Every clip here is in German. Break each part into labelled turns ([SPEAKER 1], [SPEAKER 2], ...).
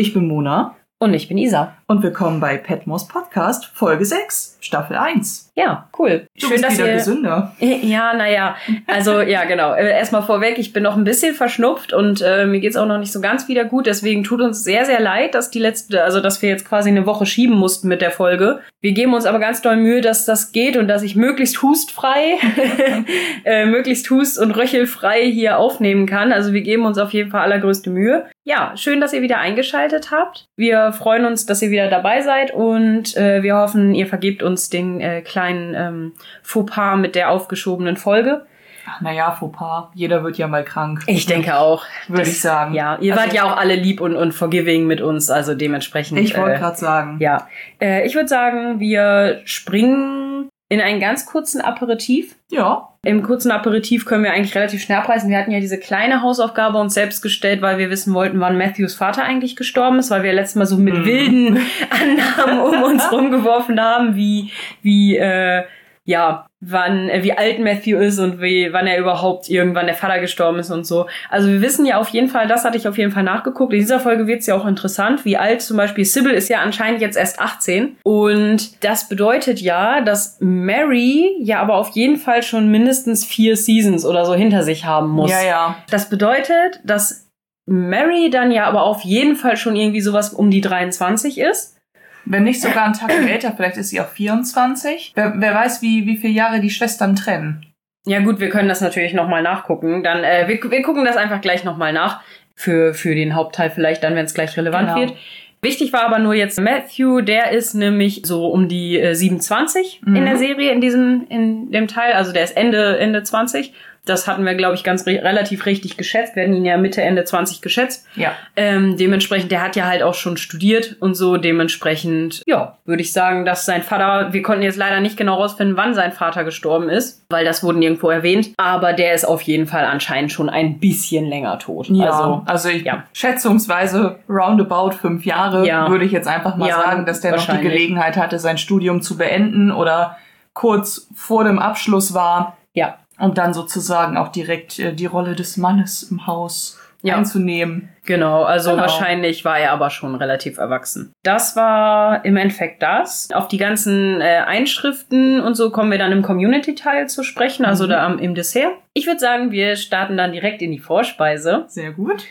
[SPEAKER 1] Ich bin Mona.
[SPEAKER 2] Und ich bin Isa.
[SPEAKER 1] Und willkommen bei Petmos Podcast, Folge 6, Staffel 1.
[SPEAKER 2] Ja, cool.
[SPEAKER 1] Du Schön, bist dass wieder ihr... gesünder.
[SPEAKER 2] Ja, naja. Also, ja, genau. Äh, erstmal vorweg, ich bin noch ein bisschen verschnupft und äh, mir geht's auch noch nicht so ganz wieder gut. Deswegen tut uns sehr, sehr leid, dass die letzte, also dass wir jetzt quasi eine Woche schieben mussten mit der Folge. Wir geben uns aber ganz doll Mühe, dass das geht und dass ich möglichst hustfrei, äh, möglichst hust- und röchelfrei hier aufnehmen kann. Also wir geben uns auf jeden Fall allergrößte Mühe. Ja, schön, dass ihr wieder eingeschaltet habt. Wir freuen uns, dass ihr wieder dabei seid und äh, wir hoffen, ihr vergebt uns den äh, kleinen ähm, Fauxpas mit der aufgeschobenen Folge.
[SPEAKER 1] Ach, naja, Fauxpas. Jeder wird ja mal krank.
[SPEAKER 2] Ich denke auch.
[SPEAKER 1] Würde ich sagen.
[SPEAKER 2] Ja, ihr also, wart ja auch alle lieb und, und forgiving mit uns, also dementsprechend.
[SPEAKER 1] Ich wollte äh, gerade sagen.
[SPEAKER 2] Ja. Äh, ich würde sagen, wir springen in einen ganz kurzen Aperitif.
[SPEAKER 1] Ja.
[SPEAKER 2] Im kurzen Aperitif können wir eigentlich relativ schnell abreißen. Wir hatten ja diese kleine Hausaufgabe uns selbst gestellt, weil wir wissen wollten, wann Matthews Vater eigentlich gestorben ist, weil wir letztes Mal so mit mhm. wilden Annahmen um uns rumgeworfen haben, wie, wie, äh, ja, wann, äh, wie alt Matthew ist und wie, wann er überhaupt irgendwann der Vater gestorben ist und so. Also wir wissen ja auf jeden Fall, das hatte ich auf jeden Fall nachgeguckt. In dieser Folge wird es ja auch interessant, wie alt zum Beispiel Sybil ist ja anscheinend jetzt erst 18. Und das bedeutet ja, dass Mary ja aber auf jeden Fall schon mindestens vier Seasons oder so hinter sich haben muss.
[SPEAKER 1] Ja, ja.
[SPEAKER 2] Das bedeutet, dass Mary dann ja aber auf jeden Fall schon irgendwie sowas um die 23 ist.
[SPEAKER 1] Wenn nicht sogar ein Tag älter, vielleicht ist sie auch 24. Wer, wer weiß, wie, wie viele Jahre die Schwestern trennen.
[SPEAKER 2] Ja gut, wir können das natürlich nochmal nachgucken. Dann, äh, wir, wir gucken das einfach gleich nochmal nach. Für, für den Hauptteil vielleicht dann, wenn es gleich relevant genau. wird. Wichtig war aber nur jetzt Matthew, der ist nämlich so um die äh, 27 mhm. in der Serie, in diesem, in dem Teil. Also der ist Ende, Ende 20. Das hatten wir, glaube ich, ganz re relativ richtig geschätzt. Wir hatten ihn ja Mitte, Ende 20 geschätzt.
[SPEAKER 1] Ja.
[SPEAKER 2] Ähm, dementsprechend, der hat ja halt auch schon studiert und so. Dementsprechend, ja, würde ich sagen, dass sein Vater, wir konnten jetzt leider nicht genau rausfinden, wann sein Vater gestorben ist, weil das wurde nirgendwo erwähnt. Aber der ist auf jeden Fall anscheinend schon ein bisschen länger tot.
[SPEAKER 1] Ja, also, also ich, ja. schätzungsweise roundabout fünf Jahre, ja. würde ich jetzt einfach mal ja, sagen, dass der noch die Gelegenheit hatte, sein Studium zu beenden oder kurz vor dem Abschluss war.
[SPEAKER 2] Ja.
[SPEAKER 1] Und dann sozusagen auch direkt äh, die Rolle des Mannes im Haus ja. einzunehmen.
[SPEAKER 2] Genau, also genau. wahrscheinlich war er aber schon relativ erwachsen. Das war im Endeffekt das. Auf die ganzen äh, Einschriften und so kommen wir dann im Community-Teil zu sprechen, also mhm. da am, im Dessert. Ich würde sagen, wir starten dann direkt in die Vorspeise.
[SPEAKER 1] Sehr gut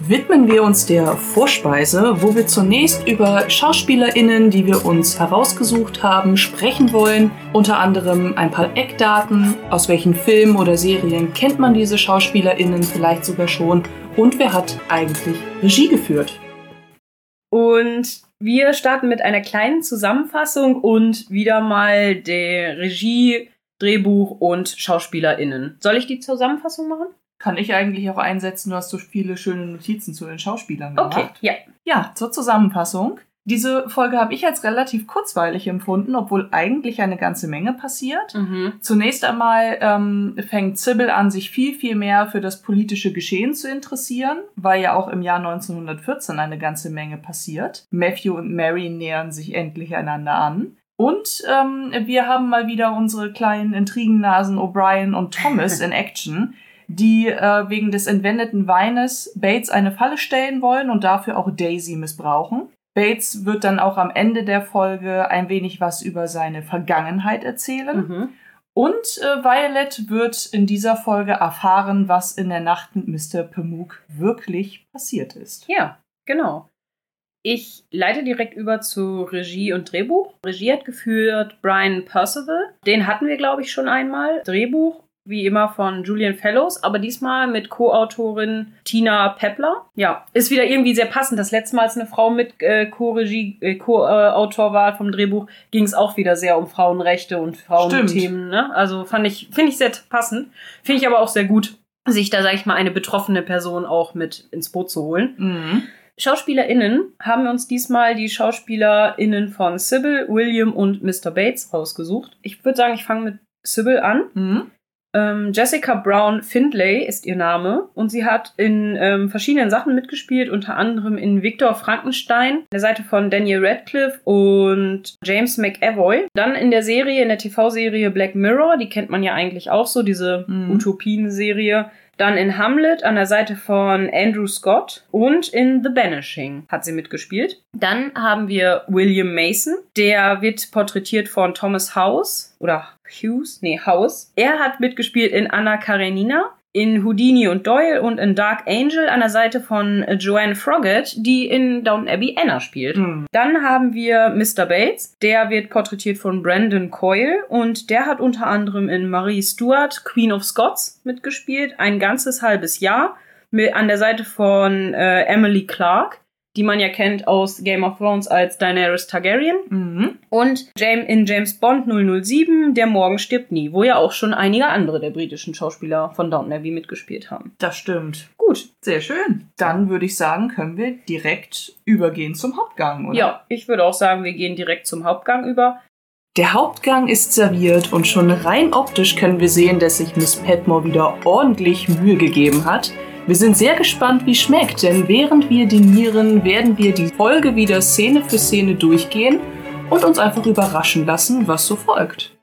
[SPEAKER 1] widmen wir uns der Vorspeise, wo wir zunächst über SchauspielerInnen, die wir uns herausgesucht haben, sprechen wollen. Unter anderem ein paar Eckdaten, aus welchen Filmen oder Serien kennt man diese SchauspielerInnen vielleicht sogar schon und wer hat eigentlich Regie geführt.
[SPEAKER 2] Und wir starten mit einer kleinen Zusammenfassung und wieder mal der Regie, Drehbuch und SchauspielerInnen. Soll ich die Zusammenfassung machen?
[SPEAKER 1] Kann ich eigentlich auch einsetzen, du hast so viele schöne Notizen zu den Schauspielern gemacht.
[SPEAKER 2] Okay, ja.
[SPEAKER 1] Ja, zur Zusammenfassung. Diese Folge habe ich als relativ kurzweilig empfunden, obwohl eigentlich eine ganze Menge passiert. Mhm. Zunächst einmal ähm, fängt Sybil an, sich viel, viel mehr für das politische Geschehen zu interessieren, weil ja auch im Jahr 1914 eine ganze Menge passiert. Matthew und Mary nähern sich endlich einander an. Und ähm, wir haben mal wieder unsere kleinen Intrigennasen O'Brien und Thomas in Action, die äh, wegen des entwendeten Weines Bates eine Falle stellen wollen und dafür auch Daisy missbrauchen. Bates wird dann auch am Ende der Folge ein wenig was über seine Vergangenheit erzählen. Mhm. Und äh, Violet wird in dieser Folge erfahren, was in der Nacht mit Mr. Pamuk wirklich passiert ist.
[SPEAKER 2] Ja, genau. Ich leite direkt über zu Regie und Drehbuch. Regie hat geführt Brian Percival. Den hatten wir, glaube ich, schon einmal. Drehbuch wie immer von Julian Fellows, aber diesmal mit Co-Autorin Tina Pepler. Ja, ist wieder irgendwie sehr passend. Das letzte Mal, als eine Frau mit äh, Co-Regie, äh, Co-Autor war vom Drehbuch, ging es auch wieder sehr um Frauenrechte und Frauenthemen. Ne? Also fand ich, finde ich sehr passend. Finde ich aber auch sehr gut, sich da, sag ich mal, eine betroffene Person auch mit ins Boot zu holen. Mhm. SchauspielerInnen haben wir uns diesmal die SchauspielerInnen von Sybil, William und Mr. Bates rausgesucht. Ich würde sagen, ich fange mit Sybil an. Mhm. Ähm, Jessica Brown Findlay ist ihr Name und sie hat in ähm, verschiedenen Sachen mitgespielt, unter anderem in Victor Frankenstein, der Seite von Daniel Radcliffe und James McAvoy. Dann in der Serie, in der TV-Serie Black Mirror, die kennt man ja eigentlich auch so, diese mhm. Utopien-Serie. Dann in Hamlet an der Seite von Andrew Scott und in The Banishing hat sie mitgespielt. Dann haben wir William Mason. Der wird porträtiert von Thomas House oder Hughes, nee, House. Er hat mitgespielt in Anna Karenina in Houdini und Doyle und in Dark Angel an der Seite von Joanne Froggatt, die in Downton Abbey Anna spielt. Mhm. Dann haben wir Mr. Bates, der wird porträtiert von Brandon Coyle und der hat unter anderem in Marie Stuart, Queen of Scots, mitgespielt, ein ganzes halbes Jahr an der Seite von äh, Emily Clark die man ja kennt aus Game of Thrones als Daenerys Targaryen. Mhm. Und in James Bond 007, Der Morgen stirbt nie, wo ja auch schon einige andere der britischen Schauspieler von Downton Abbey mitgespielt haben.
[SPEAKER 1] Das stimmt. Gut, sehr schön. Dann würde ich sagen, können wir direkt übergehen zum Hauptgang, oder?
[SPEAKER 2] Ja, ich würde auch sagen, wir gehen direkt zum Hauptgang über.
[SPEAKER 1] Der Hauptgang ist serviert und schon rein optisch können wir sehen, dass sich Miss Petmore wieder ordentlich Mühe gegeben hat. Wir sind sehr gespannt, wie es schmeckt, denn während wir dinieren, werden wir die Folge wieder Szene für Szene durchgehen und uns einfach überraschen lassen, was so folgt.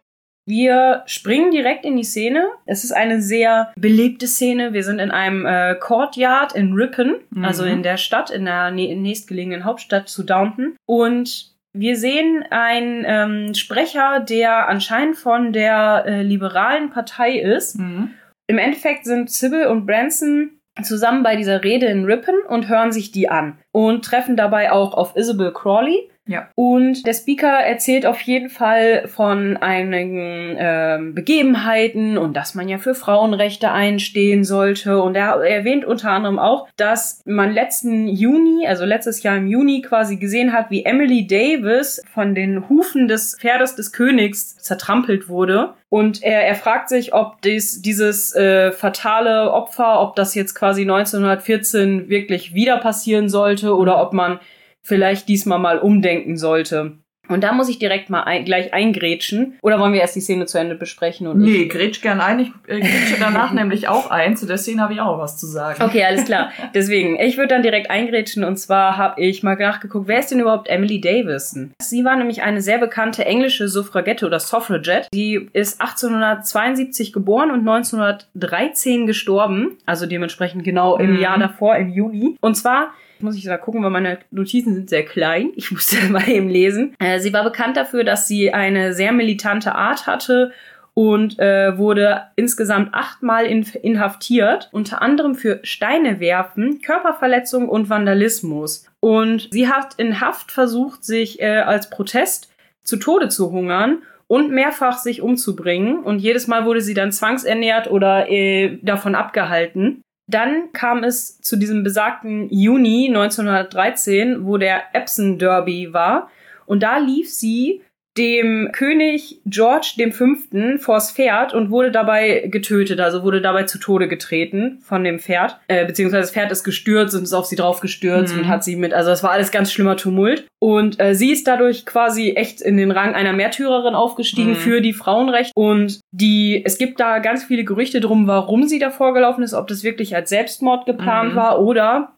[SPEAKER 2] Wir springen direkt in die Szene. Es ist eine sehr belebte Szene. Wir sind in einem äh, Courtyard in Ripon, mhm. also in der Stadt, in der nächstgelegenen Hauptstadt zu Downton. Und wir sehen einen ähm, Sprecher, der anscheinend von der äh, liberalen Partei ist. Mhm. Im Endeffekt sind Sybil und Branson zusammen bei dieser Rede in Ripon und hören sich die an. Und treffen dabei auch auf Isabel Crawley, ja. Und der Speaker erzählt auf jeden Fall von einigen ähm, Begebenheiten und dass man ja für Frauenrechte einstehen sollte. Und er erwähnt unter anderem auch, dass man letzten Juni, also letztes Jahr im Juni quasi gesehen hat, wie Emily Davis von den Hufen des Pferdes des Königs zertrampelt wurde. Und er, er fragt sich, ob dies, dieses äh, fatale Opfer, ob das jetzt quasi 1914 wirklich wieder passieren sollte oder ob man vielleicht diesmal mal umdenken sollte. Und da muss ich direkt mal ein, gleich eingrätschen. Oder wollen wir erst die Szene zu Ende besprechen? Und
[SPEAKER 1] nee, grätsch gern ein. Ich äh, grätsche danach nämlich auch ein. Zu der Szene habe ich auch was zu sagen.
[SPEAKER 2] Okay, alles klar. Deswegen, ich würde dann direkt eingrätschen. Und zwar habe ich mal nachgeguckt, wer ist denn überhaupt Emily Davison? Sie war nämlich eine sehr bekannte englische Suffragette oder Suffragette. Die ist 1872 geboren und 1913 gestorben. Also dementsprechend genau im mhm. Jahr davor, im Juni. Und zwar muss ich da gucken, weil meine Notizen sind sehr klein. Ich musste mal eben lesen. Äh, sie war bekannt dafür, dass sie eine sehr militante Art hatte und äh, wurde insgesamt achtmal in, inhaftiert, unter anderem für Steine werfen, Körperverletzung und Vandalismus. Und sie hat in Haft versucht, sich äh, als Protest zu Tode zu hungern und mehrfach sich umzubringen. Und jedes Mal wurde sie dann zwangsernährt oder äh, davon abgehalten. Dann kam es zu diesem besagten Juni 1913, wo der Epsom Derby war. Und da lief sie dem König George V. vors Pferd und wurde dabei getötet, also wurde dabei zu Tode getreten von dem Pferd. Äh, beziehungsweise das Pferd ist gestürzt und ist auf sie drauf gestürzt mhm. und hat sie mit, also das war alles ganz schlimmer Tumult. Und äh, sie ist dadurch quasi echt in den Rang einer Märtyrerin aufgestiegen mhm. für die Frauenrechte. Und die, es gibt da ganz viele Gerüchte drum, warum sie da vorgelaufen ist, ob das wirklich als Selbstmord geplant mhm. war oder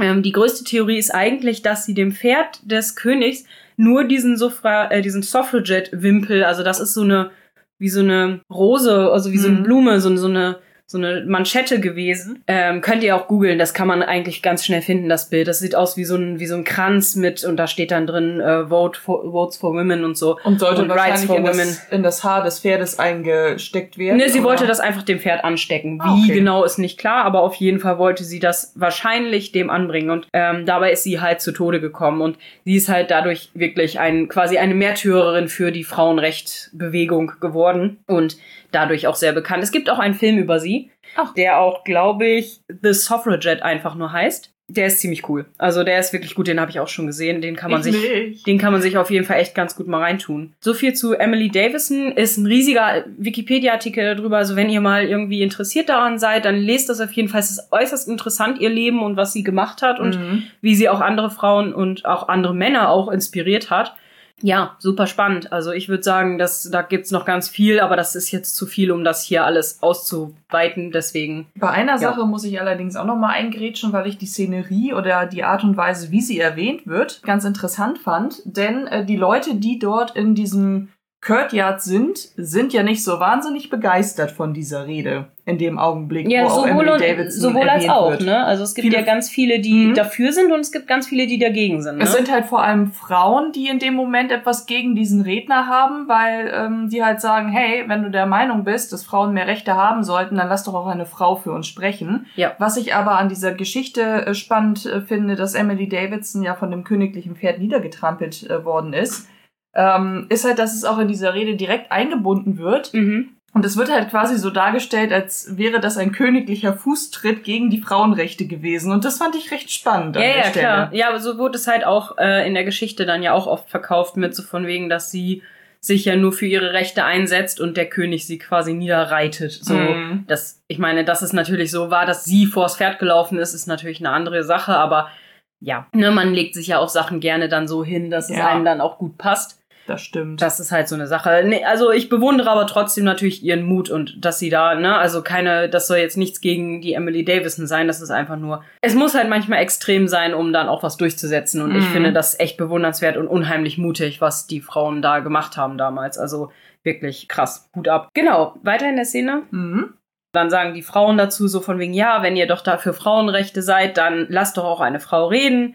[SPEAKER 2] ähm, die größte Theorie ist eigentlich, dass sie dem Pferd des Königs nur diesen Suffra äh, diesen Suffragette-Wimpel, also das ist so eine, wie so eine Rose, also wie so eine mhm. Blume, so, so eine so eine Manschette gewesen. Ähm, könnt ihr auch googeln, das kann man eigentlich ganz schnell finden, das Bild. Das sieht aus wie so ein, wie so ein Kranz mit, und da steht dann drin, äh, Vote for, Votes for Women und so.
[SPEAKER 1] Und sollte und wahrscheinlich in das, in das, Haar des Pferdes eingesteckt werden?
[SPEAKER 2] Ne, sie oder? wollte das einfach dem Pferd anstecken. Ah, wie okay. genau ist nicht klar, aber auf jeden Fall wollte sie das wahrscheinlich dem anbringen. Und ähm, dabei ist sie halt zu Tode gekommen. Und sie ist halt dadurch wirklich ein, quasi eine Märtyrerin für die Frauenrechtbewegung geworden. Und dadurch auch sehr bekannt. Es gibt auch einen Film über sie, Ach. der auch, glaube ich, The Suffragette einfach nur heißt. Der ist ziemlich cool. Also der ist wirklich gut, den habe ich auch schon gesehen. Den kann man ich sich, nicht. den kann man sich auf jeden Fall echt ganz gut mal reintun. So viel zu Emily Davison ist ein riesiger Wikipedia-Artikel darüber. Also wenn ihr mal irgendwie interessiert daran seid, dann lest das auf jeden Fall. Es ist äußerst interessant ihr Leben und was sie gemacht hat und mhm. wie sie auch andere Frauen und auch andere Männer auch inspiriert hat. Ja, super spannend. Also ich würde sagen, dass da gibt's noch ganz viel, aber das ist jetzt zu viel, um das hier alles auszuweiten. Deswegen.
[SPEAKER 1] Bei einer ja. Sache muss ich allerdings auch noch mal eingrätschen, weil ich die Szenerie oder die Art und Weise, wie sie erwähnt wird, ganz interessant fand. Denn äh, die Leute, die dort in diesem Kurtyard sind, sind ja nicht so wahnsinnig begeistert von dieser Rede in dem Augenblick,
[SPEAKER 2] ja,
[SPEAKER 1] wo auch
[SPEAKER 2] sowohl,
[SPEAKER 1] Emily
[SPEAKER 2] und,
[SPEAKER 1] Davidson
[SPEAKER 2] sowohl als auch.
[SPEAKER 1] wird.
[SPEAKER 2] Ne? Also es gibt
[SPEAKER 1] Viele-
[SPEAKER 2] ja ganz viele, die
[SPEAKER 1] Mhm.
[SPEAKER 2] dafür sind und es gibt ganz viele, die dagegen sind. Ne?
[SPEAKER 1] Es sind halt vor allem Frauen, die in dem Moment etwas gegen diesen Redner haben, weil ähm, die halt sagen, hey, wenn du der Meinung bist, dass Frauen mehr Rechte haben sollten, dann lass doch auch eine Frau für uns sprechen.
[SPEAKER 2] Ja.
[SPEAKER 1] Was ich aber an dieser Geschichte äh, spannend äh, finde, dass Emily Davidson ja von dem königlichen Pferd niedergetrampelt äh, worden ist, ähm, ist halt, dass es auch in dieser Rede direkt eingebunden wird.
[SPEAKER 2] mhm.
[SPEAKER 1] Und es wird halt quasi so dargestellt, als wäre das ein königlicher Fußtritt gegen die Frauenrechte gewesen. Und das fand ich recht spannend an
[SPEAKER 2] Ja,
[SPEAKER 1] der
[SPEAKER 2] ja,
[SPEAKER 1] Stelle.
[SPEAKER 2] klar. Ja, aber so wurde es halt auch äh, in der Geschichte dann ja auch oft verkauft mit so von wegen, dass sie sich ja nur für ihre Rechte einsetzt und der König sie quasi niederreitet. So,
[SPEAKER 1] Mhm.
[SPEAKER 2] das, ich meine, dass es natürlich so war, dass sie vors Pferd gelaufen ist, ist natürlich eine andere Sache, aber ja, ne, man legt sich ja auch Sachen gerne dann so hin, dass es
[SPEAKER 1] Ja.
[SPEAKER 2] einem dann auch gut passt.
[SPEAKER 1] Das stimmt.
[SPEAKER 2] Das ist halt so eine Sache. Nee, also ich bewundere aber trotzdem natürlich ihren Mut und dass sie da, ne, also keine, das soll jetzt nichts gegen die Emily Davison sein, das ist einfach nur, es muss halt manchmal extrem sein, um dann auch was durchzusetzen und ich
[SPEAKER 1] Mhm.
[SPEAKER 2] finde das echt bewundernswert und unheimlich mutig, was die Frauen da gemacht haben damals. Also wirklich krass. Hut ab. Genau, weiter in der Szene.
[SPEAKER 1] Mhm.
[SPEAKER 2] Dann sagen die Frauen dazu so von wegen, ja, wenn ihr doch da für Frauenrechte seid, dann lasst doch auch eine Frau reden.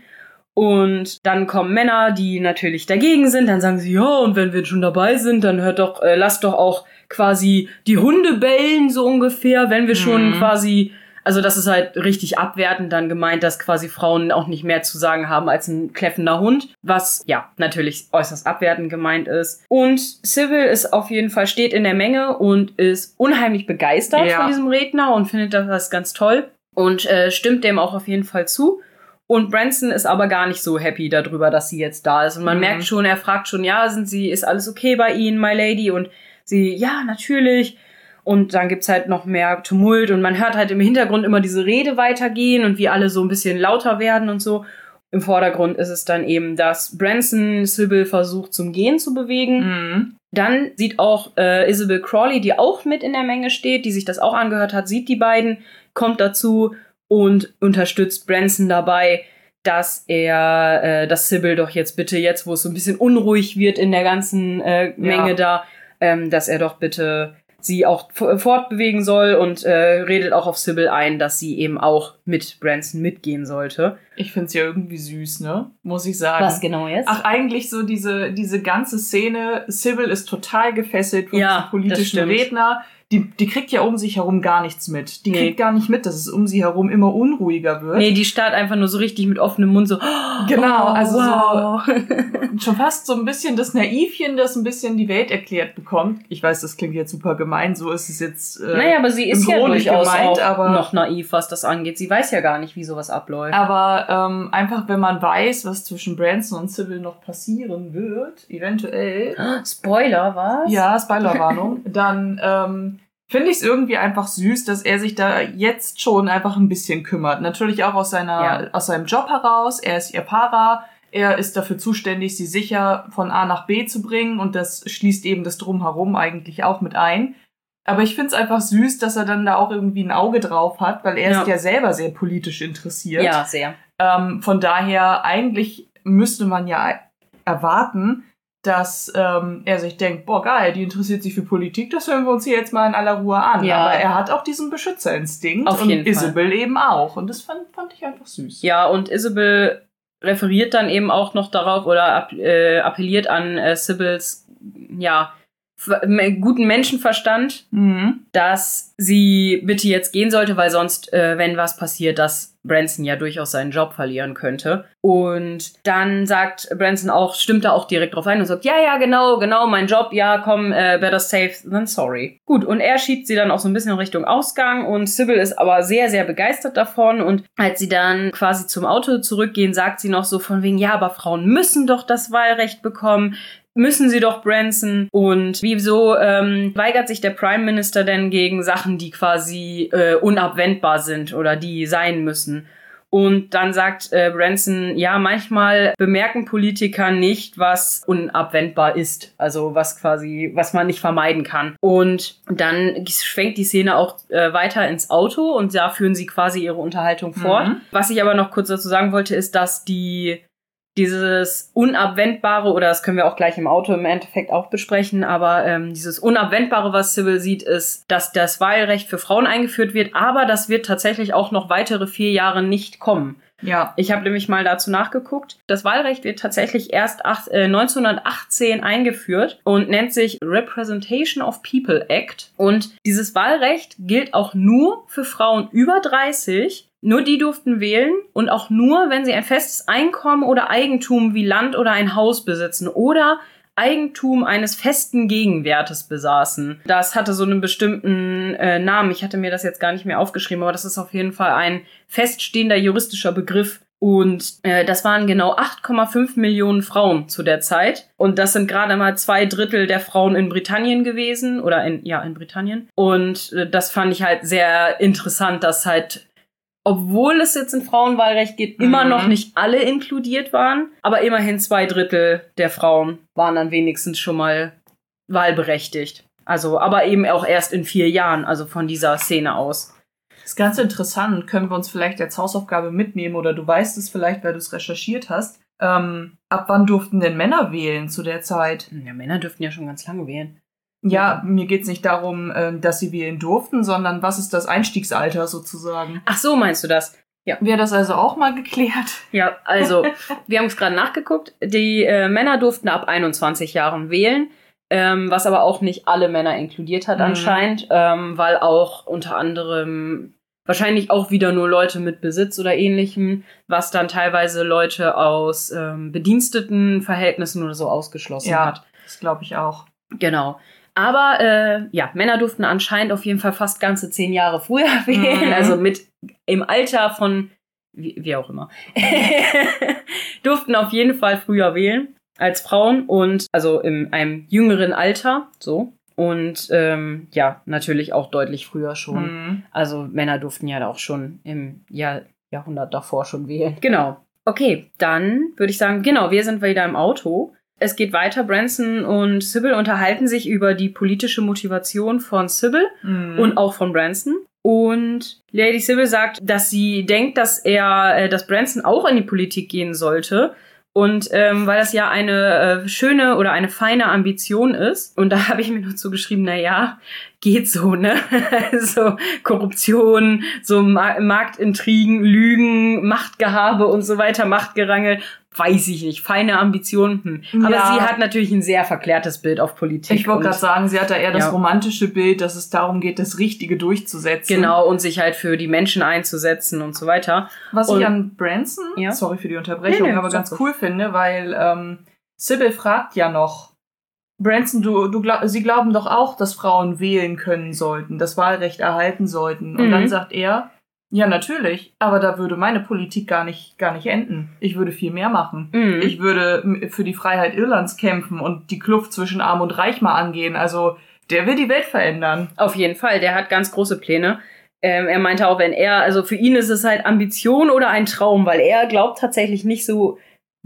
[SPEAKER 2] Und dann kommen Männer, die natürlich dagegen sind. Dann sagen sie, ja, und wenn wir schon dabei sind, dann hört doch, äh, lasst doch auch quasi die Hunde bellen, so ungefähr, wenn wir schon
[SPEAKER 1] Mhm.
[SPEAKER 2] quasi, also das ist halt richtig abwertend dann gemeint, dass quasi Frauen auch nicht mehr zu sagen haben als ein kläffender Hund, was ja natürlich äußerst abwertend gemeint ist. Und Sybil ist auf jeden Fall, steht in der Menge und ist unheimlich begeistert
[SPEAKER 1] Ja.
[SPEAKER 2] von diesem Redner und findet das ganz toll und äh, stimmt dem auch auf jeden Fall zu. Und Branson ist aber gar nicht so happy darüber, dass sie jetzt da ist. Und man
[SPEAKER 1] Mhm.
[SPEAKER 2] merkt schon, er fragt schon, ja, sind sie, ist alles okay bei Ihnen, my lady? Und sie, ja, natürlich. Und dann gibt's halt noch mehr Tumult und man hört halt im Hintergrund immer diese Rede weitergehen und wie alle so ein bisschen lauter werden und so. Im Vordergrund ist es dann eben, dass Branson Sybil versucht zum Gehen zu bewegen.
[SPEAKER 1] Mhm.
[SPEAKER 2] Dann sieht auch äh, Isabel Crawley, die auch mit in der Menge steht, die sich das auch angehört hat, sieht die beiden, kommt dazu und unterstützt Branson dabei, dass er, äh, dass Sybil doch jetzt bitte, jetzt wo es so ein bisschen unruhig wird in der ganzen äh, Menge
[SPEAKER 1] Ja.
[SPEAKER 2] da, ähm, dass er doch bitte sie auch f- fortbewegen soll und äh, redet auch auf Sybil ein, dass sie eben auch mit Branson mitgehen sollte.
[SPEAKER 1] Ich find's ja irgendwie süß, ne? Muss ich sagen.
[SPEAKER 2] genau jetzt?
[SPEAKER 1] Ach, eigentlich so diese, diese ganze Szene, Sybil ist total gefesselt von
[SPEAKER 2] Ja,
[SPEAKER 1] politischen. Redner. Die, die kriegt ja um sich herum gar nichts mit. Die
[SPEAKER 2] Nee.
[SPEAKER 1] kriegt gar nicht mit, dass es um sie herum immer unruhiger wird.
[SPEAKER 2] Nee, die starrt einfach nur so richtig mit offenem Mund so.
[SPEAKER 1] Genau,
[SPEAKER 2] oh,
[SPEAKER 1] also
[SPEAKER 2] wow.
[SPEAKER 1] Schon fast so ein bisschen das Naivchen, das ein bisschen die Welt erklärt bekommt. Ich weiß, das klingt jetzt super gemein, so ist es jetzt. Äh,
[SPEAKER 2] Naja, aber sie ist ja durchaus
[SPEAKER 1] gemeint,
[SPEAKER 2] auch
[SPEAKER 1] aber-
[SPEAKER 2] noch naiv, was das angeht. Sie weiß ja gar nicht, wie sowas abläuft.
[SPEAKER 1] Aber ähm, einfach, wenn man weiß, was zwischen Branson und Sybil noch passieren wird, eventuell,
[SPEAKER 2] Spoiler, was?
[SPEAKER 1] ja, Spoilerwarnung, dann ähm, finde ich es irgendwie einfach süß, dass er sich da jetzt schon einfach ein bisschen kümmert. Natürlich auch aus seiner,
[SPEAKER 2] Ja.
[SPEAKER 1] aus seinem Job heraus. Er ist ihr Para. Er ist dafür zuständig, sie sicher von A nach B zu bringen und das schließt eben das Drumherum eigentlich auch mit ein. Aber ich finde es einfach süß, dass er dann da auch irgendwie ein Auge drauf hat, weil er
[SPEAKER 2] Ja.
[SPEAKER 1] ist ja selber sehr politisch interessiert.
[SPEAKER 2] Ja, sehr.
[SPEAKER 1] Ähm, von daher, eigentlich müsste man ja erwarten, dass ähm, er sich denkt, boah geil, die interessiert sich für Politik, das hören wir uns hier jetzt mal in aller Ruhe an.
[SPEAKER 2] Ja.
[SPEAKER 1] Aber er hat auch diesen Beschützerinstinkt
[SPEAKER 2] Auf
[SPEAKER 1] und
[SPEAKER 2] jeden Fall.
[SPEAKER 1] Isabel eben auch. Und das fand, fand ich einfach süß.
[SPEAKER 2] Ja, und Isabel referiert dann eben auch noch darauf oder äh, appelliert an äh, Sibyls, ja, guten Menschenverstand,
[SPEAKER 1] Mhm.
[SPEAKER 2] dass sie bitte jetzt gehen sollte, weil sonst, äh, wenn was passiert, dass Branson ja durchaus seinen Job verlieren könnte. Und dann sagt Branson auch, stimmt da auch direkt drauf ein und sagt, ja, ja, genau, genau, mein Job, ja, komm, äh, better safe than sorry. Gut, und er schiebt sie dann auch so ein bisschen in Richtung Ausgang und Sybil ist aber sehr, sehr begeistert davon und als sie dann quasi zum Auto zurückgehen, sagt sie noch so von wegen, ja, aber Frauen müssen doch das Wahlrecht bekommen müssen sie doch Branson und wieso ähm, weigert sich der Prime Minister denn gegen Sachen, die quasi äh, unabwendbar sind oder die sein müssen? Und dann sagt äh, Branson, ja, manchmal bemerken Politiker nicht, was unabwendbar ist. Also was quasi, was man nicht vermeiden kann. Und dann schwenkt die Szene auch äh, weiter ins Auto und da führen sie quasi ihre Unterhaltung fort.
[SPEAKER 1] Mhm.
[SPEAKER 2] Was ich aber noch kurz dazu sagen wollte, ist, dass die dieses unabwendbare, oder das können wir auch gleich im Auto im Endeffekt auch besprechen, aber ähm, dieses unabwendbare, was Sybil sieht, ist, dass das Wahlrecht für Frauen eingeführt wird, aber das wird tatsächlich auch noch weitere vier Jahre nicht kommen.
[SPEAKER 1] Ja.
[SPEAKER 2] Ich habe nämlich mal dazu nachgeguckt. Das Wahlrecht wird tatsächlich erst acht, äh, 1918 eingeführt und nennt sich Representation of People Act. Und dieses Wahlrecht gilt auch nur für Frauen über 30 nur die durften wählen und auch nur, wenn sie ein festes Einkommen oder Eigentum wie Land oder ein Haus besitzen oder Eigentum eines festen Gegenwertes besaßen. Das hatte so einen bestimmten äh, Namen. Ich hatte mir das jetzt gar nicht mehr aufgeschrieben, aber das ist auf jeden Fall ein feststehender juristischer Begriff. Und äh, das waren genau 8,5 Millionen Frauen zu der Zeit. Und das sind gerade mal zwei Drittel der Frauen in Britannien gewesen. Oder in, ja, in Britannien. Und äh, das fand ich halt sehr interessant, dass halt obwohl es jetzt in Frauenwahlrecht geht, immer mhm. noch nicht alle inkludiert waren, aber immerhin zwei Drittel der Frauen waren dann wenigstens schon mal wahlberechtigt. Also, aber eben auch erst in vier Jahren, also von dieser Szene aus.
[SPEAKER 1] Das ist ganz interessant. Können wir uns vielleicht als Hausaufgabe mitnehmen oder du weißt es vielleicht, weil du es recherchiert hast. Ähm, ab wann durften denn Männer wählen zu der Zeit?
[SPEAKER 2] Ja, Männer dürften ja schon ganz lange wählen.
[SPEAKER 1] Ja, mir geht's nicht darum, äh, dass sie wählen durften, sondern was ist das Einstiegsalter sozusagen?
[SPEAKER 2] Ach so, meinst du das?
[SPEAKER 1] Ja. Wäre das also auch mal geklärt?
[SPEAKER 2] Ja, also, wir haben es gerade nachgeguckt. Die äh, Männer durften ab 21 Jahren wählen, ähm, was aber auch nicht alle Männer inkludiert hat mhm. anscheinend, ähm, weil auch unter anderem wahrscheinlich auch wieder nur Leute mit Besitz oder ähnlichem, was dann teilweise Leute aus ähm, bediensteten Verhältnissen oder so ausgeschlossen ja, hat.
[SPEAKER 1] Das glaube ich auch.
[SPEAKER 2] Genau. Aber äh, ja, Männer durften anscheinend auf jeden Fall fast ganze zehn Jahre früher wählen, mhm. also mit im Alter von wie, wie auch immer. durften auf jeden Fall früher wählen als Frauen und also in einem jüngeren Alter, so. Und ähm, ja, natürlich auch deutlich früher schon. Mhm. Also Männer durften ja auch schon im Jahr, Jahrhundert davor schon wählen. Genau. Okay, dann würde ich sagen, genau, wir sind wieder im Auto. Es geht weiter. Branson und Sybil unterhalten sich über die politische Motivation von Sybil mhm. und auch von Branson. Und Lady Sybil sagt, dass sie denkt, dass er, äh, dass Branson auch in die Politik gehen sollte. Und ähm, weil das ja eine äh, schöne oder eine feine Ambition ist, und da habe ich mir nur zugeschrieben, na ja, geht so, ne? so Korruption, so Ma Marktintrigen, Lügen, Machtgehabe und so weiter, Machtgerangel weiß ich nicht, feine Ambitionen. Hm. Aber ja. sie hat natürlich ein sehr verklärtes Bild auf Politik.
[SPEAKER 1] Ich wollte gerade sagen, sie hat da eher das ja. romantische Bild, dass es darum geht, das Richtige durchzusetzen.
[SPEAKER 2] Genau, und sich halt für die Menschen einzusetzen und so weiter.
[SPEAKER 1] Was und, ich an Branson, ja? sorry für die Unterbrechung, nee, nee, aber ganz cool finde, weil ähm, Sybil fragt ja noch, Branson, du, du glaub, sie glauben doch auch, dass Frauen wählen können sollten, das Wahlrecht erhalten sollten. Und mhm. dann sagt er, ja, natürlich. Aber da würde meine Politik gar nicht, gar nicht enden. Ich würde viel mehr machen. Mhm. Ich würde für die Freiheit Irlands kämpfen und die Kluft zwischen Arm und Reich mal angehen. Also, der will die Welt verändern.
[SPEAKER 2] Auf jeden Fall. Der hat ganz große Pläne. Ähm, er meinte auch, wenn er, also für ihn ist es halt Ambition oder ein Traum, weil er glaubt tatsächlich nicht so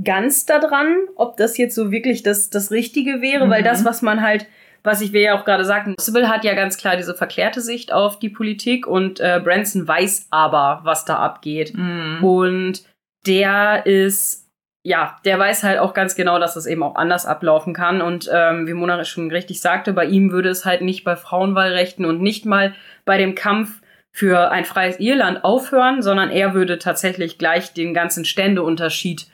[SPEAKER 2] ganz daran, ob das jetzt so wirklich das, das Richtige wäre, mhm. weil das, was man halt was ich will ja auch gerade sagen, Sybil hat ja ganz klar diese verklärte Sicht auf die Politik und äh, Branson weiß aber, was da abgeht. Mhm. Und der ist, ja, der weiß halt auch ganz genau, dass es eben auch anders ablaufen kann. Und ähm, wie Mona schon richtig sagte, bei ihm würde es halt nicht bei Frauenwahlrechten und nicht mal bei dem Kampf für ein freies Irland aufhören, sondern er würde tatsächlich gleich den ganzen Ständeunterschied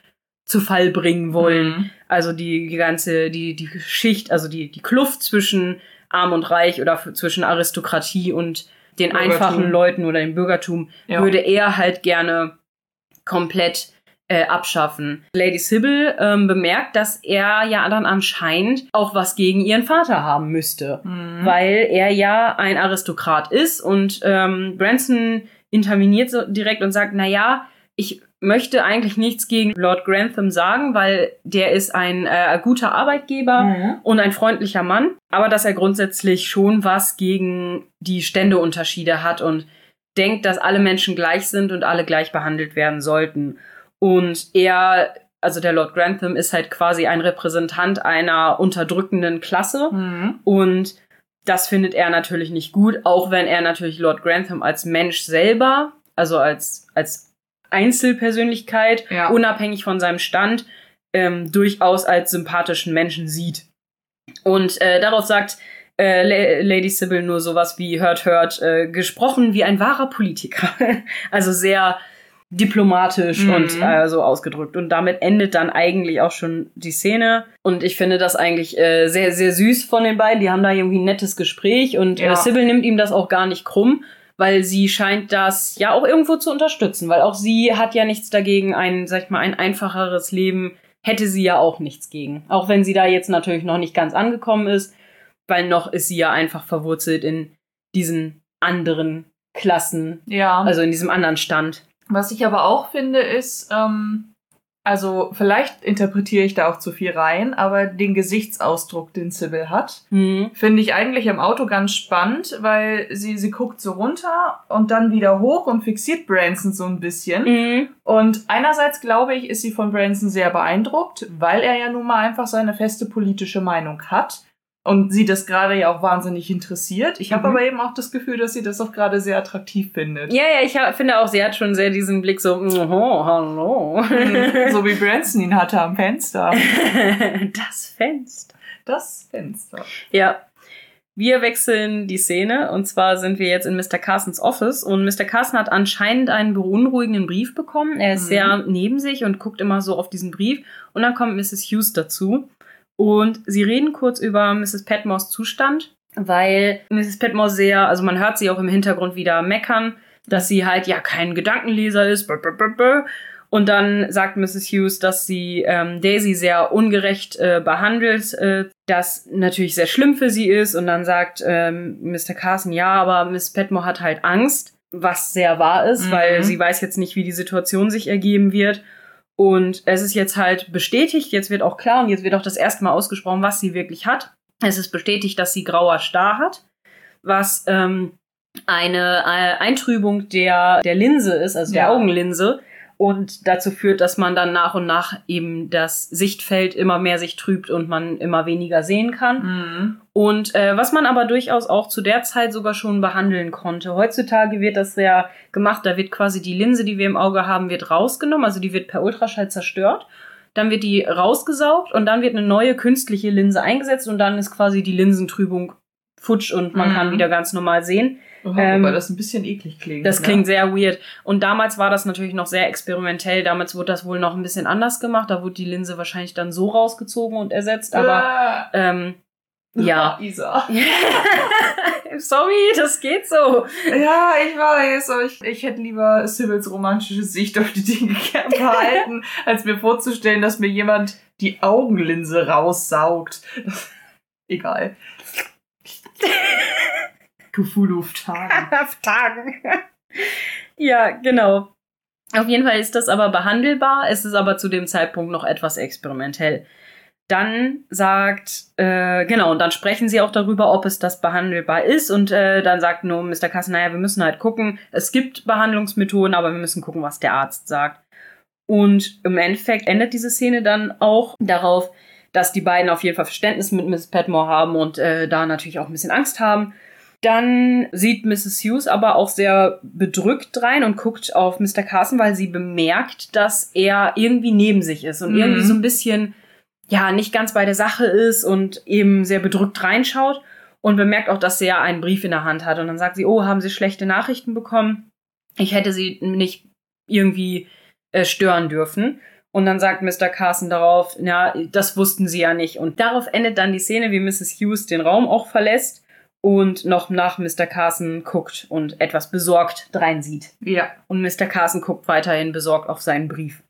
[SPEAKER 2] zu Fall bringen wollen. Mhm. Also die, die ganze, die, die Schicht, also die, die Kluft zwischen Arm und Reich oder zwischen Aristokratie und den Bürgertum. einfachen Leuten oder dem Bürgertum ja. würde er halt gerne komplett äh, abschaffen. Lady Sybil ähm, bemerkt, dass er ja dann anscheinend auch was gegen ihren Vater haben müsste, mhm. weil er ja ein Aristokrat ist und ähm, Branson interveniert so direkt und sagt, na ja, ich möchte eigentlich nichts gegen Lord Grantham sagen, weil der ist ein äh, guter Arbeitgeber mhm. und ein freundlicher Mann, aber dass er grundsätzlich schon was gegen die Ständeunterschiede hat und denkt, dass alle Menschen gleich sind und alle gleich behandelt werden sollten. Und er, also der Lord Grantham, ist halt quasi ein Repräsentant einer unterdrückenden Klasse mhm. und das findet er natürlich nicht gut, auch wenn er natürlich Lord Grantham als Mensch selber, also als, als Einzelpersönlichkeit, ja. unabhängig von seinem Stand, ähm, durchaus als sympathischen Menschen sieht. Und äh, darauf sagt äh, Lady Sybil nur sowas wie hört, hört, äh, gesprochen wie ein wahrer Politiker. also sehr diplomatisch mhm. und äh, so ausgedrückt. Und damit endet dann eigentlich auch schon die Szene. Und ich finde das eigentlich äh, sehr, sehr süß von den beiden. Die haben da irgendwie ein nettes Gespräch und äh, ja. äh, Sybil nimmt ihm das auch gar nicht krumm, weil sie scheint das ja auch irgendwo zu unterstützen, weil auch sie hat ja nichts dagegen, ein, sag ich mal, ein einfacheres Leben hätte sie ja auch nichts gegen. Auch wenn sie da jetzt natürlich noch nicht ganz angekommen ist, weil noch ist sie ja einfach verwurzelt in diesen anderen Klassen. Ja. Also in diesem anderen Stand.
[SPEAKER 1] Was ich aber auch finde, ist, ähm, also vielleicht interpretiere ich da auch zu viel rein, aber den Gesichtsausdruck, den Sybil hat, mhm. finde ich eigentlich im Auto ganz spannend, weil sie, sie guckt so runter und dann wieder hoch und fixiert Branson so ein bisschen. Mhm. Und einerseits glaube ich, ist sie von Branson sehr beeindruckt, weil er ja nun mal einfach seine feste politische Meinung hat und sie das gerade ja auch wahnsinnig interessiert. Ich habe mhm. aber eben auch das Gefühl, dass sie das auch gerade sehr attraktiv findet.
[SPEAKER 2] Ja, ja, ich hab, finde auch, sie hat schon sehr diesen Blick so, oh, hallo.
[SPEAKER 1] Mhm. so wie Branson ihn hatte am Fenster.
[SPEAKER 2] das Fenster.
[SPEAKER 1] Das Fenster.
[SPEAKER 2] Ja. Wir wechseln die Szene und zwar sind wir jetzt in Mr. Carsons Office und Mr. Carson hat anscheinend einen beunruhigenden Brief bekommen. Er ist mhm. sehr neben sich und guckt immer so auf diesen Brief und dann kommt Mrs. Hughes dazu und sie reden kurz über Mrs. Petmores Zustand, weil Mrs. Petmore sehr, also man hört sie auch im Hintergrund wieder meckern, dass sie halt ja kein Gedankenleser ist. Und dann sagt Mrs. Hughes, dass sie ähm, Daisy sehr ungerecht äh, behandelt, äh, das natürlich sehr schlimm für sie ist. Und dann sagt ähm, Mr. Carson, ja, aber Miss Petmore hat halt Angst, was sehr wahr ist, mhm. weil sie weiß jetzt nicht, wie die Situation sich ergeben wird. Und es ist jetzt halt bestätigt, jetzt wird auch klar und jetzt wird auch das erste Mal ausgesprochen, was sie wirklich hat. Es ist bestätigt, dass sie grauer Star hat, was ähm, eine äh, Eintrübung der, der Linse ist, also ja. der Augenlinse und dazu führt, dass man dann nach und nach eben das Sichtfeld immer mehr sich trübt und man immer weniger sehen kann. Mhm. Und äh, was man aber durchaus auch zu der Zeit sogar schon behandeln konnte. Heutzutage wird das sehr gemacht, da wird quasi die Linse, die wir im Auge haben, wird rausgenommen, also die wird per Ultraschall zerstört. Dann wird die rausgesaugt und dann wird eine neue künstliche Linse eingesetzt und dann ist quasi die Linsentrübung futsch und man mhm. kann wieder ganz normal sehen.
[SPEAKER 1] Oh, ähm, wobei das ein bisschen eklig klingt.
[SPEAKER 2] Das ne? klingt sehr weird. Und damals war das natürlich noch sehr experimentell. Damals wurde das wohl noch ein bisschen anders gemacht. Da wurde die Linse wahrscheinlich dann so rausgezogen und ersetzt. Aber äh. ähm, ja.
[SPEAKER 1] Isa.
[SPEAKER 2] Sorry, das geht so.
[SPEAKER 1] Ja, ich weiß, aber ich, ich hätte lieber Sybils romantische Sicht auf die Dinge gern behalten, als mir vorzustellen, dass mir jemand die Augenlinse raussaugt. Egal. Cthulhu auf Tagen.
[SPEAKER 2] auf Tagen. ja, genau. Auf jeden Fall ist das aber behandelbar. Es ist aber zu dem Zeitpunkt noch etwas experimentell. Dann sagt, äh, genau, und dann sprechen sie auch darüber, ob es das behandelbar ist. Und äh, dann sagt nur Mr. Kassen, naja, wir müssen halt gucken. Es gibt Behandlungsmethoden, aber wir müssen gucken, was der Arzt sagt. Und im Endeffekt endet diese Szene dann auch darauf, dass die beiden auf jeden Fall Verständnis mit Mrs. Petmore haben und äh, da natürlich auch ein bisschen Angst haben. Dann sieht Mrs. Hughes aber auch sehr bedrückt rein und guckt auf Mr. Carson, weil sie bemerkt, dass er irgendwie neben sich ist und mhm. irgendwie so ein bisschen, ja, nicht ganz bei der Sache ist und eben sehr bedrückt reinschaut und bemerkt auch, dass er einen Brief in der Hand hat. Und dann sagt sie, oh, haben Sie schlechte Nachrichten bekommen? Ich hätte Sie nicht irgendwie äh, stören dürfen. Und dann sagt Mr. Carson darauf, ja, das wussten sie ja nicht. Und darauf endet dann die Szene, wie Mrs. Hughes den Raum auch verlässt und noch nach Mr. Carson guckt und etwas besorgt dreinsieht.
[SPEAKER 1] Ja.
[SPEAKER 2] Und Mr. Carson guckt weiterhin besorgt auf seinen Brief.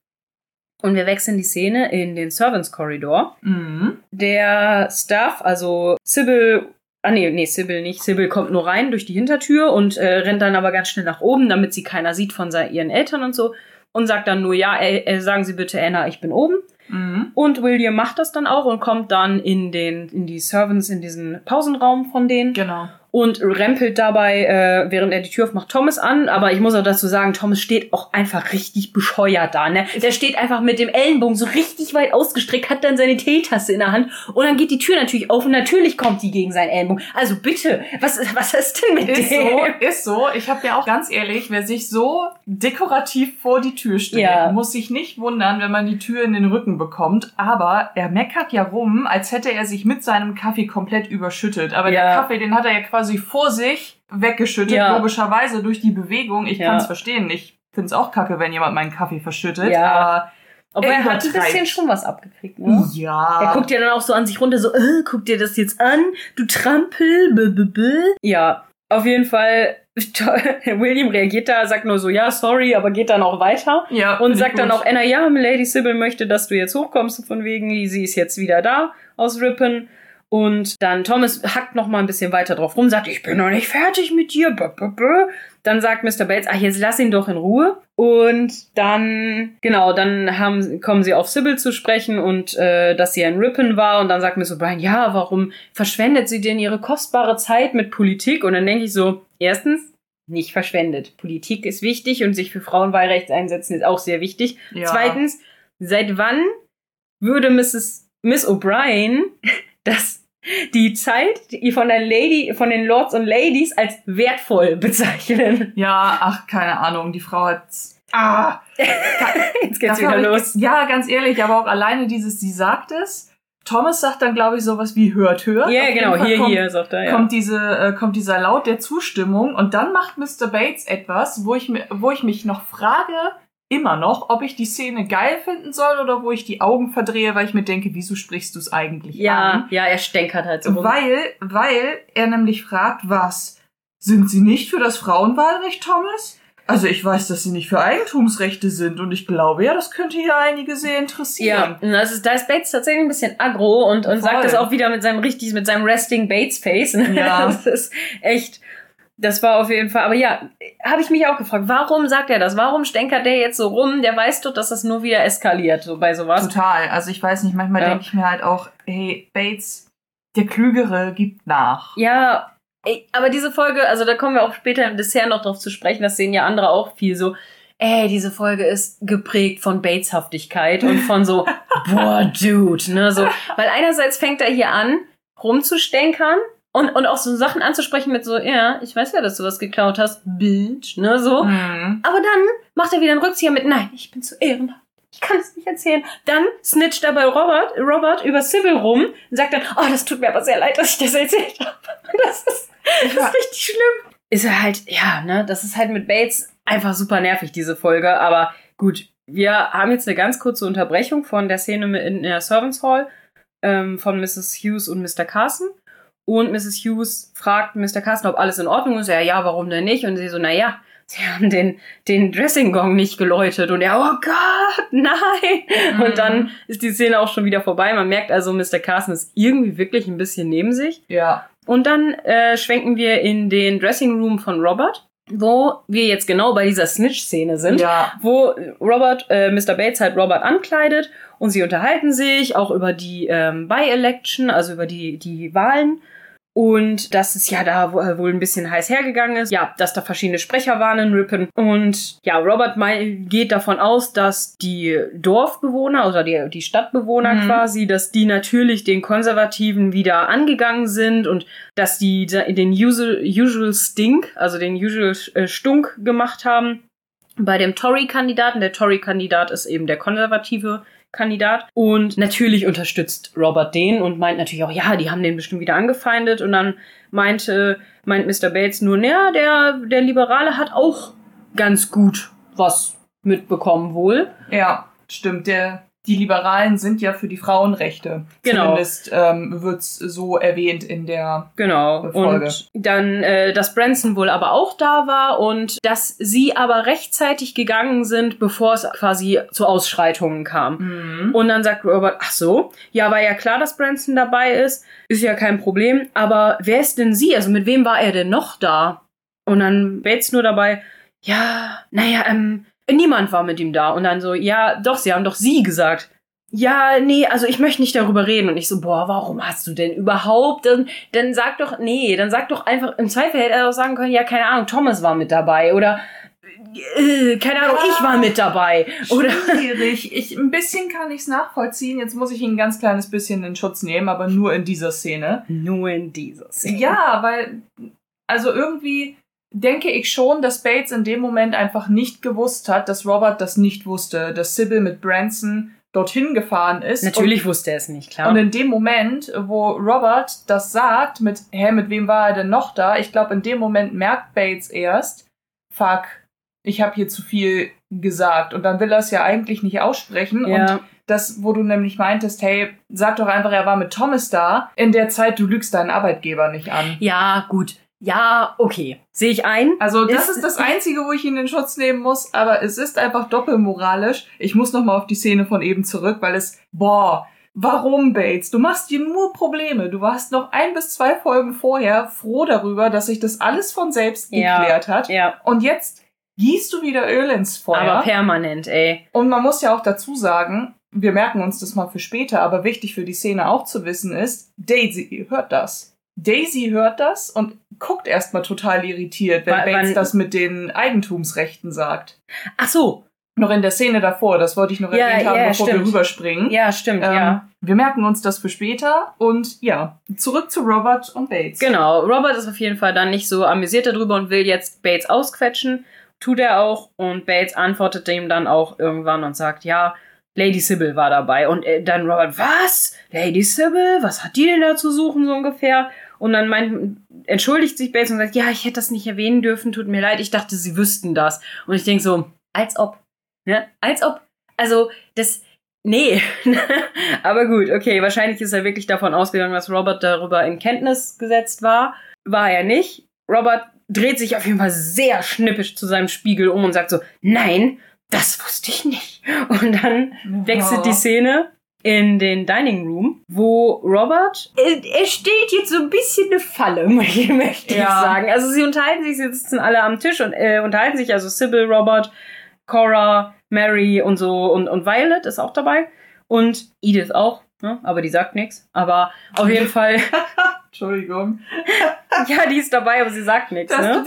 [SPEAKER 2] Und wir wechseln die Szene in den Servants Corridor. Mhm. Der Staff, also Sybil, ah nee, nee, Sybil nicht. Sybil kommt nur rein durch die Hintertür und äh, rennt dann aber ganz schnell nach oben, damit sie keiner sieht von ihren Eltern und so. Und sagt dann nur, ja, äh, äh, sagen Sie bitte Anna, ich bin oben. Mhm. Und William macht das dann auch und kommt dann in den, in die Servants, in diesen Pausenraum von denen.
[SPEAKER 1] Genau.
[SPEAKER 2] Und rempelt dabei, äh, während er die Tür aufmacht, Thomas an. Aber ich muss auch dazu sagen, Thomas steht auch einfach richtig bescheuert da. Ne? Der steht einfach mit dem Ellenbogen so richtig weit ausgestreckt, hat dann seine Teetasse in der Hand und dann geht die Tür natürlich auf und natürlich kommt die gegen seinen Ellenbogen. Also bitte, was, was ist denn mit
[SPEAKER 1] ist
[SPEAKER 2] dem?
[SPEAKER 1] So, ist so. Ich habe ja auch ganz ehrlich, wer sich so dekorativ vor die Tür stellt,
[SPEAKER 2] Ja.
[SPEAKER 1] muss sich nicht wundern, wenn man die Tür in den Rücken bekommt. Aber er meckert ja rum, als hätte er sich mit seinem Kaffee komplett überschüttet. Aber
[SPEAKER 2] Ja.
[SPEAKER 1] der Kaffee, den hat er ja quasi vor sich weggeschüttet,
[SPEAKER 2] Ja.
[SPEAKER 1] logischerweise durch die Bewegung. Ich
[SPEAKER 2] Ja.
[SPEAKER 1] kann es verstehen. Ich finde es auch kacke, wenn jemand meinen Kaffee verschüttet.
[SPEAKER 2] Ja.
[SPEAKER 1] Aber er
[SPEAKER 2] hat ein bisschen schon was abgekriegt, ne?
[SPEAKER 1] ja.
[SPEAKER 2] Er guckt ja dann auch so an sich runter, so, äh, guck dir das jetzt an, du Trampel, b -b -b. Ja, auf jeden Fall, William reagiert da, sagt nur so, ja, sorry, aber geht dann auch weiter.
[SPEAKER 1] ja,
[SPEAKER 2] Und sagt dann
[SPEAKER 1] gut.
[SPEAKER 2] auch Anna, ja, Lady Sybil möchte, dass du jetzt hochkommst, von wegen, sie ist jetzt wieder da aus Ripon. Und dann Thomas hackt noch mal ein bisschen weiter drauf rum, sagt, ich bin noch nicht fertig mit dir. Dann sagt Mr. Bates, ach, jetzt lass ihn doch in Ruhe. Und dann, genau, dann haben, kommen sie auf Sybil zu sprechen und äh, dass sie in Ripon war. Und dann sagt Mr. Brian, ja, warum verschwendet sie denn ihre kostbare Zeit mit Politik? Und dann denke ich so, erstens, nicht verschwendet. Politik ist wichtig und sich für Frauenwahlrecht einsetzen ist auch sehr wichtig.
[SPEAKER 1] Ja.
[SPEAKER 2] Zweitens, seit wann würde Mrs. Miss O'Brien das die Zeit die von der Lady, von den Lords und Ladies als wertvoll bezeichnen?
[SPEAKER 1] Ja, ach, keine Ahnung. Die Frau hat. Ah!
[SPEAKER 2] Jetzt geht's wieder
[SPEAKER 1] war ich-
[SPEAKER 2] los.
[SPEAKER 1] Ja, ganz ehrlich, aber auch alleine dieses, sie sagt es. Thomas sagt dann, glaube ich, sowas wie hört, hört. Jeden
[SPEAKER 2] genau,
[SPEAKER 1] Fall
[SPEAKER 2] hier,
[SPEAKER 1] kommt,
[SPEAKER 2] hier, sagt er, ja.
[SPEAKER 1] Kommt, diese, äh, kommt dieser Laut der Zustimmung und dann macht Mr. Bates etwas, wo ich, wo ich mich noch frage, immer noch, ob ich die Szene geil finden soll oder wo ich die Augen verdrehe, weil ich mir denke, wieso sprichst du es eigentlich
[SPEAKER 2] ja,
[SPEAKER 1] an?
[SPEAKER 2] ja, er stänkert halt so rum.
[SPEAKER 1] Weil, weil er nämlich fragt, was? Sind Sie nicht für das Frauenwahlrecht, Thomas? Also ich weiß, dass Sie nicht für Eigentumsrechte sind und ich glaube ja, das könnte hier einige sehr
[SPEAKER 2] Ja,
[SPEAKER 1] interessieren.
[SPEAKER 2] und das ist, da ist Bates tatsächlich ein bisschen aggro und, und
[SPEAKER 1] Voll.
[SPEAKER 2] sagt das auch wieder mit seinem richtig, mit seinem Resting Bates Face.
[SPEAKER 1] Ja.
[SPEAKER 2] Das ist echt, das war auf jeden Fall, aber ja, habe ich mich auch gefragt, warum sagt er das? Warum stänkert der jetzt so rum? Der weiß doch, dass das nur wieder eskaliert, so bei sowas.
[SPEAKER 1] Total. Also ich weiß nicht, manchmal
[SPEAKER 2] Ja.
[SPEAKER 1] denke ich mir halt auch, hey, Bates, der Klügere gibt nach.
[SPEAKER 2] Ja, ey, aber diese Folge, also da kommen wir auch später im Dessert noch drauf zu sprechen, das sehen ja andere auch viel so. Ey, diese Folge ist geprägt von Bateshaftigkeit und von so, boah, Dude, ne, so. Weil einerseits fängt er hier an, rumzustänkern und, und auch so Sachen anzusprechen mit so, ja, ich weiß ja, dass du was geklaut hast, Bitch, ne, so.
[SPEAKER 1] Mhm.
[SPEAKER 2] Aber dann macht er wieder einen Rückzieher mit, nein, ich bin zu ehrenhaft. Ich kann es nicht erzählen. Dann snitcht er bei Robert, Robert über Sybil rum und sagt dann, oh, das tut mir aber sehr leid, dass ich das erzählt habe. Das ist, das ist richtig schlimm. Ist er halt, ja, ne, das ist halt mit Bates einfach super nervig, diese Folge. Aber gut, wir haben jetzt eine ganz kurze Unterbrechung von der Szene in der Servants Hall ähm, von Mrs. Hughes und Mr. Carson. Und Mrs. Hughes fragt Mr. Carson, ob alles in Ordnung ist. Er, ja, warum denn nicht? Und sie so, na ja, sie haben den, den Dressing-Gong nicht geläutet. Und er, oh Gott, nein.
[SPEAKER 1] Mhm.
[SPEAKER 2] Und dann ist die Szene auch schon wieder vorbei. Man merkt also, Mr. Carson ist irgendwie wirklich ein bisschen neben sich.
[SPEAKER 1] Ja.
[SPEAKER 2] Und dann äh, schwenken wir in den Dressing Room von Robert, wo wir jetzt genau bei dieser Snitch-Szene sind
[SPEAKER 1] Ja.
[SPEAKER 2] wo Robert, äh, Mr. Bates halt Robert ankleidet und sie unterhalten sich auch über die ähm, By-Election, also über die, die Wahlen. Und dass es ja da wo- wohl ein bisschen heiß hergegangen ist. Ja, dass da verschiedene Sprecher waren in Ripon. Und ja, Robert geht davon aus, dass die Dorfbewohner oder die, die Stadtbewohner
[SPEAKER 1] Mhm.
[SPEAKER 2] quasi, dass die natürlich den Konservativen wieder angegangen sind und dass die den usual, usual Stink, also den usual äh, Stunk gemacht haben bei dem Tory-Kandidaten. Der Tory-Kandidat ist eben der konservative Kandidat. Und natürlich unterstützt Robert den und meint natürlich auch, ja, die haben den bestimmt wieder angefeindet. Und dann meinte, meint Mr. Bates nur, ja, der, der Liberale hat auch ganz gut was mitbekommen wohl.
[SPEAKER 1] Ja, stimmt. Der, die Liberalen sind ja für die Frauenrechte.
[SPEAKER 2] Genau.
[SPEAKER 1] Zumindest ähm, wird's so erwähnt in der.
[SPEAKER 2] Genau.
[SPEAKER 1] Folge.
[SPEAKER 2] Und dann, äh, dass Branson wohl aber auch da war und dass sie aber rechtzeitig gegangen sind, bevor es quasi zu Ausschreitungen kam.
[SPEAKER 1] Mhm.
[SPEAKER 2] Und dann sagt Robert, ach so, ja, war ja klar, dass Branson dabei ist, ist ja kein Problem, aber wer ist denn sie? Also mit wem war er denn noch da? Und dann Bates nur dabei, ja, naja, ähm, niemand war mit ihm da. Und dann so, ja, doch, sie haben doch sie gesagt. ja, nee, also ich möchte nicht darüber reden. Und ich so, boah, warum hast du denn überhaupt? Dann, dann sag doch, nee, dann sag doch einfach, im Zweifel hätte er auch sagen können, ja, keine Ahnung, Thomas war mit dabei oder äh, keine Ahnung, ja, ich war mit dabei. Oder
[SPEAKER 1] schwierig. Ich, ein bisschen kann ich es nachvollziehen. Jetzt muss ich ihn ein ganz kleines bisschen in Schutz nehmen, aber nur in dieser Szene.
[SPEAKER 2] Nur in dieser Szene.
[SPEAKER 1] Ja, weil, also irgendwie denke ich schon, dass Bates in dem Moment einfach nicht gewusst hat, dass Robert das nicht wusste, dass Sybil mit Branson dorthin gefahren ist.
[SPEAKER 2] Natürlich und, wusste er es nicht, klar.
[SPEAKER 1] Und in dem Moment, wo Robert das sagt, mit, hä, mit wem war er denn noch da? Ich glaube, in dem Moment merkt Bates erst, fuck, ich habe hier zu viel gesagt. Und dann will er es ja eigentlich nicht aussprechen. Ja. Und das, wo du nämlich meintest, hey, sag doch einfach, er war mit Thomas da. In der Zeit, du lügst deinen Arbeitgeber nicht an.
[SPEAKER 2] Ja, gut. Ja, okay. Sehe ich ein.
[SPEAKER 1] Also das ist, ist das Einzige, wo ich ihn in Schutz nehmen muss, aber es ist einfach doppelmoralisch. Ich muss nochmal auf die Szene von eben zurück, weil es, boah, warum Bates? Du machst dir nur Probleme. Du warst noch ein bis zwei Folgen vorher froh darüber, dass sich das alles von selbst geklärt ja, hat. Ja. Und jetzt gießt du wieder Öl ins Feuer.
[SPEAKER 2] Aber permanent, ey.
[SPEAKER 1] Und man muss ja auch dazu sagen, wir merken uns das mal für später, aber wichtig für die Szene auch zu wissen ist, Daisy hört das. Daisy hört das und guckt erstmal total irritiert, wenn w Bates das mit den Eigentumsrechten sagt.
[SPEAKER 2] Ach so.
[SPEAKER 1] Noch in der Szene davor, das wollte ich noch ja, erwähnt haben, ja, bevor stimmt. wir rüberspringen.
[SPEAKER 2] Ja, stimmt, ähm, ja.
[SPEAKER 1] Wir merken uns das für später und ja, zurück zu Robert und Bates.
[SPEAKER 2] Genau, Robert ist auf jeden Fall dann nicht so amüsiert darüber und will jetzt Bates ausquetschen. Tut er auch und Bates antwortet ihm dann auch irgendwann und sagt, ja, Lady Sybil war dabei. Und äh, dann Robert, was? Lady Sybil? Was hat die denn da zu suchen, so ungefähr? Und dann meint, entschuldigt sich Bates und sagt, ja, ich hätte das nicht erwähnen dürfen, tut mir leid, ich dachte, sie wüssten das. Und ich denke so, als ob. Ne? Als ob. Also, das. Nee. Aber gut, okay, wahrscheinlich ist er wirklich davon ausgegangen, dass Robert darüber in Kenntnis gesetzt war. War er nicht. Robert dreht sich auf jeden Fall sehr schnippisch zu seinem Spiegel um und sagt so, nein, das wusste ich nicht. Und dann wechselt die Szene in den Dining Room, wo Robert, er, steht jetzt so ein bisschen eine Falle, möchte ja. ich sagen. Also sie unterhalten sich, sie sitzen alle am Tisch und äh, unterhalten sich, also Sybil, Robert, Cora, Mary und so und, und Violet ist auch dabei und Edith auch, ne? aber die sagt nichts. Aber auf jeden Fall.
[SPEAKER 1] Entschuldigung.
[SPEAKER 2] ja, die ist dabei, aber sie sagt nichts. Ne?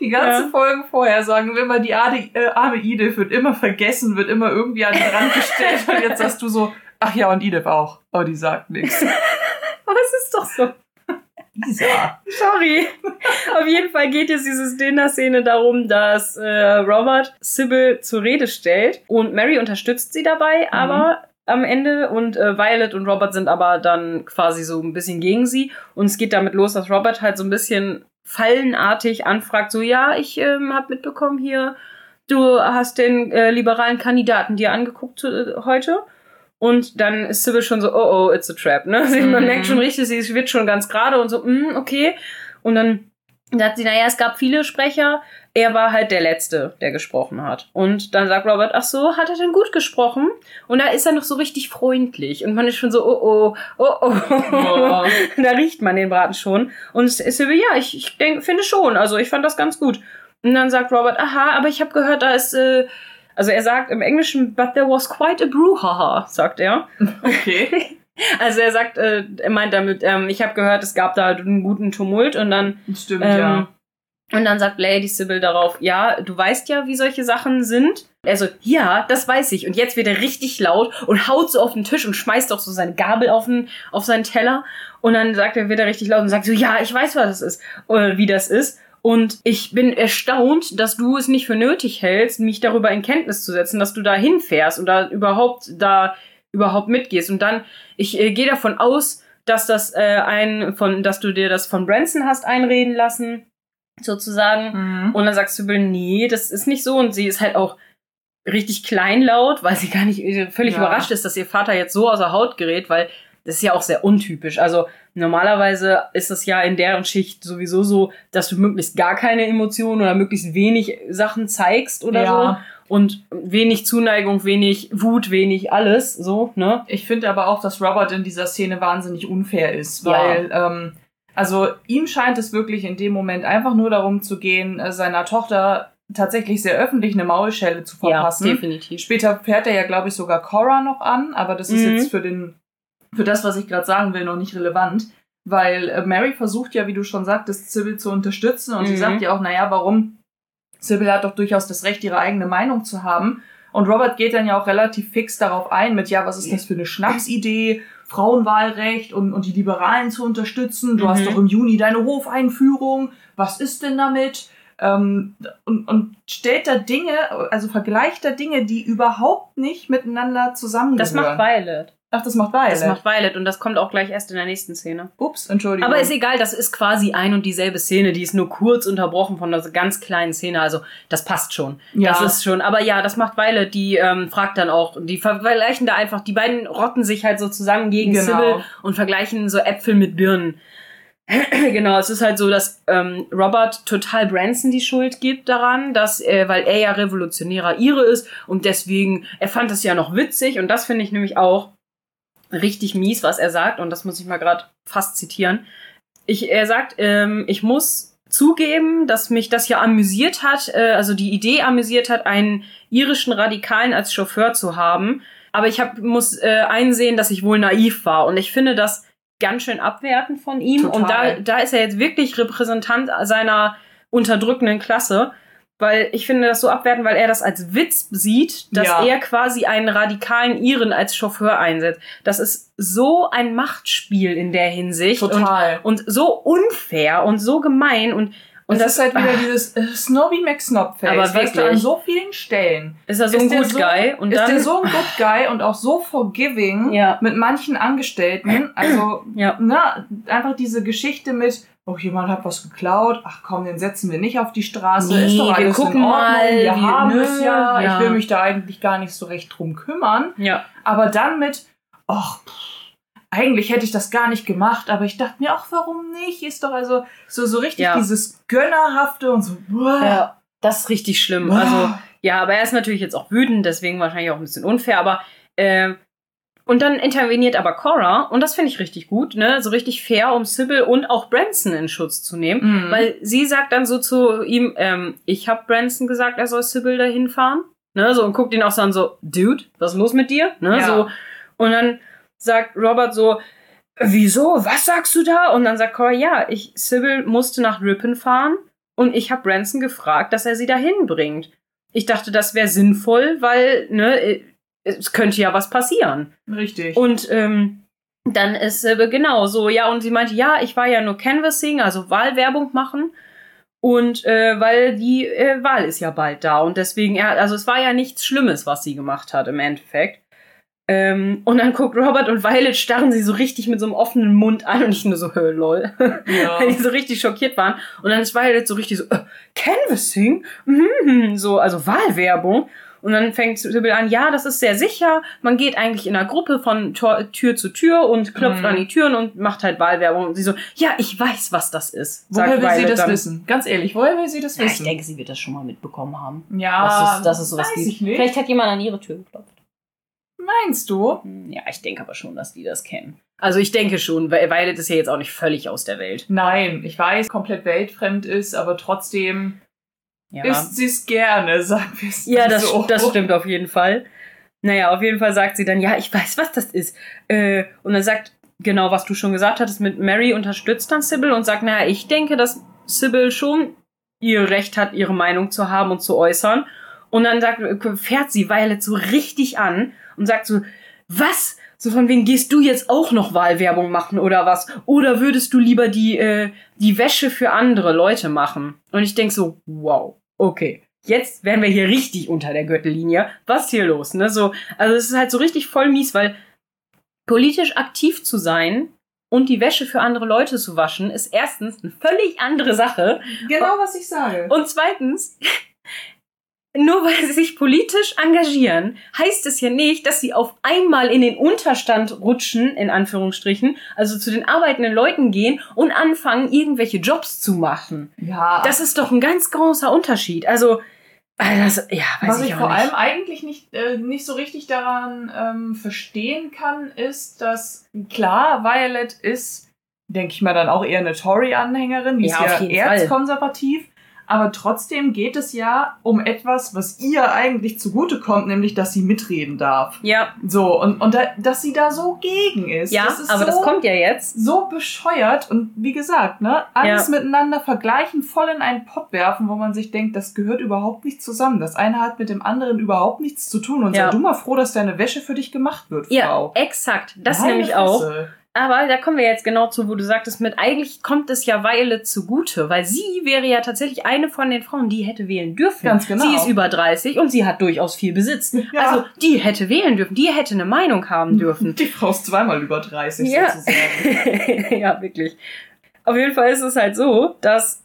[SPEAKER 1] Die ganzen ja. Folgen vorher sagen wir immer, die arme, äh, arme Edith wird immer vergessen, wird immer irgendwie an den Rand gestellt und jetzt sagst du so, Ach ja, und Edith auch. Aber die sagt nichts.
[SPEAKER 2] Aber es ist doch so. Lisa. Sorry. Auf jeden Fall geht jetzt diese Dinner-Szene darum, dass äh, Robert Sybil zur Rede stellt und Mary unterstützt sie dabei, mhm. aber am Ende und äh, Violet und Robert sind aber dann quasi so ein bisschen gegen sie und es geht damit los, dass Robert halt so ein bisschen fallenartig anfragt, so ja, ich ähm, habe mitbekommen hier, du hast den äh, liberalen Kandidaten dir angeguckt äh, heute und dann ist Sybil schon so, oh oh, it's a trap, ne? Mhm. Man merkt schon richtig, sie wird schon ganz gerade und so, mm, okay. Und dann sagt sie, naja, es gab viele Sprecher, er war halt der Letzte, der gesprochen hat. Und dann sagt Robert, ach so, hat er denn gut gesprochen? Und da ist er noch so richtig freundlich. Und man ist schon so, oh oh, oh oh. oh. da riecht man den Braten schon. Und Sybil, ja, ich, ich denk, finde schon. Also ich fand das ganz gut. Und dann sagt Robert, aha, aber ich habe gehört, da ist... Äh, also er sagt im Englischen, but there was quite a brouhaha, sagt er.
[SPEAKER 1] Okay.
[SPEAKER 2] Also er sagt, äh, er meint damit, ähm, ich habe gehört, es gab da einen guten Tumult und dann.
[SPEAKER 1] Stimmt, ähm, ja.
[SPEAKER 2] Und dann sagt Lady Sybil darauf, ja, du weißt ja, wie solche Sachen sind. Er so, ja, das weiß ich. Und jetzt wird er richtig laut und haut so auf den Tisch und schmeißt auch so seine Gabel auf, den, auf seinen Teller. Und dann sagt er, wird er richtig laut und sagt so, ja, ich weiß, was das ist, oder wie das ist. Und ich bin erstaunt, dass du es nicht für nötig hältst, mich darüber in Kenntnis zu setzen, dass du da hinfährst und da überhaupt da überhaupt mitgehst. Und dann, ich äh, gehe davon aus, dass das äh, ein von, dass du dir das von Branson hast einreden lassen, sozusagen. Mhm. Und dann sagst du, nee, das ist nicht so. Und sie ist halt auch richtig kleinlaut, weil sie gar nicht äh, völlig ja. überrascht ist, dass ihr Vater jetzt so außer Haut gerät, weil das ist ja auch sehr untypisch. Also normalerweise ist es ja in deren Schicht sowieso so, dass du möglichst gar keine Emotionen oder möglichst wenig Sachen zeigst oder ja. so. Und wenig Zuneigung, wenig Wut, wenig alles, so, ne?
[SPEAKER 1] Ich finde aber auch, dass Robert in dieser Szene wahnsinnig unfair ist, weil, ja. ähm, also ihm scheint es wirklich in dem Moment einfach nur darum zu gehen, äh, seiner Tochter tatsächlich sehr öffentlich eine Maulschelle zu verpassen.
[SPEAKER 2] Ja, definitiv.
[SPEAKER 1] Später fährt er ja, glaube ich, sogar Cora noch an, aber das ist
[SPEAKER 2] Mhm.
[SPEAKER 1] jetzt für den, für das, was ich gerade sagen will, noch nicht relevant. Weil äh, Mary versucht ja, wie du schon sagtest, Sybil zu unterstützen und sie
[SPEAKER 2] Mhm.
[SPEAKER 1] sagt ja auch, naja, warum? Sybil hat doch durchaus das Recht, ihre eigene Meinung zu haben. Und Robert geht dann ja auch relativ fix darauf ein mit, ja, was ist das für eine Schnapsidee, Frauenwahlrecht und, und die Liberalen zu unterstützen. Du
[SPEAKER 2] Mhm.
[SPEAKER 1] hast doch im Juni deine Hofeinführung. Was ist denn damit? Ähm, und, und stellt da Dinge, also vergleicht da Dinge, die überhaupt nicht miteinander zusammengehören.
[SPEAKER 2] Das macht Violet.
[SPEAKER 1] Ach, das macht Violet.
[SPEAKER 2] Das macht Violet und das kommt auch gleich erst in der nächsten Szene.
[SPEAKER 1] Ups, Entschuldigung.
[SPEAKER 2] Aber ist egal, das ist quasi ein und dieselbe Szene, die ist nur kurz unterbrochen von einer ganz kleinen Szene, also das passt schon.
[SPEAKER 1] Ja.
[SPEAKER 2] Das ist schon, aber ja, das macht Violet, die ähm, fragt dann auch, die vergleichen da einfach, die beiden rotten sich halt so zusammen gegen
[SPEAKER 1] Genau.
[SPEAKER 2] Sybil und vergleichen so Äpfel mit Birnen. genau, es ist halt so, dass ähm, Robert total Branson die Schuld gibt daran, dass, äh, weil er ja revolutionärer Ire ist und deswegen, er fand das ja noch witzig und das finde ich nämlich auch richtig mies, was er sagt und das muss ich mal gerade fast zitieren. Ich, er sagt, ähm, ich muss zugeben, dass mich das ja amüsiert hat, äh, also die Idee amüsiert hat, einen irischen Radikalen als Chauffeur zu haben. Aber ich hab, muss äh, einsehen, dass ich wohl naiv war. Und ich finde das ganz schön abwertend von ihm.
[SPEAKER 1] Total.
[SPEAKER 2] Und da, da ist er jetzt wirklich Repräsentant seiner unterdrückenden Klasse. Weil ich finde das so abwertend, weil er das als Witz sieht, dass
[SPEAKER 1] Ja.
[SPEAKER 2] er quasi einen radikalen Iren als Chauffeur einsetzt. Das ist so ein Machtspiel in der Hinsicht.
[SPEAKER 1] Total.
[SPEAKER 2] Und, und so unfair und so gemein. Und, und
[SPEAKER 1] Und das ist halt wieder
[SPEAKER 2] ah,
[SPEAKER 1] dieses äh, Snobby McSnobface.
[SPEAKER 2] Aber
[SPEAKER 1] weißt
[SPEAKER 2] wirklich.
[SPEAKER 1] an so vielen Stellen.
[SPEAKER 2] ist er so ein
[SPEAKER 1] der
[SPEAKER 2] Good Guy. Und
[SPEAKER 1] ist
[SPEAKER 2] dann,
[SPEAKER 1] der so ein Good Guy und auch so forgiving
[SPEAKER 2] Ja.
[SPEAKER 1] mit manchen Angestellten. Also,
[SPEAKER 2] Ja.
[SPEAKER 1] na, einfach diese Geschichte mit, oh, jemand hat was geklaut, ach komm, den setzen wir nicht auf die Straße,
[SPEAKER 2] Nee,
[SPEAKER 1] ist doch
[SPEAKER 2] wir
[SPEAKER 1] alles
[SPEAKER 2] gucken
[SPEAKER 1] in Ordnung,
[SPEAKER 2] mal,
[SPEAKER 1] wir haben
[SPEAKER 2] nö,
[SPEAKER 1] es ja,
[SPEAKER 2] ja.
[SPEAKER 1] ich will mich da eigentlich gar nicht so recht drum kümmern.
[SPEAKER 2] ja.
[SPEAKER 1] Aber dann mit, ach, pff, eigentlich hätte ich das gar nicht gemacht, aber ich dachte mir, ach, warum nicht? Ist doch also so, so richtig
[SPEAKER 2] Ja.
[SPEAKER 1] dieses Gönnerhafte und so, boah,
[SPEAKER 2] ja. Das ist richtig schlimm.
[SPEAKER 1] boah.
[SPEAKER 2] Also, ja, aber er ist natürlich jetzt auch wütend, deswegen wahrscheinlich auch ein bisschen unfair, aber äh, und dann interveniert aber Cora und das finde ich richtig gut, ne? So richtig fair, um Sybil und auch Branson in Schutz zu nehmen.
[SPEAKER 1] Mhm.
[SPEAKER 2] Weil sie sagt dann so zu ihm, ähm, ich habe Branson gesagt, er soll Sybil dahin fahren. Ne, so und guckt ihn auch so an, so, Dude, was ist los mit dir? Ne,
[SPEAKER 1] Ja.
[SPEAKER 2] so. Und dann sagt Robert so, wieso? Was sagst du da? Und dann sagt Cora, ja, ich, Sybil musste nach Ripon fahren und ich habe Branson gefragt, dass er sie dahin bringt. Ich dachte, das wäre sinnvoll, weil, ne, es könnte ja was passieren.
[SPEAKER 1] Richtig.
[SPEAKER 2] Und ähm, dann ist äh, genau so, ja, und sie meinte, ja, ich war ja nur Canvassing, also Wahlwerbung machen. Und äh, weil die äh, Wahl ist ja bald da. Und deswegen, ja, also es war ja nichts Schlimmes, was sie gemacht hat im Endeffekt. Ähm, und dann guckt Robert und Violet starren sie so richtig mit so einem offenen Mund an und ich nur so, hör, lol.
[SPEAKER 1] Ja.
[SPEAKER 2] Weil die so richtig schockiert waren. Und dann ist Violet so richtig so, äh, Canvassing? Mhm, so, also Wahlwerbung. Und dann fängt Sybil an, ja, das ist sehr sicher. Man geht eigentlich in einer Gruppe von Tor, Tür zu Tür und klopft
[SPEAKER 1] Mhm.
[SPEAKER 2] an die Türen und macht halt Wahlwerbung. Und sie so, ja, ich weiß, was das ist.
[SPEAKER 1] Woher will sie das
[SPEAKER 2] dann.
[SPEAKER 1] wissen? Ganz ehrlich, woher will sie das
[SPEAKER 2] Ja, ich
[SPEAKER 1] wissen?
[SPEAKER 2] denke, sie wird das schon mal mitbekommen haben.
[SPEAKER 1] ja,
[SPEAKER 2] dass, es, dass es sowas
[SPEAKER 1] weiß
[SPEAKER 2] gibt.
[SPEAKER 1] ich nicht.
[SPEAKER 2] Vielleicht hat jemand an ihre Tür geklopft.
[SPEAKER 1] Meinst du?
[SPEAKER 2] Hm, Ja, ich denke aber schon, dass die das kennen. Also ich denke schon, weil Violet ist ja jetzt auch nicht völlig aus der Welt.
[SPEAKER 1] Nein, ich weiß, komplett weltfremd ist, aber trotzdem
[SPEAKER 2] Ja.
[SPEAKER 1] isst sie es gerne, sagen wir es
[SPEAKER 2] Ja, das,
[SPEAKER 1] so.
[SPEAKER 2] das stimmt auf jeden Fall. Naja, auf jeden Fall sagt sie dann, ja, ich weiß, was das ist. Äh, und dann sagt, genau, was du schon gesagt hattest, mit Mary unterstützt dann Sybil und sagt, naja, ich denke, dass Sybil schon ihr Recht hat, ihre Meinung zu haben und zu äußern. Und dann sagt, fährt sie Violet so richtig an und sagt so, was? So von wegen, gehst du jetzt auch noch Wahlwerbung machen oder was? Oder würdest du lieber die, äh, die Wäsche für andere Leute machen? Und ich denk so, wow, okay. Jetzt wären wir hier richtig unter der Gürtellinie. Was ist hier los? Ne? So, also es ist halt so richtig voll mies, weil politisch aktiv zu sein und die Wäsche für andere Leute zu waschen, ist erstens eine völlig andere Sache.
[SPEAKER 1] Genau, was ich sage.
[SPEAKER 2] Und zweitens, nur weil sie sich politisch engagieren, heißt es ja nicht, dass sie auf einmal in den Unterstand rutschen, in Anführungsstrichen, also zu den arbeitenden Leuten gehen und anfangen, irgendwelche Jobs zu machen.
[SPEAKER 1] ja,
[SPEAKER 2] Das ist doch ein ganz großer Unterschied. Also, äh, das, ja, weiß
[SPEAKER 1] was
[SPEAKER 2] ich,
[SPEAKER 1] ich vor
[SPEAKER 2] nicht.
[SPEAKER 1] allem eigentlich nicht, äh, nicht so richtig daran ähm, verstehen kann, ist, dass klar, Violet ist, denke ich mal, dann auch eher eine Tory-Anhängerin, die
[SPEAKER 2] Ja,
[SPEAKER 1] ist ja
[SPEAKER 2] jeden Fall.
[SPEAKER 1] Aber trotzdem geht es ja um etwas, was ihr eigentlich zugutekommt, nämlich, dass sie mitreden darf.
[SPEAKER 2] Ja.
[SPEAKER 1] So, und, und da, dass sie da so gegen ist.
[SPEAKER 2] Ja,
[SPEAKER 1] das ist
[SPEAKER 2] aber
[SPEAKER 1] so,
[SPEAKER 2] das kommt ja jetzt.
[SPEAKER 1] so bescheuert und wie gesagt, ne, alles
[SPEAKER 2] Ja.
[SPEAKER 1] miteinander vergleichen, voll in einen Pott werfen, wo man sich denkt, das gehört überhaupt nicht zusammen. Das eine hat mit dem anderen überhaupt nichts zu tun und
[SPEAKER 2] Ja.
[SPEAKER 1] sei du mal froh, dass deine Wäsche für dich gemacht wird,
[SPEAKER 2] Ja,
[SPEAKER 1] Frau.
[SPEAKER 2] exakt. Das
[SPEAKER 1] Meine
[SPEAKER 2] nämlich auch. Aber da kommen wir jetzt genau zu, wo du sagtest, mit eigentlich kommt es ja Violet zugute, weil sie wäre ja tatsächlich eine von den Frauen, die hätte wählen dürfen.
[SPEAKER 1] Ganz genau.
[SPEAKER 2] Sie ist über 30 und sie hat durchaus viel Besitz.
[SPEAKER 1] Ja.
[SPEAKER 2] Also die hätte wählen dürfen, die hätte eine Meinung haben dürfen.
[SPEAKER 1] Die Frau ist zweimal über 30
[SPEAKER 2] Ja.
[SPEAKER 1] sozusagen.
[SPEAKER 2] ja, wirklich. Auf jeden Fall ist es halt so, dass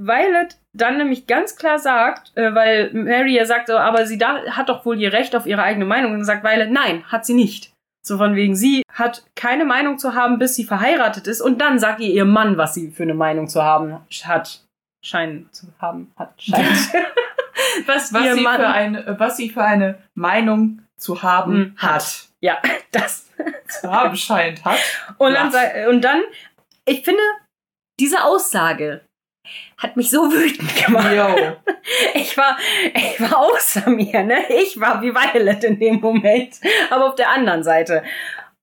[SPEAKER 2] Violet dann nämlich ganz klar sagt, äh, weil Mary ja sagt, so, aber sie da hat doch wohl ihr Recht auf ihre eigene Meinung. Und sagt Violet, nein, hat sie nicht. So von wegen, sie hat keine Meinung zu haben, bis sie verheiratet ist. Und dann sagt ihr ihr Mann, was sie für eine Meinung zu haben hat. Scheinen zu haben hat. Scheint. was,
[SPEAKER 1] Was sie,
[SPEAKER 2] Mann.
[SPEAKER 1] für eine, was sie für eine Meinung zu haben
[SPEAKER 2] Hm,
[SPEAKER 1] hat.
[SPEAKER 2] ja, das.
[SPEAKER 1] Zu haben scheint hat.
[SPEAKER 2] Und dann, und dann, ich finde, diese Aussage hat mich so wütend gemacht.
[SPEAKER 1] Yo.
[SPEAKER 2] Ich war, ich war außer mir, ne? Ich war wie Violet in dem Moment, aber auf der anderen Seite.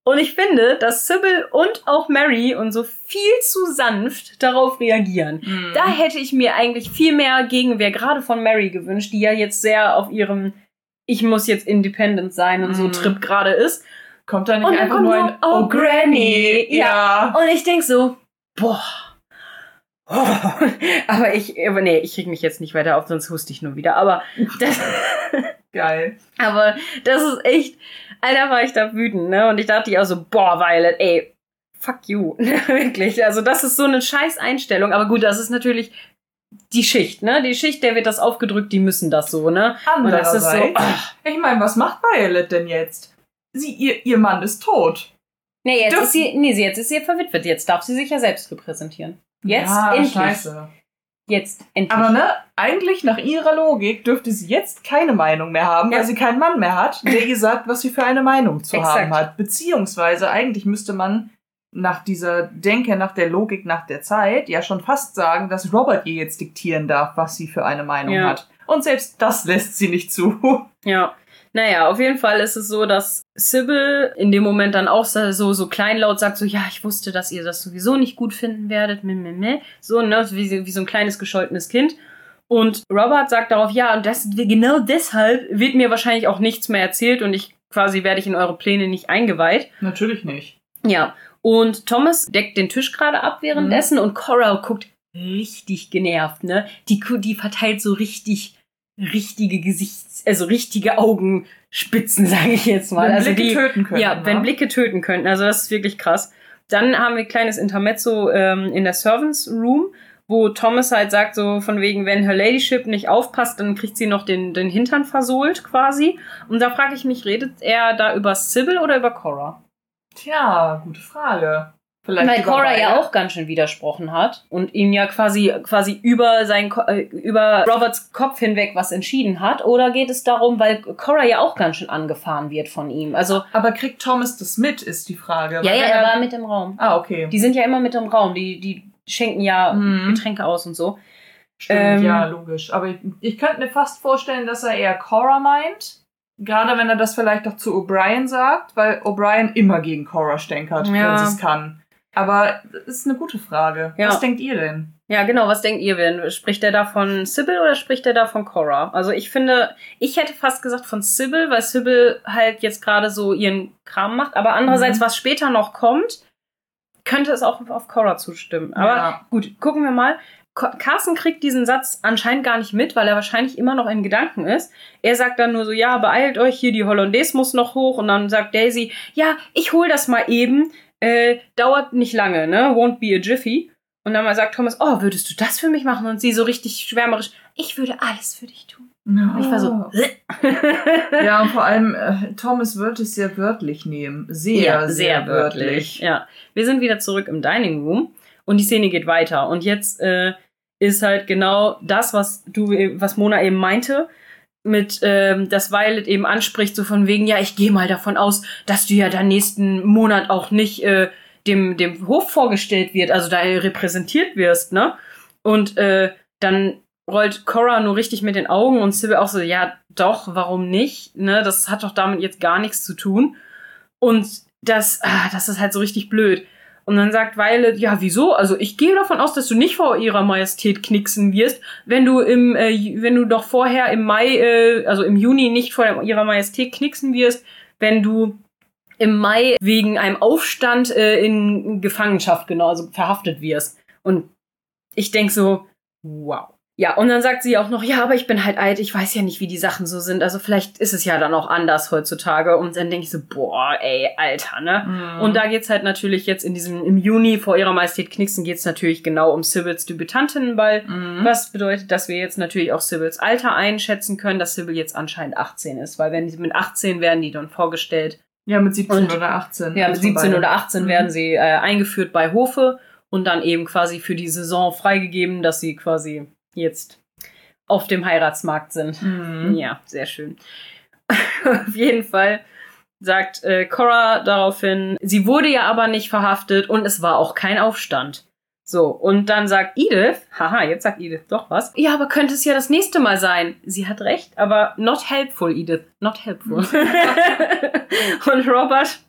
[SPEAKER 2] Und ich finde, dass Sybil und auch Mary und so viel zu sanft darauf reagieren.
[SPEAKER 1] Mhm.
[SPEAKER 2] Da hätte ich mir eigentlich viel mehr Gegenwehr gerade von Mary gewünscht, die ja jetzt sehr auf ihrem Ich muss jetzt independent sein und so
[SPEAKER 1] Mhm.
[SPEAKER 2] Trip gerade ist.
[SPEAKER 1] Kommt da nicht einfach nur ein
[SPEAKER 2] oh, Granny.
[SPEAKER 1] Ja.
[SPEAKER 2] Und ich denk so, boah. Oh. Aber ich, aber nee, ich reg mich jetzt nicht weiter auf, sonst huste ich nur wieder. Aber das,
[SPEAKER 1] Geil.
[SPEAKER 2] aber das ist echt, Alter, war ich da wütend, ne? Und ich dachte ich auch so, boah, Violet, ey, fuck you. Wirklich. Also, das ist so eine scheiß Einstellung. Aber gut, das ist natürlich die Schicht, ne? Die Schicht, der wird das aufgedrückt, die müssen das so, ne? Ist so,
[SPEAKER 1] Andererseits,
[SPEAKER 2] ach.
[SPEAKER 1] ich meine, was macht Violet denn jetzt? Sie, ihr, ihr Mann ist tot.
[SPEAKER 2] Nee, jetzt
[SPEAKER 1] Dürfen-
[SPEAKER 2] ist sie, nee, jetzt ist sie verwitwet. Jetzt darf sie sich ja selbst repräsentieren. Jetzt
[SPEAKER 1] ja,
[SPEAKER 2] endlich.
[SPEAKER 1] scheiße.
[SPEAKER 2] Jetzt endlich.
[SPEAKER 1] Aber ne, eigentlich nach ihrer Logik dürfte sie jetzt keine Meinung mehr haben,
[SPEAKER 2] Ja.
[SPEAKER 1] weil sie keinen Mann mehr hat, der ihr sagt, was sie für eine Meinung zu
[SPEAKER 2] Exakt.
[SPEAKER 1] haben hat. Beziehungsweise eigentlich müsste man nach dieser Denke, nach der Logik, nach der Zeit ja schon fast sagen, dass Robert ihr jetzt diktieren darf, was sie für eine Meinung
[SPEAKER 2] Ja.
[SPEAKER 1] hat. Und selbst das lässt sie nicht zu.
[SPEAKER 2] Ja. Naja, auf jeden Fall ist es so, dass Sybil in dem Moment dann auch so, so, kleinlaut sagt, so, ja, ich wusste, dass ihr das sowieso nicht gut finden werdet, meh, meh, meh. So, ne, wie, so- wie so ein kleines gescholtenes Kind. Und Robert sagt darauf, ja, und das, genau deshalb wird mir wahrscheinlich auch nichts mehr erzählt und ich quasi werde ich in eure Pläne nicht eingeweiht.
[SPEAKER 1] Natürlich nicht.
[SPEAKER 2] Ja. Und Thomas deckt den Tisch gerade ab währenddessen und Cora guckt richtig genervt, ne? Die, die verteilt so richtig, richtige Gesichts-, also richtige Augenspitzen, sage ich jetzt mal.
[SPEAKER 1] Wenn
[SPEAKER 2] also
[SPEAKER 1] Blicke
[SPEAKER 2] die,
[SPEAKER 1] töten können.
[SPEAKER 2] ja,
[SPEAKER 1] ne?
[SPEAKER 2] wenn Blicke töten könnten. Also das ist wirklich krass. Dann haben wir ein kleines Intermezzo ähm, in der Servants Room, wo Thomas halt sagt, so von wegen, wenn Her Ladyship nicht aufpasst, dann kriegt sie noch den, den Hintern versohlt quasi. Und da frage ich mich, redet er da über Sybil oder über Cora?
[SPEAKER 1] Tja, gute Frage. Vielleicht
[SPEAKER 2] Weil Cora ja auch ganz schön widersprochen hat und ihn ja quasi quasi über sein äh, über Roberts Kopf hinweg was entschieden hat oder geht es darum, weil Cora ja auch ganz schön angefahren wird von ihm. Also
[SPEAKER 1] Aber kriegt Thomas das mit, ist die Frage.
[SPEAKER 2] ja, ja, er war mit im Raum.
[SPEAKER 1] Ah, okay.
[SPEAKER 2] Die sind ja immer mit im Raum, die die schenken ja
[SPEAKER 1] Mhm.
[SPEAKER 2] Getränke aus und so.
[SPEAKER 1] Stimmt,
[SPEAKER 2] Ähm,
[SPEAKER 1] ja, logisch. Aber ich, ich könnte mir fast vorstellen, dass er eher Cora meint. Gerade wenn er das vielleicht auch zu O'Brien sagt, weil O'Brien immer gegen Cora stänkert,
[SPEAKER 2] Ja.
[SPEAKER 1] wenn sie es kann. Aber das ist eine gute Frage.
[SPEAKER 2] Ja.
[SPEAKER 1] Was denkt ihr denn?
[SPEAKER 2] Ja, genau, was denkt ihr denn? Spricht er da von Sybil oder spricht er da von Cora? Also ich finde, ich hätte fast gesagt von Sybil, weil Sybil halt jetzt gerade so ihren Kram macht, aber andererseits,
[SPEAKER 1] Mhm.
[SPEAKER 2] was später noch kommt, könnte es auch auf Cora zustimmen. Aber
[SPEAKER 1] Ja.
[SPEAKER 2] gut, gucken wir mal. Ca- Carsten kriegt diesen Satz anscheinend gar nicht mit, weil er wahrscheinlich immer noch in Gedanken ist. Er sagt dann nur so, ja, beeilt euch, hier die Hollandaise muss noch hoch. Und dann sagt Daisy, ja, ich hol das mal eben. Äh, dauert nicht lange, ne? Won't be a jiffy. Und dann mal sagt Thomas, oh, würdest du das für mich machen? Und sie so richtig schwärmerisch, ich würde alles für dich tun. Und ich war so,
[SPEAKER 1] Ja, und vor allem, äh, Thomas wird es sehr wörtlich nehmen. Sehr,
[SPEAKER 2] ja,
[SPEAKER 1] sehr, wörtlich.
[SPEAKER 2] Ja, wir sind wieder zurück im Dining Room und die Szene geht weiter. Und jetzt äh, ist halt genau das, was du, was Mona eben meinte, mit, ähm, dass Violet eben anspricht, so von wegen, ja, ich gehe mal davon aus, dass du ja dann nächsten Monat auch nicht äh, dem, dem Hof vorgestellt wird, also da repräsentiert wirst, ne? Und äh, dann rollt Cora nur richtig mit den Augen und Sybil auch so, ja, doch, warum nicht? Ne, das hat doch damit jetzt gar nichts zu tun. Und das, ah, das ist halt so richtig blöd. Und dann sagt Violet, ja, wieso? Also ich gehe davon aus, dass du nicht vor ihrer Majestät knicksen wirst, wenn du im, äh, wenn du doch vorher im Mai, äh, also im Juni nicht vor ihrer Majestät knicksen wirst, wenn du im Mai wegen einem Aufstand äh, in Gefangenschaft genau, also verhaftet wirst. Und ich denk so, wow. Ja, und dann sagt sie auch noch, ja, aber ich bin halt alt, ich weiß ja nicht, wie die Sachen so sind. Also vielleicht ist es ja dann auch anders heutzutage. Und dann denke ich so, boah, ey, Alter, ne? Mhm. Und da geht's halt natürlich jetzt in diesem, im Juni vor ihrer Majestät Knixen geht's natürlich genau um Sybils Debütantinnenball. Mhm. Was bedeutet, dass wir jetzt natürlich auch Sybils Alter einschätzen können, dass Sybil jetzt anscheinend 18 ist. Weil wenn sie mit 18 werden die dann vorgestellt.
[SPEAKER 1] Ja, mit 17 und, oder 18.
[SPEAKER 2] Ja, mit 17 oder 18 mhm. werden sie äh, eingeführt bei Hofe und dann eben quasi für die Saison freigegeben, dass sie quasi jetzt auf dem Heiratsmarkt sind. Mhm. Ja, sehr schön. auf jeden Fall sagt äh, Cora daraufhin, sie wurde ja aber nicht verhaftet und es war auch kein Aufstand. So, und dann sagt Edith, haha, jetzt sagt Edith doch was. Ja, aber könnte es ja das nächste Mal sein. Sie hat recht, aber not helpful, Edith. Not helpful. und Robert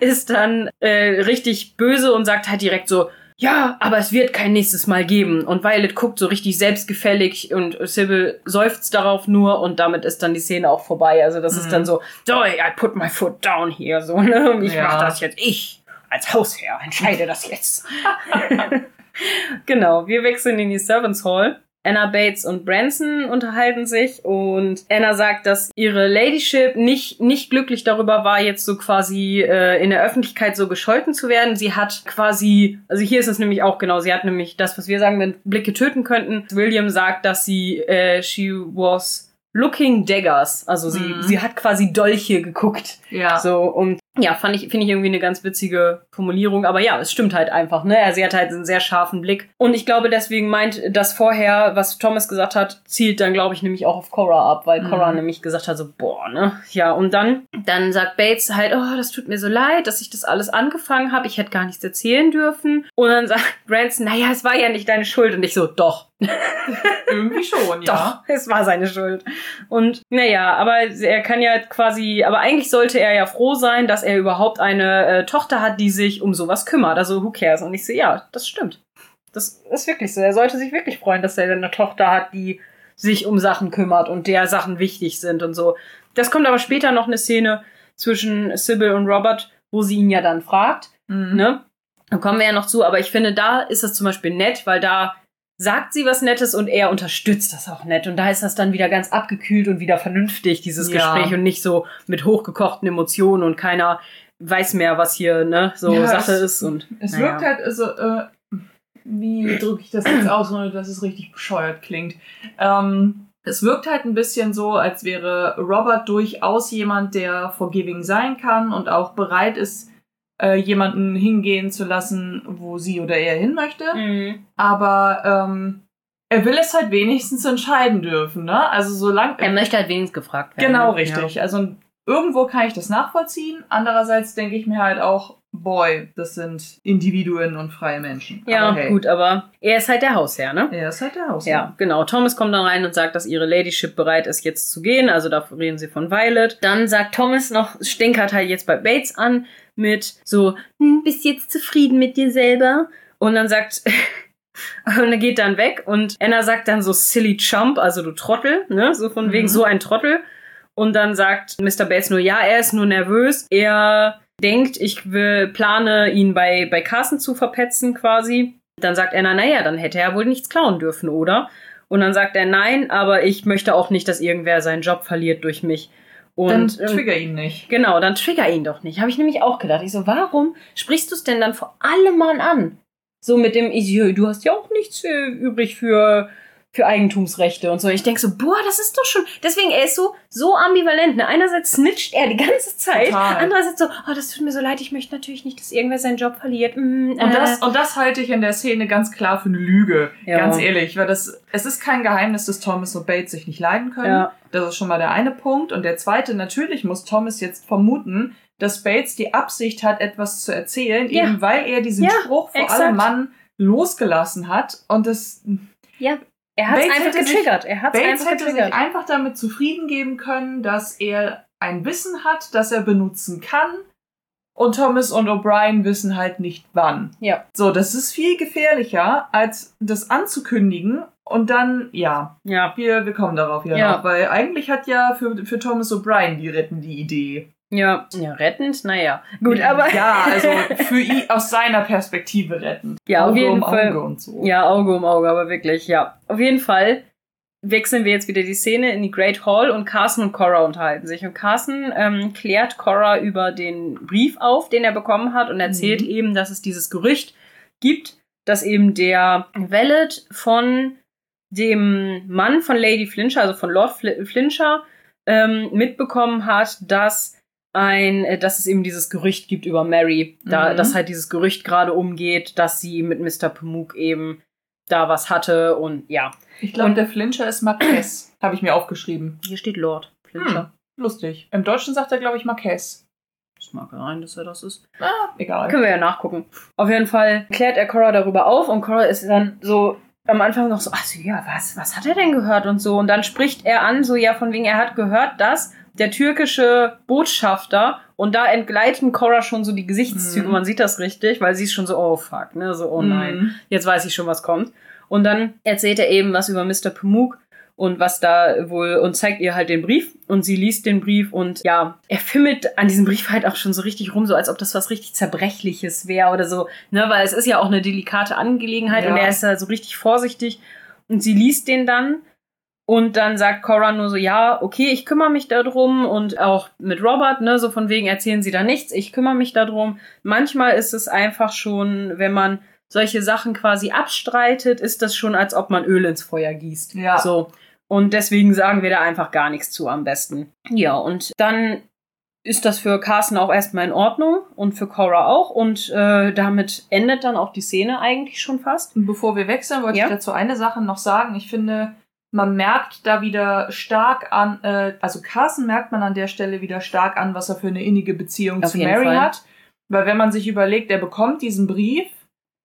[SPEAKER 2] ist dann äh, richtig böse und sagt halt direkt so, ja, aber es wird kein nächstes Mal geben. Und Violet guckt so richtig selbstgefällig und Sybil seufzt darauf nur und damit ist dann die Szene auch vorbei. Also das mhm. ist dann so, so, I put my foot down hier, so, ne? Und ich ja. mach das jetzt. Ich als Hausherr entscheide das jetzt. genau, wir wechseln in die Servants Hall. Anna Bates und Branson unterhalten sich und Anna sagt, dass ihre Ladyship nicht, nicht glücklich darüber war, jetzt so quasi äh, in der Öffentlichkeit so gescholten zu werden. Sie hat quasi, also hier ist es nämlich auch genau, sie hat nämlich das, was wir sagen, wenn Blicke töten könnten. William sagt, dass sie, äh, she was Looking Daggers. Also sie, mhm. sie hat quasi Dolche geguckt. Ja. So, und ja, fand ich, finde ich irgendwie eine ganz witzige Formulierung. Aber ja, es stimmt halt einfach, ne? Sie hat halt einen sehr scharfen Blick. Und ich glaube, deswegen meint das vorher, was Thomas gesagt hat, zielt dann, glaube ich, nämlich auch auf Cora ab, weil mhm. Cora nämlich gesagt hat, so, boah, ne? Ja, und dann, dann sagt Bates halt, oh, das tut mir so leid, dass ich das alles angefangen habe. Ich hätte gar nichts erzählen dürfen. Und dann sagt Branson, naja, es war ja nicht deine Schuld. Und ich so, doch.
[SPEAKER 1] Irgendwie schon, ja.
[SPEAKER 2] Doch, es war seine Schuld. Und naja, aber er kann ja quasi, aber eigentlich sollte er ja froh sein, dass er überhaupt eine äh, Tochter hat, die sich um sowas kümmert. Also who cares? Und ich so, ja, das stimmt. Das ist wirklich so. Er sollte sich wirklich freuen, dass er eine Tochter hat, die sich um Sachen kümmert und der Sachen wichtig sind und so. Das kommt aber später noch eine Szene zwischen Sybil und Robert, wo sie ihn ja dann fragt. Mhm. Ne? Da kommen wir ja noch zu, aber ich finde, da ist das zum Beispiel nett, weil da sagt sie was Nettes und er unterstützt das auch nett. Und da ist das dann wieder ganz abgekühlt und wieder vernünftig, dieses ja. Gespräch und nicht so mit hochgekochten Emotionen und keiner weiß mehr, was hier ne, so ja, Sache es, ist. Und,
[SPEAKER 1] es naja. wirkt halt, also, äh, wie drücke ich das jetzt aus, ohne dass es richtig bescheuert klingt. Ähm, es wirkt halt ein bisschen so, als wäre Robert durchaus jemand, der forgiving sein kann und auch bereit ist, äh, jemanden hingehen zu lassen, wo sie oder er hin möchte. Mhm. Aber ähm, er will es halt wenigstens entscheiden dürfen, ne? Also solange.
[SPEAKER 2] Er möchte halt wenigstens gefragt werden.
[SPEAKER 1] Genau, richtig. Ja. Also irgendwo kann ich das nachvollziehen. Andererseits denke ich mir halt auch, boy, das sind Individuen und freie Menschen.
[SPEAKER 2] Ja, aber hey. gut, aber er ist halt der Hausherr, ne?
[SPEAKER 1] Er ist halt der Hausherr.
[SPEAKER 2] Ja, genau. Thomas kommt dann rein und sagt, dass ihre Ladyship bereit ist, jetzt zu gehen. Also da reden sie von Violet. Dann sagt Thomas noch, stinkert halt jetzt bei Bates an mit so, hm, bist jetzt zufrieden mit dir selber? Und dann sagt, und er geht dann weg und Anna sagt dann so silly chump, also du Trottel, ne? So von wegen mhm. so ein Trottel. Und dann sagt Mr. Bates nur, ja, er ist nur nervös. Er denkt, ich will, plane, ihn bei, bei Carson zu verpetzen quasi. Dann sagt Anna, naja, dann hätte er wohl nichts klauen dürfen, oder? Und dann sagt er, nein, aber ich möchte auch nicht, dass irgendwer seinen Job verliert durch mich.
[SPEAKER 1] Und, dann ähm, trigger ihn nicht.
[SPEAKER 2] Genau, dann trigger ihn doch nicht. Habe ich nämlich auch gedacht. Ich so, warum sprichst du es denn dann vor allem Mann an? So mit dem, du hast ja auch nichts übrig für für Eigentumsrechte und so. Ich denke so, boah, das ist doch schon. Deswegen, er ist so, so ambivalent. Ne? Einerseits snitcht er die ganze Zeit. Total. Andererseits so, oh, das tut mir so leid, ich möchte natürlich nicht, dass irgendwer seinen Job verliert. Mm,
[SPEAKER 1] äh. und, das, und das halte ich in der Szene ganz klar für eine Lüge. Ja. Ganz ehrlich. Weil das, es ist kein Geheimnis, dass Thomas und Bates sich nicht leiden können. Ja. Das ist schon mal der eine Punkt. Und der zweite, natürlich muss Thomas jetzt vermuten, dass Bates die Absicht hat, etwas zu erzählen, ja. eben weil er diesen Spruch vor exakt. allem Mann losgelassen hat. Und das.
[SPEAKER 2] Ja, Er hat es einfach getriggert.
[SPEAKER 1] Sich, er hat einfach hätte getriggert. sich einfach damit zufrieden geben können, dass er ein Wissen hat, das er benutzen kann. Und Thomas und O'Brien wissen halt nicht wann.
[SPEAKER 2] Ja.
[SPEAKER 1] So, das ist viel gefährlicher, als das anzukündigen und dann, ja.
[SPEAKER 2] Ja.
[SPEAKER 1] Wir, wir kommen darauf ja, ja. noch, weil eigentlich hat ja für, für Thomas O'Brien die Retten die Idee.
[SPEAKER 2] Ja, ja, rettend, naja. Gut, aber.
[SPEAKER 1] Ja, also für ihn aus seiner Perspektive rettend.
[SPEAKER 2] Ja,
[SPEAKER 1] Auge
[SPEAKER 2] auf jeden
[SPEAKER 1] um
[SPEAKER 2] Fall.
[SPEAKER 1] Auge und so.
[SPEAKER 2] Ja, Auge um Auge, aber wirklich, ja. Auf jeden Fall wechseln wir jetzt wieder die Szene in die Great Hall und Carson und Cora unterhalten sich. Und Carson ähm, klärt Cora über den Brief auf, den er bekommen hat und erzählt mhm. eben, dass es dieses Gerücht gibt, dass eben der Valet von dem Mann von Lady Flincher, also von Lord Flincher, ähm, mitbekommen hat, dass ein, äh, dass es eben dieses Gerücht gibt über Mary, da, mhm. dass halt dieses Gerücht gerade umgeht, dass sie mit Mr. Pamuk eben da was hatte und ja.
[SPEAKER 1] Ich glaube, der Flincher ist Marquess, habe ich mir aufgeschrieben.
[SPEAKER 2] Hier steht Lord Flincher. Hm,
[SPEAKER 1] lustig. Im Deutschen sagt er, glaube ich, Marquess.
[SPEAKER 2] Das mag sein, dass er das ist.
[SPEAKER 1] Ah, egal.
[SPEAKER 2] Können wir ja nachgucken. Auf jeden Fall klärt er Cora darüber auf und Cora ist dann so am Anfang noch so, ach so, ja, was, was hat er denn gehört und so. Und dann spricht er an, so, ja, von wegen, er hat gehört, dass der türkische Botschafter und da entgleiten Cora schon so die Gesichtszüge, mhm. man sieht das richtig, weil sie ist schon so, oh fuck, ne, so, oh nein, mhm. jetzt weiß ich schon, was kommt. Und dann erzählt er eben was über Mr. Pamuk und was da wohl und zeigt ihr halt den Brief und sie liest den Brief und ja, er fimmelt an diesem Brief halt auch schon so richtig rum, so als ob das was richtig zerbrechliches wäre oder so, ne, weil es ist ja auch eine delikate Angelegenheit ja. und er ist da so richtig vorsichtig und sie liest den dann und dann sagt Cora nur so, ja, okay, ich kümmere mich darum und auch mit Robert, ne, so von wegen erzählen sie da nichts, ich kümmere mich darum. Manchmal ist es einfach schon, wenn man solche Sachen quasi abstreitet, ist das schon, als ob man Öl ins Feuer gießt.
[SPEAKER 1] Ja.
[SPEAKER 2] So. Und deswegen sagen wir da einfach gar nichts zu am besten. Ja, und dann ist das für Carsten auch erstmal in Ordnung und für Cora auch. Und äh, damit endet dann auch die Szene eigentlich schon fast.
[SPEAKER 1] Bevor wir wechseln, wollte ja? ich dazu eine Sache noch sagen. Ich finde, man merkt da wieder stark an, äh, also Carson merkt man an der Stelle wieder stark an, was er für eine innige Beziehung Auf zu Mary Fall. hat. Weil wenn man sich überlegt, er bekommt diesen Brief,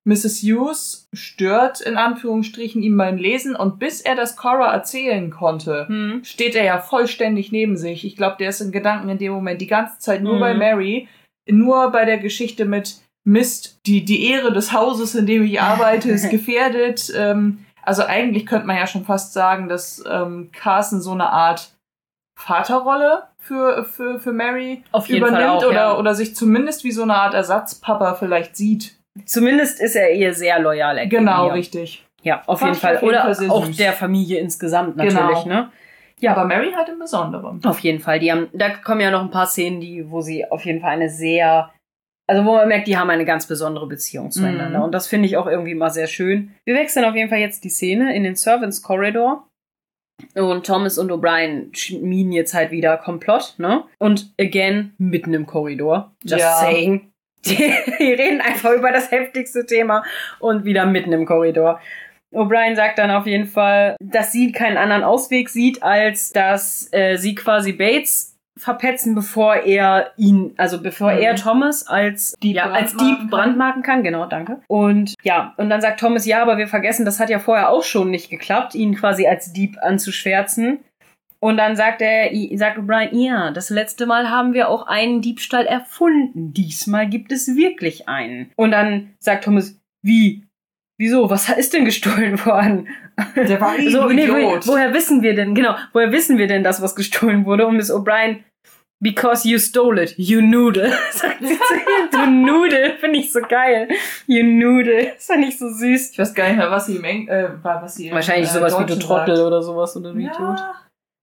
[SPEAKER 1] Mrs. Hughes stört in Anführungsstrichen ihm beim Lesen und bis er das Cora erzählen konnte, hm. steht er ja vollständig neben sich. Ich glaube, der ist in Gedanken in dem Moment die ganze Zeit nur hm. bei Mary, nur bei der Geschichte mit Mist, die, die Ehre des Hauses, in dem ich arbeite, ist gefährdet. ähm, also eigentlich könnte man ja schon fast sagen, dass ähm, Carson so eine Art Vaterrolle für, für, für Mary übernimmt auch, oder, ja. oder sich zumindest wie so eine Art Ersatzpapa vielleicht sieht.
[SPEAKER 2] Zumindest ist er ihr sehr loyal.
[SPEAKER 1] Genau, richtig.
[SPEAKER 2] Ja, auf jeden Fall. Auf jeden oder Fall auch süß. der Familie insgesamt natürlich, genau. ne?
[SPEAKER 1] Ja, aber Mary halt im Besonderen.
[SPEAKER 2] Auf jeden Fall. Die haben, da kommen ja noch ein paar Szenen, die, wo sie auf jeden Fall eine sehr also wo man merkt, die haben eine ganz besondere Beziehung zueinander. Mhm. Und das finde ich auch irgendwie mal sehr schön. Wir wechseln auf jeden Fall jetzt die Szene in den Servants Corridor. Und Thomas und O'Brien schmieden jetzt halt wieder Komplott, ne? Und again mitten im Korridor. Just ja. saying. Die, die reden einfach über das heftigste Thema und wieder mitten im Korridor. O'Brien sagt dann auf jeden Fall, dass sie keinen anderen Ausweg sieht, als dass äh, sie quasi Bates verpetzen, bevor er ihn, also bevor mhm. er Thomas als Dieb, ja, als Dieb brandmarken kann. Genau, danke. Und ja, und dann sagt Thomas, ja, aber wir vergessen, das hat ja vorher auch schon nicht geklappt, ihn quasi als Dieb anzuschwärzen. Und dann sagt er, sagt O'Brien, ja, das letzte Mal haben wir auch einen Diebstahl erfunden. Diesmal gibt es wirklich einen. Und dann sagt Thomas, wie? Wieso? Was ist denn gestohlen worden?
[SPEAKER 1] Der war so, nee, Idiot.
[SPEAKER 2] woher wissen wir denn, genau, woher wissen wir denn, dass was gestohlen wurde? Und Miss O'Brien, Because you stole it, you noodle. Sagt sie zu ihm, du Nudel, finde ich so geil. You noodle, das finde ich so süß.
[SPEAKER 1] Ich weiß gar nicht mehr, was sie im Eng äh, was sie
[SPEAKER 2] Wahrscheinlich
[SPEAKER 1] äh,
[SPEAKER 2] sowas wie du Trottel sagt. oder sowas oder wie
[SPEAKER 1] ja.
[SPEAKER 2] tot.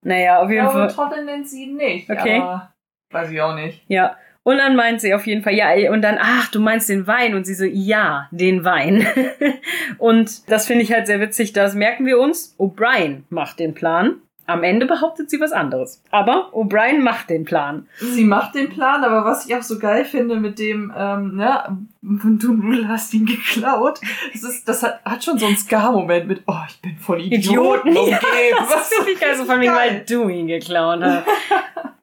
[SPEAKER 2] Naja, auf jeden
[SPEAKER 1] ja,
[SPEAKER 2] Fall.
[SPEAKER 1] Trottel nennt sie ihn nicht.
[SPEAKER 2] Okay.
[SPEAKER 1] Aber weiß ich auch nicht.
[SPEAKER 2] Ja. Und dann meint sie auf jeden Fall, ja, und dann, ach, du meinst den Wein? Und sie so, ja, den Wein. und das finde ich halt sehr witzig, das merken wir uns. O'Brien macht den Plan. Am Ende behauptet sie was anderes. Aber O'Brien macht den Plan.
[SPEAKER 1] Sie macht den Plan, aber was ich auch so geil finde mit dem, ähm, ne, du hast ihn geklaut, das, ist, das hat, hat schon so einen Scar-Moment mit, oh, ich bin voll Idioten, Idioten
[SPEAKER 2] umgeben. Ja, das finde ich geil, so von mir, weil du ihn geklaut hast.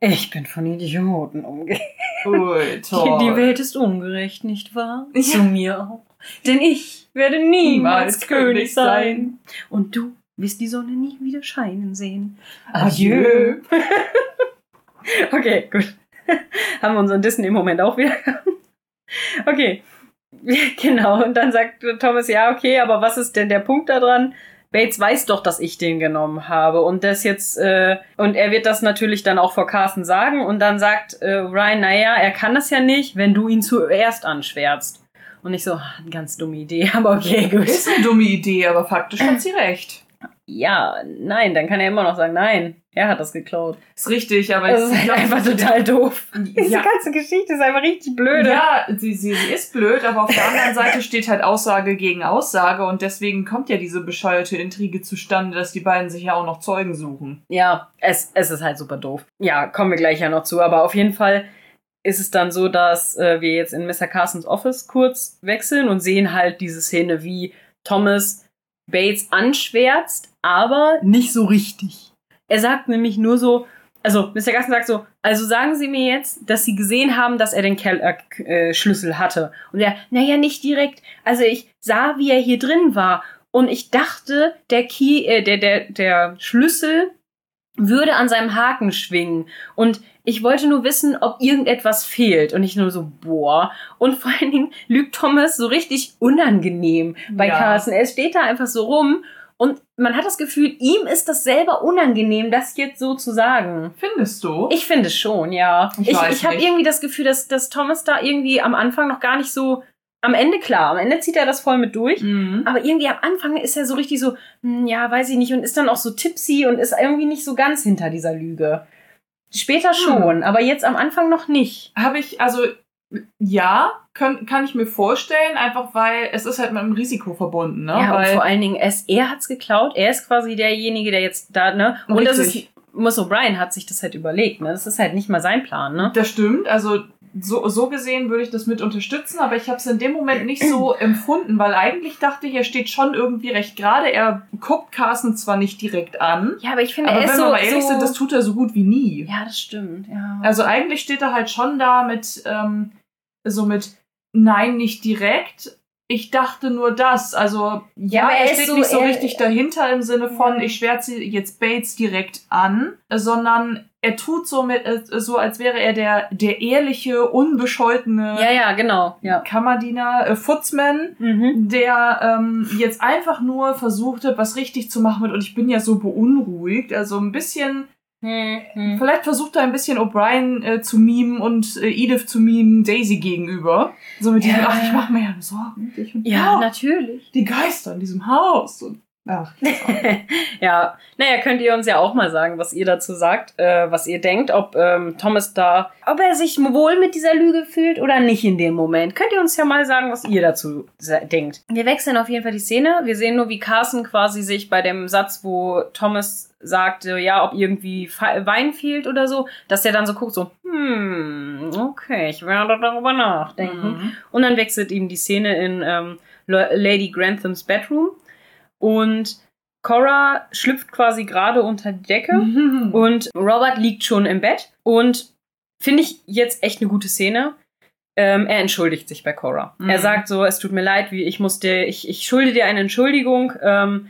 [SPEAKER 2] ich bin von Idioten umgeben.
[SPEAKER 1] Ui, toll.
[SPEAKER 2] Die, die Welt ist ungerecht, nicht wahr? Ja. Zu mir auch. Denn ich werde niemals, niemals König sein. Und du wirst die Sonne nie wieder scheinen sehen.
[SPEAKER 1] Adieu.
[SPEAKER 2] okay, gut. Haben wir unseren Disney-Moment auch wieder. Okay. Genau, und dann sagt Thomas, ja, okay, aber was ist denn der Punkt daran? Bates weiß doch, dass ich den genommen habe und das jetzt äh, und er wird das natürlich dann auch vor Carson sagen und dann sagt äh, Ryan, naja, er kann das ja nicht, wenn du ihn zuerst anschwärzt. Und ich so, ah, ganz dumme Idee, aber okay, gut.
[SPEAKER 1] Ist eine dumme Idee, aber faktisch hat sie recht.
[SPEAKER 2] Ja, nein, dann kann er immer noch sagen, nein, er hat das geklaut.
[SPEAKER 1] Ist richtig, aber
[SPEAKER 2] Das
[SPEAKER 1] ich
[SPEAKER 2] ist
[SPEAKER 1] glaub,
[SPEAKER 2] einfach total doof. Diese
[SPEAKER 1] Ja.
[SPEAKER 2] ganze Geschichte ist einfach richtig blöde.
[SPEAKER 1] Ja, sie, sie, sie ist blöd, aber auf der anderen Seite steht halt Aussage gegen Aussage und deswegen kommt ja diese bescheuerte Intrige zustande, dass die beiden sich ja auch noch Zeugen suchen.
[SPEAKER 2] Ja, es, es ist halt super doof. Ja, kommen wir gleich ja noch zu, aber auf jeden Fall ist es dann so, dass äh, wir jetzt in Mr. Carsons Office kurz wechseln und sehen halt diese Szene, wie Thomas Bates anschwärzt, aber nicht so richtig. Er sagt nämlich nur so, also Mr. Carson sagt so, also sagen Sie mir jetzt, dass Sie gesehen haben, dass er den Keller-Schlüssel äh, Schlüssel hatte. Und er, naja, nicht direkt. Also ich sah, wie er hier drin war. Und ich dachte, der Key, äh, der, der, der Schlüssel würde an seinem Haken schwingen. Und ich wollte nur wissen, ob irgendetwas fehlt. Und ich nur so, boah. Und vor allen Dingen lügt Thomas so richtig unangenehm bei
[SPEAKER 1] Ja.
[SPEAKER 2] Carson. Er steht da einfach so rum. Und man hat das Gefühl, ihm ist das selber unangenehm, das jetzt so zu sagen.
[SPEAKER 1] Findest du?
[SPEAKER 2] Ich finde schon, ja.
[SPEAKER 1] Ich
[SPEAKER 2] Ich, ich habe
[SPEAKER 1] nicht.
[SPEAKER 2] irgendwie das Gefühl, dass, dass Thomas da irgendwie am Anfang noch gar nicht so. Am Ende klar, am Ende zieht er das voll mit durch.
[SPEAKER 1] Mhm.
[SPEAKER 2] Aber irgendwie am Anfang ist er so richtig so, hm, ja, weiß ich nicht, und ist dann auch so tipsy und ist irgendwie nicht so ganz hinter dieser Lüge. Später schon, aber jetzt am Anfang noch nicht.
[SPEAKER 1] Habe ich, also ja, kann, kann ich mir vorstellen, einfach weil es ist halt mit einem Risiko verbunden, ne?
[SPEAKER 2] ja, und
[SPEAKER 1] weil,
[SPEAKER 2] vor allen Dingen, es, er hat's geklaut, er ist quasi derjenige, der jetzt da, ne? Und das ist,
[SPEAKER 1] Richtig.
[SPEAKER 2] Muss O'Brien hat sich das halt überlegt, ne? Das ist halt nicht mal sein Plan, ne?
[SPEAKER 1] Das stimmt, also so, so gesehen würde ich das mit unterstützen, aber ich habe es in dem Moment nicht so empfunden, weil eigentlich dachte ich, er steht schon irgendwie recht gerade. Er guckt Carsten zwar nicht direkt an,
[SPEAKER 2] Ja, aber ich finde,
[SPEAKER 1] aber
[SPEAKER 2] er
[SPEAKER 1] wenn
[SPEAKER 2] ist
[SPEAKER 1] wir
[SPEAKER 2] so,
[SPEAKER 1] mal ehrlich
[SPEAKER 2] so
[SPEAKER 1] sind, das tut er so gut wie nie.
[SPEAKER 2] Ja, das stimmt, ja.
[SPEAKER 1] Also eigentlich steht er halt schon da mit ähm, so mit Nein, nicht direkt. Ich dachte nur das. Also ja,
[SPEAKER 2] aber er
[SPEAKER 1] er, steht
[SPEAKER 2] so-
[SPEAKER 1] nicht so
[SPEAKER 2] er-
[SPEAKER 1] richtig dahinter im Sinne von,
[SPEAKER 2] Ja.
[SPEAKER 1] ich schwärze jetzt Bates direkt an, sondern er tut so mit äh, so, als wäre er der der ehrliche, unbescholtene
[SPEAKER 2] ja, ja, genau, ja.
[SPEAKER 1] Kammerdiener, äh, Footsman,
[SPEAKER 2] Mhm.
[SPEAKER 1] der ähm, jetzt einfach nur versucht hat, was richtig zu machen. Und ich bin ja so beunruhigt. Also ein bisschen
[SPEAKER 2] Mhm.
[SPEAKER 1] Vielleicht versucht er ein bisschen O'Brien äh, zu mimen und äh, Edith zu mimen Daisy gegenüber. So mit diesem,
[SPEAKER 2] Ja.
[SPEAKER 1] ach, ich mache mir ja Sorgen. um dich und
[SPEAKER 2] Ja,
[SPEAKER 1] oh,
[SPEAKER 2] natürlich.
[SPEAKER 1] die Geister in diesem Haus. Und, ach,
[SPEAKER 2] ja, naja, könnt ihr uns ja auch mal sagen, was ihr dazu sagt, äh, was ihr denkt, ob ähm, Thomas da, ob er sich wohl mit dieser Lüge fühlt oder nicht in dem Moment. Könnt ihr uns ja mal sagen, was ihr dazu denkt. Wir wechseln auf jeden Fall die Szene. Wir sehen nur, wie Carson quasi sich bei dem Satz, wo Thomas sagt, äh, ja, ob irgendwie Wein fehlt oder so, dass der dann so guckt, so, hm, okay, ich werde darüber nachdenken.
[SPEAKER 1] Mhm.
[SPEAKER 2] Und dann wechselt ihm die Szene in ähm, Lady Granthams Bedroom. Und Cora schlüpft quasi gerade unter die Decke.
[SPEAKER 1] Mhm.
[SPEAKER 2] Und Robert liegt schon im Bett. Und finde ich jetzt echt eine gute Szene. Ähm, er entschuldigt sich bei Cora.
[SPEAKER 1] Mhm.
[SPEAKER 2] Er sagt so, es tut mir leid, wie ich musste, ich, ich schulde dir eine Entschuldigung, ähm,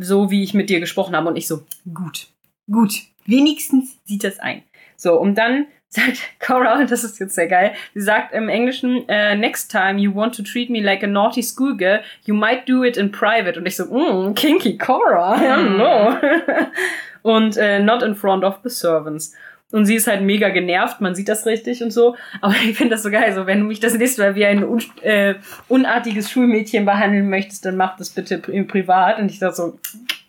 [SPEAKER 2] so wie ich mit dir gesprochen habe. Und ich so, gut, gut. Wenigstens sieht das ein. So, und dann sagt Cora, und das ist jetzt sehr geil, sie sagt im Englischen, äh, next time you want to treat me like a naughty schoolgirl, you might do it in private. Und ich so, mm, kinky Cora, hello. und äh, not in front of the servants. Und sie ist halt mega genervt, man sieht das richtig und so. Aber ich finde das so geil. So, wenn du mich das nächste Mal wie ein un äh, unartiges Schulmädchen behandeln möchtest, dann mach das bitte pri privat. Und ich dachte so,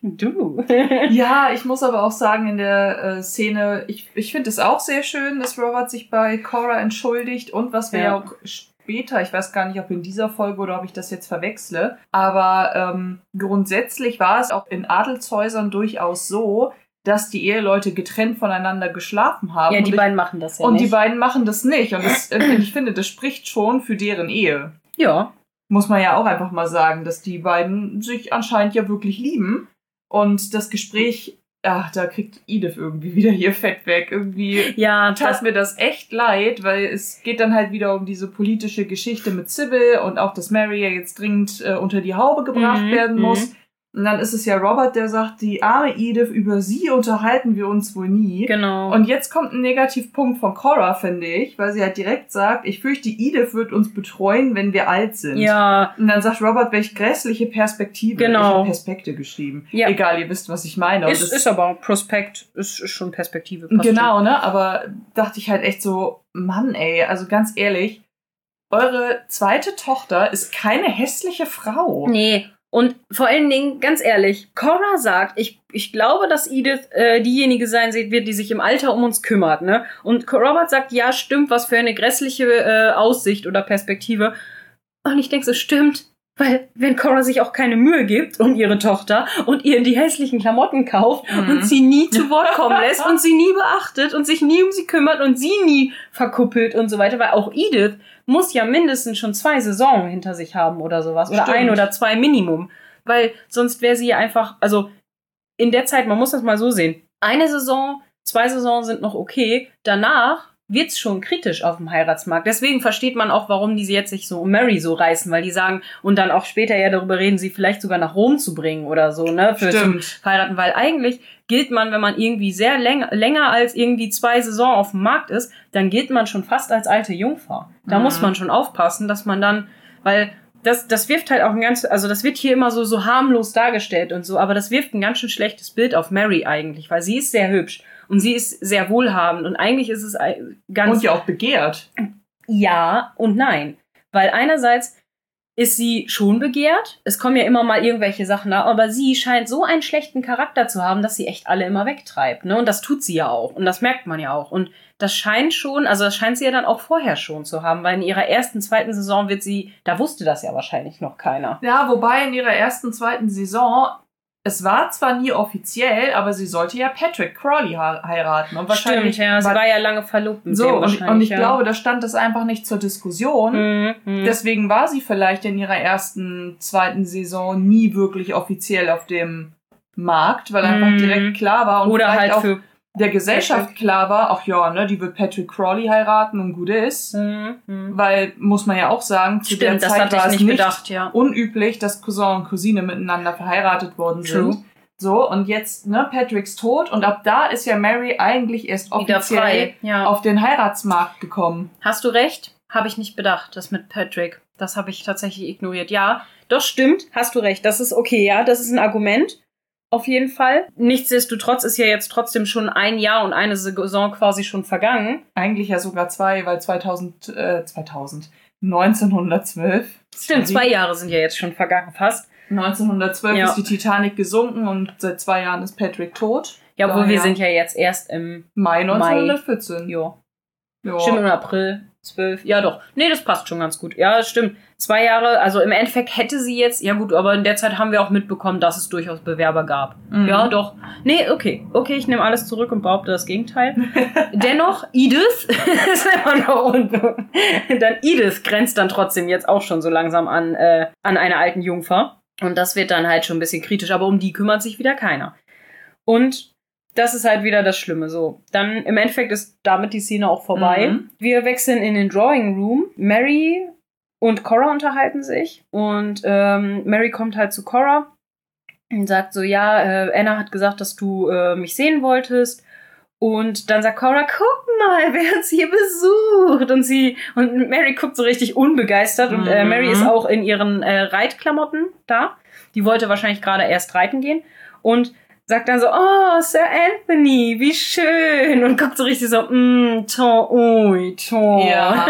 [SPEAKER 2] du.
[SPEAKER 1] Ja, ich muss aber auch sagen, in der äh, Szene, ich, ich finde es auch sehr schön, dass Robert sich bei Cora entschuldigt und was wir
[SPEAKER 2] Ja.
[SPEAKER 1] ja, auch später, ich weiß gar nicht, ob in dieser Folge oder ob ich das jetzt verwechsle, aber ähm, grundsätzlich war es auch in Adelshäusern durchaus so, dass die Eheleute getrennt voneinander geschlafen haben.
[SPEAKER 2] ja, die
[SPEAKER 1] und ich,
[SPEAKER 2] beiden machen das ja
[SPEAKER 1] und
[SPEAKER 2] nicht.
[SPEAKER 1] die beiden machen das nicht. Und das, äh, ich finde, das spricht schon für deren Ehe.
[SPEAKER 2] ja.
[SPEAKER 1] Muss man ja auch einfach mal sagen, dass die beiden sich anscheinend ja wirklich lieben. Und das Gespräch, ach, da kriegt Edith irgendwie wieder hier Fett weg. Irgendwie
[SPEAKER 2] Ja,
[SPEAKER 1] tat
[SPEAKER 2] das,
[SPEAKER 1] mir das echt leid, weil es geht dann halt wieder um diese politische Geschichte mit Sybil und auch, dass Mary ja jetzt dringend äh, unter die Haube gebracht
[SPEAKER 2] Mhm,
[SPEAKER 1] werden
[SPEAKER 2] mhm.
[SPEAKER 1] muss. Und dann ist es ja Robert, der sagt, die arme Edith, über sie unterhalten wir uns wohl nie.
[SPEAKER 2] Genau.
[SPEAKER 1] Und jetzt kommt ein Negativpunkt von Cora, finde ich, weil sie halt direkt sagt, ich fürchte, Edith wird uns betreuen, wenn wir alt sind.
[SPEAKER 2] ja,
[SPEAKER 1] Und dann sagt Robert, welch grässliche Perspektive.
[SPEAKER 2] Genau.
[SPEAKER 1] Ich habe Perspekte geschrieben.
[SPEAKER 2] Ja.
[SPEAKER 1] Egal, ihr wisst, was ich meine.
[SPEAKER 2] Ist,
[SPEAKER 1] das-
[SPEAKER 2] ist aber Prospekt, ist, ist schon Perspektive.
[SPEAKER 1] Genau, ne? Aber dachte ich halt echt so, Mann, ey, also ganz ehrlich, eure zweite Tochter ist keine hässliche Frau.
[SPEAKER 2] schon. Nee. Und vor allen Dingen, ganz ehrlich, Cora sagt, ich, ich glaube, dass Edith äh, diejenige sein wird, die sich im Alter um uns kümmert, ne? Und Robert sagt, ja, stimmt, was für eine grässliche äh, Aussicht oder Perspektive. Und ich denke, so stimmt. Weil, wenn Cora sich auch keine Mühe gibt um ihre Tochter und ihr die hässlichen Klamotten kauft
[SPEAKER 1] Mhm.
[SPEAKER 2] und sie nie zu Wort kommen lässt und sie nie beachtet und sich nie um sie kümmert und sie nie verkuppelt und so weiter, weil auch Edith muss ja mindestens schon zwei Saisonen hinter sich haben oder sowas. Oder
[SPEAKER 1] Stimmt.
[SPEAKER 2] ein oder zwei Minimum. Weil sonst wäre sie ja einfach, also in der Zeit, man muss das mal so sehen. Eine Saison, zwei Saisonen sind noch okay. Danach wird's schon kritisch auf dem Heiratsmarkt. Deswegen versteht man auch, warum die sie jetzt sich so um Mary so reißen, weil die sagen, und dann auch später ja darüber reden, sie vielleicht sogar nach Rom zu bringen oder so, ne? Für zum
[SPEAKER 1] Stimmt.
[SPEAKER 2] heiraten, weil eigentlich gilt man, wenn man irgendwie sehr länger, länger als irgendwie zwei Saison auf dem Markt ist, dann gilt man schon fast als alte Jungfer. Da
[SPEAKER 1] Mhm.
[SPEAKER 2] muss man schon aufpassen, dass man dann, weil das, das wirft halt auch ein ganz, also das wird hier immer so, so harmlos dargestellt und so, aber das wirft ein ganz schön schlechtes Bild auf Mary eigentlich, weil sie ist sehr hübsch und sie ist sehr wohlhabend und eigentlich ist es ganz
[SPEAKER 1] Und ja auch begehrt.
[SPEAKER 2] ja und nein. Weil einerseits ist sie schon begehrt. Es kommen ja immer mal irgendwelche Sachen da, aber sie scheint so einen schlechten Charakter zu haben, dass sie echt alle immer wegtreibt. Ne? Und das tut sie ja auch. Und das merkt man ja auch. Und das scheint schon, also das scheint sie ja dann auch vorher schon zu haben, weil in ihrer ersten, zweiten Saison wird sie, da wusste das ja wahrscheinlich noch keiner.
[SPEAKER 1] Ja, wobei in ihrer ersten, zweiten Saison, es war zwar nie offiziell, aber sie sollte ja Patrick Crawley he- heiraten. Und wahrscheinlich
[SPEAKER 2] Stimmt, ja, sie
[SPEAKER 1] war-
[SPEAKER 2] war ja lange verlobt mit
[SPEAKER 1] so,
[SPEAKER 2] dem
[SPEAKER 1] und, und ich
[SPEAKER 2] ja.
[SPEAKER 1] glaube, da stand das einfach nicht zur Diskussion.
[SPEAKER 2] Mhm, mhm.
[SPEAKER 1] Deswegen war sie vielleicht in ihrer ersten, zweiten Saison nie wirklich offiziell auf dem Markt, weil einfach
[SPEAKER 2] Mhm.
[SPEAKER 1] direkt klar war und
[SPEAKER 2] Oder halt
[SPEAKER 1] auch
[SPEAKER 2] für
[SPEAKER 1] der Gesellschaft klar war, ach ja, ne, die wird Patrick Crawley heiraten und gut ist.
[SPEAKER 2] Mhm, mhm.
[SPEAKER 1] Weil, muss man ja auch sagen, zu der
[SPEAKER 2] Stimmt, das
[SPEAKER 1] Zeit war es
[SPEAKER 2] nicht
[SPEAKER 1] nicht
[SPEAKER 2] bedacht, ja.
[SPEAKER 1] unüblich, dass Cousin und Cousine miteinander verheiratet worden
[SPEAKER 2] True.
[SPEAKER 1] sind. So, und jetzt, ne, Patricks tot und ab da ist ja Mary eigentlich erst offiziell
[SPEAKER 2] ja.
[SPEAKER 1] auf den Heiratsmarkt gekommen.
[SPEAKER 2] Hast du recht? Habe ich nicht bedacht, das mit Patrick. Das habe ich tatsächlich ignoriert. Ja, doch stimmt, hast du recht. Das ist okay, ja, das ist ein Argument. Auf jeden Fall. Nichtsdestotrotz ist ja jetzt trotzdem schon ein Jahr und eine Saison quasi schon vergangen.
[SPEAKER 1] Eigentlich ja sogar zwei, weil 2000, äh, 2000, 1912.
[SPEAKER 2] Stimmt, zwei Jahre sind ja jetzt schon vergangen fast.
[SPEAKER 1] 1912
[SPEAKER 2] Ja.
[SPEAKER 1] ist die Titanic gesunken und seit zwei Jahren ist Patrick tot.
[SPEAKER 2] Ja, obwohl wir sind ja jetzt erst im
[SPEAKER 1] Mai 1914.
[SPEAKER 2] Jo.
[SPEAKER 1] Ja.
[SPEAKER 2] Stimmt, im April 12. Ja, doch. Nee, das passt schon ganz gut. Ja, das stimmt. Zwei Jahre, also im Endeffekt hätte sie jetzt, ja gut, aber in der Zeit haben wir auch mitbekommen, dass es durchaus Bewerber gab.
[SPEAKER 1] Mhm.
[SPEAKER 2] Ja, doch. Nee, okay. Okay, ich nehme alles zurück und behaupte das Gegenteil. Dennoch, Edith ist immer noch unten. Dann Edith grenzt dann trotzdem jetzt auch schon so langsam an, äh, an eine alten Jungfer. Und das wird dann halt schon ein bisschen kritisch, aber um die kümmert sich wieder keiner. Und das ist halt wieder das Schlimme. So, dann im Endeffekt ist damit die Szene auch vorbei.
[SPEAKER 1] Mhm.
[SPEAKER 2] Wir wechseln in den Drawing Room. Mary und Cora unterhalten sich und ähm, Mary kommt halt zu Cora und sagt so, ja, äh, Anna hat gesagt, dass du äh, mich sehen wolltest. Und dann sagt Cora, guck mal, wer uns hier besucht. Und sie, und Mary guckt so richtig unbegeistert. Und äh,
[SPEAKER 1] Mhm.
[SPEAKER 2] Mary ist auch in ihren äh, Reitklamotten da. Die wollte wahrscheinlich gerade erst reiten gehen. Und sagt dann so, oh, Sir Anthony, wie schön. Und guckt so richtig so, mm, ton, ui, ton.
[SPEAKER 1] Ja.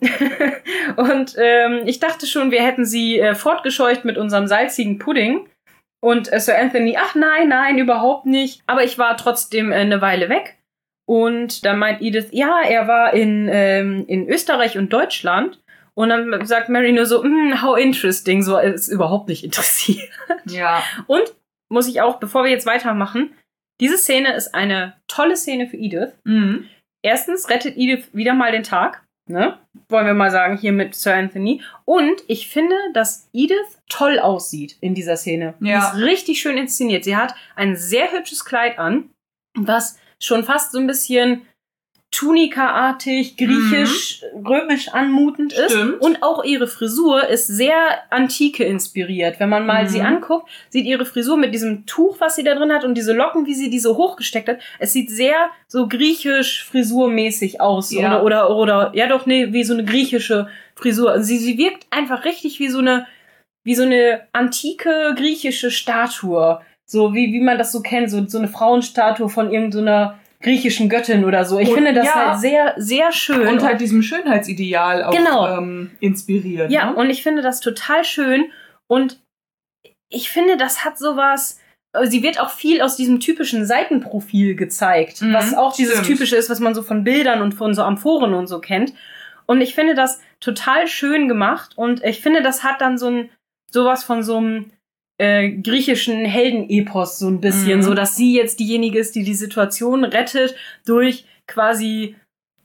[SPEAKER 2] und ähm, ich dachte schon, wir hätten sie äh, fortgescheucht mit unserem salzigen Pudding. Und äh, Sir Anthony, ach nein, nein, überhaupt nicht. Aber ich war trotzdem äh, eine Weile weg. Und dann meint Edith, ja, er war in, ähm, in Österreich und Deutschland. Und dann sagt Mary nur so, mm, how interesting, so er ist überhaupt nicht interessiert.
[SPEAKER 1] Ja.
[SPEAKER 2] Und muss ich auch, bevor wir jetzt weitermachen, diese Szene ist eine tolle Szene für Edith.
[SPEAKER 1] Mhm.
[SPEAKER 2] Erstens rettet Edith wieder mal den Tag, ne? Wollen wir mal sagen, hier mit Sir Anthony. Und ich finde, dass Edith toll aussieht in dieser Szene. Die
[SPEAKER 1] Ja.
[SPEAKER 2] ist richtig schön inszeniert. Sie hat ein sehr hübsches Kleid an, was schon fast so ein bisschen Tunika-artig, griechisch, mhm. römisch anmutend ist. Stimmt. Und auch ihre Frisur ist sehr antike inspiriert. Wenn man mal mhm. sie anguckt, sieht ihre Frisur mit diesem Tuch, was sie da drin hat und diese Locken, wie sie die so hochgesteckt hat. Es sieht sehr so griechisch frisurmäßig aus. Ja. Oder, oder, oder, ja doch, nee, wie so eine griechische Frisur. Also sie, sie wirkt einfach richtig wie so eine, wie so eine antike griechische Statue. So wie, wie man das so kennt, so, so eine Frauenstatue von irgendeiner griechischen Göttin oder so. Ich und, finde das ja, halt sehr, sehr schön.
[SPEAKER 1] Und halt diesem Schönheitsideal auch genau. ähm, inspiriert.
[SPEAKER 2] Ja, ne? und ich finde das total schön. Und ich finde, das hat sowas. Sie wird auch viel aus diesem typischen Seitenprofil gezeigt, mhm, was auch dieses stimmt. typische ist, was man so von Bildern und von so Amphoren und so kennt. Und ich finde das total schön gemacht und ich finde, das hat dann so ein sowas von so einem äh, griechischen Heldenepos so ein bisschen, mhm. so dass sie jetzt diejenige ist, die die Situation rettet durch quasi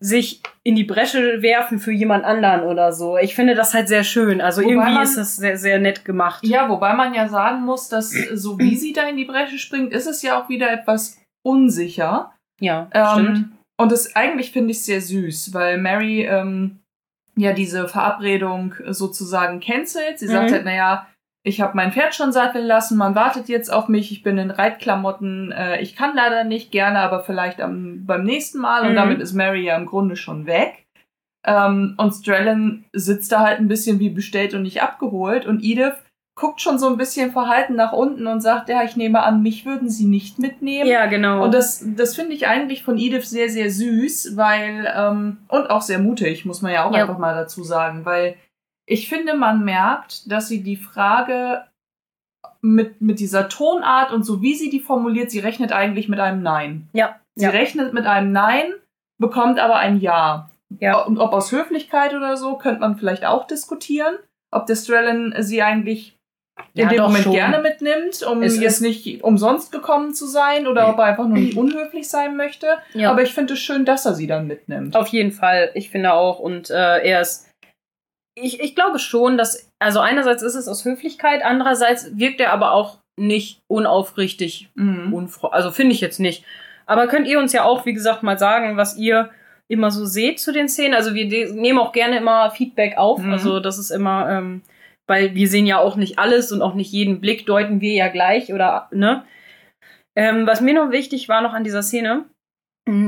[SPEAKER 2] sich in die Bresche werfen für jemand anderen oder so. Ich finde das halt sehr schön. Also wobei irgendwie man, ist das sehr, sehr nett gemacht.
[SPEAKER 1] Ja, wobei man ja sagen muss, dass so wie sie da in die Bresche springt, ist es ja auch wieder etwas unsicher.
[SPEAKER 2] Ja, ähm, stimmt.
[SPEAKER 1] Und das eigentlich finde ich sehr süß, weil Mary ähm, ja diese Verabredung sozusagen cancelt. Sie mhm. sagt halt, naja, ich habe mein Pferd schon satteln lassen, man wartet jetzt auf mich, ich bin in Reitklamotten, äh, ich kann leider nicht gerne, aber vielleicht am, beim nächsten Mal. Und mhm. damit ist Mary ja im Grunde schon weg. Ähm, und Strellen sitzt da halt ein bisschen wie bestellt und nicht abgeholt. Und Edith guckt schon so ein bisschen verhalten nach unten und sagt, ja, ich nehme an, mich würden sie nicht mitnehmen.
[SPEAKER 2] Ja, genau.
[SPEAKER 1] Und das, das finde ich eigentlich von Edith sehr, sehr süß, weil, ähm, und auch sehr mutig, muss man ja auch ja. einfach mal dazu sagen, weil ich finde, man merkt, dass sie die Frage mit, mit dieser Tonart und so wie sie die formuliert, sie rechnet eigentlich mit einem Nein.
[SPEAKER 2] Ja.
[SPEAKER 1] Sie
[SPEAKER 2] ja.
[SPEAKER 1] rechnet mit einem Nein, bekommt aber ein Ja. Ja. Und ob aus Höflichkeit oder so, könnte man vielleicht auch diskutieren, ob der Strellen sie eigentlich in ja, dem Moment schon. gerne mitnimmt, um es jetzt nicht umsonst gekommen zu sein oder ob er einfach nur nicht unhöflich sein möchte. Ja. Aber ich finde es schön, dass er sie dann mitnimmt.
[SPEAKER 2] Auf jeden Fall. Ich finde auch. Und äh, er ist ich, ich glaube schon, dass, also einerseits ist es aus Höflichkeit, andererseits wirkt er aber auch nicht unaufrichtig. Mhm. also finde ich jetzt nicht. Aber könnt ihr uns ja auch, wie gesagt, mal sagen, was ihr immer so seht zu den Szenen. Also wir nehmen auch gerne immer Feedback auf. Mhm. Also das ist immer, ähm, weil wir sehen ja auch nicht alles und auch nicht jeden Blick deuten wir ja gleich oder, ne? Ähm, was mir noch wichtig war noch an dieser Szene,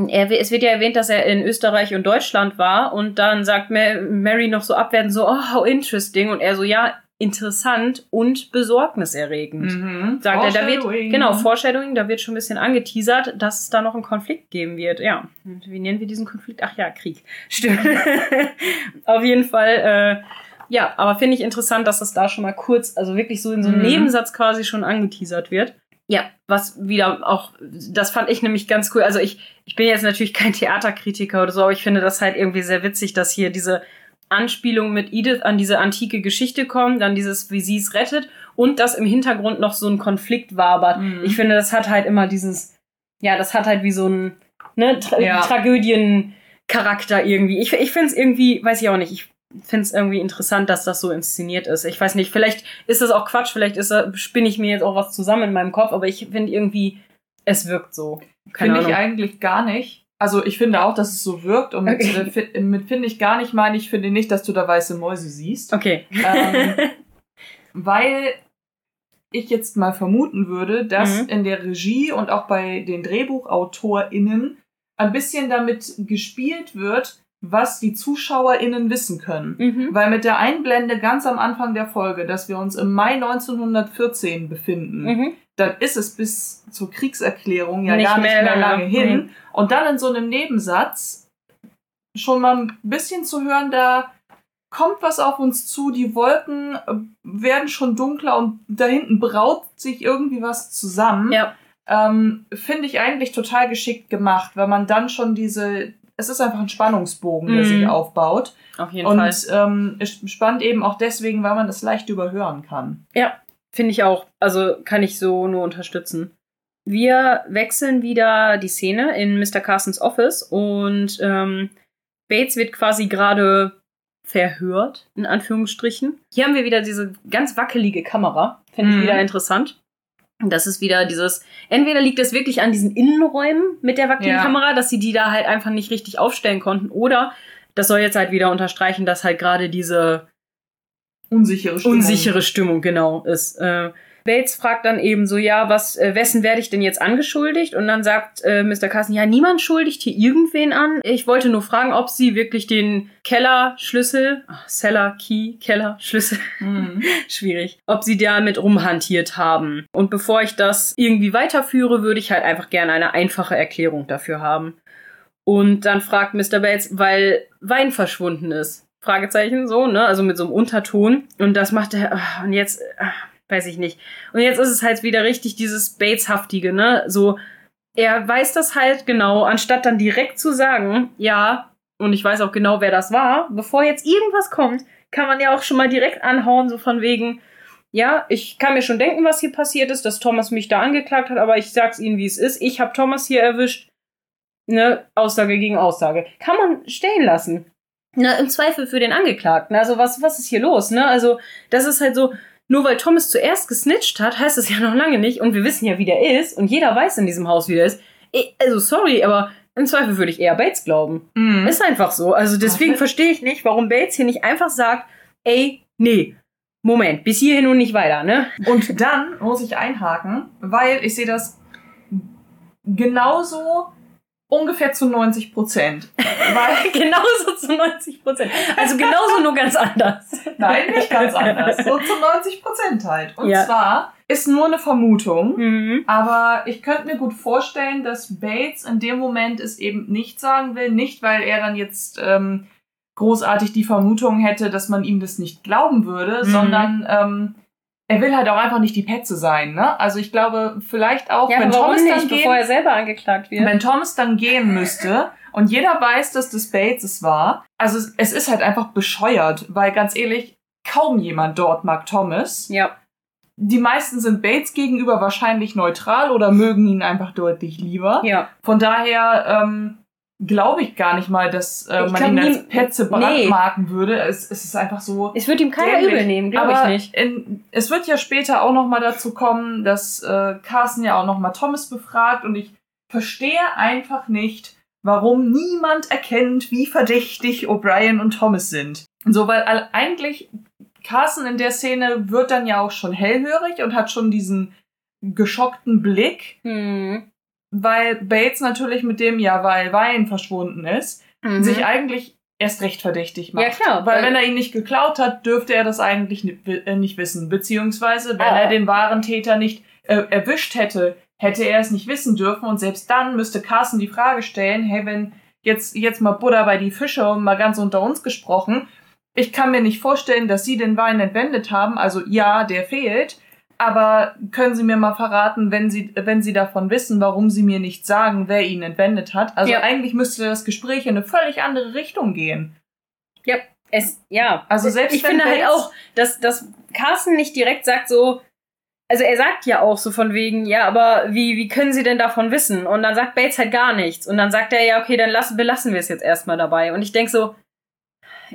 [SPEAKER 2] es wird ja erwähnt, dass er in Österreich und Deutschland war und dann sagt Mary noch so abwertend so, oh, how interesting. Und er so, ja, interessant und besorgniserregend. Mhm. Sagt er, da wird, genau, Foreshadowing, da wird schon ein bisschen angeteasert, dass es da noch einen Konflikt geben wird. Ja, wie nennen wir diesen Konflikt? Ach ja, Krieg. Stimmt. Auf jeden Fall, äh, ja, aber finde ich interessant, dass das da schon mal kurz, also wirklich so in so einem mhm. Nebensatz quasi schon angeteasert wird. Ja, was wieder auch, das fand ich nämlich ganz cool. Also ich, ich bin jetzt natürlich kein Theaterkritiker oder so, aber ich finde das halt irgendwie sehr witzig, dass hier diese Anspielung mit Edith an diese antike Geschichte kommt, dann dieses, wie sie es rettet und dass im Hintergrund noch so ein Konflikt wabert. Mhm. Ich finde, das hat halt immer dieses, ja, das hat halt wie so ein ne, Tra ja. Tragödiencharakter irgendwie. Ich, ich finde es irgendwie, weiß ich auch nicht, ich finde es irgendwie interessant, dass das so inszeniert ist. Ich weiß nicht, vielleicht ist das auch Quatsch, vielleicht ist, spinne ich mir jetzt auch was zusammen in meinem Kopf, aber ich finde irgendwie, es wirkt so.
[SPEAKER 1] Finde ich eigentlich gar nicht. Also ich finde auch, dass es so wirkt und mit, okay. äh, mit finde ich gar nicht meine ich finde nicht, dass du da weiße Mäuse siehst.
[SPEAKER 2] Okay.
[SPEAKER 1] Ähm, weil ich jetzt mal vermuten würde, dass mhm. in der Regie und auch bei den DrehbuchautorInnen ein bisschen damit gespielt wird, was die ZuschauerInnen wissen können. Mhm. Weil mit der Einblende ganz am Anfang der Folge, dass wir uns im Mai 1914 befinden, mhm. dann ist es bis zur Kriegserklärung ja nicht gar nicht mehr, mehr lange hin. Mhm. Und dann in so einem Nebensatz schon mal ein bisschen zu hören, da kommt was auf uns zu, die Wolken äh, werden schon dunkler und da hinten braut sich irgendwie was zusammen.
[SPEAKER 2] Ja.
[SPEAKER 1] Ähm, Finde ich eigentlich total geschickt gemacht, weil man dann schon diese, es ist einfach ein Spannungsbogen, der mhm. sich aufbaut.
[SPEAKER 2] Auf jeden
[SPEAKER 1] und,
[SPEAKER 2] Fall.
[SPEAKER 1] Und ähm, spannend eben auch deswegen, weil man das leicht überhören kann.
[SPEAKER 2] Ja, finde ich auch. Also kann ich so nur unterstützen. Wir wechseln wieder die Szene in Mr. Carsons Office und ähm, Bates wird quasi gerade verhört, in Anführungsstrichen. Hier haben wir wieder diese ganz wackelige Kamera. Finde ich mhm. wieder interessant. Das ist wieder dieses, entweder liegt es wirklich an diesen Innenräumen mit der Vacuum-Kamera, ja. dass sie die da halt einfach nicht richtig aufstellen konnten, oder das soll jetzt halt wieder unterstreichen, dass halt gerade diese
[SPEAKER 1] unsichere Stimmung,
[SPEAKER 2] unsichere Stimmung genau ist. Äh, Bates fragt dann eben so, ja, was, äh, wessen werde ich denn jetzt angeschuldigt? Und dann sagt äh, Mr. Carson, ja, niemand schuldigt hier irgendwen an. Ich wollte nur fragen, ob sie wirklich den Kellerschlüssel, ach, Cellar Key, Kellerschlüssel, mhm. schwierig, ob sie damit rumhantiert haben. Und bevor ich das irgendwie weiterführe, würde ich halt einfach gerne eine einfache Erklärung dafür haben. Und dann fragt Mr. Bates, weil Wein verschwunden ist. Fragezeichen so, ne? Also mit so einem Unterton. Und das macht er. Und jetzt. Weiß ich nicht. Und jetzt ist es halt wieder richtig dieses Bates-haftige, ne? So, er weiß das halt genau, anstatt dann direkt zu sagen, ja, und ich weiß auch genau, wer das war, bevor jetzt irgendwas kommt, kann man ja auch schon mal direkt anhauen, so von wegen, ja, ich kann mir schon denken, was hier passiert ist, dass Thomas mich da angeklagt hat, aber ich sag's Ihnen, wie es ist. Ich habe Thomas hier erwischt. Ne, Aussage gegen Aussage. Kann man stehen lassen. Na, im Zweifel für den Angeklagten. Also was, was ist hier los, ne? Also, das ist halt so, nur weil Thomas zuerst gesnitcht hat, heißt es ja noch lange nicht. Und wir wissen ja, wie der ist. Und jeder weiß in diesem Haus, wie der ist. Also, sorry, aber im Zweifel würde ich eher Bates glauben. Mhm. Ist einfach so. Also, deswegen verstehe ich nicht, warum Bates hier nicht einfach sagt, ey, nee, Moment, bis hierhin und nicht weiter, ne?
[SPEAKER 1] Und dann muss ich einhaken, weil ich sehe das genauso ungefähr zu 90 Prozent.
[SPEAKER 2] genauso zu 90 Prozent. Also genauso nur ganz anders.
[SPEAKER 1] Nein, nicht ganz anders. So zu 90 Prozent halt. Und ja. zwar ist nur eine Vermutung, mhm. aber ich könnte mir gut vorstellen, dass Bates in dem Moment es eben nicht sagen will. Nicht, weil er dann jetzt ähm, großartig die Vermutung hätte, dass man ihm das nicht glauben würde, mhm. sondern ähm, er will halt auch einfach nicht die Petze sein, ne? Also ich glaube, vielleicht auch,
[SPEAKER 2] ja, wenn Thomas nicht, dann gehen, bevor er selber angeklagt wird.
[SPEAKER 1] Wenn Thomas dann gehen müsste und jeder weiß, dass das Bates es war, also es ist halt einfach bescheuert, weil ganz ehrlich, kaum jemand dort mag Thomas.
[SPEAKER 2] Ja.
[SPEAKER 1] Die meisten sind Bates gegenüber wahrscheinlich neutral oder mögen ihn einfach deutlich lieber.
[SPEAKER 2] Ja.
[SPEAKER 1] Von daher, ähm, glaube ich gar nicht mal, dass äh, man ihn als Petze brandmarken nee. würde. Es, es ist einfach so.
[SPEAKER 2] Es wird ihm keiner dämlich. übel nehmen, glaube ich nicht.
[SPEAKER 1] In, es wird ja später auch noch mal dazu kommen, dass äh, Carsten ja auch noch mal Thomas befragt und ich verstehe einfach nicht, warum niemand erkennt, wie verdächtig O'Brien und Thomas sind. So, weil eigentlich Carsten in der Szene wird dann ja auch schon hellhörig und hat schon diesen geschockten Blick.
[SPEAKER 2] Hm
[SPEAKER 1] weil Bates natürlich mit dem ja, weil Wein verschwunden ist, mhm. sich eigentlich erst recht verdächtig macht.
[SPEAKER 2] Ja, klar.
[SPEAKER 1] Weil, weil wenn er ihn nicht geklaut hat, dürfte er das eigentlich nicht, äh, nicht wissen. Beziehungsweise, wenn oh. er den wahren Täter nicht äh, erwischt hätte, hätte er es nicht wissen dürfen. Und selbst dann müsste Carsten die Frage stellen, hey, wenn jetzt, jetzt mal Buddha bei die Fische und mal ganz unter uns gesprochen, ich kann mir nicht vorstellen, dass sie den Wein entwendet haben. Also ja, der fehlt. Aber können Sie mir mal verraten, wenn Sie, wenn Sie davon wissen, warum Sie mir nicht sagen, wer ihn entwendet hat? Also ja. eigentlich müsste das Gespräch in eine völlig andere Richtung gehen.
[SPEAKER 2] Ja, es, ja. Also selbst ich finde halt auch, dass, dass Carsten nicht direkt sagt so, also er sagt ja auch so von wegen, ja, aber wie, wie können Sie denn davon wissen? Und dann sagt Bates halt gar nichts. Und dann sagt er ja, okay, dann lassen, belassen wir es jetzt erstmal dabei. Und ich denke so,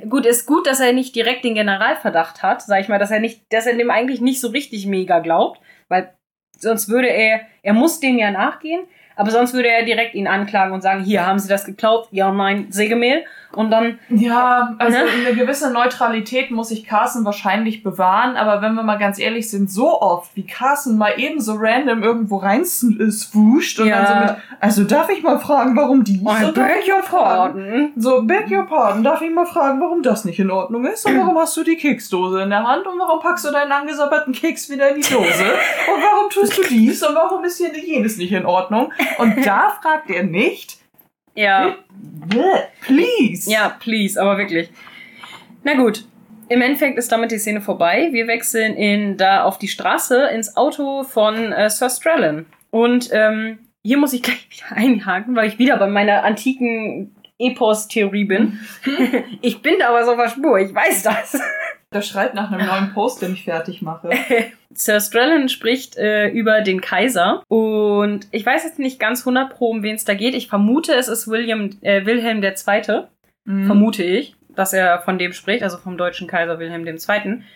[SPEAKER 2] gut, ist gut, dass er nicht direkt den Generalverdacht hat, sag ich mal, dass er nicht, dass er dem eigentlich nicht so richtig mega glaubt, weil sonst würde er, er muss dem ja nachgehen, aber sonst würde er direkt ihn anklagen und sagen, hier, haben Sie das geklaut? Ja, nein, Sägemehl. Und dann.
[SPEAKER 1] Ja, also ne? eine gewisse Neutralität muss sich Carson wahrscheinlich bewahren, aber wenn wir mal ganz ehrlich sind, so oft, wie Carson mal eben so random irgendwo rein swuscht und ja. dann so mit, also darf ich mal fragen, warum die?
[SPEAKER 2] Oh, so, beg your pardon.
[SPEAKER 1] So, beg your pardon, darf ich mal fragen, warum das nicht in Ordnung ist? Und warum hast du die Keksdose in der Hand? Und warum packst du deinen angesabberten Keks wieder in die Dose? Und warum tust du dies? Und warum ist hier jenes nicht in Ordnung? Und da fragt er nicht,
[SPEAKER 2] ja.
[SPEAKER 1] Please.
[SPEAKER 2] Ja, please, aber wirklich. Na gut. Im Endeffekt ist damit die Szene vorbei. Wir wechseln in da auf die Straße ins Auto von äh, Sir Strellan. Und ähm, hier muss ich gleich wieder einhaken, weil ich wieder bei meiner antiken Epos-Theorie bin. ich bin da aber so verspur, ich weiß das.
[SPEAKER 1] Der schreit nach einem neuen Post, den ich fertig mache.
[SPEAKER 2] Sir Strellan spricht äh, über den Kaiser und ich weiß jetzt nicht ganz 100 pro, um wen es da geht. Ich vermute, es ist William, äh, Wilhelm II. Mhm. Vermute ich. dass er von dem spricht, also vom deutschen Kaiser Wilhelm II.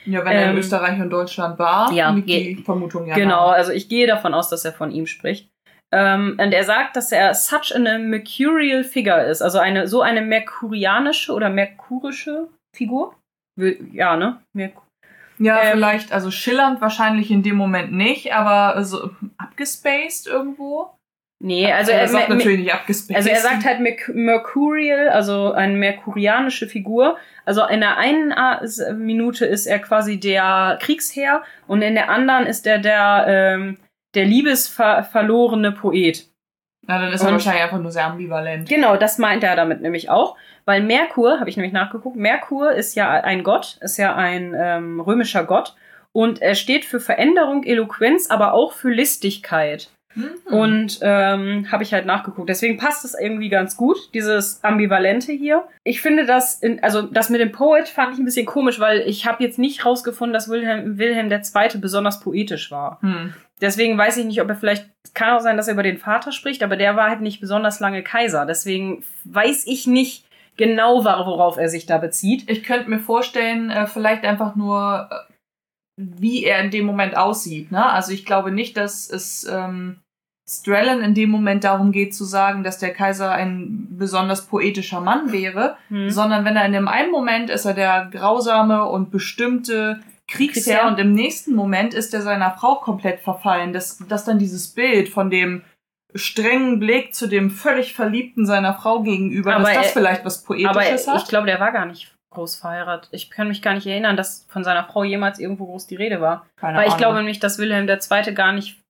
[SPEAKER 1] Ja, wenn er in ähm, Österreich und Deutschland war,
[SPEAKER 2] ja, liegt die Vermutung ja. Genau, nach. also ich gehe davon aus, dass er von ihm spricht. Ähm, und er sagt, dass er such a mercurial figure ist, also eine so eine merkurianische oder merkurische Figur. Ja, ne? Merkur
[SPEAKER 1] ja, ähm, vielleicht, also schillernd wahrscheinlich in dem Moment nicht, aber so abgespaced irgendwo.
[SPEAKER 2] Nee, also er, er sagt natürlich nicht abgespaced. Also er sagt halt Mercurial, also eine merkurianische Figur. Also in der einen Minute ist er quasi der Kriegsherr und in der anderen ist er der, ähm, der liebesverlorene Poet.
[SPEAKER 1] Na, dann ist er wahrscheinlich einfach nur sehr ambivalent.
[SPEAKER 2] Genau, das meint er damit nämlich auch. Weil Merkur, habe ich nämlich nachgeguckt, Merkur ist ja ein Gott, ist ja ein ähm, römischer Gott. Und er steht für Veränderung, Eloquenz, aber auch für Listigkeit. Mhm. Und ähm, habe ich halt nachgeguckt. Deswegen passt es irgendwie ganz gut, dieses Ambivalente hier. Ich finde das, in, also das mit dem Poet fand ich ein bisschen komisch, weil ich habe jetzt nicht rausgefunden, dass Wilhelm, Wilhelm II. besonders poetisch war. Mhm. Deswegen weiß ich nicht, ob er vielleicht, kann auch sein, dass er über den Vater spricht, aber der war halt nicht besonders lange Kaiser. Deswegen weiß ich nicht genau, worauf er sich da bezieht.
[SPEAKER 1] Ich könnte mir vorstellen, äh, vielleicht einfach nur, äh, wie er in dem Moment aussieht. Ne? Also ich glaube nicht, dass es ähm, Strellan in dem Moment darum geht zu sagen, dass der Kaiser ein besonders poetischer Mann wäre, hm. sondern wenn er in dem einen Moment ist er der grausame und bestimmte Kriegsherr und im nächsten Moment ist er seiner Frau komplett verfallen. Dass, dass dann dieses Bild von dem strengen Blick zu dem völlig Verliebten seiner Frau gegenüber, aber dass das er, vielleicht was Poetisches
[SPEAKER 2] aber hat. Ich glaube, der war gar nicht groß verheiratet. Ich kann mich gar nicht erinnern, dass von seiner Frau jemals irgendwo groß die Rede war. Keine Weil ich glaube nämlich, dass Wilhelm II. gar nicht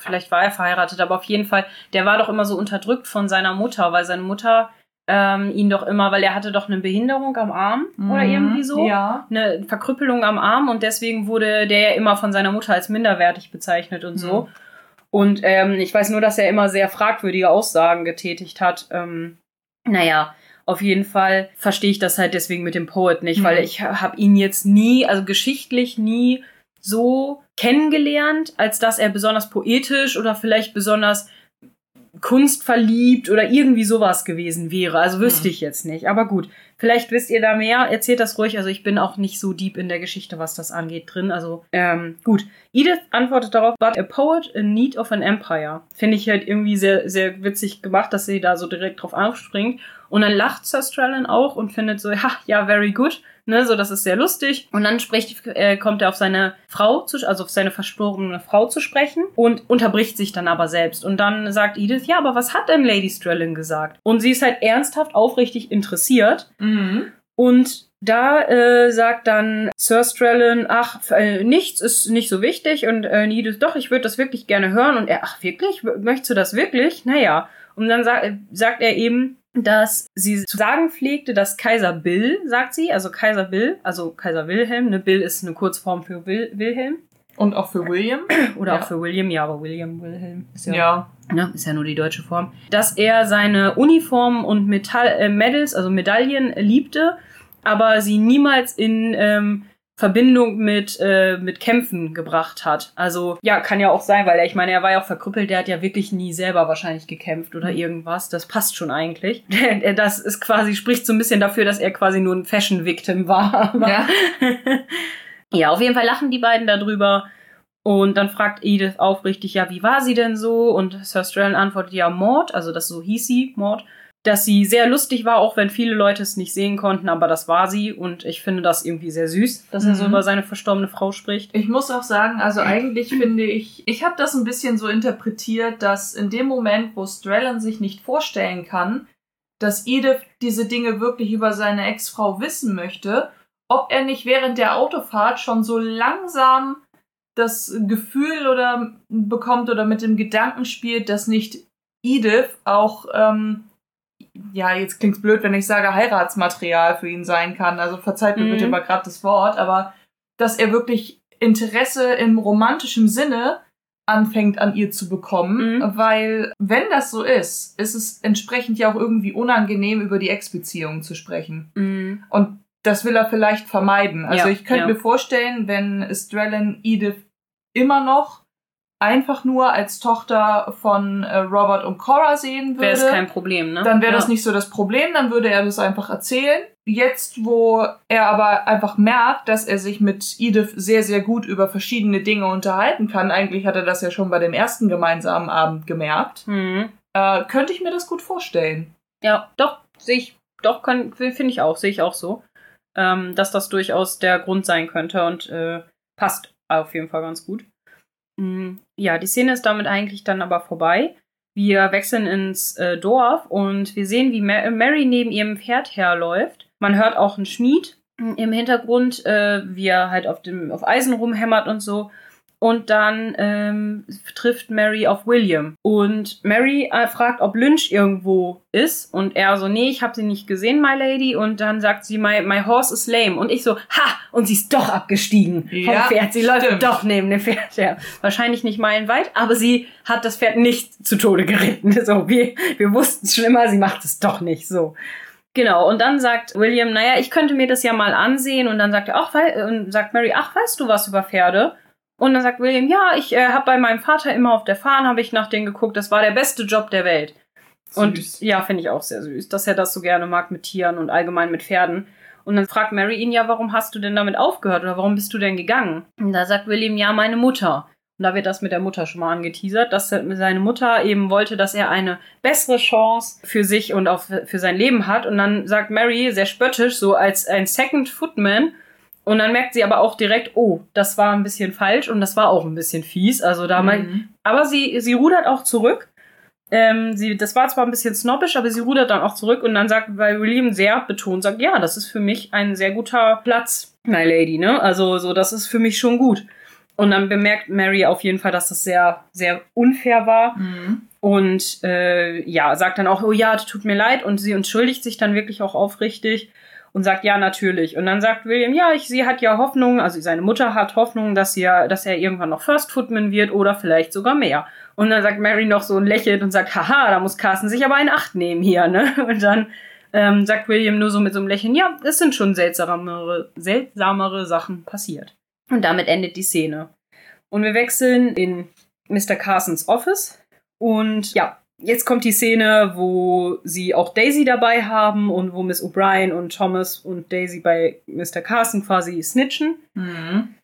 [SPEAKER 2] vielleicht war er verheiratet, aber auf jeden Fall, der war doch immer so unterdrückt von seiner Mutter, weil seine Mutter ähm, ihn doch immer, weil er hatte doch eine Behinderung am Arm mhm, oder irgendwie so, ja. eine Verkrüppelung am Arm und deswegen wurde der ja immer von seiner Mutter als minderwertig bezeichnet und mhm. so. Und ähm, ich weiß nur, dass er immer sehr fragwürdige Aussagen getätigt hat. Ähm, naja, auf jeden Fall verstehe ich das halt deswegen mit dem Poet nicht, mhm. weil ich habe ihn jetzt nie, also geschichtlich nie so kennengelernt, als dass er besonders poetisch oder vielleicht besonders kunstverliebt oder irgendwie sowas gewesen wäre. Also wüsste hm. ich jetzt nicht. Aber gut, vielleicht wisst ihr da mehr. Erzählt das ruhig. Also ich bin auch nicht so deep in der Geschichte, was das angeht, drin. Also ähm, gut. Edith antwortet darauf, but a poet in need of an empire. Finde ich halt irgendwie sehr, sehr witzig gemacht, dass sie da so direkt drauf aufspringt. Und dann lacht Sir Strellan auch und findet so, ja, ja, very good. Ne, so, das ist sehr lustig. Und dann spricht, äh, kommt er auf seine Frau, zu, also auf seine verstorbene Frau zu sprechen und unterbricht sich dann aber selbst. Und dann sagt Edith, ja, aber was hat denn Lady Strellan gesagt? Und sie ist halt ernsthaft, aufrichtig interessiert. Mhm. Und da äh, sagt dann Sir Strellan, ach, äh, nichts ist nicht so wichtig und äh, Edith, doch, ich würde das wirklich gerne hören. Und er, ach, wirklich? Möchtest du das wirklich? Naja. Und dann sa sagt er eben, dass sie zu sagen pflegte, dass Kaiser Bill, sagt sie, also Kaiser Bill, also Kaiser Wilhelm, ne, Bill ist eine Kurzform für Will, Wilhelm.
[SPEAKER 1] Und auch für William.
[SPEAKER 2] Oder ja. auch für William, ja, aber William, Wilhelm ist ja, ja. Ne, ist ja nur die deutsche Form. Dass er seine Uniformen und Metall, äh, Medals, also Medaillen liebte, aber sie niemals in ähm, Verbindung mit, äh, mit Kämpfen gebracht hat. Also, ja, kann ja auch sein, weil er, ich meine, er war ja auch verkrüppelt, der hat ja wirklich nie selber wahrscheinlich gekämpft oder mhm. irgendwas. Das passt schon eigentlich. Das ist quasi, spricht so ein bisschen dafür, dass er quasi nur ein Fashion-Victim war. ja. ja, auf jeden Fall lachen die beiden darüber. Und dann fragt Edith aufrichtig, ja, wie war sie denn so? Und Sir Strellan antwortet, ja, Mord, also das so hieß sie, Mord dass sie sehr lustig war, auch wenn viele Leute es nicht sehen konnten, aber das war sie und ich finde das irgendwie sehr süß, dass mhm. er so mhm. über seine verstorbene Frau spricht.
[SPEAKER 1] Ich muss auch sagen, also eigentlich finde ich, ich habe das ein bisschen so interpretiert, dass in dem Moment, wo Strellan sich nicht vorstellen kann, dass Edith diese Dinge wirklich über seine Ex-Frau wissen möchte, ob er nicht während der Autofahrt schon so langsam das Gefühl oder bekommt oder mit dem Gedanken spielt, dass nicht Edith auch ähm, ja, jetzt klingt's blöd, wenn ich sage, Heiratsmaterial für ihn sein kann. Also verzeiht mir mhm. bitte mal gerade das Wort, aber dass er wirklich Interesse im romantischen Sinne anfängt an ihr zu bekommen, mhm. weil wenn das so ist, ist es entsprechend ja auch irgendwie unangenehm, über die Ex-Beziehung zu sprechen. Mhm. Und das will er vielleicht vermeiden. Also ja, ich könnte ja. mir vorstellen, wenn Strellan Edith immer noch einfach nur als Tochter von äh, Robert und Cora sehen würde,
[SPEAKER 2] Wäre es kein Problem, ne?
[SPEAKER 1] dann wäre das
[SPEAKER 2] Ja.
[SPEAKER 1] nicht so das Problem, dann würde er das einfach erzählen. Jetzt, wo er aber einfach merkt, dass er sich mit Edith sehr, sehr gut über verschiedene Dinge unterhalten kann, eigentlich hat er das ja schon bei dem ersten gemeinsamen Abend gemerkt,
[SPEAKER 2] Mhm.
[SPEAKER 1] äh, könnte ich mir das gut vorstellen.
[SPEAKER 2] Ja, doch, sehe ich, doch, finde ich auch, sehe ich auch so. Ähm, dass das durchaus der Grund sein könnte und äh, passt auf jeden Fall ganz gut. Mm, Ja, die Szene ist damit eigentlich dann aber vorbei. Wir wechseln ins äh, Dorf und wir sehen, wie Ma Mary neben ihrem Pferd herläuft. Man hört auch einen Schmied im Hintergrund, äh, wie er halt auf, dem, auf Eisen rumhämmert und so. Und dann ähm, trifft Mary auf William. Und Mary äh, fragt, ob Lynch irgendwo ist. Und er so, nee, ich habe sie nicht gesehen, my lady. Und dann sagt sie, my, my horse is lame. Und ich so, ha! Und sie ist doch abgestiegen vom
[SPEAKER 1] Ja,
[SPEAKER 2] Pferd. Sie
[SPEAKER 1] stimmt.
[SPEAKER 2] läuft doch neben dem Pferd her. Wahrscheinlich nicht meilenweit, aber sie hat das Pferd nicht zu Tode geritten. So, wir, wir wussten es schon immer, sie macht es doch nicht so. Genau, und dann sagt William, naja, ich könnte mir das ja mal ansehen. Und dann sagt er, ach, und sagt Mary, ach, weißt du was über Pferde? Und dann sagt William, ja, ich äh, habe bei meinem Vater immer auf der Farm, habe ich nach denen geguckt, das war der beste Job der Welt. Und
[SPEAKER 1] Süß.
[SPEAKER 2] ja, finde ich auch sehr süß, dass er das so gerne mag mit Tieren und allgemein mit Pferden. Und dann fragt Mary ihn, ja, warum hast du denn damit aufgehört oder warum bist du denn gegangen? Und da sagt William, ja, meine Mutter. Und da wird das mit der Mutter schon mal angeteasert, dass seine Mutter eben wollte, dass er eine bessere Chance für sich und auch für sein Leben hat. Und dann sagt Mary sehr spöttisch, so als ein Second Footman, und dann merkt sie aber auch direkt, oh, das war ein bisschen falsch und das war auch ein bisschen fies. Also da
[SPEAKER 1] Mhm.
[SPEAKER 2] aber sie, sie rudert auch zurück. Ähm, sie, das war zwar ein bisschen snobbisch, aber sie rudert dann auch zurück und dann sagt, weil William sehr betont sagt, ja, das ist für mich ein sehr guter Platz, my lady, ne? Also so, das ist für mich schon gut. Und dann bemerkt Mary auf jeden Fall, dass das sehr, sehr unfair war.
[SPEAKER 1] Mhm.
[SPEAKER 2] Und äh, ja, sagt dann auch, oh ja, tut mir leid. Und sie entschuldigt sich dann wirklich auch aufrichtig und sagt, ja, natürlich. Und dann sagt William, ja, ich, sie hat ja Hoffnung, also seine Mutter hat Hoffnung, dass, sie, ja- dass er irgendwann noch First Footman wird oder vielleicht sogar mehr. Und dann sagt Mary noch so und lächelt und sagt, haha, da muss Carsten sich aber in Acht nehmen hier, ne? Und dann ähm, sagt William nur so mit so einem Lächeln, ja, es sind schon seltsamere, seltsamere Sachen passiert. Und damit endet die Szene. Und wir wechseln in Mr. Carsons Office. Und ja, jetzt kommt die Szene, wo sie auch Daisy dabei haben und wo Miss O'Brien und Thomas und Daisy bei Mr. Carson quasi snitchen.
[SPEAKER 1] Mhm.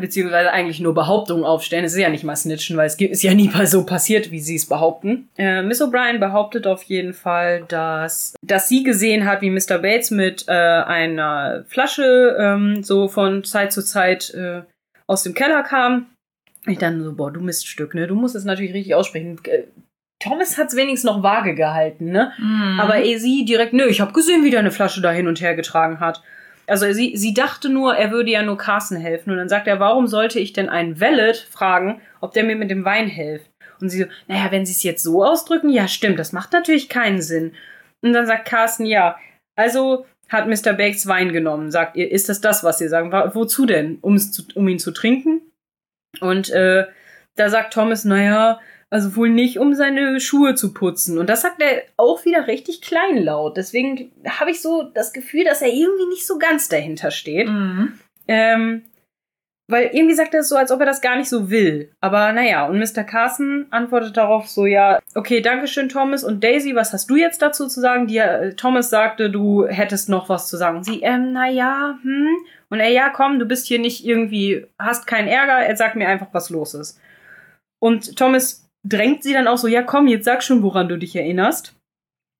[SPEAKER 2] Beziehungsweise eigentlich nur Behauptungen aufstellen. Es ist ja nicht mal snitchen, weil es ist ja nie mal so passiert, wie sie es behaupten. Äh, Miss O'Brien behauptet auf jeden Fall, dass, dass sie gesehen hat, wie Mr. Bates mit äh, einer Flasche ähm, so von Zeit zu Zeit äh, aus dem Keller kam. Ich dann so, boah, du Miststück, ne? Du musst es natürlich richtig aussprechen. Thomas hat es wenigstens noch vage gehalten, ne?
[SPEAKER 1] Mhm.
[SPEAKER 2] Aber eh sie direkt, nö, ich habe gesehen, wie der eine Flasche da hin und her getragen hat. Also sie, sie dachte nur, er würde ja nur Carsten helfen. Und dann sagt er, warum sollte ich denn einen Valet fragen, ob der mir mit dem Wein hilft? Und sie so, naja, wenn sie es jetzt so ausdrücken, ja stimmt, das macht natürlich keinen Sinn. Und dann sagt Carsten, ja, also hat Mr. Bakes Wein genommen. Sagt ihr, ist das das, was Sie sagen? Wozu denn? Um, es zu, um ihn zu trinken? Und äh, da sagt Thomas, naja, also wohl nicht, um seine Schuhe zu putzen. Und das sagt er auch wieder richtig kleinlaut. Deswegen habe ich so das Gefühl, dass er irgendwie nicht so ganz dahinter steht.
[SPEAKER 1] Mhm.
[SPEAKER 2] Ähm, weil irgendwie sagt er es so, als ob er das gar nicht so will. Aber naja, und Mr. Carson antwortet darauf so, ja, okay, Dankeschön, Thomas. Und Daisy, was hast du jetzt dazu zu sagen? Die, äh, Thomas sagte, du hättest noch was zu sagen. Sie, ähm, naja, hm. Und er, ja, komm, du bist hier nicht irgendwie, hast keinen Ärger, er sagt mir einfach, was los ist. Und Thomas drängt sie dann auch so, ja, komm, jetzt sag schon, woran du dich erinnerst.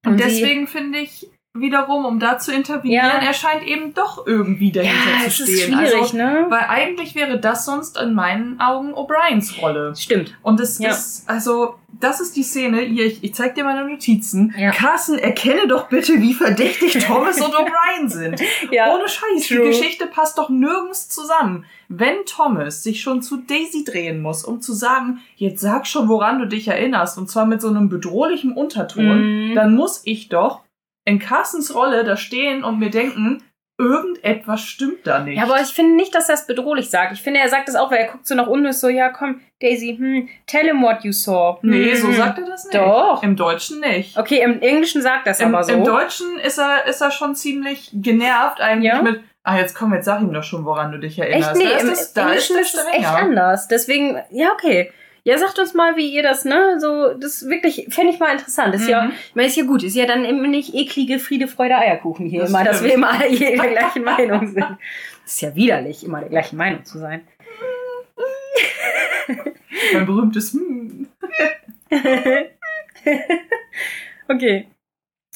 [SPEAKER 1] Und deswegen finde ich wiederum, um da zu intervenieren,
[SPEAKER 2] Ja.
[SPEAKER 1] er scheint eben doch irgendwie dahinter
[SPEAKER 2] ja,
[SPEAKER 1] zu stehen.
[SPEAKER 2] ist schwierig,
[SPEAKER 1] also,
[SPEAKER 2] ne?
[SPEAKER 1] Weil eigentlich wäre das sonst in meinen Augen O'Briens Rolle.
[SPEAKER 2] Stimmt.
[SPEAKER 1] Und es
[SPEAKER 2] Ja.
[SPEAKER 1] ist, also, das ist die Szene, hier, ich, ich zeig dir meine Notizen.
[SPEAKER 2] Ja.
[SPEAKER 1] Carson, erkenne doch bitte, wie verdächtig Thomas und O'Brien sind.
[SPEAKER 2] Ja.
[SPEAKER 1] Ohne Scheiß,
[SPEAKER 2] True.
[SPEAKER 1] die Geschichte passt doch nirgends zusammen. Wenn Thomas sich schon zu Daisy drehen muss, um zu sagen, jetzt sag schon, woran du dich erinnerst, und zwar mit so einem bedrohlichen Unterton,
[SPEAKER 2] Mhm.
[SPEAKER 1] dann muss ich doch in Carsons Rolle da stehen und mir denken, irgendetwas stimmt da nicht.
[SPEAKER 2] Ja, aber ich finde nicht, dass er es bedrohlich sagt. Ich finde, er sagt es auch, weil er guckt so nach unten und ist so, ja, komm, Daisy, hm, tell him what you saw.
[SPEAKER 1] nee,
[SPEAKER 2] Hm,
[SPEAKER 1] so sagt er das nicht.
[SPEAKER 2] Doch.
[SPEAKER 1] Im Deutschen nicht.
[SPEAKER 2] Okay, im Englischen sagt er es aber so.
[SPEAKER 1] Im Deutschen ist er, ist er schon ziemlich genervt eigentlich
[SPEAKER 2] Ja?
[SPEAKER 1] mit, ah, jetzt komm, jetzt sag ihm doch schon, woran du dich erinnerst.
[SPEAKER 2] Echt? Nee,
[SPEAKER 1] da ist
[SPEAKER 2] im
[SPEAKER 1] das, da
[SPEAKER 2] Englischen
[SPEAKER 1] ist das
[SPEAKER 2] echt anders. Deswegen, ja, okay. Ja, sagt uns mal, wie ihr das, ne? So, das wirklich, fände ich mal interessant. Ist mhm. ja, ich meine, ist ja gut, ist ja dann immer nicht eklige Friede, Freude, Eierkuchen hier das immer, stimmt. dass wir immer alle der gleichen Meinung sind. Das ist ja widerlich, immer der gleichen Meinung zu sein.
[SPEAKER 1] mein berühmtes hm.
[SPEAKER 2] okay.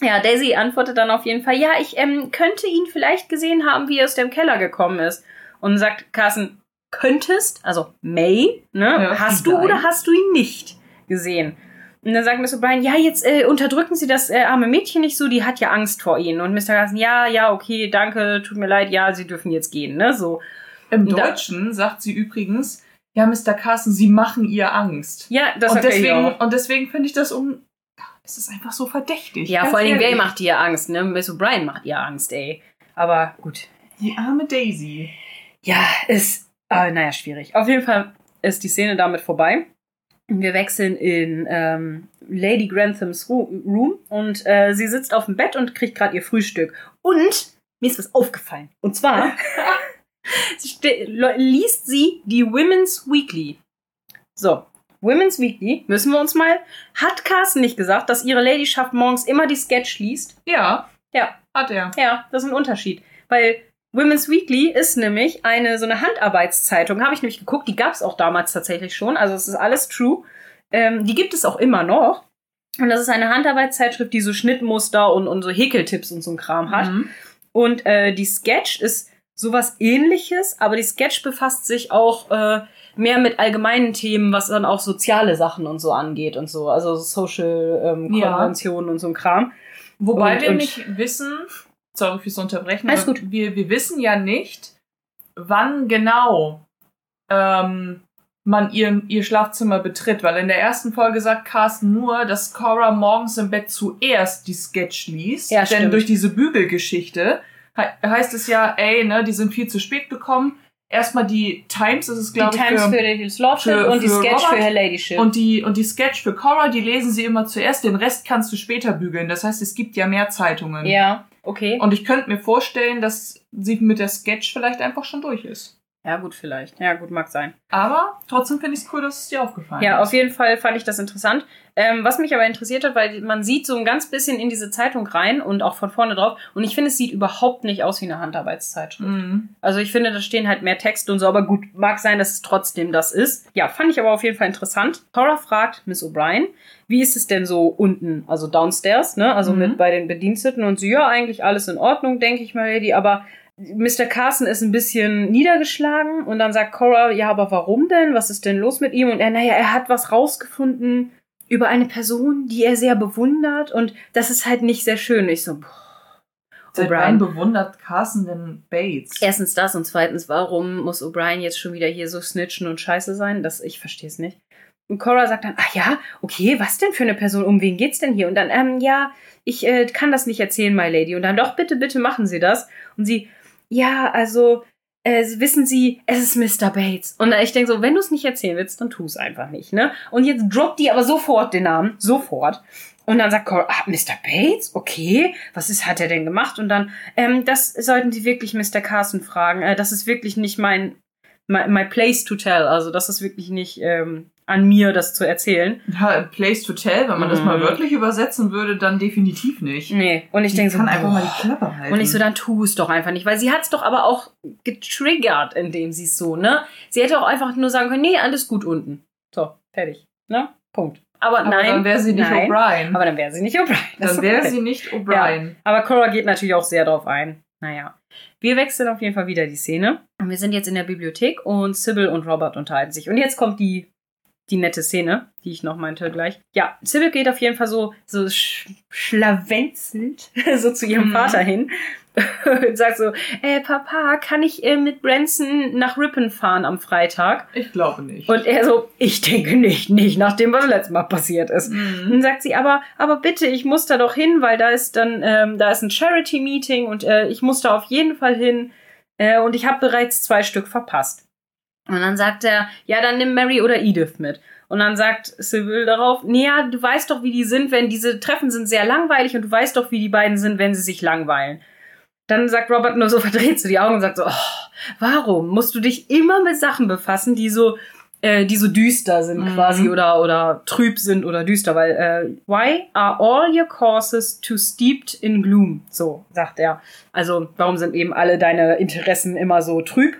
[SPEAKER 2] Ja, Daisy antwortet dann auf jeden Fall, ja, ich ähm, könnte ihn vielleicht gesehen haben, wie er aus dem Keller gekommen ist. Und sagt Carsten, könntest, also May, ne? Ja, hast du oder hast du ihn nicht gesehen? Und dann sagt Mr. O'Brien, ja, jetzt äh, unterdrücken Sie das äh, arme Mädchen nicht so, die hat ja Angst vor Ihnen. Und Mr. Carson, ja, ja, okay, danke, tut mir leid, ja, Sie dürfen jetzt gehen, ne? So.
[SPEAKER 1] Im Deutschen sagt sie übrigens, ja, Mr. Carson, Sie machen ihr Angst.
[SPEAKER 2] Ja, das
[SPEAKER 1] und deswegen, Und deswegen finde ich das um. Es ist einfach so verdächtig.
[SPEAKER 2] Ja, vor allem, wer macht ihr Angst, ne? Miss O'Brien macht ihr Angst, ey. Aber gut.
[SPEAKER 1] Die arme Daisy.
[SPEAKER 2] Ja, ist, äh, naja, schwierig. Auf jeden Fall ist die Szene damit vorbei. Wir wechseln in ähm, Lady Granthams Room und äh, sie sitzt auf dem Bett und kriegt gerade ihr Frühstück. Und mir ist was aufgefallen. Und zwar liest sie die Women's Weekly. So, Women's Weekly, müssen wir uns mal. Hat Carsten nicht gesagt, dass ihre Ladyschaft morgens immer die Sketch liest?
[SPEAKER 1] Ja.
[SPEAKER 2] Ja.
[SPEAKER 1] Hat er.
[SPEAKER 2] Ja, das ist ein Unterschied. Weil Women's Weekly ist nämlich eine so eine Handarbeitszeitung, habe ich nämlich geguckt, die gab es auch damals tatsächlich schon, also es ist alles true. Ähm, die gibt es auch immer noch. Und das ist eine Handarbeitszeitschrift, die so Schnittmuster und, und so Häkeltipps und so ein Kram hat. Mhm. Und äh, die Sketch ist sowas ähnliches, aber die Sketch befasst sich auch äh, mehr mit allgemeinen Themen, was dann auch soziale Sachen und so angeht und so, also Social ähm, Konventionen ja. und so ein Kram.
[SPEAKER 1] Wobei und, wir und nicht wissen, sorry fürs Unterbrechen.
[SPEAKER 2] Alles gut.
[SPEAKER 1] Wir, wir wissen ja nicht, wann genau ähm, man ihr, ihr Schlafzimmer betritt, weil in der ersten Folge sagt Carsten nur, dass Cora morgens im Bett zuerst die Sketch liest.
[SPEAKER 2] Ja,
[SPEAKER 1] denn
[SPEAKER 2] stimmt.
[SPEAKER 1] durch diese Bügelgeschichte he heißt es ja, ey, ne, die sind viel zu spät gekommen. Erstmal die Times, das ist glaube
[SPEAKER 2] ich. Die Times für, für Lordship für, und die Sketch Robert. für Her Ladyship.
[SPEAKER 1] Und die, und die Sketch für Cora, die lesen sie immer zuerst, den Rest kannst du später bügeln. Das heißt, es gibt ja mehr Zeitungen.
[SPEAKER 2] Ja. Okay.
[SPEAKER 1] Und ich könnte mir vorstellen, dass sie mit der Sketch vielleicht einfach schon durch ist.
[SPEAKER 2] Ja, gut, vielleicht. Ja, gut, mag sein.
[SPEAKER 1] Aber trotzdem finde ich es cool, dass es dir aufgefallen
[SPEAKER 2] ja, ist. Ja, auf jeden Fall fand ich das interessant. Ähm, was mich aber interessiert hat, weil man sieht so ein ganz bisschen in diese Zeitung rein und auch von vorne drauf. Und ich finde, es sieht überhaupt nicht aus wie eine Handarbeitszeitschrift. Mhm. Also ich finde, da stehen halt mehr Texte und so, aber gut, mag sein, dass es trotzdem das ist. Ja, fand ich aber auf jeden Fall interessant. Cora fragt Miss O'Brien, wie ist es denn so unten, also downstairs, ne? Also mhm. mit bei den Bediensteten und sie, ja, eigentlich alles in Ordnung, denke ich mal, Lady, aber Mr. Carson ist ein bisschen niedergeschlagen und dann sagt Cora, ja, aber warum denn? Was ist denn los mit ihm? Und er, naja, er hat was rausgefunden über eine Person, die er sehr bewundert und das ist halt nicht sehr schön. Ich so, boah.
[SPEAKER 1] Seit wann bewundert Carson denn Bates?
[SPEAKER 2] Erstens das und zweitens, warum muss O'Brien jetzt schon wieder hier so snitchen und scheiße sein? Das, ich verstehe es nicht. Und Cora sagt dann, ach ja, okay, was denn für eine Person? Um wen geht's denn hier? Und dann, ähm, ja, ich äh, kann das nicht erzählen, my lady. Und dann, doch, bitte, bitte machen Sie das. Und sie, ja, also, äh, wissen Sie, es ist Mr. Bates. Und ich denke so, wenn du es nicht erzählen willst, dann tu es einfach nicht, ne? Und jetzt droppt die aber sofort den Namen, sofort. Und dann sagt Cora, ah, Mr. Bates? Okay, was ist, hat er denn gemacht? Und dann, ähm, das sollten Sie wirklich Mr. Carson fragen. Äh, das ist wirklich nicht mein, my, my place to tell. Also das ist wirklich nicht ähm, an mir, das zu erzählen.
[SPEAKER 1] Ja, place to tell, wenn man mhm. das mal mhm. wörtlich übersetzen würde, dann definitiv nicht.
[SPEAKER 2] Nee, und ich denke so,
[SPEAKER 1] kann einfach mal die Klappe halten.
[SPEAKER 2] Und ich so, dann tu es doch einfach nicht, weil sie hat es doch aber auch getriggert, indem sie es so, ne? Sie hätte auch einfach nur sagen können, nee, alles gut unten. So, fertig, ne? Punkt. Aber, aber nein.
[SPEAKER 1] Dann wäre sie nicht O'Brien.
[SPEAKER 2] Aber dann wäre sie nicht O'Brien.
[SPEAKER 1] Dann wäre okay. sie nicht O'Brien.
[SPEAKER 2] Ja, aber Cora geht natürlich auch sehr drauf ein. Naja. Wir wechseln auf jeden Fall wieder die Szene. Wir sind jetzt in der Bibliothek und Sybil und Robert unterhalten sich. Und jetzt kommt die die nette Szene, die ich noch meinte gleich. Ja, Sybil geht auf jeden Fall so, so sch schlawenzelt so zu ihrem mhm. Vater hin und sagt so, äh, Papa, kann ich äh, mit Branson nach Ripon fahren am Freitag?
[SPEAKER 1] Ich glaube nicht.
[SPEAKER 2] Und er so, ich denke nicht, nicht nach dem, was letztes Mal passiert ist. Mhm. dann sagt sie, aber, aber bitte, ich muss da doch hin, weil da ist dann, ähm, da ist ein Charity-Meeting und äh, ich muss da auf jeden Fall hin. Äh, und ich habe bereits zwei Stück verpasst. Und dann sagt er, ja, dann nimm Mary oder Edith mit. Und dann sagt Sybil darauf, naja, du weißt doch, wie die sind, wenn diese Treffen sind sehr langweilig und du weißt doch, wie die beiden sind, wenn sie sich langweilen. Dann sagt Robert nur so, verdreht so die Augen und sagt so, oh, warum musst du dich immer mit Sachen befassen, die so äh, die so düster sind
[SPEAKER 1] Mhm.
[SPEAKER 2] quasi oder oder trüb sind oder düster, weil äh, why are all your courses too steeped in gloom? So sagt er. Also warum sind eben alle deine Interessen immer so trüb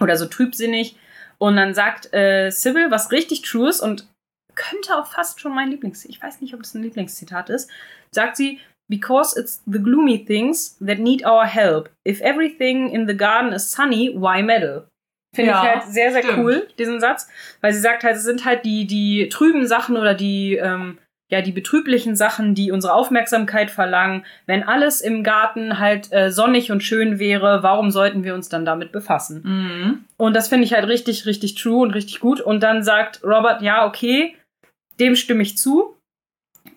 [SPEAKER 2] oder so trübsinnig? Und dann sagt äh, Sybil, was richtig true ist und könnte auch fast schon mein Lieblings, ich weiß nicht, ob das ein Lieblingszitat ist, sagt sie, because it's the gloomy things that need our help. If everything in the garden is sunny, why meddle? Finde
[SPEAKER 1] Ja,
[SPEAKER 2] ich halt sehr, sehr
[SPEAKER 1] stimmt.
[SPEAKER 2] cool, diesen Satz, weil sie sagt halt, es sind halt die, die trüben Sachen oder die, ähm, ja, die betrüblichen Sachen, die unsere Aufmerksamkeit verlangen. Wenn alles im Garten halt äh, sonnig und schön wäre, warum sollten wir uns dann damit befassen?
[SPEAKER 1] Mhm.
[SPEAKER 2] Und das finde ich halt richtig, richtig true und richtig gut. Und dann sagt Robert, ja, okay, dem stimme ich zu.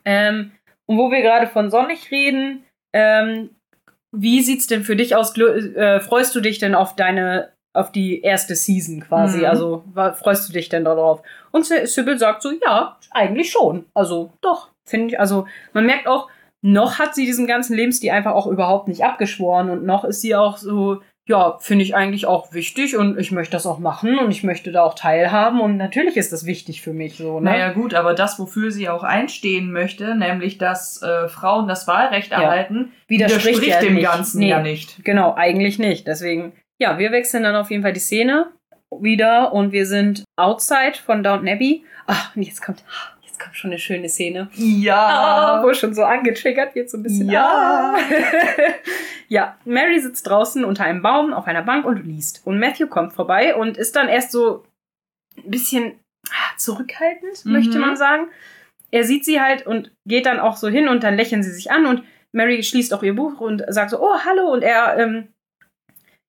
[SPEAKER 2] Ähm, und wo wir gerade von sonnig reden, ähm, wie sieht's denn für dich aus? Äh, freust du dich denn auf deine, auf die erste Season quasi?
[SPEAKER 1] Mhm.
[SPEAKER 2] Also freust du dich denn darauf? Und Sy- Sybil sagt so, ja, eigentlich schon. Also doch, finde ich. Also man merkt auch, noch hat sie diesen ganzen Lebensstil einfach auch überhaupt nicht abgeschworen und noch ist sie auch so, ja, finde ich eigentlich auch wichtig und ich möchte das auch machen und ich möchte da auch teilhaben und natürlich ist das wichtig für mich so, ne?
[SPEAKER 1] Naja gut, aber das, wofür sie auch einstehen möchte, nämlich dass äh, Frauen das Wahlrecht
[SPEAKER 2] Ja.
[SPEAKER 1] erhalten,
[SPEAKER 2] Widerspricht ja
[SPEAKER 1] dem
[SPEAKER 2] nicht.
[SPEAKER 1] Ganzen
[SPEAKER 2] Nee.
[SPEAKER 1] ja nicht.
[SPEAKER 2] Genau, eigentlich nicht. Deswegen, ja, wir wechseln dann auf jeden Fall die Szene wieder und wir sind outside von Downton Abbey. Ach, und jetzt kommt, jetzt kommt schon eine schöne Szene.
[SPEAKER 1] Ja.
[SPEAKER 2] Ah, wo schon so angetriggert wird, so ein bisschen.
[SPEAKER 1] Ja.
[SPEAKER 2] Ah. ja, Mary sitzt draußen unter einem Baum auf einer Bank und liest. Und Matthew kommt vorbei und ist dann erst so ein bisschen ah, zurückhaltend,
[SPEAKER 1] Mhm.
[SPEAKER 2] möchte man sagen. Er sieht sie halt und geht dann auch so hin und dann lächeln sie sich an und Mary schließt auch ihr Buch und sagt so, oh, hallo. Und er, ähm,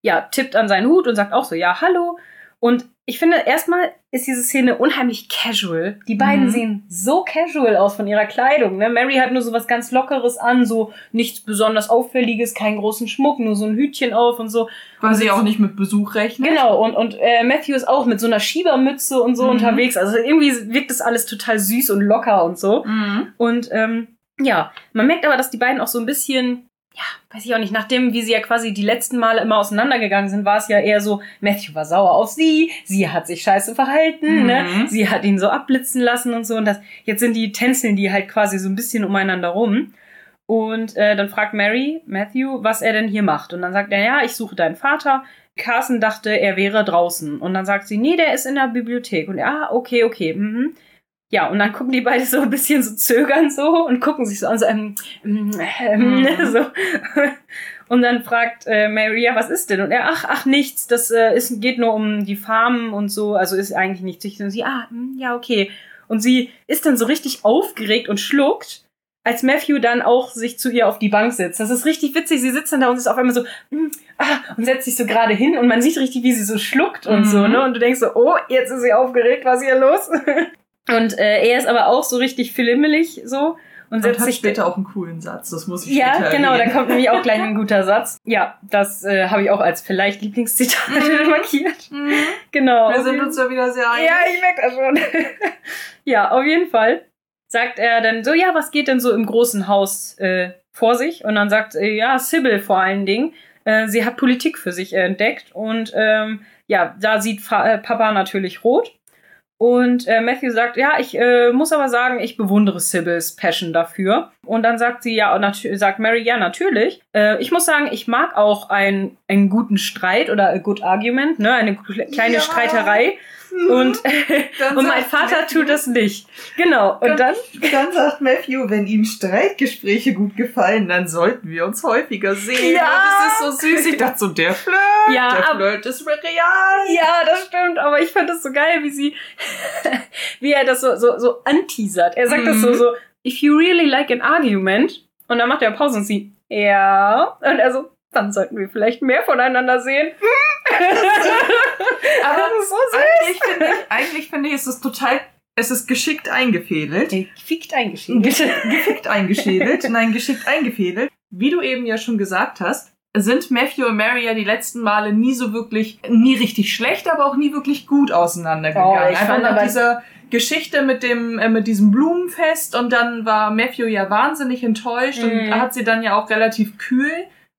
[SPEAKER 2] ja, tippt an seinen Hut und sagt auch so, ja, hallo. Und ich finde, erstmal ist diese Szene unheimlich casual. Die beiden
[SPEAKER 1] Mhm.
[SPEAKER 2] sehen so casual aus von ihrer Kleidung. Ne? Mary hat nur so was ganz Lockeres an, so nichts besonders Auffälliges, keinen großen Schmuck, nur so ein Hütchen auf und so.
[SPEAKER 1] Weil sie auch nicht mit Besuch rechnet.
[SPEAKER 2] Genau, und, und äh, Matthew ist auch mit so einer Schiebermütze und so
[SPEAKER 1] Mhm.
[SPEAKER 2] unterwegs. Also irgendwie wirkt das alles total süß und locker und so.
[SPEAKER 1] Mhm.
[SPEAKER 2] Und ähm, ja, man merkt aber, dass die beiden auch so ein bisschen, ja, weiß ich auch nicht, nachdem, wie sie ja quasi die letzten Male immer auseinandergegangen sind, war es ja eher so, Matthew war sauer auf sie, sie hat sich scheiße verhalten,
[SPEAKER 1] Mhm.
[SPEAKER 2] ne? Sie hat ihn so abblitzen lassen und so. Und das, jetzt sind die tänzeln die halt quasi so ein bisschen umeinander rum. Und äh, dann fragt Mary Matthew, was er denn hier macht. Und dann sagt er, ja, ich suche deinen Vater. Carson dachte, er wäre draußen. Und dann sagt sie, nee, der ist in der Bibliothek. Und er, ah, okay, okay. Mhm. Ja, und dann gucken die beide so ein bisschen so zögern so und gucken sich so an, so, ähm, ähm,
[SPEAKER 1] Mhm.
[SPEAKER 2] so. Und dann fragt äh, Mary, ja, was ist denn? Und er, ach, ach, nichts, das äh, ist, geht nur um die Farmen und so, also ist eigentlich nichts. Und sie, ah, hm, ja, okay. Und sie ist dann so richtig aufgeregt und schluckt, als Matthew dann auch sich zu ihr auf die Bank setzt. Das ist richtig witzig. Sie sitzt dann da und ist auf einmal so, hm, ah, und setzt sich so gerade hin und man sieht richtig, wie sie so schluckt und
[SPEAKER 1] Mhm.
[SPEAKER 2] so, ne? Und du denkst so, oh, jetzt ist sie aufgeregt, was ist hier los? und äh, er ist aber auch so richtig filimmelig so und
[SPEAKER 1] Und
[SPEAKER 2] setzt
[SPEAKER 1] hat
[SPEAKER 2] sich
[SPEAKER 1] später auch einen coolen Satz, das muss ich
[SPEAKER 2] ja, genau, da kommt nämlich auch gleich ein guter Satz. Ja, das äh, habe ich auch als vielleicht Lieblingszitat markiert.
[SPEAKER 1] Mhm.
[SPEAKER 2] Genau.
[SPEAKER 1] Wir sind uns ja wieder sehr einig.
[SPEAKER 2] ja, ich merke das schon. ja, auf jeden Fall sagt er dann so, ja, was geht denn so im großen Haus äh, vor sich? Und dann sagt, äh, ja, Sybil vor allen Dingen, äh, sie hat Politik für sich entdeckt und ähm, ja, da sieht Fa äh, Papa natürlich rot. Und äh, Matthew sagt, ja, ich äh, muss aber sagen, ich bewundere Sybils Passion dafür. Und dann sagt sie, ja, und sagt Mary, ja, natürlich. Äh, ich muss sagen, ich mag auch ein, einen guten Streit oder a good argument, ne, eine kle- kleine
[SPEAKER 1] Ja.
[SPEAKER 2] Streiterei.
[SPEAKER 1] Mhm.
[SPEAKER 2] Und,
[SPEAKER 1] Dann
[SPEAKER 2] und mein Vater
[SPEAKER 1] Matthew-
[SPEAKER 2] tut das nicht. Genau. Und dann,
[SPEAKER 1] Dann sagt Matthew, wenn ihm Streitgespräche gut gefallen, dann sollten wir uns häufiger sehen.
[SPEAKER 2] Ja.
[SPEAKER 1] Und das ist so süß. Ich dachte so, der Flirt,
[SPEAKER 2] Ja,
[SPEAKER 1] der Flirt ist real.
[SPEAKER 2] ja, das stimmt, aber ich fand das so geil, wie sie, wie er das so, so, so anteasert. Er sagt das so,
[SPEAKER 1] Mhm.
[SPEAKER 2] so, if you really like an argument, und dann macht er Pause und sie, ja, und er so, dann sollten wir vielleicht mehr voneinander sehen.
[SPEAKER 1] Aber
[SPEAKER 2] das ist so süß.
[SPEAKER 1] eigentlich finde ich, eigentlich finde ich, ist es total, es ist geschickt eingefädelt.
[SPEAKER 2] Fickt eingeschrieben, bitte.
[SPEAKER 1] Gefickt eingeschädelt. Nein, geschickt eingefädelt. Wie du eben ja schon gesagt hast, sind Matthew und Mary ja die letzten Male nie so wirklich, nie richtig schlecht, aber auch nie wirklich gut auseinandergegangen.
[SPEAKER 2] Oh, ich
[SPEAKER 1] Einfach
[SPEAKER 2] fand
[SPEAKER 1] nach
[SPEAKER 2] aber-
[SPEAKER 1] dieser Geschichte mit dem, äh, mit diesem Blumenfest und dann war Matthew ja wahnsinnig enttäuscht
[SPEAKER 2] Mhm.
[SPEAKER 1] und hat sie dann ja auch relativ kühl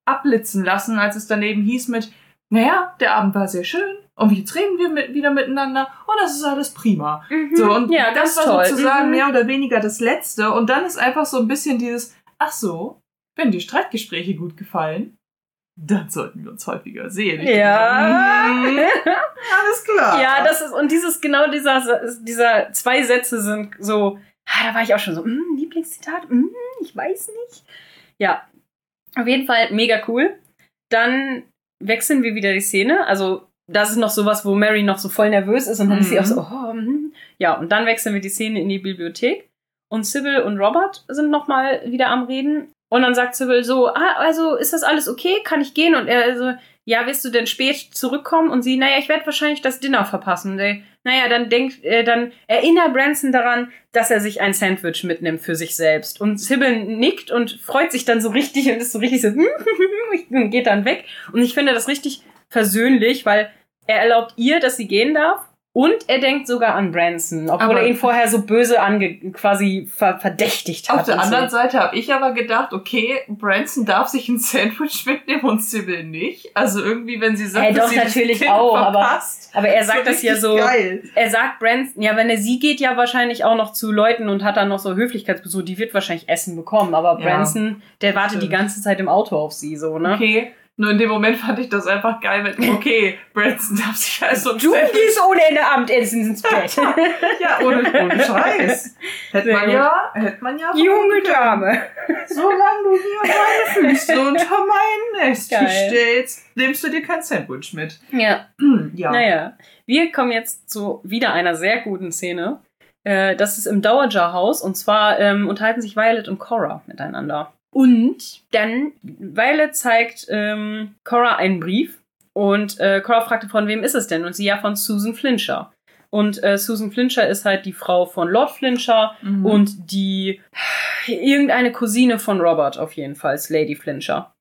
[SPEAKER 1] abblitzen lassen, als es daneben hieß mit, naja, der Abend war sehr schön und jetzt reden wir mit, wieder miteinander und das ist alles prima. Mhm. So, und ja, das war toll. sozusagen mhm. mehr oder weniger das Letzte. Und dann ist einfach so ein bisschen dieses, ach so, wenn die Streitgespräche gut gefallen, dann sollten wir uns häufiger sehen. Ich
[SPEAKER 2] ja. Denke, alles klar. Ja, das ist, und dieses, genau dieser, dieser zwei Sätze sind so, ah, da war ich auch schon so, mm, Lieblingszitat, mm, ich weiß nicht. Ja, auf jeden Fall mega cool. Dann wechseln wir wieder die Szene. Also, das ist noch sowas, wo Mary noch so voll nervös ist und dann mhm. ist sie auch so, oh, mm. ja, und dann wechseln wir die Szene in die Bibliothek. Und Sybil und Robert sind nochmal wieder am Reden. Und dann sagt Sybil so, ah, also ist das alles okay? Kann ich gehen? Und er so, ja, wirst du denn spät zurückkommen? Und sie, naja, ich werde wahrscheinlich das Dinner verpassen. Und naja, dann denkt, äh, dann erinnert Branson daran, dass er sich ein Sandwich mitnimmt für sich selbst. Und Sybil nickt und freut sich dann so richtig und ist so richtig so, und geht dann weg. Und ich finde das richtig versöhnlich, weil er erlaubt ihr, dass sie gehen darf und er denkt sogar an Branson, obwohl aber er ihn vorher so böse ange quasi ver verdächtigt hat.
[SPEAKER 1] Auf der anderen so. Seite habe ich aber gedacht, okay, Branson darf sich ein Sandwich mitnehmen und Sybil nicht. Also irgendwie, wenn sie sagt,
[SPEAKER 2] hey, doch, natürlich auch, verpasst, aber, aber er sagt so das ja so. Geil. Er sagt Branson, ja, wenn er sie geht ja wahrscheinlich auch noch zu Leuten und hat dann noch so Höflichkeitsbesuch, die wird wahrscheinlich Essen bekommen, aber Branson, ja, der wartet stimmt. die ganze Zeit im Auto auf sie, so, ne?
[SPEAKER 1] Okay. Nur in dem Moment fand ich das einfach geil mit, okay, Branson darf sich also
[SPEAKER 2] Du gehst ohne Ende Abendessen ins Bett.
[SPEAKER 1] ja, ohne, ohne Scheiß. Hätte man ja, hätte man ja.
[SPEAKER 2] Junge Dame.
[SPEAKER 1] Solange du hier meine Füße unter meinen Esstisch stellst, nimmst du dir kein Sandwich mit.
[SPEAKER 2] Ja. ja. Naja. Wir kommen jetzt zu wieder einer sehr guten Szene. Äh, das ist im Dowager-Haus und zwar ähm, unterhalten sich Violet und Cora miteinander. Und dann, Violet zeigt ähm, Cora einen Brief und äh, Cora fragte, von wem ist es denn? Und sie ja von Susan Flincher. Und äh, Susan Flincher ist halt die Frau von Lord Flincher mhm. und die irgendeine Cousine von Robert auf jeden Fall, Lady Flincher.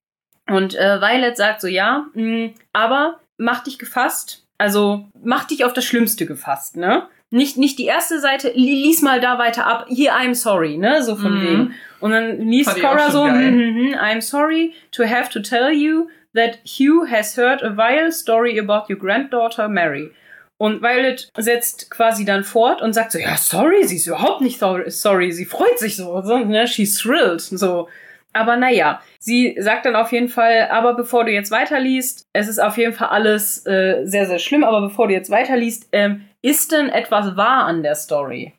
[SPEAKER 2] Und äh, Violet sagt so, ja, mh, mm, aber mach dich gefasst, also mach dich auf das Schlimmste gefasst, ne? Nicht, nicht die erste Seite, lies mal da weiter ab, hier, I'm sorry, ne? So von mhm. wegen. Und dann liest Cora so, mm -hmm, I'm sorry to have to tell you that Hugh has heard a vile story about your granddaughter Mary. Und Violet setzt quasi dann fort und sagt so, ja, sorry, sie ist überhaupt nicht sorry, sie freut sich so, so ne? she's thrilled, so. Aber naja, sie sagt dann auf jeden Fall, aber bevor du jetzt weiterliest, es ist auf jeden Fall alles äh, sehr, sehr schlimm, aber bevor du jetzt weiterliest, ähm, ist denn etwas wahr an der Story?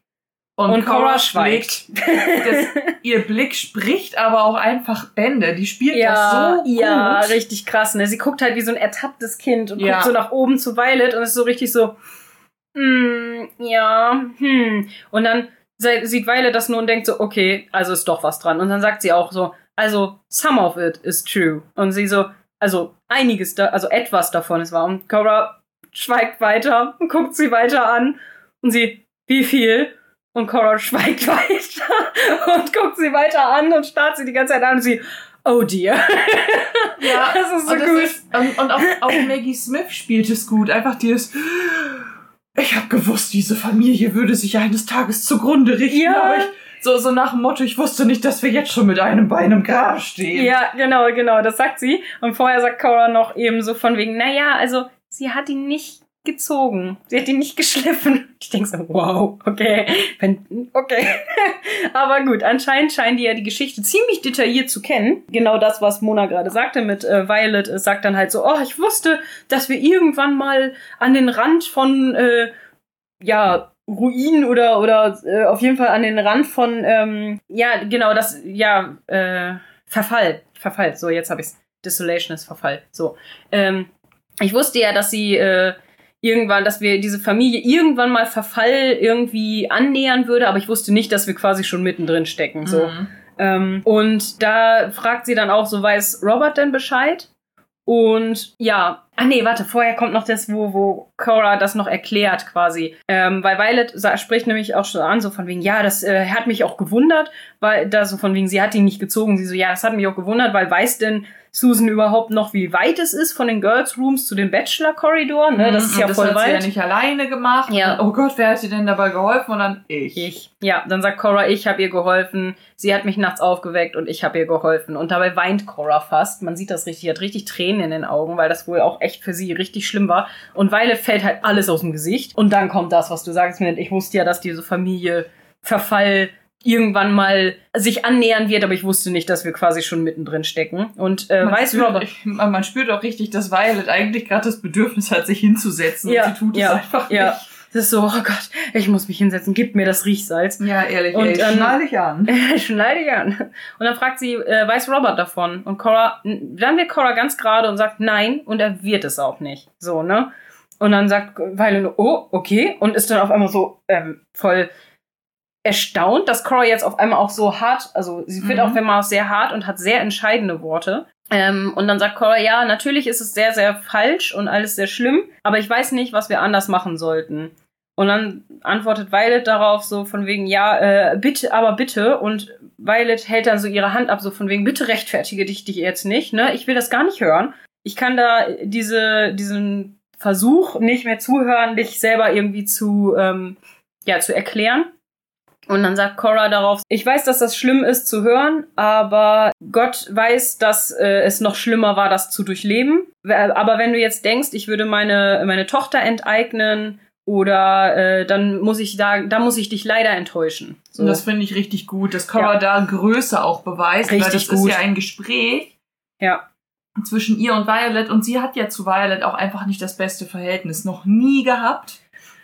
[SPEAKER 1] Und, und Cora, Cora schweigt. Das, ihr Blick spricht aber auch einfach Bände. Die spielt ja, das so gut.
[SPEAKER 2] Ja, richtig krass. Ne? Sie guckt halt wie so ein ertapptes Kind und ja. guckt so nach oben zu Violet und ist so richtig so, hm, ja, hm. Und dann sieht Violet das nur und denkt so, okay, also ist doch was dran. Und dann sagt sie auch so, also some of it is true. Und sie so, also einiges, da, also etwas davon ist wahr. Und Cora schweigt weiter und guckt sie weiter an und sie, wie viel? Und Cora schweigt weiter und guckt sie weiter an und starrt sie die ganze Zeit an und sie, oh dear.
[SPEAKER 1] Ja, das ist so und gut. Ist, und, und auch, auch Maggie Smith spielt es gut. Einfach dieses, ich habe gewusst, diese Familie würde sich eines Tages zugrunde richten, ja. aber ich, so, so nach dem Motto, ich wusste nicht, dass wir jetzt schon mit einem Bein im Grab stehen.
[SPEAKER 2] Ja, genau, genau, das sagt sie. Und vorher sagt Cora noch eben so von wegen, naja, also sie hat ihn nicht gezogen. Sie hat ihn nicht geschliffen. Ich denke so, wow, okay, okay. Aber gut, anscheinend scheinen die ja die Geschichte ziemlich detailliert zu kennen. Genau das, was Mona gerade sagte mit äh, Violet, äh, sagt dann halt so, oh, ich wusste, dass wir irgendwann mal an den Rand von, äh, ja, Ruin oder oder äh, auf jeden Fall an den Rand von ähm, ja genau das ja äh, Verfall Verfall so jetzt habe ich's Desolation ist Verfall so ähm, ich wusste ja dass sie äh, irgendwann, dass wir diese Familie irgendwann mal Verfall irgendwie annähern würde, aber ich wusste nicht, dass wir quasi schon mittendrin stecken. So. Mhm. Ähm, und da fragt sie dann auch, so weiß Robert denn Bescheid? Und ja, ah nee, warte, vorher kommt noch das, wo, wo Cora das noch erklärt quasi. Ähm, weil Violet spricht nämlich auch schon an, so von wegen, ja, das äh, hat mich auch gewundert, weil da so von wegen, sie hat ihn nicht gezogen. Sie so, ja, das hat mich auch gewundert, weil weiß denn Susan überhaupt noch, wie weit es ist von den Girls Rooms zu den Bachelor Korridoren? Ne? Das ist ja
[SPEAKER 1] das
[SPEAKER 2] voll
[SPEAKER 1] hat
[SPEAKER 2] weit.
[SPEAKER 1] Sie ja nicht alleine gemacht. Ja. oh Gott, wer hat ihr denn dabei geholfen? Und dann ich.
[SPEAKER 2] Ich. Ja, dann sagt Cora, ich habe ihr geholfen. Sie hat mich nachts aufgeweckt und ich habe ihr geholfen. Und dabei weint Cora fast. Man sieht das richtig, hat richtig Tränen in den Augen, weil das wohl auch echt für sie richtig schlimm war. Und Violet fällt halt alles aus dem Gesicht. Und dann kommt das, was du sagst, Ich wusste ja, dass diese Familie Verfall irgendwann mal sich annähern wird, aber ich wusste nicht, dass wir quasi schon mittendrin stecken. Und äh, man weißt
[SPEAKER 1] spürt, aber. Ich, man spürt auch richtig, dass Violet eigentlich gerade das Bedürfnis hat, sich hinzusetzen. Ja, und sie tut ja, es einfach ja. nicht.
[SPEAKER 2] Das ist so, oh Gott, ich muss mich hinsetzen, gib mir das Riechsalz.
[SPEAKER 1] Ja, ehrlich, und, ey, ähm, schnall dich an.
[SPEAKER 2] schnall dich an. Und dann fragt sie, äh, weiß Robert davon? Und Cora, dann wird Cora ganz gerade und sagt nein und er wird es auch nicht. So, ne? Und dann sagt Violet, oh, okay. Und ist dann auf einmal so ähm, voll erstaunt, dass Cora jetzt auf einmal auch so hart, also sie wird mhm. auch immer auch sehr hart und hat sehr entscheidende Worte. Ähm, und dann sagt Cora, ja, natürlich ist es sehr, sehr falsch und alles sehr schlimm, aber ich weiß nicht, was wir anders machen sollten. Und dann antwortet Violet darauf so von wegen, ja, äh, bitte, aber bitte. Und Violet hält dann so ihre Hand ab, so von wegen, bitte rechtfertige dich, dich jetzt nicht, ne? Ich will das gar nicht hören. Ich kann da diese, diesen Versuch nicht mehr zuhören, dich selber irgendwie zu, ähm, ja, zu erklären. Und dann sagt Cora darauf, ich weiß, dass das schlimm ist zu hören, aber Gott weiß, dass äh, es noch schlimmer war, das zu durchleben. Aber wenn du jetzt denkst, ich würde meine, meine Tochter enteignen oder äh, dann muss ich da, da muss ich dich leider enttäuschen.
[SPEAKER 1] So. Und das finde ich richtig gut, dass Cora ja. da Größe auch beweist, richtig weil das gut. ist ja ein Gespräch.
[SPEAKER 2] Ja.
[SPEAKER 1] Zwischen ihr und Violet und sie hat ja zu Violet auch einfach nicht das beste Verhältnis noch nie gehabt.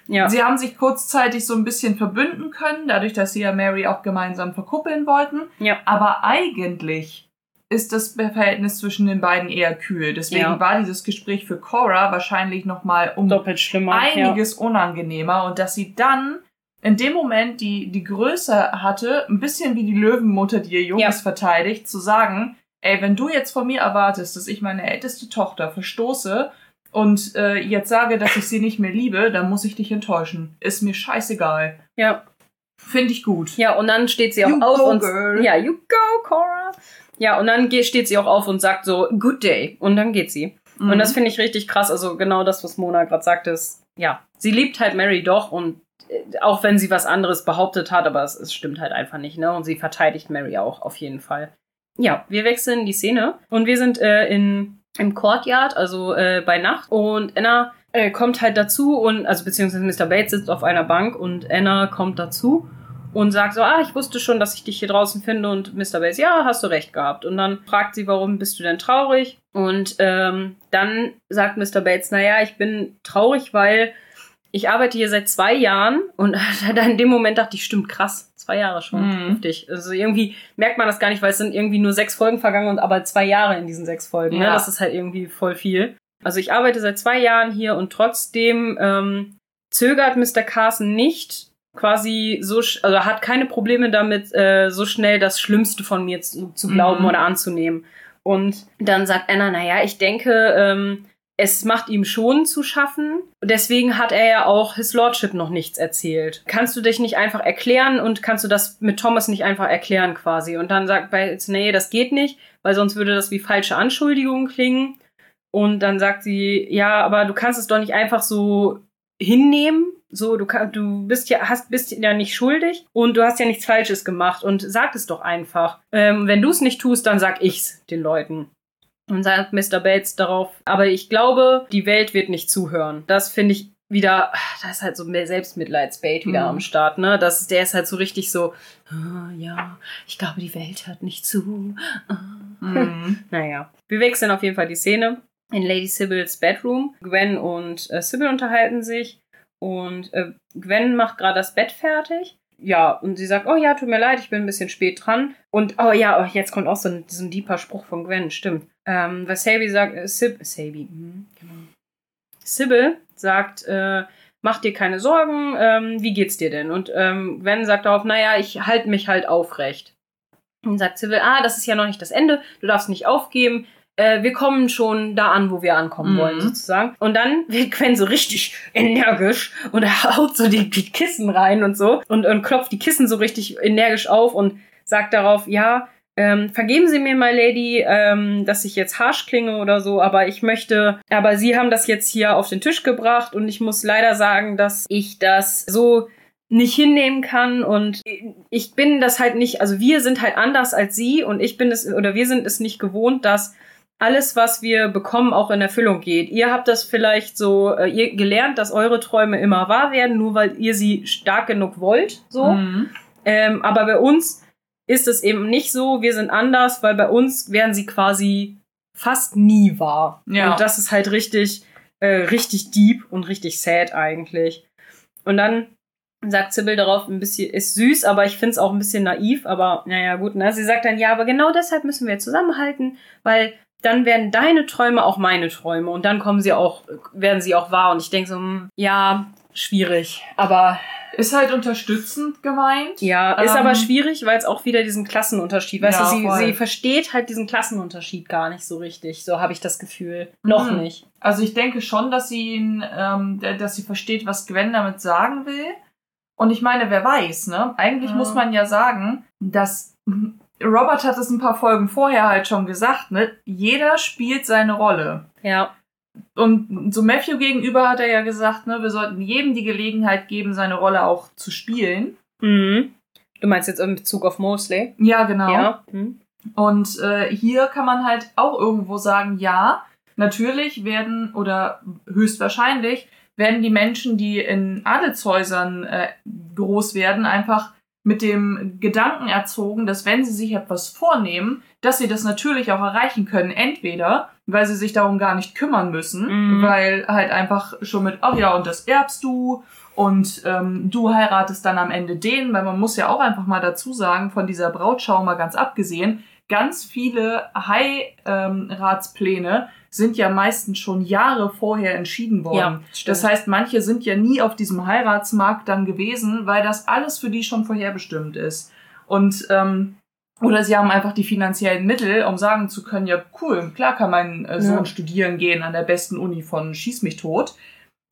[SPEAKER 1] Ja. Sie haben sich kurzzeitig so ein bisschen verbünden können, dadurch, dass sie ja Mary auch gemeinsam verkuppeln wollten.
[SPEAKER 2] Ja.
[SPEAKER 1] Aber eigentlich ist das Verhältnis zwischen den beiden eher kühl. Deswegen ja. war dieses Gespräch für Cora wahrscheinlich noch mal um
[SPEAKER 2] Doppelt schlimmer,
[SPEAKER 1] einiges ja. unangenehmer und dass sie dann in dem Moment die die Größe hatte, ein bisschen wie die Löwenmutter, die ihr Junges ja. verteidigt, zu sagen, ey, wenn du jetzt von mir erwartest, dass ich meine älteste Tochter verstoße und äh, jetzt sage, dass ich sie nicht mehr liebe, dann muss ich dich enttäuschen. Ist mir scheißegal.
[SPEAKER 2] Ja.
[SPEAKER 1] Finde ich gut.
[SPEAKER 2] Ja, und dann steht sie auch you auf go, und girl. ja, you go, Cora. Ja, und dann steht sie auch auf und sagt so good day und dann geht sie. Mhm. Und das finde ich richtig krass, also genau das, was Mona gerade sagte, ist ja, sie liebt halt Mary doch und äh, auch wenn sie was anderes behauptet hat, aber es, es stimmt halt einfach nicht, ne? Und sie verteidigt Mary auch auf jeden Fall. Ja, wir wechseln die Szene und wir sind äh, in im Courtyard, also äh, bei Nacht. Und Anna äh, kommt halt dazu und, also beziehungsweise Mr. Bates sitzt auf einer Bank und Anna kommt dazu und sagt so, ah, ich wusste schon, dass ich dich hier draußen finde und Mr. Bates, ja, hast du recht gehabt. Und dann fragt sie, warum bist du denn traurig? Und ähm, dann sagt Mr. Bates, naja, ich bin traurig, weil ich arbeite hier seit zwei Jahren und in dem Moment dachte ich, stimmt, krass, zwei Jahre schon, mhm. heftig. Also irgendwie merkt man das gar nicht, weil es sind irgendwie nur sechs Folgen vergangen und aber zwei Jahre in diesen sechs Folgen. Ne? Ja. Ne? Das ist halt irgendwie voll viel. Also ich arbeite seit zwei Jahren hier und trotzdem ähm, zögert Mr. Carson nicht quasi so, also hat keine Probleme damit, äh, so schnell das Schlimmste von mir zu, zu glauben mhm. oder anzunehmen. Und dann sagt Anna, naja, ich denke, ähm, es macht ihm schon zu schaffen. Deswegen hat er ja auch His Lordship noch nichts erzählt. Kannst du dich nicht einfach erklären und kannst du das mit Thomas nicht einfach erklären quasi? Und dann sagt Bates, nee, das geht nicht, weil sonst würde das wie falsche Anschuldigungen klingen. Und dann sagt sie, ja, aber du kannst es doch nicht einfach so hinnehmen. So, du, kann, du bist ja, hast, bist ja nicht schuldig und du hast ja nichts Falsches gemacht und sag es doch einfach. Ähm, wenn du es nicht tust, dann sag ich's den Leuten. Und sagt Mr. Bates darauf, aber ich glaube, die Welt wird nicht zuhören. Das finde ich wieder, da ist halt so mehr Selbstmitleidsbait wieder mhm. am Start, ne? Das, der ist halt so richtig so, oh, ja, ich glaube, die Welt hört nicht zu. Oh. Mhm. naja. Wir wechseln auf jeden Fall die Szene. In Lady Sybil's Bedroom. Gwen und äh, Sybil unterhalten sich und äh, Gwen macht gerade das Bett fertig ja, und sie sagt, oh ja, tut mir leid, ich bin ein bisschen spät dran. Und oh ja, oh, jetzt kommt auch so ein, so ein deeper Spruch von Gwen, stimmt. Ähm, weil Sabi sagt, äh, Sib, Sabi, hm, genau. Sybil sagt, äh, mach dir keine Sorgen, ähm, wie geht's dir denn? Und ähm, Gwen sagt darauf, naja, ich halte mich halt aufrecht. Und sagt Sybil, ah, das ist ja noch nicht das Ende, du darfst nicht aufgeben, äh, wir kommen schon da an, wo wir ankommen mhm. wollen, sozusagen. Und dann wird Gwen so richtig energisch und er haut so die, die Kissen rein und so und, und klopft die Kissen so richtig energisch auf und sagt darauf, ja, ähm, vergeben Sie mir, my lady, ähm, dass ich jetzt harsh klinge oder so, aber ich möchte, aber Sie haben das jetzt hier auf den Tisch gebracht und ich muss leider sagen, dass ich das so nicht hinnehmen kann und ich bin das halt nicht, also wir sind halt anders als Sie und ich bin es oder wir sind es nicht gewohnt, dass alles, was wir bekommen, auch in Erfüllung geht. Ihr habt das vielleicht so äh, ihr gelernt, dass eure Träume immer wahr werden, nur weil ihr sie stark genug wollt. So.
[SPEAKER 1] Mhm.
[SPEAKER 2] Ähm, aber bei uns ist es eben nicht so. Wir sind anders, weil bei uns werden sie quasi fast nie wahr.
[SPEAKER 1] Ja.
[SPEAKER 2] Und das ist halt richtig, äh, richtig deep und richtig sad eigentlich. Und dann sagt Sybil darauf ein bisschen, ist süß, aber ich finde es auch ein bisschen naiv, aber naja, gut, ne? Sie sagt dann, ja, aber genau deshalb müssen wir zusammenhalten, weil dann werden deine Träume auch meine Träume und dann kommen sie auch, werden sie auch wahr. Und ich denke so, hm, ja, schwierig. Aber
[SPEAKER 1] Ist halt unterstützend gemeint.
[SPEAKER 2] ja, ist
[SPEAKER 1] Ähm,
[SPEAKER 2] aber schwierig, weil es auch wieder diesen Klassenunterschied, weißt
[SPEAKER 1] Ja,
[SPEAKER 2] du, sie,
[SPEAKER 1] voll.
[SPEAKER 2] sie versteht halt diesen Klassenunterschied gar nicht so richtig. So habe ich das Gefühl. Noch
[SPEAKER 1] Mhm.
[SPEAKER 2] nicht.
[SPEAKER 1] Also ich denke schon, dass sie ihn, ähm, dass sie versteht, was Gwen damit sagen will. Und ich meine, wer weiß, ne? Eigentlich
[SPEAKER 2] Ja.
[SPEAKER 1] muss man ja sagen, dass Robert hat es ein paar Folgen vorher halt schon gesagt, ne? Jeder spielt seine Rolle.
[SPEAKER 2] Ja.
[SPEAKER 1] Und so Matthew gegenüber hat er ja gesagt, ne, wir sollten jedem die Gelegenheit geben, seine Rolle auch zu spielen.
[SPEAKER 2] Mhm. Du meinst jetzt in Bezug auf Mosley?
[SPEAKER 1] Ja, genau.
[SPEAKER 2] Ja. Mhm.
[SPEAKER 1] Und äh, hier kann man halt auch irgendwo sagen, ja, natürlich werden oder höchstwahrscheinlich werden die Menschen, die in Adelshäusern äh, groß werden, einfach mit dem Gedanken erzogen, dass wenn sie sich etwas vornehmen, dass sie das natürlich auch erreichen können. Entweder, weil sie sich darum gar nicht kümmern müssen,
[SPEAKER 2] Mhm.
[SPEAKER 1] weil halt einfach schon mit, ach ja, und das erbst du und ähm, du heiratest dann am Ende den, weil man muss ja auch einfach mal dazu sagen, von dieser Brautschau mal ganz abgesehen, ganz viele Heiratspläne sind ja meistens schon Jahre vorher entschieden worden.
[SPEAKER 2] Ja,
[SPEAKER 1] das heißt, manche sind ja nie auf diesem Heiratsmarkt dann gewesen, weil das alles für die schon vorherbestimmt ist. Und ähm, oder sie haben einfach die finanziellen Mittel, um sagen zu können, ja cool, klar kann mein äh, Sohn
[SPEAKER 2] Ja.
[SPEAKER 1] studieren gehen an der besten Uni von Schieß mich tot.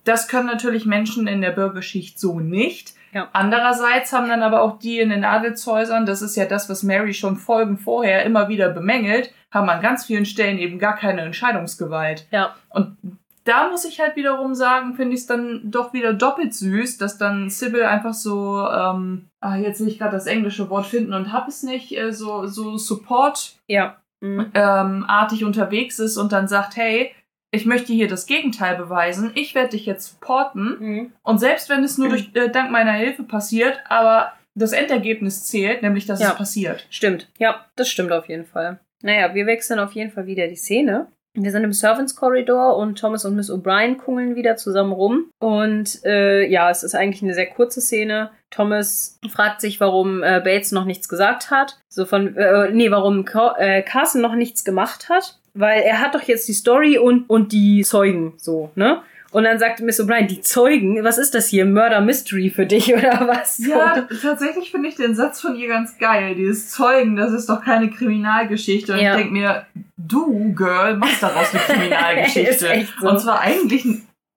[SPEAKER 1] Das können natürlich Menschen in der Bürgerschicht so nicht.
[SPEAKER 2] Ja.
[SPEAKER 1] Andererseits haben dann aber auch die in den Adelshäusern, das ist ja das, was Mary schon Folgen vorher immer wieder bemängelt, haben an ganz vielen Stellen eben gar keine Entscheidungsgewalt.
[SPEAKER 2] Ja.
[SPEAKER 1] Und da muss ich halt wiederum sagen, finde ich es dann doch wieder doppelt süß, dass dann Sybil einfach so, ähm, ah, jetzt will ich gerade das englische Wort finden und hab es nicht, äh, so, so Support
[SPEAKER 2] Ja. Mhm.
[SPEAKER 1] ähm, artig unterwegs ist und dann sagt, hey, ich möchte hier das Gegenteil beweisen, ich werde dich jetzt supporten
[SPEAKER 2] Mhm.
[SPEAKER 1] und selbst wenn es nur durch, äh, dank meiner Hilfe passiert, aber das Endergebnis zählt, nämlich dass
[SPEAKER 2] Ja.
[SPEAKER 1] es passiert.
[SPEAKER 2] Stimmt. Ja, das stimmt auf jeden Fall. Naja, wir wechseln auf jeden Fall wieder die Szene. Wir sind im Servants Corridor und Thomas und Miss O'Brien kungeln wieder zusammen rum. Und äh, ja, es ist eigentlich eine sehr kurze Szene. Thomas fragt sich, warum äh, Bates noch nichts gesagt hat. So von, äh, nee, warum äh, Carson noch nichts gemacht hat. Weil er hat doch jetzt die Story und, und die Zeugen, so, ne? Und dann sagt Miss O'Brien, die Zeugen, was ist das hier? Murder Mystery für dich oder was? So.
[SPEAKER 1] Ja, tatsächlich finde ich den Satz von ihr ganz geil. Dieses Zeugen, das ist doch keine Kriminalgeschichte. Und
[SPEAKER 2] Ja.
[SPEAKER 1] ich denke mir, du, Girl, machst daraus eine Kriminalgeschichte.
[SPEAKER 2] So.
[SPEAKER 1] Und zwar eigentlich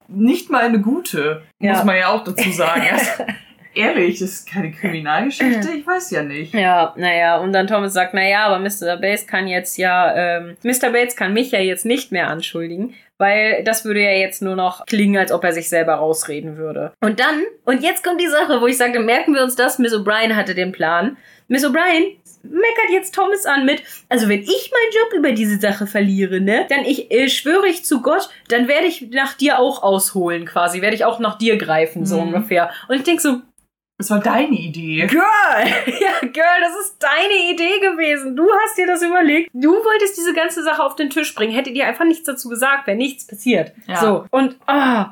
[SPEAKER 1] nicht mal eine gute,
[SPEAKER 2] Ja.
[SPEAKER 1] muss man ja auch dazu sagen. Ehrlich, das ist keine Kriminalgeschichte? Ich weiß ja nicht.
[SPEAKER 2] Ja, naja, und dann Thomas sagt, naja, aber Mr. Bates kann jetzt ja, ähm, Mr. Bates kann mich ja jetzt nicht mehr anschuldigen, weil das würde ja jetzt nur noch klingen, als ob er sich selber rausreden würde. Und dann, und jetzt kommt die Sache, wo ich sagte, merken wir uns das, Miss O'Brien hatte den Plan. Miss O'Brien meckert jetzt Thomas an mit, also wenn ich meinen Job über diese Sache verliere, ne, dann ich, äh, schwöre ich zu Gott, dann werde ich nach dir auch ausholen quasi, werde ich auch nach dir greifen, so
[SPEAKER 1] Mhm.
[SPEAKER 2] ungefähr. Und ich denk so,
[SPEAKER 1] Das war deine Idee.
[SPEAKER 2] Girl! Ja, Girl, das ist deine Idee gewesen. Du hast dir das überlegt. Du wolltest diese ganze Sache auf den Tisch bringen. Hätte dir einfach nichts dazu gesagt, wäre nichts passiert.
[SPEAKER 1] Ja.
[SPEAKER 2] So, und, ah,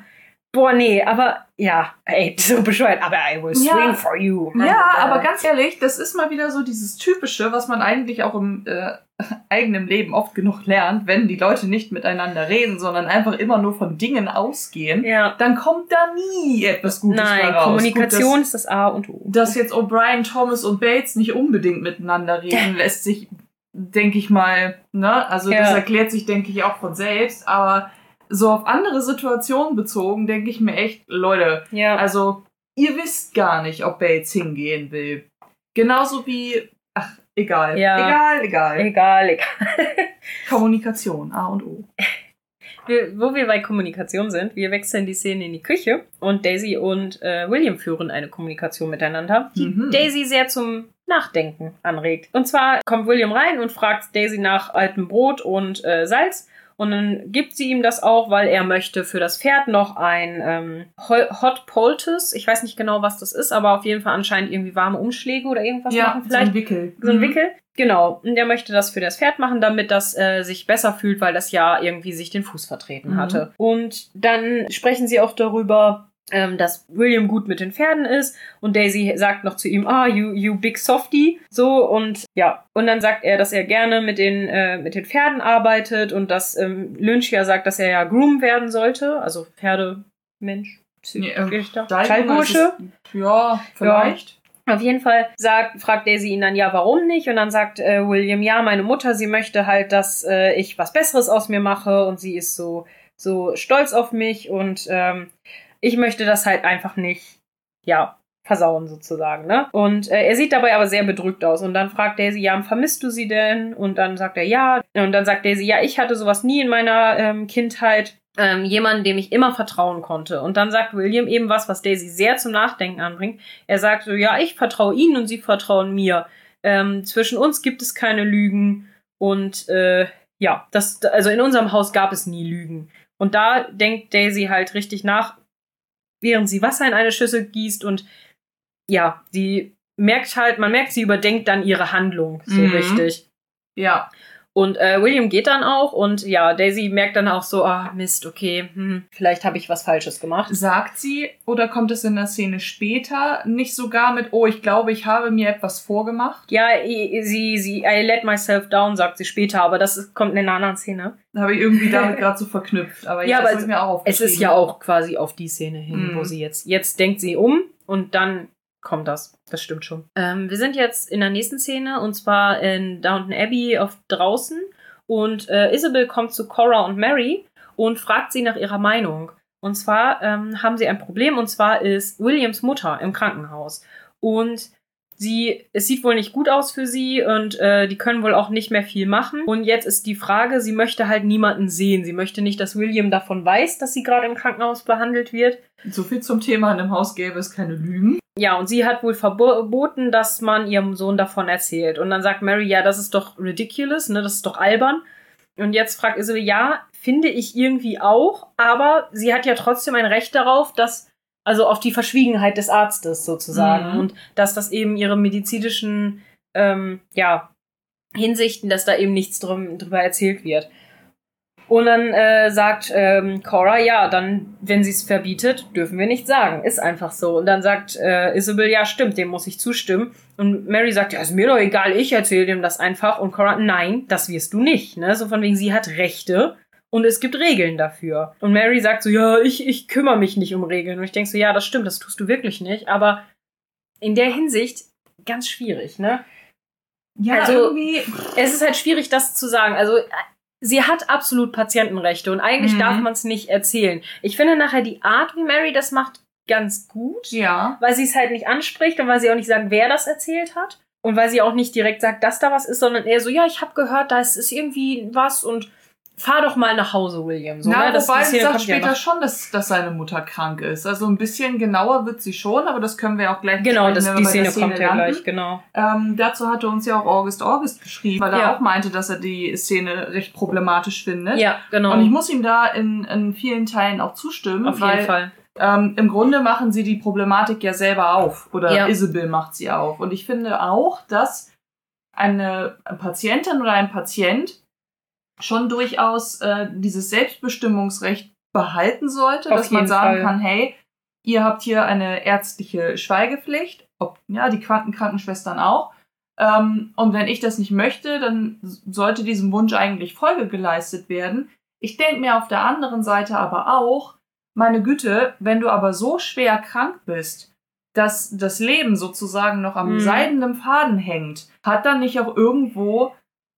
[SPEAKER 2] boah, nee, aber, ja, ey, so bescheuert, aber I will
[SPEAKER 1] Ja.
[SPEAKER 2] swing for you.
[SPEAKER 1] Ja, aber ganz ehrlich, das ist mal wieder so dieses Typische, was man eigentlich auch im äh, eigenen Leben oft genug lernt, wenn die Leute nicht miteinander reden, sondern einfach immer nur von Dingen ausgehen,
[SPEAKER 2] Ja.
[SPEAKER 1] dann kommt da nie etwas Gutes
[SPEAKER 2] Nein,
[SPEAKER 1] raus.
[SPEAKER 2] Kommunikation
[SPEAKER 1] Gut,
[SPEAKER 2] ist das A und O.
[SPEAKER 1] dass, dass jetzt O'Brien, Thomas und Bates nicht unbedingt miteinander reden, lässt sich, denke ich mal, ne, also
[SPEAKER 2] Ja.
[SPEAKER 1] das erklärt sich, denke ich, auch von selbst, aber so auf andere Situationen bezogen, denke ich mir echt, Leute,
[SPEAKER 2] ja.
[SPEAKER 1] also, ihr wisst gar nicht, ob Bates hingehen will. Genauso wie, ach, egal.
[SPEAKER 2] Ja.
[SPEAKER 1] Egal, egal.
[SPEAKER 2] egal, egal.
[SPEAKER 1] Kommunikation, A und O.
[SPEAKER 2] Wir, wo wir bei Kommunikation sind, wir wechseln die Szene in die Küche und Daisy und äh, William führen eine Kommunikation miteinander, die
[SPEAKER 1] Mhm.
[SPEAKER 2] Daisy sehr zum Nachdenken anregt. Und zwar kommt William rein und fragt Daisy nach altem Brot und äh, Salz. Und dann gibt sie ihm das auch, weil er möchte für das Pferd noch ein ähm, Hot Poultice. Ich weiß nicht genau, was das ist, aber auf jeden Fall anscheinend irgendwie warme Umschläge oder irgendwas
[SPEAKER 1] ja,
[SPEAKER 2] machen. Vielleicht
[SPEAKER 1] so ein Wickel.
[SPEAKER 2] So ein
[SPEAKER 1] Mhm.
[SPEAKER 2] Wickel. Genau. Und er möchte das für das Pferd machen, damit das äh, sich besser fühlt, weil das ja irgendwie sich den Fuß vertreten
[SPEAKER 1] Mhm.
[SPEAKER 2] hatte. Und dann sprechen sie auch darüber, ähm, dass William gut mit den Pferden ist und Daisy sagt noch zu ihm, ah, you, you big softy, so und ja. Und dann sagt er, dass er gerne mit den, äh, mit den Pferden arbeitet und dass ähm, Lynch ja sagt, dass er ja Groom werden sollte, also Pferdemensch,
[SPEAKER 1] Nee,
[SPEAKER 2] Richter,
[SPEAKER 1] Stallbursche Ja, vielleicht.
[SPEAKER 2] Auf jeden Fall sagt, fragt Daisy ihn dann, ja, warum nicht? Und dann sagt äh, William, ja, meine Mutter, sie möchte halt, dass äh, ich was Besseres aus mir mache und sie ist so, so stolz auf mich und ähm, ich möchte das halt einfach nicht, ja, versauen sozusagen, ne? Und äh, er sieht dabei aber sehr bedrückt aus. Und dann fragt Daisy, ja, vermisst du sie denn? Und dann sagt er, ja. Und dann sagt Daisy, ja, ich hatte sowas nie in meiner ähm, Kindheit. Ähm, jemanden, dem ich immer vertrauen konnte. Und dann sagt William eben was, was Daisy sehr zum Nachdenken anbringt. Er sagt so, ja, ich vertraue ihnen und sie vertrauen mir. Ähm, zwischen uns gibt es keine Lügen. Und äh, ja, das, also in unserem Haus gab es nie Lügen. Und da denkt Daisy halt richtig nach, während sie Wasser in eine Schüssel gießt und ja, sie merkt halt, man merkt, sie überdenkt dann ihre Handlung so
[SPEAKER 1] Mhm.
[SPEAKER 2] richtig.
[SPEAKER 1] Ja.
[SPEAKER 2] Und äh, William geht dann auch und ja, Daisy merkt dann auch so, ah, Mist, okay, hm, vielleicht habe ich was Falsches gemacht.
[SPEAKER 1] Sagt sie oder kommt es in der Szene später nicht sogar mit, oh, ich glaube, ich habe mir etwas vorgemacht?
[SPEAKER 2] Ja, sie, sie, I let myself down, sagt sie später, aber das kommt in einer anderen Szene.
[SPEAKER 1] Habe ich irgendwie damit gerade so verknüpft. Aber
[SPEAKER 2] Ja,
[SPEAKER 1] ja,
[SPEAKER 2] aber
[SPEAKER 1] ich mir auch
[SPEAKER 2] Es ist ja auch quasi auf die Szene hin,
[SPEAKER 1] Mhm.
[SPEAKER 2] wo sie jetzt, jetzt denkt sie um und dann kommt das. Das stimmt schon. Ähm, wir sind jetzt in der nächsten Szene und zwar in Downton Abbey auf draußen und äh, Isabel kommt zu Cora und Mary und fragt sie nach ihrer Meinung. Und zwar ähm, haben sie ein Problem und zwar ist Williams Mutter im Krankenhaus und sie, es sieht wohl nicht gut aus für sie und äh, die können wohl auch nicht mehr viel machen. Und jetzt ist die Frage, sie möchte halt niemanden sehen. Sie möchte nicht, dass William davon weiß, dass sie gerade im Krankenhaus behandelt wird.
[SPEAKER 1] So viel zum Thema, in einem Haus gäbe es keine Lügen.
[SPEAKER 2] Ja, und sie hat wohl verboten, dass man ihrem Sohn davon erzählt. Und dann sagt Mary, ja, das ist doch ridiculous, ne, das ist doch albern. Und jetzt fragt Isabel, ja, finde ich irgendwie auch, aber sie hat ja trotzdem ein Recht darauf, dass, also auf die Verschwiegenheit des Arztes sozusagen.
[SPEAKER 1] Mhm.
[SPEAKER 2] Und dass das eben ihre medizinischen, ähm, ja, Hinsichten, dass da eben nichts drum, drüber erzählt wird. Und dann äh, sagt ähm, Cora, ja, dann, wenn sie es verbietet, dürfen wir nicht sagen. Ist einfach so. Und dann sagt äh, Isabel, ja, stimmt, dem muss ich zustimmen. Und Mary sagt, ja, ist mir doch egal, ich erzähle dem das einfach. Und Cora, nein, das wirst du nicht. Ne? So von wegen, sie hat Rechte und es gibt Regeln dafür. Und Mary sagt so, ja, ich, ich kümmere mich nicht um Regeln. Und ich denke so, ja, das stimmt, das tust du wirklich nicht. Aber in der Hinsicht ganz schwierig, ne?
[SPEAKER 1] Ja,
[SPEAKER 2] Also-
[SPEAKER 1] irgendwie.
[SPEAKER 2] es ist halt schwierig, das zu sagen. Also, sie hat absolut Patientenrechte und eigentlich
[SPEAKER 1] Mhm.
[SPEAKER 2] darf man es nicht erzählen. Ich finde nachher die Art, wie Mary das macht, ganz gut,
[SPEAKER 1] Ja.
[SPEAKER 2] weil sie es halt nicht anspricht und weil sie auch nicht sagt, wer das erzählt hat. Und weil sie auch nicht direkt sagt, dass da was ist, sondern eher so, ja, ich habe gehört, da ist ist irgendwie was und fahr doch mal nach Hause, William. So,
[SPEAKER 1] Na,
[SPEAKER 2] ne? Das-
[SPEAKER 1] wobei
[SPEAKER 2] Szene
[SPEAKER 1] sagt
[SPEAKER 2] ja
[SPEAKER 1] später
[SPEAKER 2] noch.
[SPEAKER 1] schon, dass, dass seine Mutter krank ist. Also ein bisschen genauer wird sie schon, aber das können wir auch gleich
[SPEAKER 2] Genau, das, die
[SPEAKER 1] der
[SPEAKER 2] Szene kommt ja gleich, genau.
[SPEAKER 1] Ähm, dazu hatte uns ja auch August August geschrieben, weil er
[SPEAKER 2] Ja.
[SPEAKER 1] auch meinte, dass er die Szene recht problematisch findet.
[SPEAKER 2] Ja, genau.
[SPEAKER 1] Und ich muss ihm da in, in vielen Teilen auch zustimmen,
[SPEAKER 2] Auf
[SPEAKER 1] weil
[SPEAKER 2] jeden Fall.
[SPEAKER 1] Ähm, im Grunde machen sie die Problematik ja selber auf. Oder
[SPEAKER 2] Ja.
[SPEAKER 1] Isabel macht sie auf. Und ich finde auch, dass eine Patientin oder ein Patient schon durchaus äh, dieses Selbstbestimmungsrecht behalten sollte,
[SPEAKER 2] Auf
[SPEAKER 1] dass man sagen
[SPEAKER 2] Fall.
[SPEAKER 1] kann, hey, ihr habt hier eine ärztliche Schweigepflicht, ob, ja, die Quantenkrankenschwestern auch. Ähm, und wenn ich das nicht möchte, dann sollte diesem Wunsch eigentlich Folge geleistet werden. Ich denke mir auf der anderen Seite aber auch, meine Güte, wenn du aber so schwer krank bist, dass das Leben sozusagen noch am
[SPEAKER 2] Mhm.
[SPEAKER 1] seidenen Faden hängt, hat dann nicht auch irgendwo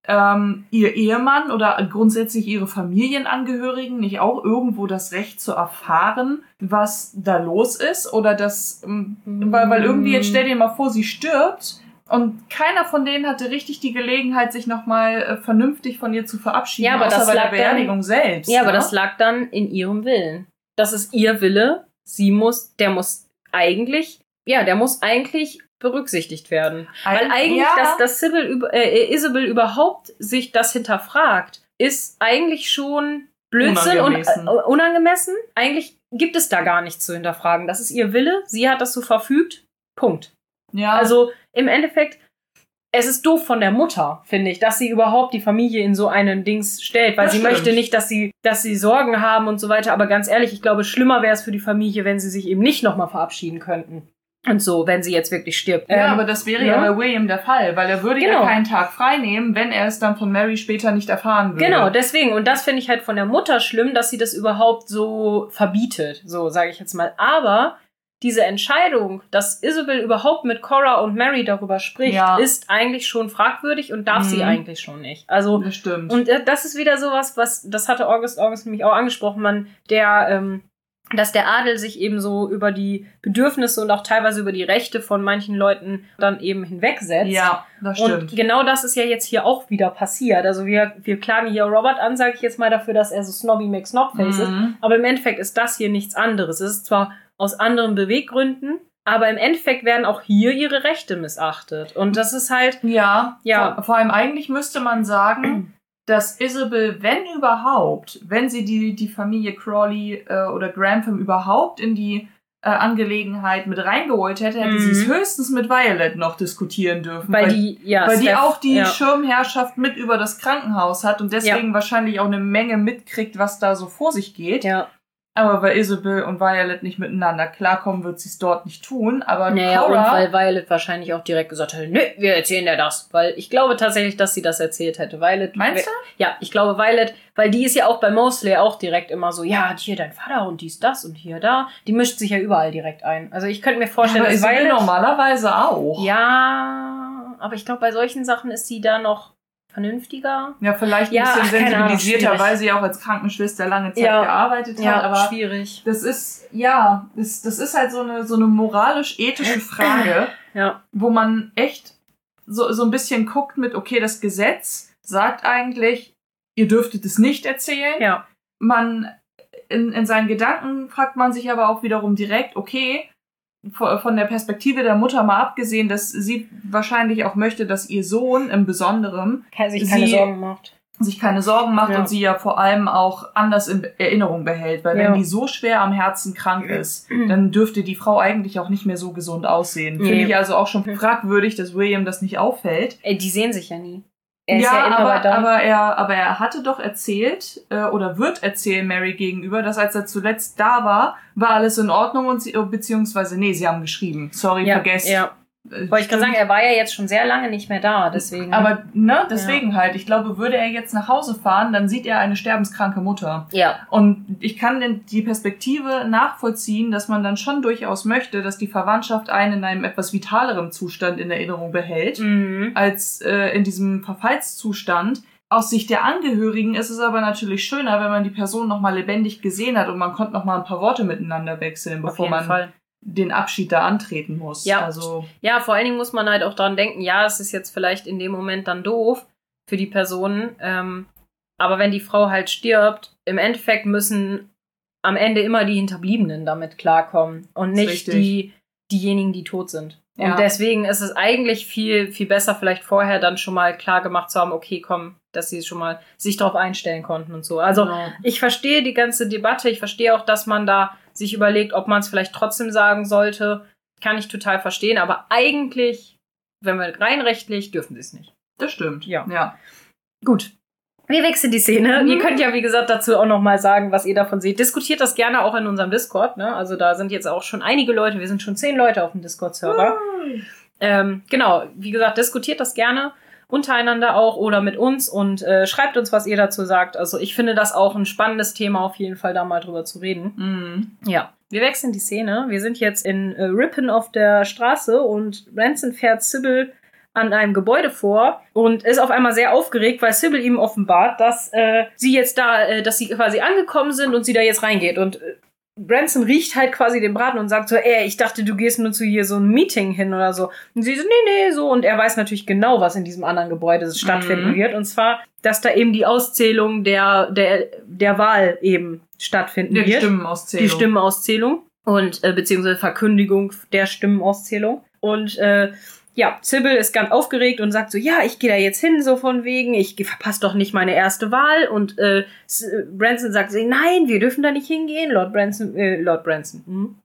[SPEAKER 1] ähm, ihr Ehemann oder grundsätzlich ihre Familienangehörigen nicht auch irgendwo das Recht zu erfahren, was da los ist? Oder das, ähm, weil, weil irgendwie, jetzt stell dir mal vor, sie stirbt und keiner von denen hatte richtig die Gelegenheit, sich nochmal äh, vernünftig von ihr zu verabschieden,
[SPEAKER 2] Ja, aber
[SPEAKER 1] außer
[SPEAKER 2] das
[SPEAKER 1] bei der
[SPEAKER 2] lag dann-
[SPEAKER 1] Beerdigung selbst.
[SPEAKER 2] Ja, aber
[SPEAKER 1] ne?
[SPEAKER 2] das lag dann in ihrem Willen. Das ist ihr Wille. Sie muss, der muss eigentlich, ja, der muss eigentlich berücksichtigt werden.
[SPEAKER 1] Ein-
[SPEAKER 2] Weil eigentlich,
[SPEAKER 1] ja.
[SPEAKER 2] dass, dass Sybil, äh, Isabel überhaupt sich das hinterfragt, ist eigentlich schon Blödsinn
[SPEAKER 1] Unangemessen.
[SPEAKER 2] und äh, unangemessen. Eigentlich gibt es da gar nichts zu hinterfragen. Das ist ihr Wille, sie hat das so verfügt. Punkt.
[SPEAKER 1] Ja,
[SPEAKER 2] Also im Endeffekt, es ist doof von der Mutter, finde ich, dass sie überhaupt die Familie in so einen Dings stellt, weil
[SPEAKER 1] Das
[SPEAKER 2] sie
[SPEAKER 1] stimmt.
[SPEAKER 2] möchte nicht, dass sie, dass sie Sorgen haben und so weiter. Aber ganz ehrlich, ich glaube, schlimmer wäre es für die Familie, wenn sie sich eben nicht nochmal verabschieden könnten. Und so, wenn sie jetzt wirklich stirbt.
[SPEAKER 1] Ja,
[SPEAKER 2] Ähm,
[SPEAKER 1] aber das wäre
[SPEAKER 2] ja.
[SPEAKER 1] ja bei William der Fall, weil er würde
[SPEAKER 2] Genau.
[SPEAKER 1] ja keinen Tag frei nehmen, wenn er es dann von Mary später nicht erfahren würde.
[SPEAKER 2] Genau, deswegen. Und das finde ich halt von der Mutter schlimm, dass sie das überhaupt so verbietet. So, sage ich jetzt mal. Aber diese Entscheidung, dass Isabel überhaupt mit Cora und Mary darüber spricht,
[SPEAKER 1] Ja.
[SPEAKER 2] ist eigentlich schon fragwürdig und darf sie
[SPEAKER 1] Mhm.
[SPEAKER 2] eigentlich schon nicht. Also,
[SPEAKER 1] Das stimmt.
[SPEAKER 2] und äh, das ist wieder sowas, was, das hatte August August nämlich auch angesprochen, man, der, ähm, dass der Adel sich eben so über die Bedürfnisse und auch teilweise über die Rechte von manchen Leuten dann eben hinwegsetzt.
[SPEAKER 1] ja, das stimmt.
[SPEAKER 2] Und genau das ist ja jetzt hier auch wieder passiert. Also wir, wir klagen hier Robert an, sage ich jetzt mal dafür, dass er so snobby McSnobface ist.
[SPEAKER 1] Mhm.
[SPEAKER 2] Aber im Endeffekt ist das hier nichts anderes. Es ist zwar aus anderen Beweggründen, aber im Endeffekt werden auch hier ihre Rechte missachtet. Und das ist halt,
[SPEAKER 1] Ja,
[SPEAKER 2] Ja.
[SPEAKER 1] Vor, vor allem eigentlich müsste man sagen, dass Isabel, wenn überhaupt, wenn sie die, die Familie Crawley äh, oder Grantham überhaupt in die äh, Angelegenheit mit reingeholt hätte, hätte
[SPEAKER 2] Mhm.
[SPEAKER 1] sie es höchstens mit Violet noch diskutieren dürfen.
[SPEAKER 2] weil die, ja,
[SPEAKER 1] weil die
[SPEAKER 2] Steph-
[SPEAKER 1] auch die
[SPEAKER 2] ja.
[SPEAKER 1] Schirmherrschaft mit über das Krankenhaus hat und deswegen wahrscheinlich auch eine Menge mitkriegt, was da so vor sich geht.
[SPEAKER 2] Ja,
[SPEAKER 1] Aber weil Isabel und Violet nicht miteinander klarkommen, wird sie es dort nicht tun. Aber
[SPEAKER 2] naja, und
[SPEAKER 1] Cora,
[SPEAKER 2] weil Violet wahrscheinlich auch direkt gesagt hat, nö, wir erzählen dir das. Weil ich glaube tatsächlich, dass sie das erzählt hätte. Violet.
[SPEAKER 1] meinst du?
[SPEAKER 2] Ja, ich glaube Violet, weil die ist ja auch bei Mosley auch direkt immer so, ja, hier dein Vater und dies, das und hier, da. Die mischt sich ja überall direkt ein. Also ich könnte mir vorstellen,
[SPEAKER 1] aber
[SPEAKER 2] dass
[SPEAKER 1] Isabel
[SPEAKER 2] Violet...
[SPEAKER 1] normalerweise auch.
[SPEAKER 2] Ja, aber ich glaube, bei solchen Sachen ist sie da noch vernünftiger.
[SPEAKER 1] Ja, vielleicht ein
[SPEAKER 2] Ja,
[SPEAKER 1] bisschen
[SPEAKER 2] Ahnung,
[SPEAKER 1] sensibilisierter,
[SPEAKER 2] schwierig.
[SPEAKER 1] weil sie auch als Krankenschwester lange Zeit
[SPEAKER 2] Ja.
[SPEAKER 1] gearbeitet hat. aber
[SPEAKER 2] schwierig.
[SPEAKER 1] das ist, ja, das, das ist halt so eine, so eine moralisch-ethische Frage,
[SPEAKER 2] Ja,
[SPEAKER 1] wo man echt so, so ein bisschen guckt mit, okay, das Gesetz sagt eigentlich, ihr dürftet es nicht erzählen.
[SPEAKER 2] ja.
[SPEAKER 1] Man, in, in seinen Gedanken fragt man sich aber auch wiederum direkt, okay, von der Perspektive der Mutter mal abgesehen, dass sie wahrscheinlich auch möchte, dass ihr Sohn im Besonderen
[SPEAKER 2] sich keine Sorgen macht.
[SPEAKER 1] sich keine Sorgen macht
[SPEAKER 2] Ja.
[SPEAKER 1] und sie ja vor allem auch anders in Erinnerung behält. Weil
[SPEAKER 2] Ja.
[SPEAKER 1] wenn die so schwer am Herzen krank ist, dann dürfte die Frau eigentlich auch nicht mehr so gesund aussehen.
[SPEAKER 2] Nee.
[SPEAKER 1] Finde ich also auch schon
[SPEAKER 2] Mhm.
[SPEAKER 1] fragwürdig, dass William das nicht auffällt.
[SPEAKER 2] Ey, die sehen sich ja nie. Er
[SPEAKER 1] ja,
[SPEAKER 2] ja,
[SPEAKER 1] aber, aber, er, aber er hatte doch erzählt äh, oder wird erzählen Mary gegenüber, dass als er zuletzt da war, war alles in Ordnung und sie, beziehungsweise, nee, sie haben geschrieben. Sorry,
[SPEAKER 2] ja,
[SPEAKER 1] vergesst.
[SPEAKER 2] ja.
[SPEAKER 1] Äh,
[SPEAKER 2] Wollte ich gerade sagen, er war ja jetzt schon sehr lange nicht mehr da, deswegen.
[SPEAKER 1] Aber ne, deswegen halt. Ich glaube, würde er jetzt nach Hause fahren, dann sieht er eine sterbenskranke Mutter.
[SPEAKER 2] ja,
[SPEAKER 1] Und ich kann denn die Perspektive nachvollziehen, dass man dann schon durchaus möchte, dass die Verwandtschaft einen in einem etwas vitaleren Zustand in Erinnerung behält,
[SPEAKER 2] mhm.
[SPEAKER 1] als äh, in diesem Verfallszustand. Aus Sicht der Angehörigen ist es aber natürlich schöner, wenn man die Person nochmal lebendig gesehen hat und man konnte nochmal ein paar Worte miteinander wechseln, bevor man
[SPEAKER 2] Fall.
[SPEAKER 1] Den Abschied da antreten muss.
[SPEAKER 2] Ja.
[SPEAKER 1] Also,
[SPEAKER 2] Ja, vor allen Dingen muss man halt auch dran denken, ja, es ist jetzt vielleicht in dem Moment dann doof für die Personen, ähm, aber wenn die Frau halt stirbt, im Endeffekt müssen am Ende immer die Hinterbliebenen damit klarkommen und nicht die, diejenigen, die tot sind.
[SPEAKER 1] Ja.
[SPEAKER 2] Und deswegen ist es eigentlich viel, viel besser, vielleicht vorher dann schon mal klar gemacht zu haben, okay, komm, dass sie schon mal sich darauf einstellen konnten und so. Also,
[SPEAKER 1] genau.
[SPEAKER 2] ich verstehe die ganze Debatte. Ich verstehe auch, dass man da sich überlegt, ob man es vielleicht trotzdem sagen sollte. Kann ich total verstehen. Aber eigentlich, wenn wir rein rechtlich, dürfen sie es nicht.
[SPEAKER 1] das stimmt.
[SPEAKER 2] Ja.
[SPEAKER 1] ja.
[SPEAKER 2] Gut. Wir wechseln die Szene.
[SPEAKER 1] Mhm.
[SPEAKER 2] Ihr könnt ja, wie gesagt, dazu auch noch mal sagen, was ihr davon seht. Diskutiert das gerne auch in unserem Discord. Ne? Also da sind jetzt auch schon einige Leute. Wir sind schon zehn Leute auf dem Discord-Server. Ähm, genau, wie gesagt, diskutiert das gerne untereinander auch oder mit uns und äh, schreibt uns, was ihr dazu sagt. Also ich finde das auch ein spannendes Thema, auf jeden Fall da mal drüber zu reden.
[SPEAKER 1] Mhm.
[SPEAKER 2] Ja, wir wechseln die Szene. Wir sind jetzt in äh, Ripon auf der Straße und Ranson fährt Sybil an einem Gebäude vor und ist auf einmal sehr aufgeregt, weil Sybil ihm offenbart, dass äh, sie jetzt da, äh, dass sie quasi angekommen sind und sie da jetzt reingeht. Und äh, Branson riecht halt quasi den Braten und sagt so, ey, ich dachte, du gehst nur zu hier so ein Meeting hin oder so. Und sie so, nee, nee, so. Und er weiß natürlich genau, was in diesem anderen Gebäude stattfinden
[SPEAKER 1] Mhm.
[SPEAKER 2] wird. Und zwar, dass da eben die Auszählung der, der, der Wahl eben stattfinden
[SPEAKER 1] Die
[SPEAKER 2] wird
[SPEAKER 1] Stimmenauszählung.
[SPEAKER 2] die Stimmenauszählung und äh, beziehungsweise Verkündigung der Stimmenauszählung. Und äh, ja, Sybil ist ganz aufgeregt und sagt so, ja, ich gehe da jetzt hin, so von wegen, ich verpasse doch nicht meine erste Wahl. Und äh, Branson sagt so, nein, wir dürfen da nicht hingehen. Lord Branson, äh, Lord Branson, hm? mhm.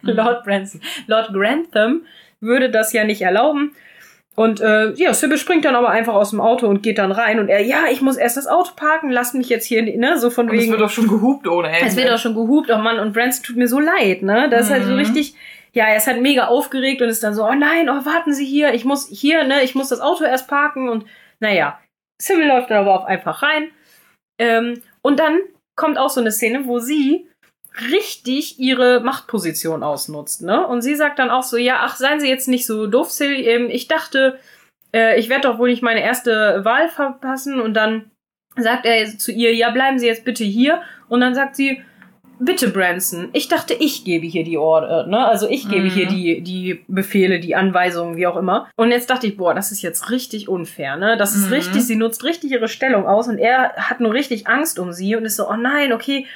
[SPEAKER 2] Lord Branson, Lord Grantham würde das ja nicht erlauben. Und äh, ja, Sybil springt dann aber einfach aus dem Auto und geht dann rein und er, ja, ich muss erst das Auto parken, lass mich jetzt hier, ne, so von
[SPEAKER 1] und
[SPEAKER 2] wegen.
[SPEAKER 1] Es wird doch schon gehupt ohne Ende.
[SPEAKER 2] Es wird doch schon gehupt, oh Mann, und Branson tut mir so leid, ne? Das mhm. ist halt so mhm. richtig, ja, er ist halt mega aufgeregt und ist dann so, oh nein, oh, warten Sie hier, ich muss hier, ne, ich muss das Auto erst parken und naja. Sybil läuft dann aber auch einfach rein. Ähm, und dann kommt auch so eine Szene, wo sie richtig ihre Machtposition ausnutzt, ne? Und sie sagt dann auch so, ja, ach, seien Sie jetzt nicht so doof, Silly, ähm, ich dachte, äh, ich werde doch wohl nicht meine erste Wahl verpassen und dann sagt er zu ihr, ja, bleiben Sie jetzt bitte hier und dann sagt sie, bitte Branson, ich dachte, ich gebe hier die Order, ne? Also ich gebe mhm. hier die, die Befehle, die Anweisungen, wie auch immer. Und jetzt dachte ich, boah, das ist jetzt richtig unfair, ne? Das ist mhm. richtig, sie nutzt richtig ihre Stellung aus und er hat nur richtig Angst um sie und ist so, oh nein, okay,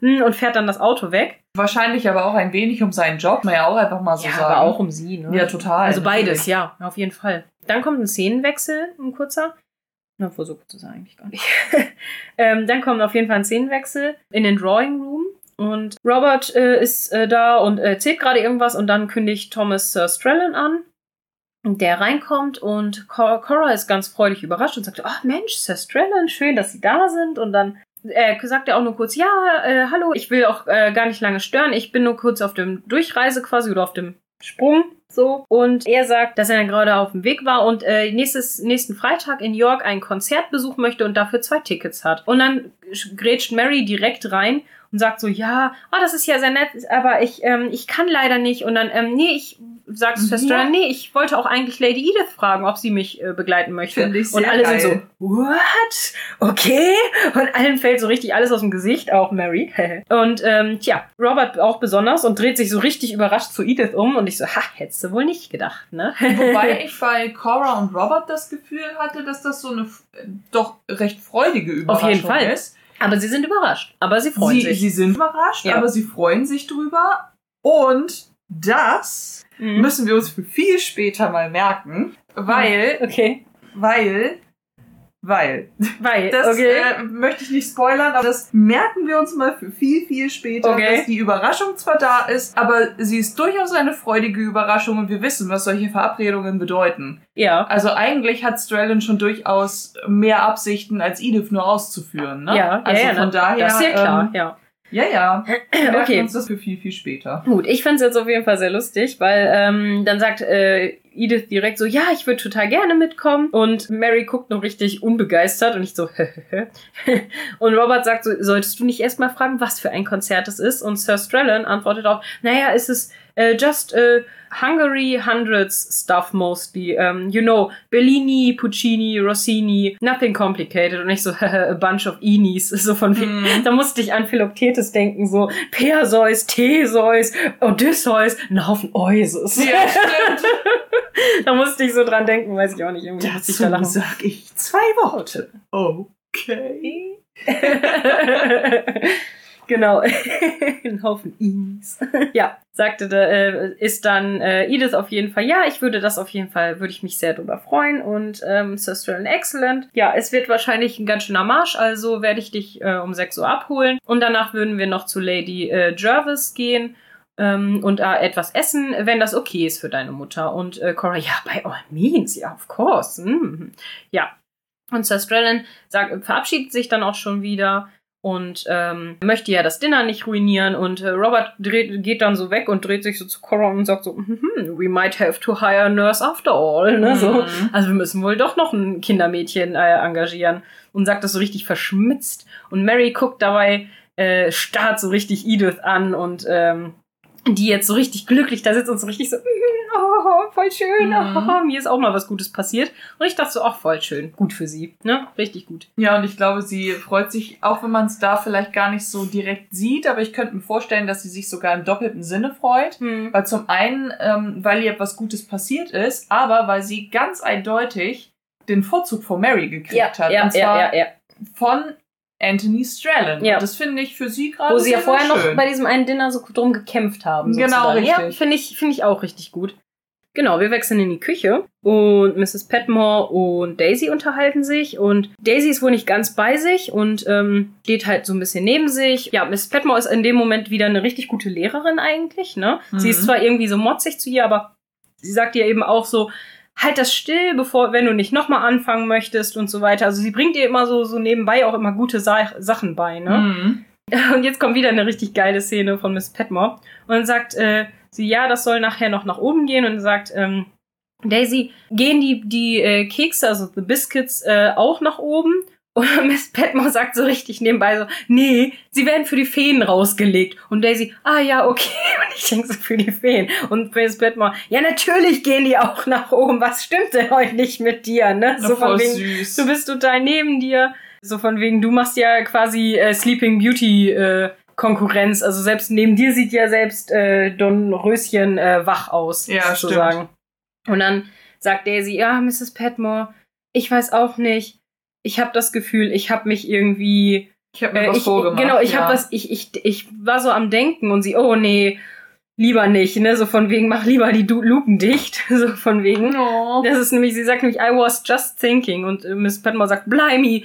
[SPEAKER 2] hm, und fährt dann das Auto weg.
[SPEAKER 1] Wahrscheinlich aber auch ein wenig um seinen Job, man ja auch einfach mal so ja, sagen.
[SPEAKER 2] aber auch um sie, ne?
[SPEAKER 1] Ja, total.
[SPEAKER 2] Also beides, ja, auf jeden Fall. Dann kommt ein Szenenwechsel, ein kurzer. Na, versucht zu sagen, eigentlich gar nicht. ähm, dann kommt auf jeden Fall ein Szenenwechsel in den Drawing Room. Und Robert äh, ist äh, da und erzählt gerade irgendwas und dann kündigt Thomas Sir Strellan an, der reinkommt und Cora ist ganz freudig überrascht und sagt, ach Mensch, Sir Strellan, schön, dass Sie da sind. Und dann äh, sagt er auch nur kurz, ja, äh, hallo, ich will auch äh, gar nicht lange stören, ich bin nur kurz auf dem Durchreise quasi oder auf dem Sprung so. Und er sagt, dass er gerade auf dem Weg war und äh, nächstes, nächsten Freitag in York ein Konzert besuchen möchte und dafür zwei Tickets hat. Und dann grätscht Mary direkt rein und sagt so, ja, oh, das ist ja sehr nett, aber ich, ähm, ich kann leider nicht. Und dann, ähm, nee, ich sag's Fester, ja. nee, ich wollte auch eigentlich Lady Edith fragen, ob sie mich äh, begleiten möchte.
[SPEAKER 1] Finde ich sehr
[SPEAKER 2] und alle
[SPEAKER 1] geil.
[SPEAKER 2] sind so, what? Okay. Und allen fällt so richtig alles aus dem Gesicht, auch Mary. und ähm, tja, Robert auch besonders und dreht sich so richtig überrascht zu Edith um und ich so, ha, hättest du wohl nicht gedacht, ne?
[SPEAKER 1] Wobei ich bei Cora und Robert das Gefühl hatte, dass das so eine doch recht freudige Überraschung
[SPEAKER 2] Auf jeden Fall.
[SPEAKER 1] ist.
[SPEAKER 2] Aber sie sind überrascht. Aber sie freuen
[SPEAKER 1] sie,
[SPEAKER 2] sich.
[SPEAKER 1] Sie sind überrascht, ja. aber sie freuen sich drüber. Und das mhm. müssen wir uns für viel später mal merken, weil,
[SPEAKER 2] okay.
[SPEAKER 1] weil weil.
[SPEAKER 2] Weil.
[SPEAKER 1] Das
[SPEAKER 2] okay.
[SPEAKER 1] äh, möchte ich nicht spoilern, aber das merken wir uns mal für viel, viel später,
[SPEAKER 2] okay.
[SPEAKER 1] dass die Überraschung zwar da ist, aber sie ist durchaus eine freudige Überraschung und wir wissen, was solche Verabredungen bedeuten.
[SPEAKER 2] Ja.
[SPEAKER 1] Also eigentlich hat Strellan schon durchaus mehr Absichten, als Edith nur auszuführen, ne?
[SPEAKER 2] Ja,
[SPEAKER 1] also
[SPEAKER 2] ja, ja,
[SPEAKER 1] von daher.
[SPEAKER 2] Das ist ja klar,
[SPEAKER 1] ähm,
[SPEAKER 2] ja.
[SPEAKER 1] Ja, ja. Wir
[SPEAKER 2] okay.
[SPEAKER 1] uns das für viel, viel später.
[SPEAKER 2] Gut, ich find's jetzt auf jeden Fall sehr lustig, weil ähm, dann sagt äh, Edith direkt so, ja, ich würde total gerne mitkommen. Und Mary guckt noch richtig unbegeistert und ich so, und Robert sagt so, solltest du nicht erstmal fragen, was für ein Konzert es ist? Und Sir Strellan antwortet auch, naja, es ist uh, just uh, Hungary Hundreds stuff mostly. Um, you know, Bellini, Puccini, Rossini, nothing complicated. Und ich so, a bunch of Inis. So von mm. da musste ich an Philoktetes denken, so Perseus, Theseus, Odysseus, ein Haufen Euses.
[SPEAKER 1] Ja, stimmt.
[SPEAKER 2] da musste ich so dran denken, weiß ich auch nicht. Irgendwie
[SPEAKER 1] Dazu ich da lachen. sag ich zwei Worte. Okay.
[SPEAKER 2] Genau. Ein Haufen Is. ja, sagte, äh, ist dann äh, Edith auf jeden Fall, ja, ich würde das auf jeden Fall, würde ich mich sehr drüber freuen. Und ähm, Sister and Excellent. Ja, es wird wahrscheinlich ein ganz schöner Marsch, also werde ich dich äh, um 6 Uhr abholen. Und danach würden wir noch zu Lady äh, Jervis gehen ähm, und äh, etwas essen, wenn das okay ist für deine Mutter. Und äh, Cora, ja, by all means, ja, of course. Mm. Ja. Und Sir Strellan sagt, verabschiedet sich dann auch schon wieder und ähm, möchte ja das Dinner nicht ruinieren und äh, Robert dreht, geht dann so weg und dreht sich so zu Cora und sagt so, mm -hmm, we might have to hire a nurse after all, ne, so.
[SPEAKER 1] Mhm.
[SPEAKER 2] Also wir müssen wohl doch noch ein Kindermädchen äh, engagieren und sagt das so richtig verschmitzt und Mary guckt dabei äh, starrt so richtig Edith an und ähm, die jetzt so richtig glücklich da sitzt und so richtig so, oh, voll schön, mhm. oh, mir ist auch mal was Gutes passiert. Und ich dachte so, ach, voll schön, gut für sie, ne? Richtig gut.
[SPEAKER 1] Ja, und ich glaube, sie freut sich, auch wenn man es da vielleicht gar nicht so direkt sieht, aber ich könnte mir vorstellen, dass sie sich sogar im doppelten Sinne freut.
[SPEAKER 2] Mhm.
[SPEAKER 1] Weil zum einen, ähm, weil ihr etwas Gutes passiert ist, aber weil sie ganz eindeutig den Vorzug vor Mary gekriegt
[SPEAKER 2] ja,
[SPEAKER 1] hat.
[SPEAKER 2] Ja,
[SPEAKER 1] und zwar
[SPEAKER 2] ja, ja, ja.
[SPEAKER 1] von Anthony Strallen.
[SPEAKER 2] Ja.
[SPEAKER 1] Und das finde ich für sie gerade
[SPEAKER 2] Wo sie ja vorher noch bei diesem einen Dinner so drum gekämpft haben.
[SPEAKER 1] Genau,
[SPEAKER 2] sozusagen.
[SPEAKER 1] richtig.
[SPEAKER 2] Ja, finde ich, finde ich auch richtig gut. Genau, wir wechseln in die Küche und Mrs. Petmore und Daisy unterhalten sich und Daisy ist wohl nicht ganz bei sich und ähm, steht halt so ein bisschen neben sich. Ja, Mrs. Petmore ist in dem Moment wieder eine richtig gute Lehrerin eigentlich, ne? Mhm. Sie ist mhm. zwar irgendwie so motzig zu ihr, aber sie sagt ihr eben auch so, halt das still, bevor, wenn du nicht nochmal anfangen möchtest und so weiter. Also sie bringt ihr immer so, so nebenbei auch immer gute Sa Sachen bei, ne? Mhm. Und jetzt kommt wieder eine richtig geile Szene von Miss Petmore und dann sagt, äh, sie, ja, das soll nachher noch nach oben gehen und sagt, ähm, Daisy, gehen die, die äh, Kekse, also the Biscuits, äh, auch nach oben? Und Miss Petmore sagt so richtig nebenbei so, nee, sie werden für die Feen rausgelegt. Und Daisy, ah ja, okay. Und ich denke so, für die Feen. Und Miss Petmore, ja, natürlich gehen die auch nach oben. Was stimmt denn heute nicht mit dir, ne? So von wegen, süß. du bist total neben dir. So von wegen, du machst ja quasi äh, Sleeping Beauty äh, Konkurrenz. Also selbst neben dir sieht ja selbst äh, Don Röschen äh, wach aus, ja, sozusagen. Stimmt. Und dann sagt Daisy, ja, Mrs. Petmore, ich weiß auch nicht. Ich habe das Gefühl, ich habe mich irgendwie
[SPEAKER 1] ich habe mir äh, was ich, vorgemacht.
[SPEAKER 2] Genau, ich ja. habe was, ich, ich, ich war so am Denken und sie, oh nee, lieber nicht, ne? So von wegen, mach lieber die du Luken dicht. So von wegen. Oh. Das ist nämlich, sie sagt nämlich, I was just thinking. Und äh, Miss Petmore sagt, blimey,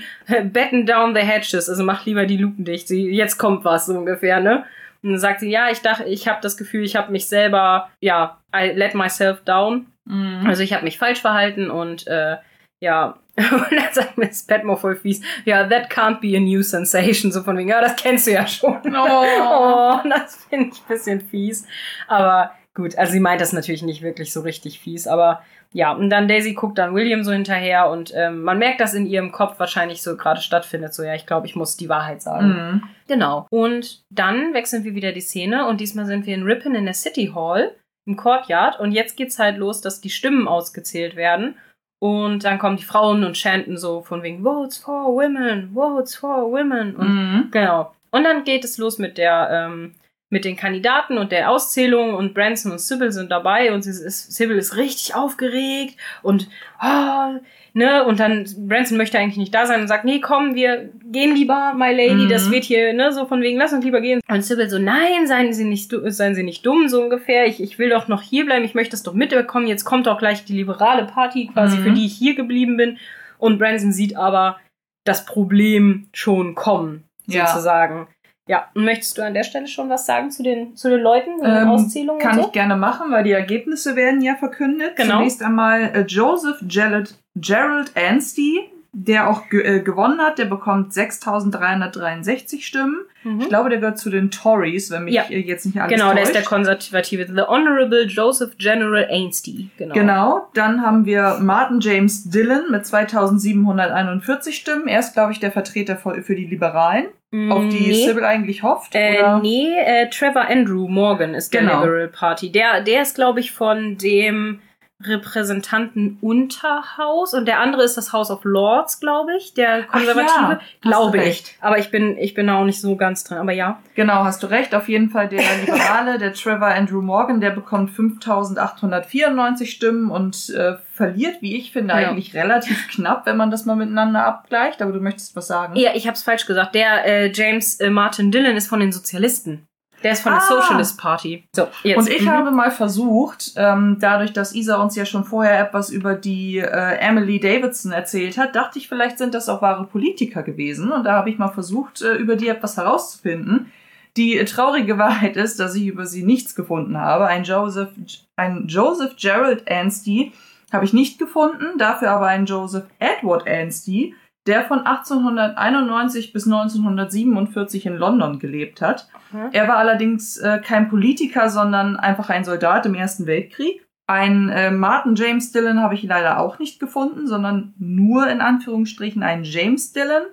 [SPEAKER 2] batten down the hatches. Also mach lieber die Luken dicht. Sie, jetzt kommt was, so ungefähr, ne? Und dann sagt sie, ja, ich dachte, ich habe das Gefühl, ich habe mich selber, ja, I let myself down. Mhm. Also ich habe mich falsch verhalten und äh, ja, und dann sagt Miss Petmore voll fies, ja, that can't be a new sensation. So von wegen, ja, das kennst du ja schon. Oh, oh das finde ich ein bisschen fies. Aber gut, also sie meint das natürlich nicht wirklich so richtig fies, aber ja, und dann Daisy guckt dann William so hinterher und ähm, man merkt, dass in ihrem Kopf wahrscheinlich so gerade stattfindet, so ja, ich glaube, ich muss die Wahrheit sagen. Mhm. Genau. Und dann wechseln wir wieder die Szene und diesmal sind wir in Ripon in der City Hall im Courtyard und jetzt geht's halt los, dass die Stimmen ausgezählt werden und dann kommen die Frauen und chanten so von wegen Votes for Women, Votes for Women. Und mhm. genau. Und dann geht es los mit der, ähm, mit den Kandidaten und der Auszählung und Branson und Sybil sind dabei und Sybil ist richtig aufgeregt und oh, ne, und dann Branson möchte eigentlich nicht da sein und sagt, nee, komm, wir gehen lieber, my lady, mhm. das wird hier, ne, so von wegen, lass uns lieber gehen. Und Sybil so, nein, seien Sie nicht, seien Sie nicht dumm, so ungefähr, ich, ich will doch noch hier bleiben, ich möchte das doch mitbekommen, jetzt kommt doch gleich die liberale Party quasi, mhm. für die ich hier geblieben bin. Und Branson sieht aber das Problem schon kommen, sozusagen. Ja. Und möchtest du an der Stelle schon was sagen zu den, zu den Leuten,
[SPEAKER 1] ähm, den Auszählungen? Kann so? ich gerne machen, weil die Ergebnisse werden ja verkündet. Genau. Zunächst einmal äh, Joseph Gerald, Gerald Anstey, der auch ge äh, gewonnen hat, der bekommt 6.363 Stimmen. Mhm. Ich glaube, der gehört zu den Tories, wenn mich ja. jetzt nicht alles
[SPEAKER 2] Genau,
[SPEAKER 1] täuscht.
[SPEAKER 2] der ist der Konservative. The Honorable Joseph General Ainsley.
[SPEAKER 1] Genau. genau. Dann haben wir Martin James Dillon mit 2.741 Stimmen. Er ist, glaube ich, der Vertreter für, für die Liberalen. Auf die nee. Sybil eigentlich hofft?
[SPEAKER 2] Äh, oder? Nee, äh, Trevor Andrew Morgan ist der genau. Liberal Party. Der, der ist, glaube ich, von dem Repräsentantenunterhaus und der andere ist das House of Lords, glaube ich, der konservative, ja, glaube ich. Aber ich bin ich bin auch nicht so ganz drin, aber ja.
[SPEAKER 1] Genau, hast du recht. Auf jeden Fall der Liberale, der Trevor Andrew Morgan, der bekommt 5894 Stimmen und äh, verliert, wie ich finde, ja. eigentlich relativ knapp, wenn man das mal miteinander abgleicht. Aber du möchtest was sagen?
[SPEAKER 2] Ja, ich habe es falsch gesagt. Der äh, James äh, Martin Dillon ist von den Sozialisten. Der ist von der ah. Socialist Party.
[SPEAKER 1] So, jetzt. Und ich mhm. habe mal versucht, ähm, dadurch, dass Isa uns ja schon vorher etwas über die äh, Emily Davidson erzählt hat, dachte ich, vielleicht sind das auch wahre Politiker gewesen. Und da habe ich mal versucht, äh, über die etwas herauszufinden. Die traurige Wahrheit ist, dass ich über sie nichts gefunden habe. Ein Joseph, ein Joseph Gerald Anstey habe ich nicht gefunden, dafür aber ein Joseph Edward Anstey, der von 1891 bis 1947 in London gelebt hat. Mhm. Er war allerdings äh, kein Politiker, sondern einfach ein Soldat im Ersten Weltkrieg. Ein äh, Martin James Dillon habe ich leider auch nicht gefunden, sondern nur in Anführungsstrichen ein James Dillon,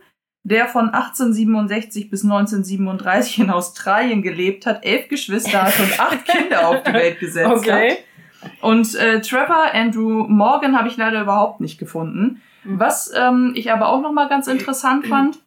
[SPEAKER 1] der von 1867 bis 1937 in Australien gelebt hat, elf Geschwister hat und acht Kinder auf die Welt gesetzt okay. hat. Und äh, Trevor Andrew Morgan habe ich leider überhaupt nicht gefunden. Was ähm, ich aber auch nochmal ganz interessant fand,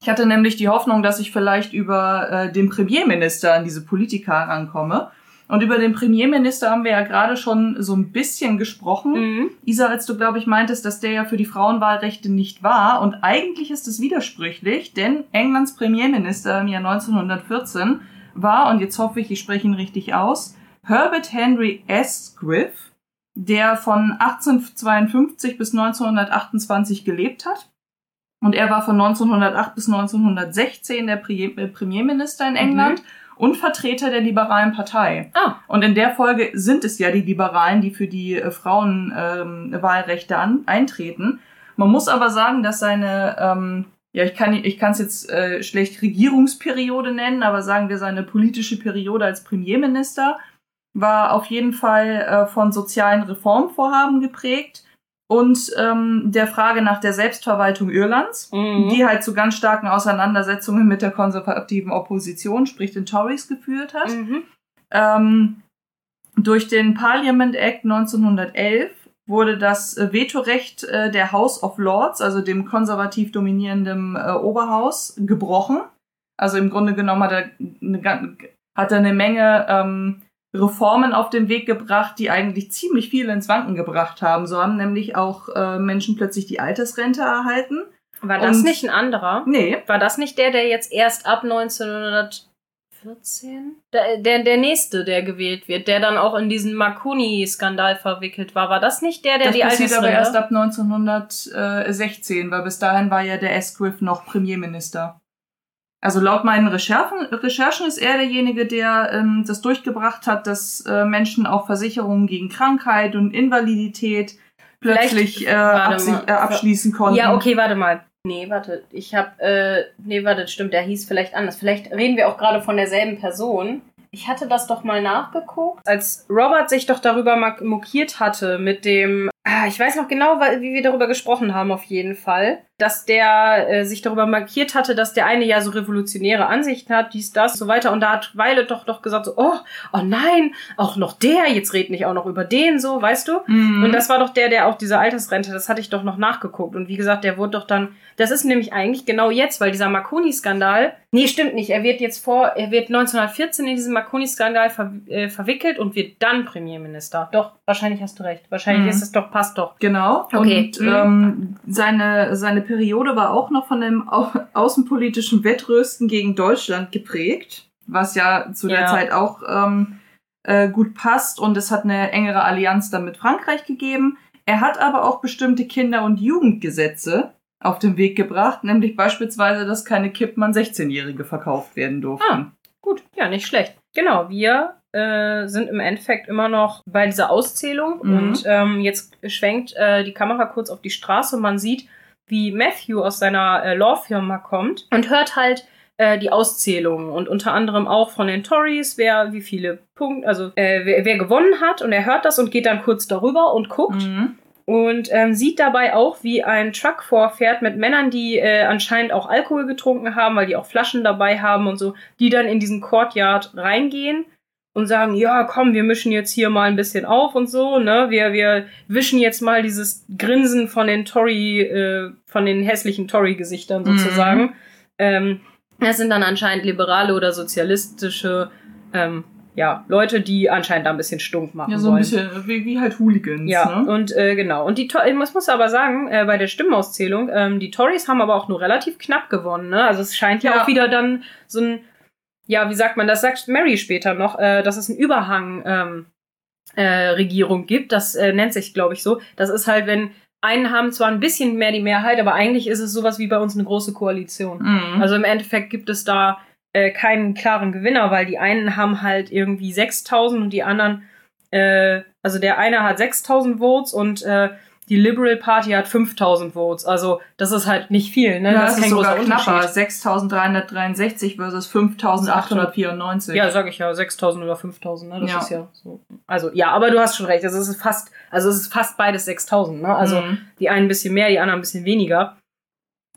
[SPEAKER 1] ich hatte nämlich die Hoffnung, dass ich vielleicht über äh, den Premierminister an diese Politiker rankomme. Und über den Premierminister haben wir ja gerade schon so ein bisschen gesprochen. Mhm. Isa, als du, glaube ich, meintest, dass der ja für die Frauenwahlrechte nicht war. Und eigentlich ist es widersprüchlich, denn Englands Premierminister im Jahr 1914 war, und jetzt hoffe ich, ich spreche ihn richtig aus, Herbert Henry Asquith der von 1852 bis 1928 gelebt hat. Und er war von 1908 bis 1916 der äh, Premierminister in England. Mhm und Vertreter der liberalen Partei.
[SPEAKER 2] Ah.
[SPEAKER 1] Und in der Folge sind es ja die Liberalen, die für die äh, Frauenwahlrechte ähm, eintreten. Man muss aber sagen, dass seine, ähm, ja, ich kann ich kann es jetzt äh, schlecht Regierungsperiode nennen, aber sagen wir seine politische Periode als Premierminister war auf jeden Fall äh, von sozialen Reformvorhaben geprägt und ähm, der Frage nach der Selbstverwaltung Irlands, mhm. die halt zu ganz starken Auseinandersetzungen mit der konservativen Opposition, sprich den Tories, geführt hat. Mhm. Ähm, durch den Parliament Act 1911 wurde das Vetorecht äh, der House of Lords, also dem konservativ dominierenden äh, Oberhaus, gebrochen. Also im Grunde genommen hat er eine, hat er eine Menge ähm, Reformen auf den Weg gebracht, die eigentlich ziemlich viel ins Wanken gebracht haben. So haben nämlich auch äh, Menschen plötzlich die Altersrente erhalten.
[SPEAKER 2] War das Und, nicht ein anderer?
[SPEAKER 1] Nee.
[SPEAKER 2] War das nicht der, der jetzt erst ab 1914? Der, der, der nächste, der gewählt wird, der dann auch in diesen Marconi-Skandal verwickelt war. War das nicht der, der
[SPEAKER 1] das
[SPEAKER 2] die
[SPEAKER 1] Altersrente... Das aber erst ab 1916, weil bis dahin war ja der Asquith noch Premierminister. Also laut meinen Recherchen, Recherchen ist er derjenige, der ähm, das durchgebracht hat, dass äh, Menschen auch Versicherungen gegen Krankheit und Invalidität plötzlich äh, äh, abschließen konnten.
[SPEAKER 2] Ja, okay, warte mal. Nee, warte, ich hab, äh, nee, warte, stimmt, der hieß vielleicht anders. Vielleicht reden wir auch gerade von derselben Person. Ich hatte das doch mal nachgeguckt. Als Robert sich doch darüber mokiert hatte mit dem, ah, ich weiß noch genau, wie wir darüber gesprochen haben, auf jeden Fall dass der äh, sich darüber markiert hatte, dass der eine ja so revolutionäre Ansichten hat, dies, das, so weiter. Und da hat Weile doch doch gesagt so, oh, oh nein, auch noch der, jetzt red nicht auch noch über den, so, weißt du? Mhm. Und das war doch der, der auch diese Altersrente, das hatte ich doch noch nachgeguckt. Und wie gesagt, der wurde doch dann, das ist nämlich eigentlich genau jetzt, weil dieser Marconi-Skandal, nee, stimmt nicht, er wird jetzt vor, er wird 1914 in diesen Marconi-Skandal ver, äh, verwickelt und wird dann Premierminister. Doch, wahrscheinlich hast du recht. Wahrscheinlich mhm. ist es doch, passt doch.
[SPEAKER 1] Genau. Okay. Und mhm. ähm, seine, seine Periode war auch noch von dem au außenpolitischen Wettrüsten gegen Deutschland geprägt, was ja zu der ja. Zeit auch ähm, äh, gut passt und es hat eine engere Allianz dann mit Frankreich gegeben. Er hat aber auch bestimmte Kinder- und Jugendgesetze auf den Weg gebracht, nämlich beispielsweise, dass keine Kippen an 16-Jährige verkauft werden durften.
[SPEAKER 2] Ah, gut, ja, nicht schlecht. Genau, wir äh, sind im Endeffekt immer noch bei dieser Auszählung mhm. und ähm, jetzt schwenkt äh, die Kamera kurz auf die Straße und man sieht, wie Matthew aus seiner äh, Law-Firma kommt und hört halt äh, die Auszählungen und unter anderem auch von den Tories, wer wie viele Punkte, also äh, wer, wer, gewonnen hat und er hört das und geht dann kurz darüber und guckt. Mhm. Und ähm, sieht dabei auch, wie ein Truck vorfährt mit Männern, die äh, anscheinend auch Alkohol getrunken haben, weil die auch Flaschen dabei haben und so, die dann in diesen Courtyard reingehen und sagen, ja, komm, wir mischen jetzt hier mal ein bisschen auf und so, ne? Wir, wir wischen jetzt mal dieses Grinsen von den Tory, äh, von den hässlichen Tory-Gesichtern sozusagen. Mhm. Ähm, das sind dann anscheinend liberale oder sozialistische ähm, ja, Leute, die anscheinend da ein bisschen stunk machen. Ja, so ein wollen.
[SPEAKER 1] bisschen wie, wie halt Hooligans.
[SPEAKER 2] Ja, ne? und äh, genau. Und die ich muss, muss aber sagen, äh, bei der Stimmenauszählung, ähm, die Tories haben aber auch nur relativ knapp gewonnen. Ne? Also es scheint ja, ja auch wieder dann so ein ja, wie sagt man, das sagt Mary später noch, äh, dass es einen Überhang ähm, äh, Regierung gibt. Das äh, nennt sich, glaube ich, so. Das ist halt, wenn einen haben zwar ein bisschen mehr die Mehrheit, aber eigentlich ist es sowas wie bei uns eine große Koalition. Mhm. Also im Endeffekt gibt es da äh, keinen klaren Gewinner, weil die einen haben halt irgendwie 6000 und die anderen, äh, also der eine hat 6000 Votes und äh, die Liberal Party hat 5000 Votes. Also das ist halt nicht viel. Ne?
[SPEAKER 1] Ja,
[SPEAKER 2] das,
[SPEAKER 1] ist kein sogar knapper. 6363 versus 5894.
[SPEAKER 2] Ja, sag ich ja. 6000 oder 5000. Ne? Das ja. ist ja so. Also ja, aber du hast schon recht. Also es ist fast, also es ist fast beides 6000. Ne? Also mhm. die einen ein bisschen mehr, die anderen ein bisschen weniger.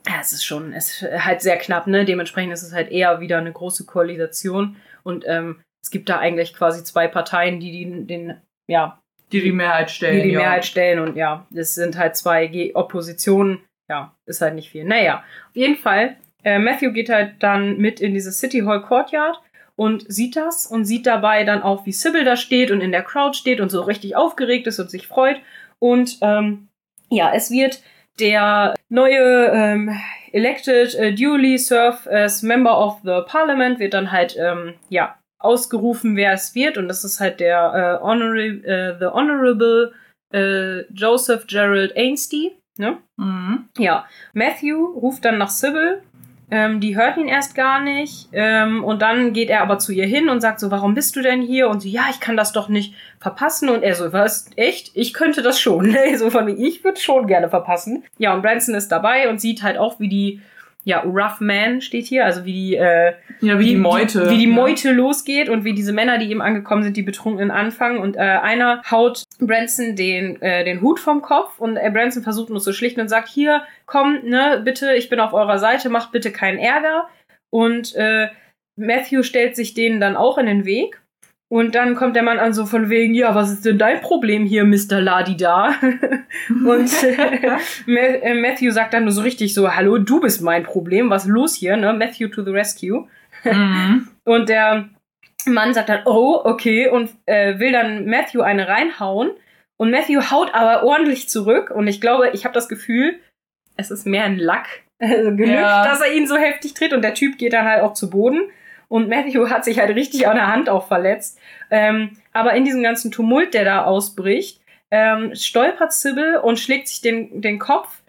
[SPEAKER 2] Ja, es ist schon, es ist halt sehr knapp. Ne? Dementsprechend ist es halt eher wieder eine große Koalition. Und ähm, es gibt da eigentlich quasi zwei Parteien, die den, den ja,
[SPEAKER 1] die die Mehrheit stellen.
[SPEAKER 2] Die die ja. Mehrheit stellen und ja, das sind halt zwei Oppositionen. Ja, ist halt nicht viel. Naja, auf jeden Fall, äh, Matthew geht halt dann mit in dieses City Hall Courtyard und sieht das und sieht dabei dann auch, wie Sybil da steht und in der Crowd steht und so richtig aufgeregt ist und sich freut. Und ähm, ja, es wird der neue ähm, elected uh, duly serve as member of the parliament wird dann halt ähm, ja ausgerufen, wer es wird. Und das ist halt der äh, Honorable, äh, The Honorable äh, Joseph Gerald Ainsty. Ne?
[SPEAKER 1] Mhm.
[SPEAKER 2] Ja, Matthew ruft dann nach Sybil. Ähm, die hört ihn erst gar nicht. Ähm, und dann geht er aber zu ihr hin und sagt so, warum bist du denn hier? Und sie, ja, ich kann das doch nicht verpassen. Und er so, was, echt? Ich könnte das schon. so von mir, ich würde schon gerne verpassen. Ja, und Branson ist dabei und sieht halt auch, wie die ja, Rough Man steht hier, also wie die, äh,
[SPEAKER 1] Ja, wie die Meute.
[SPEAKER 2] wie die
[SPEAKER 1] Ja.
[SPEAKER 2] Meute losgeht und wie diese Männer, die eben angekommen sind, die Betrunkenen anfangen. Und äh, einer haut Branson den, äh, den Hut vom Kopf und äh, Branson versucht nur zu schlichten und sagt, hier, komm, ne, bitte, ich bin auf eurer Seite, macht bitte keinen Ärger. Und äh, Matthew stellt sich denen dann auch in den Weg. Und dann kommt der Mann an so von wegen, ja, was ist denn dein Problem hier, Mr. Ladida? Und äh, äh, Matthew sagt dann nur so richtig so, hallo, du bist mein Problem, was ist los hier, ne? Matthew to the rescue.
[SPEAKER 1] Mhm.
[SPEAKER 2] Und der Mann sagt dann, oh, okay, und äh, will dann Matthew eine reinhauen. Und Matthew haut aber ordentlich zurück. Und ich glaube, ich habe das Gefühl, es ist mehr ein Lack, also Glück,
[SPEAKER 1] Ja.
[SPEAKER 2] dass er ihn so heftig tritt. Und der Typ geht dann halt auch zu Boden. Und Matthew hat sich halt richtig an der Hand auch verletzt. Ähm, aber in diesem ganzen Tumult, der da ausbricht, ähm, stolpert Sybil und schlägt sich den, den Kopf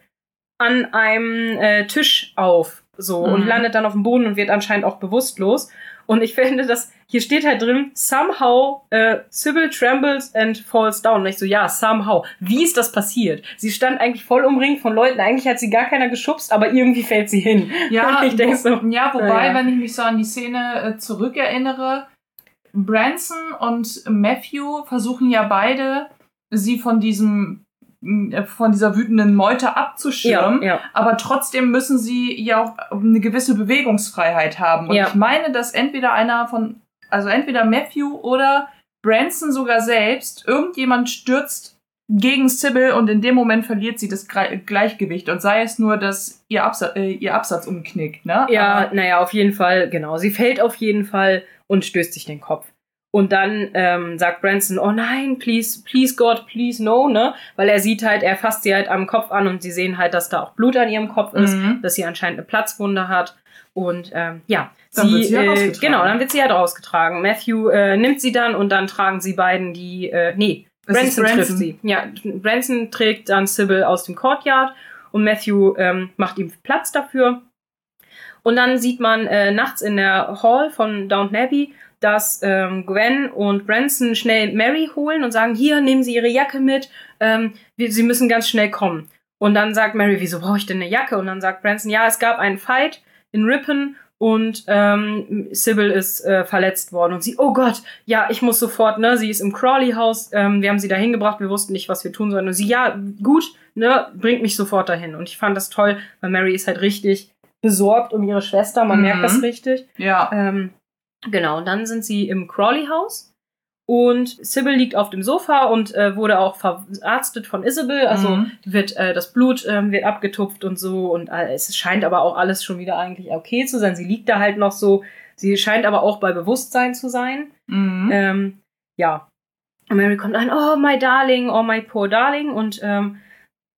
[SPEAKER 2] an einem äh, Tisch auf. So, und
[SPEAKER 1] Mhm.
[SPEAKER 2] landet dann auf dem Boden und wird anscheinend auch bewusstlos. Und ich finde, dass hier steht halt drin, somehow äh, Sybil trembles and falls down. Und ich so, ja, somehow. Wie ist das passiert? Sie stand eigentlich voll umringt von Leuten. Eigentlich hat sie gar keiner geschubst, aber irgendwie fällt sie hin.
[SPEAKER 1] Ja,
[SPEAKER 2] ich denke so.
[SPEAKER 1] ja, wobei,
[SPEAKER 2] Ja.
[SPEAKER 1] wenn ich mich so an die Szene äh, zurückerinnere, Branson und Matthew versuchen ja beide, sie von diesem von dieser wütenden Meute abzuschirmen,
[SPEAKER 2] ja.
[SPEAKER 1] aber trotzdem müssen sie ja auch eine gewisse Bewegungsfreiheit haben. Und
[SPEAKER 2] Ja.
[SPEAKER 1] ich meine, dass entweder einer von, also entweder Matthew oder Branson sogar selbst, irgendjemand stürzt gegen Sybil und in dem Moment verliert sie das Gleichgewicht und sei es nur, dass ihr, Absa äh, ihr Absatz umknickt, ne?
[SPEAKER 2] Ja, naja, auf jeden Fall, genau. Sie fällt auf jeden Fall und stößt sich den Kopf. Und dann ähm, sagt Branson, oh nein, please, please God, please no, ne? Weil er sieht halt, er fasst sie halt am Kopf an und sie sehen halt, dass da auch Blut an ihrem Kopf ist,
[SPEAKER 1] Mhm.
[SPEAKER 2] dass sie anscheinend eine Platzwunde hat. Und ähm, ja,
[SPEAKER 1] Dann
[SPEAKER 2] sie,
[SPEAKER 1] wird sie ja
[SPEAKER 2] äh, genau, dann wird sie halt rausgetragen. Matthew äh, nimmt sie dann und dann tragen sie beiden die, äh, nee,
[SPEAKER 1] ist
[SPEAKER 2] Branson, trifft
[SPEAKER 1] Branson.
[SPEAKER 2] sie. Ja, Branson trägt dann Sybil aus dem Courtyard und Matthew ähm, macht ihm Platz dafür. Und dann sieht man äh, nachts in der Hall von Downton Abbey, dass ähm, Gwen und Branson schnell Mary holen und sagen, hier, nehmen Sie Ihre Jacke mit, ähm, wir, Sie müssen ganz schnell kommen. Und dann sagt Mary, wieso brauche ich denn eine Jacke? Und dann sagt Branson, ja, es gab einen Fight in Ripon und ähm, Sybil ist äh, verletzt worden. Und sie, oh Gott, ja, ich muss sofort, ne, sie ist im Crawley-Haus, ähm, wir haben sie da hingebracht, wir wussten nicht, was wir tun sollen. Und sie, ja, gut, ne, bringt mich sofort dahin. Und ich fand das toll, weil Mary ist halt richtig besorgt um ihre Schwester, man
[SPEAKER 1] Mhm.
[SPEAKER 2] merkt das richtig.
[SPEAKER 1] Ja.
[SPEAKER 2] Ähm, genau, und dann sind sie im Crawley-Haus. Und Sybil liegt auf dem Sofa und äh, wurde auch verarztet von Isabel. Also
[SPEAKER 1] Mhm.
[SPEAKER 2] wird äh, das Blut ähm, wird abgetupft und so. Und äh, es scheint aber auch alles schon wieder eigentlich okay zu sein. Sie liegt da halt noch so. Sie scheint aber auch bei Bewusstsein zu sein.
[SPEAKER 1] Mhm.
[SPEAKER 2] Ähm, ja. Und Mary kommt ein, oh my darling, oh my poor darling. Und ähm,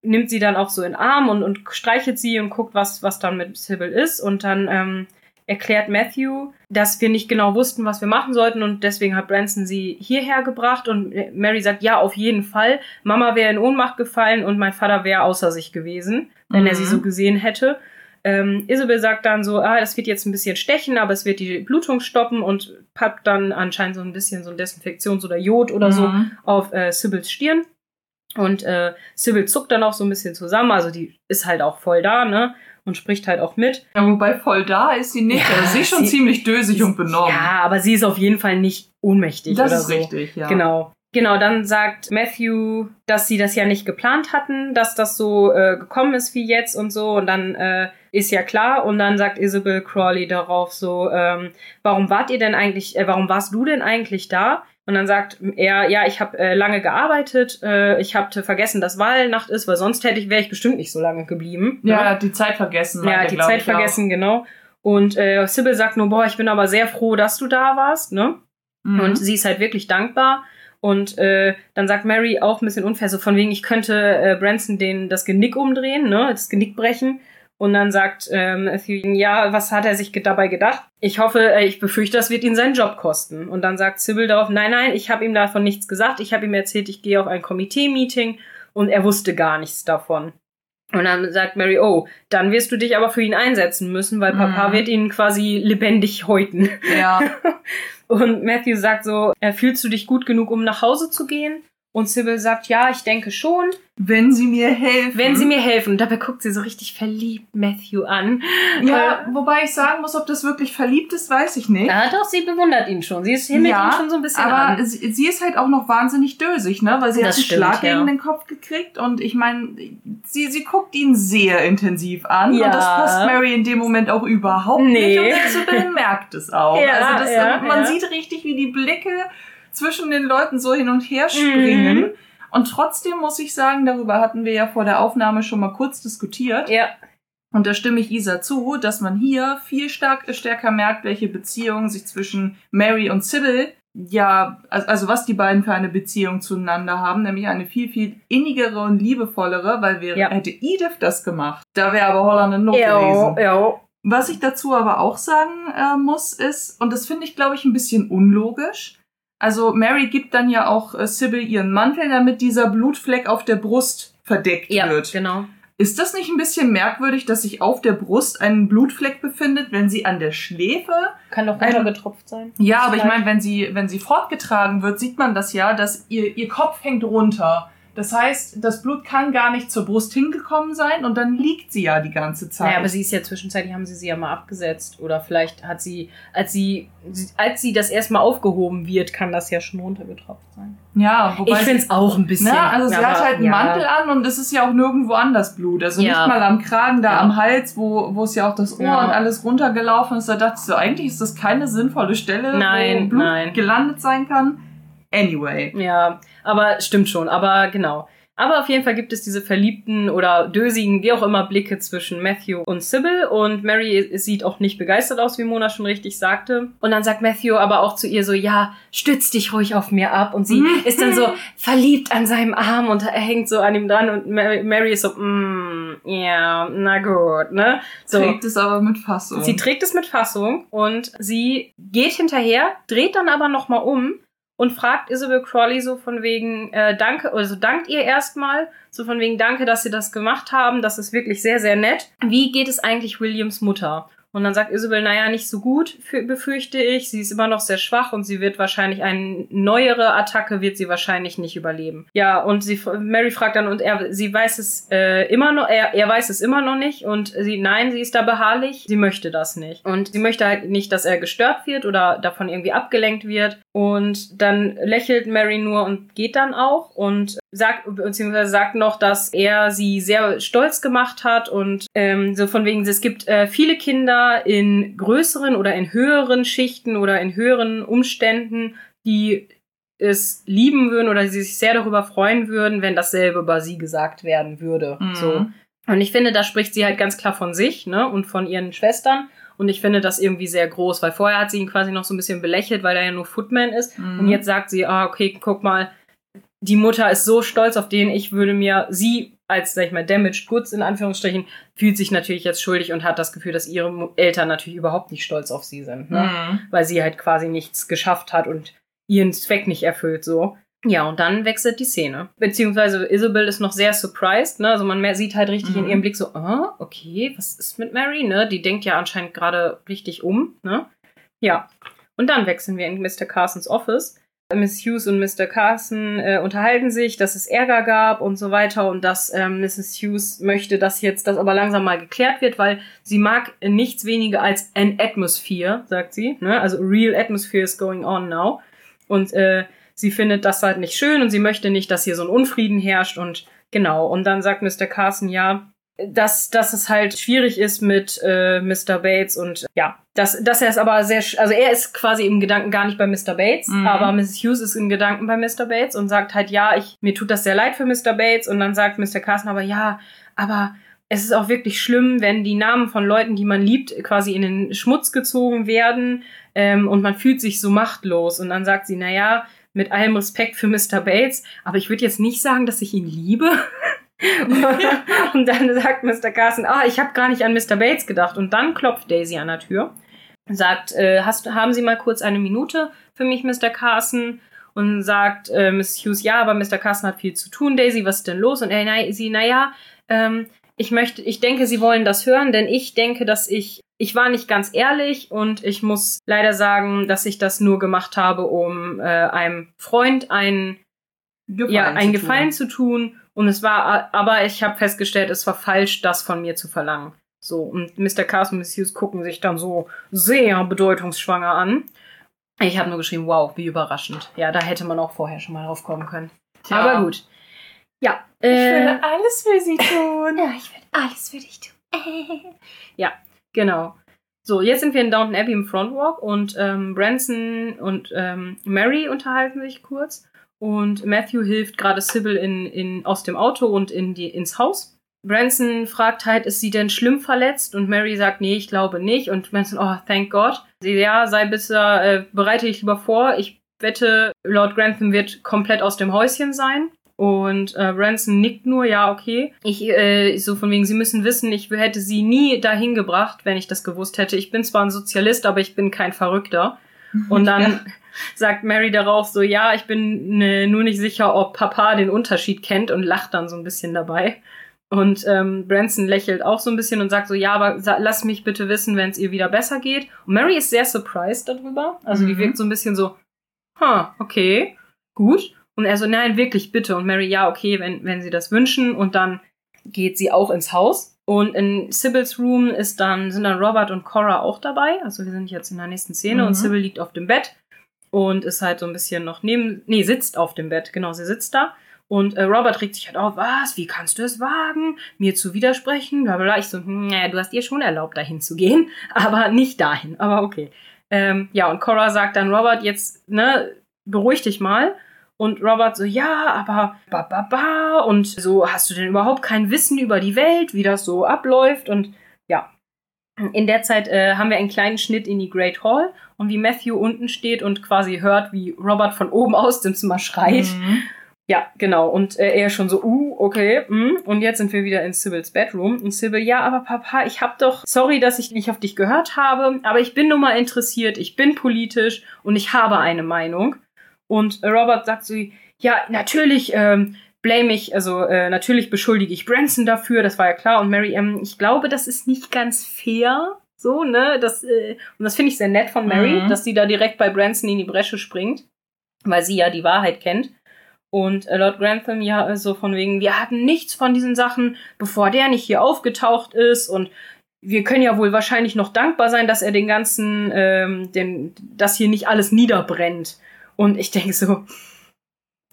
[SPEAKER 2] nimmt sie dann auch so in den Arm und, und streichelt sie und guckt, was, was dann mit Sybil ist. Und dann ähm, erklärt Matthew, dass wir nicht genau wussten, was wir machen sollten und deswegen hat Branson sie hierher gebracht und Mary sagt, ja, auf jeden Fall. Mama wäre in Ohnmacht gefallen und mein Vater wäre außer sich gewesen, wenn er
[SPEAKER 1] Mhm.
[SPEAKER 2] sie so gesehen hätte. Ähm, Isabel sagt dann so, ah, das wird jetzt ein bisschen stechen, aber es wird die Blutung stoppen und packt dann anscheinend so ein bisschen so ein Desinfektions- oder Jod oder so
[SPEAKER 1] Mhm.
[SPEAKER 2] auf äh, Sybil's Stirn. Und äh, Sybil zuckt dann auch so ein bisschen zusammen, also die ist halt auch voll da, ne? Und spricht halt auch mit.
[SPEAKER 1] Ja, wobei voll da ist sie nicht.
[SPEAKER 2] Ja,
[SPEAKER 1] also sie ist schon
[SPEAKER 2] sie-
[SPEAKER 1] ziemlich dösig und benommen.
[SPEAKER 2] Ja, aber sie ist auf jeden Fall nicht ohnmächtig
[SPEAKER 1] das
[SPEAKER 2] oder
[SPEAKER 1] ist
[SPEAKER 2] so.
[SPEAKER 1] richtig, ja.
[SPEAKER 2] Genau. Genau, dann sagt Matthew, dass sie das ja nicht geplant hatten, dass das so äh, gekommen ist wie jetzt und so. Und dann äh, ist ja klar. Und dann sagt Isabel Crawley darauf so, ähm, warum wart ihr denn eigentlich, äh, warum warst du denn eigentlich da? Und dann sagt er, ja, ich habe äh, lange gearbeitet, äh, ich hatte vergessen, dass Wahlnacht ist, weil sonst hätte ich, wäre ich bestimmt nicht so lange geblieben.
[SPEAKER 1] Ja,
[SPEAKER 2] ne?
[SPEAKER 1] er hat die Zeit vergessen.
[SPEAKER 2] Ja,
[SPEAKER 1] meint
[SPEAKER 2] hat
[SPEAKER 1] er,
[SPEAKER 2] die Zeit
[SPEAKER 1] ich, auch.
[SPEAKER 2] vergessen, genau. Und äh, Sybil sagt nur, boah, ich bin aber sehr froh, dass du da warst, ne?
[SPEAKER 1] Mhm.
[SPEAKER 2] Und sie ist halt wirklich dankbar. Und äh, dann sagt Mary auch ein bisschen unfair, so von wegen, ich könnte äh, Branson den das Genick umdrehen, ne, das Genick brechen. Und dann sagt ähm, Matthew, ja, was hat er sich dabei gedacht? Ich hoffe, äh, ich befürchte, das wird ihn seinen Job kosten. Und dann sagt Sybil darauf, nein, nein, ich habe ihm davon nichts gesagt. Ich habe ihm erzählt, ich gehe auf ein Komitee-Meeting und er wusste gar nichts davon. Und dann sagt Mary, oh, dann wirst du dich aber für ihn einsetzen müssen, weil Papa mhm. wird ihn quasi lebendig häuten.
[SPEAKER 1] Ja.
[SPEAKER 2] Und Matthew sagt so, äh, fühlst du dich gut genug, um nach Hause zu gehen? Und Sybil sagt, ja, ich denke schon.
[SPEAKER 1] Wenn sie mir helfen.
[SPEAKER 2] Wenn sie mir helfen. Und dabei guckt sie so richtig verliebt Matthew an.
[SPEAKER 1] Ja, äh, wobei ich sagen muss, ob das wirklich verliebt ist, weiß ich nicht.
[SPEAKER 2] Ja, doch, sie bewundert ihn schon. Sie ist himmelt ja, ihn schon so ein bisschen
[SPEAKER 1] aber an. Sie, sie ist halt auch noch wahnsinnig dösig, ne? Weil sie das hat einen stimmt, Schlag ja. gegen den Kopf gekriegt. Und ich meine, sie, sie guckt ihn sehr intensiv an. Ja. Und das passt Mary in dem Moment auch überhaupt nee. nicht. Und Sybil merkt es auch. Ja, also das, man sieht richtig, wie die Blicke zwischen den Leuten so hin und her springen. Mhm. Und trotzdem muss ich sagen, darüber hatten wir ja vor der Aufnahme schon mal kurz diskutiert.
[SPEAKER 2] Ja.
[SPEAKER 1] Und da stimme ich Isa zu, dass man hier viel stark, stärker merkt, welche Beziehung sich zwischen Mary und Sybil, ja, also was die beiden für eine Beziehung zueinander haben, nämlich eine viel, viel innigere und liebevollere, weil wir, ja. hätte Edith das gemacht, da wäre aber Holland eine Not ja, gewesen. Ja. Was ich dazu aber auch sagen äh, muss, ist, und das finde ich, glaube ich, ein bisschen unlogisch, also Mary gibt dann ja auch äh, Sybil ihren Mantel, damit dieser Blutfleck auf der Brust verdeckt ja, wird.
[SPEAKER 2] genau.
[SPEAKER 1] Ist das nicht ein bisschen merkwürdig, dass sich auf der Brust ein Blutfleck befindet, wenn sie an der Schläfe
[SPEAKER 2] kann doch runtergetropft sein?
[SPEAKER 1] Ja, aber ich meine, wenn sie wenn sie fortgetragen wird, sieht man das ja, dass ihr ihr Kopf hängt runter. Das heißt, das Blut kann gar nicht zur Brust hingekommen sein und dann liegt sie ja die ganze Zeit.
[SPEAKER 2] Ja, aber sie ist ja zwischenzeitlich, haben sie sie ja mal abgesetzt. Oder vielleicht hat sie, als sie, als sie das erstmal aufgehoben wird, kann das ja schon runtergetropft sein.
[SPEAKER 1] Ja,
[SPEAKER 2] wobei. Ich finde es auch ein bisschen.
[SPEAKER 1] Ja, also sie ja, hat halt einen ja. Mantel an und es ist ja auch nirgendwo anders Blut. Also ja. nicht mal am Kragen, da am Hals, wo, wo es ja auch das Ohr und alles runtergelaufen ist. Da dachte ich so, eigentlich ist das keine sinnvolle Stelle,
[SPEAKER 2] nein,
[SPEAKER 1] wo Blut
[SPEAKER 2] nein.
[SPEAKER 1] gelandet sein kann. Anyway.
[SPEAKER 2] Ja, aber stimmt schon. Aber genau. Aber auf jeden Fall gibt es diese verliebten oder dösigen, wie auch immer, Blicke zwischen Matthew und Sybil. Und Mary sieht auch nicht begeistert aus, wie Mona schon richtig sagte. Und dann sagt Matthew aber auch zu ihr so, ja, stütz dich ruhig auf mir ab. Und sie mhm. ist dann so verliebt an seinem Arm und er hängt so an ihm dran. Und Mary ist so, mm, ja, yeah, na gut, ne? So.
[SPEAKER 1] Trägt es aber mit Fassung.
[SPEAKER 2] Sie trägt es mit Fassung und sie geht hinterher, dreht dann aber nochmal um und fragt Isabel Crawley so von wegen äh, Danke, also dankt ihr erstmal, so von wegen Danke, dass sie das gemacht haben, das ist wirklich sehr, sehr nett. Wie geht es eigentlich Williams Mutter? Und dann sagt Isabel, naja, nicht so gut, befürchte ich. Sie ist immer noch sehr schwach und sie wird wahrscheinlich eine neuere Attacke wird sie wahrscheinlich nicht überleben. Ja, und sie, Mary fragt dann und er, sie weiß es äh, immer noch, er, er weiß es immer noch nicht und sie, nein, sie ist da beharrlich. Sie möchte das nicht. Und sie möchte halt nicht, dass er gestört wird oder davon irgendwie abgelenkt wird. Und dann lächelt Mary nur und geht dann auch und sagt, beziehungsweise sagt noch, dass er sie sehr stolz gemacht hat und ähm, so von wegen, es gibt äh, viele Kinder in größeren oder in höheren Schichten oder in höheren Umständen, die es lieben würden oder sie sich sehr darüber freuen würden, wenn dasselbe über sie gesagt werden würde. Mhm. So. Und ich finde, da spricht sie halt ganz klar von sich, ne, und von ihren Schwestern. Und ich finde das irgendwie sehr groß, weil vorher hat sie ihn quasi noch so ein bisschen belächelt, weil er ja nur Footman ist. Mhm. Und jetzt sagt sie, ah, okay, guck mal, die Mutter ist so stolz auf den, ich würde mir sie als, sag ich mal, damaged goods in Anführungsstrichen, fühlt sich natürlich jetzt schuldig und hat das Gefühl, dass ihre Eltern natürlich überhaupt nicht stolz auf sie sind, ne? Mhm. Weil sie halt quasi nichts geschafft hat und ihren Zweck nicht erfüllt, so. Ja, und dann wechselt die Szene. Beziehungsweise Isabel ist noch sehr surprised, ne? Also man sieht halt richtig mhm. in ihrem Blick so, ah, okay, was ist mit Mary, ne? Die denkt ja anscheinend gerade richtig um, ne? Ja. Und dann wechseln wir in Mr. Carsons Office. Miss Hughes und Mr. Carson äh, unterhalten sich, dass es Ärger gab und so weiter und dass ähm, Mrs. Hughes möchte, dass jetzt das aber langsam mal geklärt wird, weil sie mag nichts weniger als an Atmosphere, sagt sie. Ne? Also real atmosphere is going on now. Und äh, sie findet das halt nicht schön und sie möchte nicht, dass hier so ein Unfrieden herrscht und genau. Und dann sagt Mr. Carson, ja, dass, dass es halt schwierig ist mit äh, Mr. Bates und ja, dass, dass er es aber sehr, also er ist quasi im Gedanken gar nicht bei Mr. Bates, mhm. aber Mrs. Hughes ist im Gedanken bei Mr. Bates und sagt halt, ja, ich, mir tut das sehr leid für Mr. Bates und dann sagt Mr. Carson aber, ja, aber es ist auch wirklich schlimm, wenn die Namen von Leuten, die man liebt, quasi in den Schmutz gezogen werden ähm, und man fühlt sich so machtlos und dann sagt sie, na ja, mit allem Respekt für Mr. Bates, aber ich würde jetzt nicht sagen, dass ich ihn liebe. und dann sagt Mr. Carson, ah, ich habe gar nicht an Mr. Bates gedacht. Und dann klopft Daisy an der Tür sagt, äh, hast, haben Sie mal kurz eine Minute für mich, Mr. Carson? Und sagt äh, Miss Hughes, ja, aber Mr. Carson hat viel zu tun. Daisy, was ist denn los? Und er, na, sie, naja, ähm, ich möchte, ich denke, Sie wollen das hören, denn ich denke, dass ich, ich war nicht ganz ehrlich und ich muss leider sagen, dass ich das nur gemacht habe, um äh, einem Freund einen, Gefallen, ja, einen zu, Gefallen tun. zu tun. Und es war, aber ich habe festgestellt, es war falsch, das von mir zu verlangen. So, und Mr. Carson und Miss Hughes gucken sich dann so sehr bedeutungsschwanger an. Ich habe nur geschrieben, wow, wie überraschend. Ja, da hätte man auch vorher schon mal drauf kommen können. Tja. Aber gut. Ja.
[SPEAKER 1] Äh, ich würde alles für sie tun.
[SPEAKER 2] ja, ich würde alles für dich tun. ja, genau. So, jetzt sind wir in Downton Abbey im Frontwalk und ähm, Branson und ähm, Mary unterhalten sich kurz. Und Matthew hilft gerade Sybil in, in, aus dem Auto und in die, ins Haus. Branson fragt halt, ist sie denn schlimm verletzt? Und Mary sagt, nee, ich glaube nicht. Und Branson, oh, thank God. Sie, ja, sei bisher, äh, bereite dich lieber vor. Ich wette, Lord Grantham wird komplett aus dem Häuschen sein. Und äh, Branson nickt nur, ja, okay. Ich, äh, so von wegen, sie müssen wissen, ich hätte sie nie dahin gebracht, wenn ich das gewusst hätte. Ich bin zwar ein Sozialist, aber ich bin kein Verrückter. Und dann ja. sagt Mary darauf so, ja, ich bin ne, nur nicht sicher, ob Papa den Unterschied kennt und lacht dann so ein bisschen dabei. Und ähm, Branson lächelt auch so ein bisschen und sagt so, ja, aber lass mich bitte wissen, wenn es ihr wieder besser geht. Und Mary ist sehr surprised darüber. Also mhm. die wirkt so ein bisschen so, ha, okay, gut. Und er so, nein, wirklich, bitte. Und Mary, ja, okay, wenn, wenn sie das wünschen. Und dann geht sie auch ins Haus. Und in Sybil's Room ist dann, sind dann Robert und Cora auch dabei. Also wir sind jetzt in der nächsten Szene mhm. und Sybil liegt auf dem Bett und ist halt so ein bisschen noch neben, nee, sitzt auf dem Bett. Genau, sie sitzt da. Und äh, Robert regt sich halt auf, was, wie kannst du es wagen, mir zu widersprechen? Blablabla. Ich so, hm, naja, du hast dir schon erlaubt, dahin zu gehen, aber nicht dahin. Aber okay. Ähm, ja, und Cora sagt dann, Robert, jetzt, ne, beruhig dich mal. Und Robert so, ja, aber ba, ba, ba. Und so, hast du denn überhaupt kein Wissen über die Welt, wie das so abläuft? Und ja. In der Zeit äh, haben wir einen kleinen Schnitt in die Great Hall und wie Matthew unten steht und quasi hört, wie Robert von oben aus dem Zimmer schreit. Mhm. Ja, genau. Und äh, er schon so, uh, okay. Mm. Und jetzt sind wir wieder in Sybils Bedroom. Und Sybil, ja, aber Papa, ich hab doch, sorry, dass ich nicht auf dich gehört habe, aber ich bin nun mal interessiert, ich bin politisch und ich habe eine Meinung. Und Robert sagt so, ja, natürlich ähm, blame ich, also äh, natürlich beschuldige ich Branson dafür, das war ja klar. Und Mary, ähm, ich glaube, das ist nicht ganz fair. So, ne? Das, äh, und das finde ich sehr nett von Mary, mhm. dass sie da direkt bei Branson in die Bresche springt, weil sie ja die Wahrheit kennt. Und äh, Lord Grantham ja so also von wegen, wir hatten nichts von diesen Sachen, bevor der nicht hier aufgetaucht ist und wir können ja wohl wahrscheinlich noch dankbar sein, dass er den ganzen, ähm, den, dass hier nicht alles niederbrennt. Und ich denke so,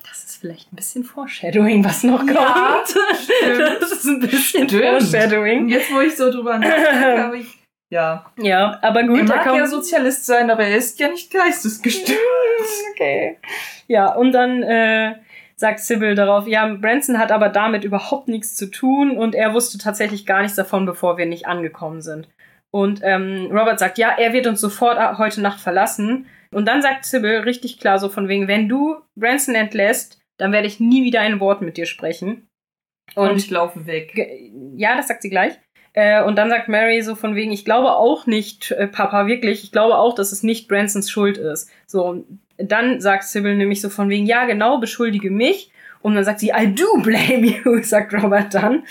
[SPEAKER 2] das ist vielleicht ein bisschen Foreshadowing, was noch kommt. Ja, das ist ein bisschen
[SPEAKER 1] stimmt. Foreshadowing. Jetzt, wo ich so drüber nachdenke, habe ich ja.
[SPEAKER 2] Ja, aber gut.
[SPEAKER 1] Er mag ja Sozialist sein, aber er ist ja nicht geistesgestört.
[SPEAKER 2] okay. Ja, und dann äh, sagt Sybil darauf, ja, Branson hat aber damit überhaupt nichts zu tun und er wusste tatsächlich gar nichts davon, bevor wir nicht angekommen sind. Und ähm, Robert sagt, ja, er wird uns sofort heute Nacht verlassen. Und dann sagt Sybil richtig klar so von wegen, wenn du Branson entlässt, dann werde ich nie wieder ein Wort mit dir sprechen.
[SPEAKER 1] Und, und ich laufe weg.
[SPEAKER 2] Ja, das sagt sie gleich. Äh, und dann sagt Mary so von wegen, ich glaube auch nicht, äh, Papa, wirklich, ich glaube auch, dass es nicht Bransons Schuld ist. So, dann sagt Sybil nämlich so von wegen, ja, genau, beschuldige mich. Und dann sagt sie, I do blame you, sagt Robert dann.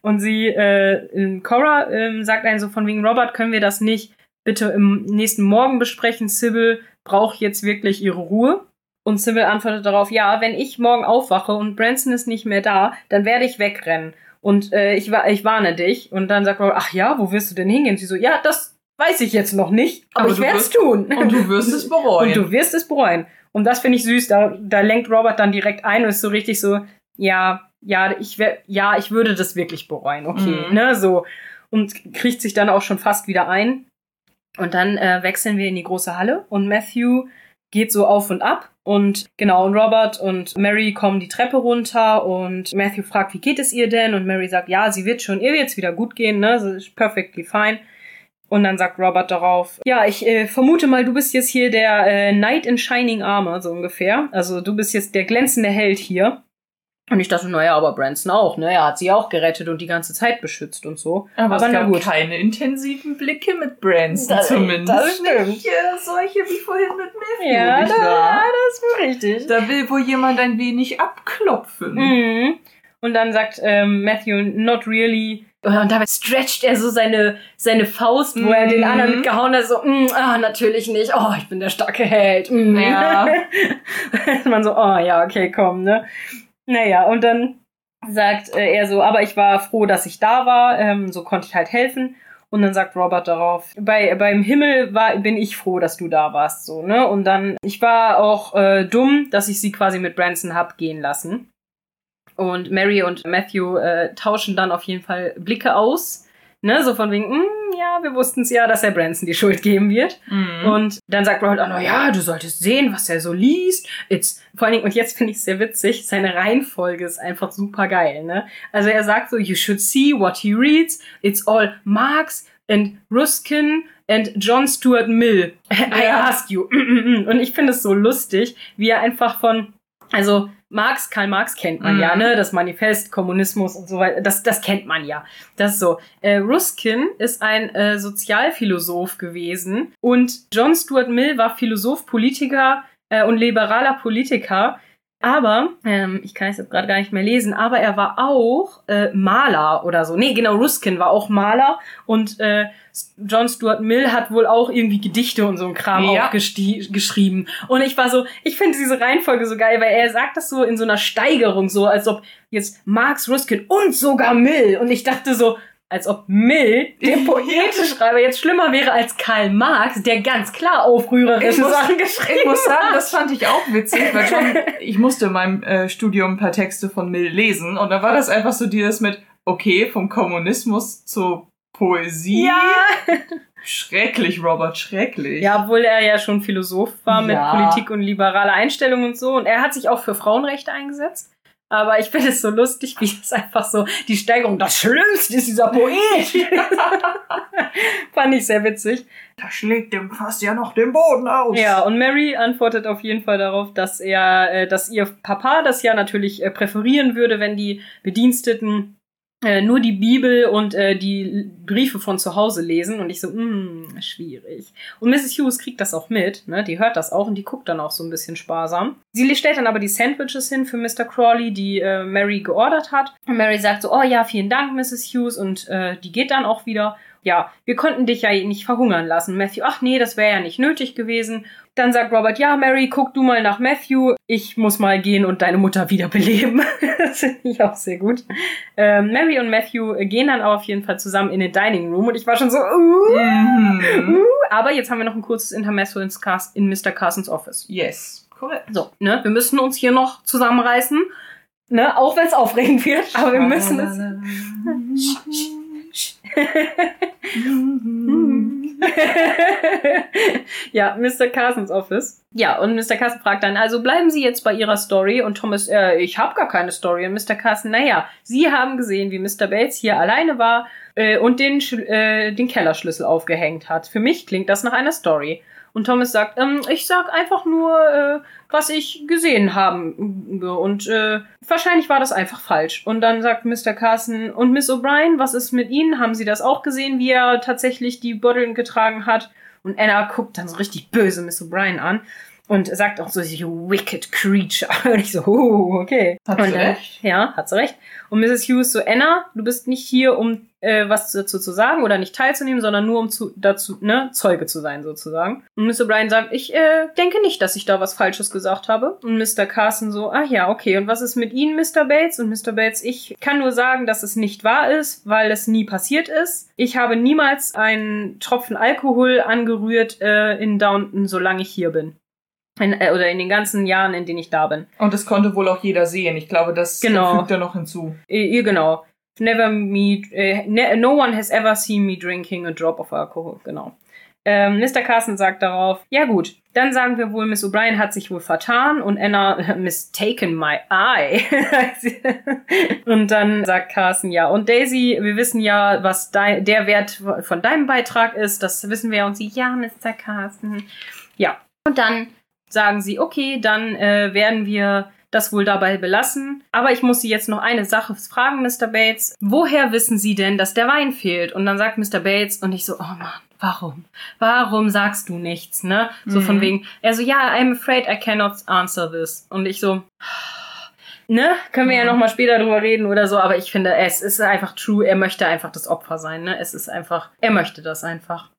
[SPEAKER 2] Und sie, äh, Cora äh, sagt einen so von wegen, Robert, können wir das nicht bitte im nächsten Morgen besprechen. Sybil braucht jetzt wirklich ihre Ruhe. Und Sybil antwortet darauf, ja, wenn ich morgen aufwache und Branson ist nicht mehr da, dann werde ich wegrennen. Und äh, ich, ich warne dich. Und dann sagt Robert, ach ja, wo wirst du denn hingehen? Sie so, ja, das weiß ich jetzt noch nicht, aber, aber ich werde es tun.
[SPEAKER 1] Und du wirst es bereuen.
[SPEAKER 2] Und du wirst es bereuen. Und das finde ich süß. Da, da lenkt Robert dann direkt ein und ist so richtig so, ja, ja, ich wär, ja, ich würde das wirklich bereuen, okay, mhm. ne, so. Und kriegt sich dann auch schon fast wieder ein. Und dann äh, wechseln wir in die große Halle und Matthew geht so auf und ab. Und genau, und Robert und Mary kommen die Treppe runter und Matthew fragt, wie geht es ihr denn? Und Mary sagt, ja, sie wird schon, ihr wird's wieder gut gehen, ne? Perfectly fine. Und dann sagt Robert darauf, ja, ich äh, vermute mal, du bist jetzt hier der äh, Knight in Shining Armor, so ungefähr. Also du bist jetzt der glänzende Held hier. Und ich dachte, naja, aber Branson auch, ne? Er hat sie auch gerettet und die ganze Zeit beschützt und so.
[SPEAKER 1] Aber, aber es gab keine intensiven Blicke mit Branson
[SPEAKER 2] das,
[SPEAKER 1] zumindest.
[SPEAKER 2] Das stimmt.
[SPEAKER 1] Nicht, äh, solche wie vorhin mit Matthew.
[SPEAKER 2] Ja, da,
[SPEAKER 1] wahr?
[SPEAKER 2] ja, das ist wohl richtig.
[SPEAKER 1] Da will wohl jemand ein wenig abklopfen.
[SPEAKER 2] Mhm. Und dann sagt ähm, Matthew, not really. Und dabei stretcht er so seine, seine Faust, wo er den
[SPEAKER 1] Mhm.
[SPEAKER 2] anderen mitgehauen hat, so, mm, ah, natürlich nicht. Oh, ich bin der starke Held. Mm.
[SPEAKER 1] Ja.
[SPEAKER 2] Man so, oh ja, okay, komm, ne? Naja, und dann sagt äh, er so, aber ich war froh, dass ich da war, ähm, so konnte ich halt helfen. Und dann sagt Robert darauf, bei, beim Himmel war, bin ich froh, dass du da warst, so, ne? Und dann, ich war auch äh, dumm, dass ich sie quasi mit Branson hab gehen lassen. Und Mary und Matthew äh, tauschen dann auf jeden Fall Blicke aus. Ne, so von wegen, "Mm, ja, wir wussten es ja, dass er Branson die Schuld geben wird.
[SPEAKER 1] Mhm.
[SPEAKER 2] Und dann sagt Robert auch noch, ja, du solltest sehen, was er so liest. It's, vor allen Dingen, und jetzt finde ich es sehr witzig, seine Reihenfolge ist einfach super geil, ne? Also er sagt so, you should see what he reads. It's all Marx and Ruskin and John Stuart Mill. I ask you. Und ich finde es so lustig, wie er einfach von, also Marx, Karl Marx kennt man
[SPEAKER 1] Mhm.
[SPEAKER 2] ja, ne? Das Manifest, Kommunismus und so weiter, das, das kennt man ja. Das ist so. Äh, Ruskin ist ein äh, Sozialphilosoph gewesen und John Stuart Mill war Philosoph, Politiker äh, und liberaler Politiker. Aber, ähm, ich kann es jetzt gerade gar nicht mehr lesen, aber er war auch äh, Maler oder so. Nee, genau, Ruskin war auch Maler und äh, John Stuart Mill hat wohl auch irgendwie Gedichte und so ein Kram
[SPEAKER 1] Ja.
[SPEAKER 2] auch geschrieben. Und ich war so, ich finde diese Reihenfolge so geil, weil er sagt das so in so einer Steigerung, so als ob jetzt Marx, Ruskin und sogar Mill. Und ich dachte so, als ob Mill, der Poetenschreiber, jetzt schlimmer wäre als Karl Marx, der ganz klar aufrührerische Sachen geschrieben
[SPEAKER 1] Ich muss sagen,
[SPEAKER 2] hat.
[SPEAKER 1] das fand ich auch witzig, weil schon, ich musste in meinem äh, Studium ein paar Texte von Mill lesen und da war das einfach so dieses mit, okay, vom Kommunismus zur Poesie.
[SPEAKER 2] Ja.
[SPEAKER 1] Schrecklich, Robert, schrecklich.
[SPEAKER 2] Ja, obwohl er ja schon Philosoph war mit
[SPEAKER 1] Ja.
[SPEAKER 2] Politik und liberaler Einstellung und so. Und er hat sich auch für Frauenrechte eingesetzt. Aber ich finde es so lustig, wie das einfach so die Steigerung, das Schlimmste ist dieser Poet. Fand ich sehr witzig.
[SPEAKER 1] Da schlägt dem fast ja noch den Boden aus.
[SPEAKER 2] Ja, und Mary antwortet auf jeden Fall darauf, dass er, äh, dass ihr Papa das ja natürlich äh, präferieren würde, wenn die Bediensteten nur die Bibel und äh, die Briefe von zu Hause lesen. Und ich so, mh, schwierig. Und Mrs. Hughes kriegt das auch mit, ne? Die hört das auch und die guckt dann auch so ein bisschen sparsam. Sie stellt dann aber die Sandwiches hin für Mr. Crawley, die äh, Mary geordert hat. Und Mary sagt so, oh ja, vielen Dank, Mrs. Hughes. Und äh, die geht dann auch wieder. Ja, wir konnten dich ja nicht verhungern lassen. Matthew, ach nee, das wäre ja nicht nötig gewesen. Dann sagt Robert, ja, Mary, guck du mal nach Matthew. Ich muss mal gehen und deine Mutter wiederbeleben. das finde ich auch sehr gut. Ähm, Mary und Matthew gehen dann auch auf jeden Fall zusammen in den Dining Room und ich war schon so, uh,
[SPEAKER 1] Mhm.
[SPEAKER 2] uh. Aber jetzt haben wir noch ein kurzes Intermezzo in Mr. Carsons Office.
[SPEAKER 1] Yes, korrekt.
[SPEAKER 2] So, ne, wir müssen uns hier noch zusammenreißen. Ne, auch wenn es aufregend wird, aber wir müssen es. ja, Mr. Carsons Office. Ja, und Mr. Carson fragt dann, also bleiben Sie jetzt bei Ihrer Story? Und Thomas, äh, ich habe gar keine Story. Und Mr. Carson, naja, Sie haben gesehen, wie Mr. Bates hier alleine war äh, und den, äh, den Kellerschlüssel aufgehängt hat. Für mich klingt das nach einer Story. Und Thomas sagt, ähm, ich sag einfach nur, äh, was ich gesehen haben. Und äh, wahrscheinlich war das einfach falsch. Und dann sagt Mr. Carson, und Miss O'Brien, was ist mit Ihnen? Haben Sie das auch gesehen, wie er tatsächlich die Botteln getragen hat? Und Anna guckt dann so richtig böse Miss O'Brien an und sagt auch so, you wicked creature. Und ich so, oh, okay.
[SPEAKER 1] Hat
[SPEAKER 2] und,
[SPEAKER 1] sie
[SPEAKER 2] äh,
[SPEAKER 1] recht.
[SPEAKER 2] Ja, hat sie recht. Und Mrs. Hughes so, Anna, du bist nicht hier, um äh, was dazu zu sagen oder nicht teilzunehmen, sondern nur um zu, dazu, ne, Zeuge zu sein, sozusagen. Und Mr. O'Brien sagt, ich äh, denke nicht, dass ich da was Falsches gesagt habe. Und Mr. Carson so, ach ja, okay. Und was ist mit Ihnen, Mr. Bates? Und Mr. Bates, ich kann nur sagen, dass es nicht wahr ist, weil es nie passiert ist. Ich habe niemals einen Tropfen Alkohol angerührt äh, in Downton, solange ich hier bin. In, äh, oder in den ganzen Jahren, in denen ich da bin.
[SPEAKER 1] Und das konnte wohl auch jeder sehen. Ich glaube, das
[SPEAKER 2] Genau.
[SPEAKER 1] fügt er noch hinzu.
[SPEAKER 2] Äh, Ihr genau. Never me, äh, ne, no one has ever seen me drinking a drop of alcohol. Genau. Ähm, Mr. Carson sagt darauf, ja gut, dann sagen wir wohl, Miss O'Brien hat sich wohl vertan und Anna mistaken my eye. und dann sagt Carson, ja, und Daisy, wir wissen ja, was dein, der Wert von deinem Beitrag ist, das wissen wir und sie, ja, Mr. Carson. Ja. Und dann sagen sie, okay, dann äh, werden wir das wohl dabei belassen. Aber ich muss Sie jetzt noch eine Sache fragen, Mr. Bates. Woher wissen Sie denn, dass der Wein fehlt? Und dann sagt Mr. Bates und ich so, oh Mann, warum? Warum sagst du nichts, ne? So mhm. von wegen, er so, ja, I'm afraid I cannot answer this. Und ich so, ne? Können wir ja nochmal später drüber reden oder so, aber ich finde, es ist einfach true, er möchte einfach das Opfer sein, ne? Es ist einfach, er möchte das einfach.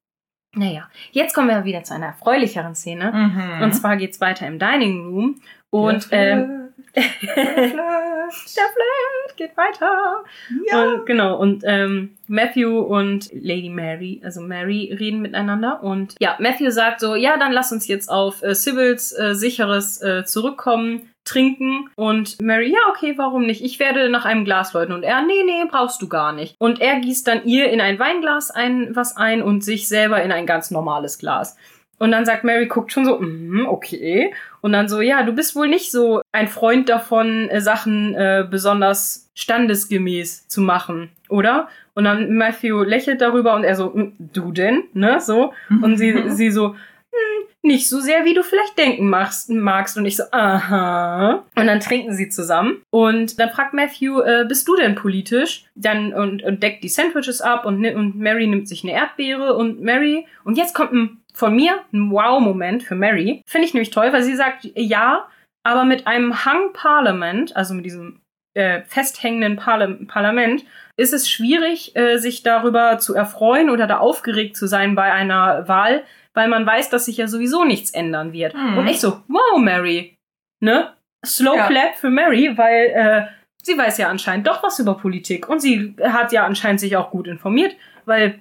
[SPEAKER 2] Naja, jetzt kommen wir wieder zu einer erfreulicheren Szene. Mhm. Und zwar geht's weiter im Dining Room. Und ähm, der Flirt geht weiter. Ja. Und, genau, und ähm, Matthew und Lady Mary, also Mary, reden miteinander. Und ja, Matthew sagt so, ja, dann lass uns jetzt auf äh, Sybil's äh, sicheres äh, zurückkommen trinken und Mary, ja, okay, warum nicht? Ich werde nach einem Glas läuten und er, nee, nee, brauchst du gar nicht. Und er gießt dann ihr in ein Weinglas ein, was ein und sich selber in ein ganz normales Glas. Und dann sagt Mary, guckt schon so, mm, okay. Und dann so, ja, du bist wohl nicht so ein Freund davon, äh, Sachen äh, besonders standesgemäß zu machen, oder? Und dann Matthew lächelt darüber und er so, mm, du denn, ne, so. Und sie, sie so, hm, nicht so sehr, wie du vielleicht denken magst. magst. Und ich so, aha. Und dann trinken sie zusammen. Und dann fragt Matthew, äh, bist du denn politisch? Dann und, und deckt die Sandwiches ab und, und Mary nimmt sich eine Erdbeere und Mary, und jetzt kommt ein von mir ein Wow-Moment für Mary. Finde ich nämlich toll, weil sie sagt, ja, aber mit einem Hang Parliament, also mit diesem äh, festhängenden Parla Parlament, ist es schwierig, äh, sich darüber zu erfreuen oder da aufgeregt zu sein bei einer Wahl, weil man weiß, dass sich ja sowieso nichts ändern wird. Mhm. Und ich so, wow, Mary, ne? Slow ja. clap für Mary, weil äh, sie weiß ja anscheinend doch was über Politik und sie hat ja anscheinend sich auch gut informiert, weil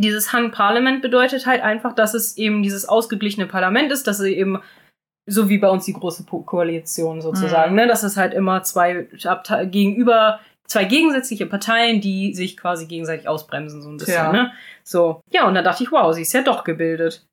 [SPEAKER 2] dieses Hung Parliament bedeutet halt einfach, dass es eben dieses ausgeglichene Parlament ist, dass sie eben so wie bei uns die große Koalition sozusagen, mhm. ne, dass es halt immer zwei Abte gegenüber zwei gegensätzliche Parteien, die sich quasi gegenseitig ausbremsen so ein bisschen, ja. ne? So. Ja, und dann dachte ich, wow, sie ist ja doch gebildet.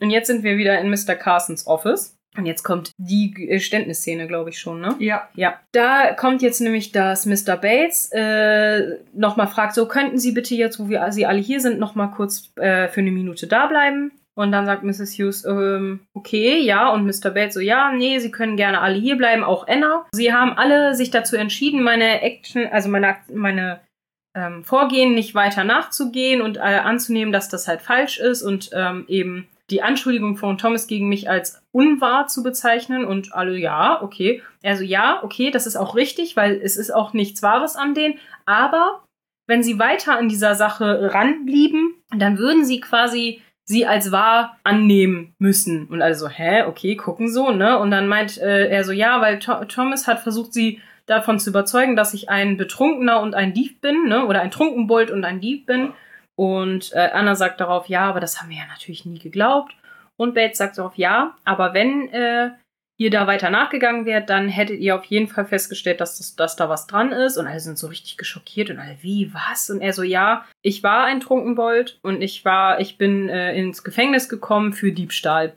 [SPEAKER 2] Und jetzt sind wir wieder in Mr. Carsons Office. Und jetzt kommt die Geständnisszene, glaube ich schon, ne?
[SPEAKER 1] Ja.
[SPEAKER 2] Ja. Da kommt jetzt nämlich, dass Mr. Bates äh, nochmal fragt, so könnten Sie bitte jetzt, wo wir sie alle hier sind, nochmal kurz äh, für eine Minute da bleiben? Und dann sagt Mrs. Hughes, ähm, okay, ja. Und Mr. Bates so, ja, nee, Sie können gerne alle hier bleiben, auch Anna. Sie haben alle sich dazu entschieden, meine Action, also meine, meine ähm, Vorgehen nicht weiter nachzugehen und äh, anzunehmen, dass das halt falsch ist und ähm, eben die Anschuldigung von Thomas gegen mich als unwahr zu bezeichnen und alle ja, okay. Also ja, okay, das ist auch richtig, weil es ist auch nichts Wahres an denen. Aber wenn sie weiter an dieser Sache ranblieben, dann würden sie quasi sie als wahr annehmen müssen. Und alle so, hä, okay, gucken so, ne? Und dann meint äh, er so, ja, weil Th Thomas hat versucht, sie davon zu überzeugen, dass ich ein Betrunkener und ein Dieb bin, ne? Oder ein Trunkenbold und ein Dieb bin. Und äh, Anna sagt darauf, ja, aber das haben wir ja natürlich nie geglaubt. Und Bates sagt darauf, ja, aber wenn äh, ihr da weiter nachgegangen wärt, dann hättet ihr auf jeden Fall festgestellt, dass, das, dass da was dran ist. Und alle sind so richtig geschockiert und alle, wie, was? Und er so, ja, ich war ein Trunkenbold und ich war, ich bin äh, ins Gefängnis gekommen für Diebstahl.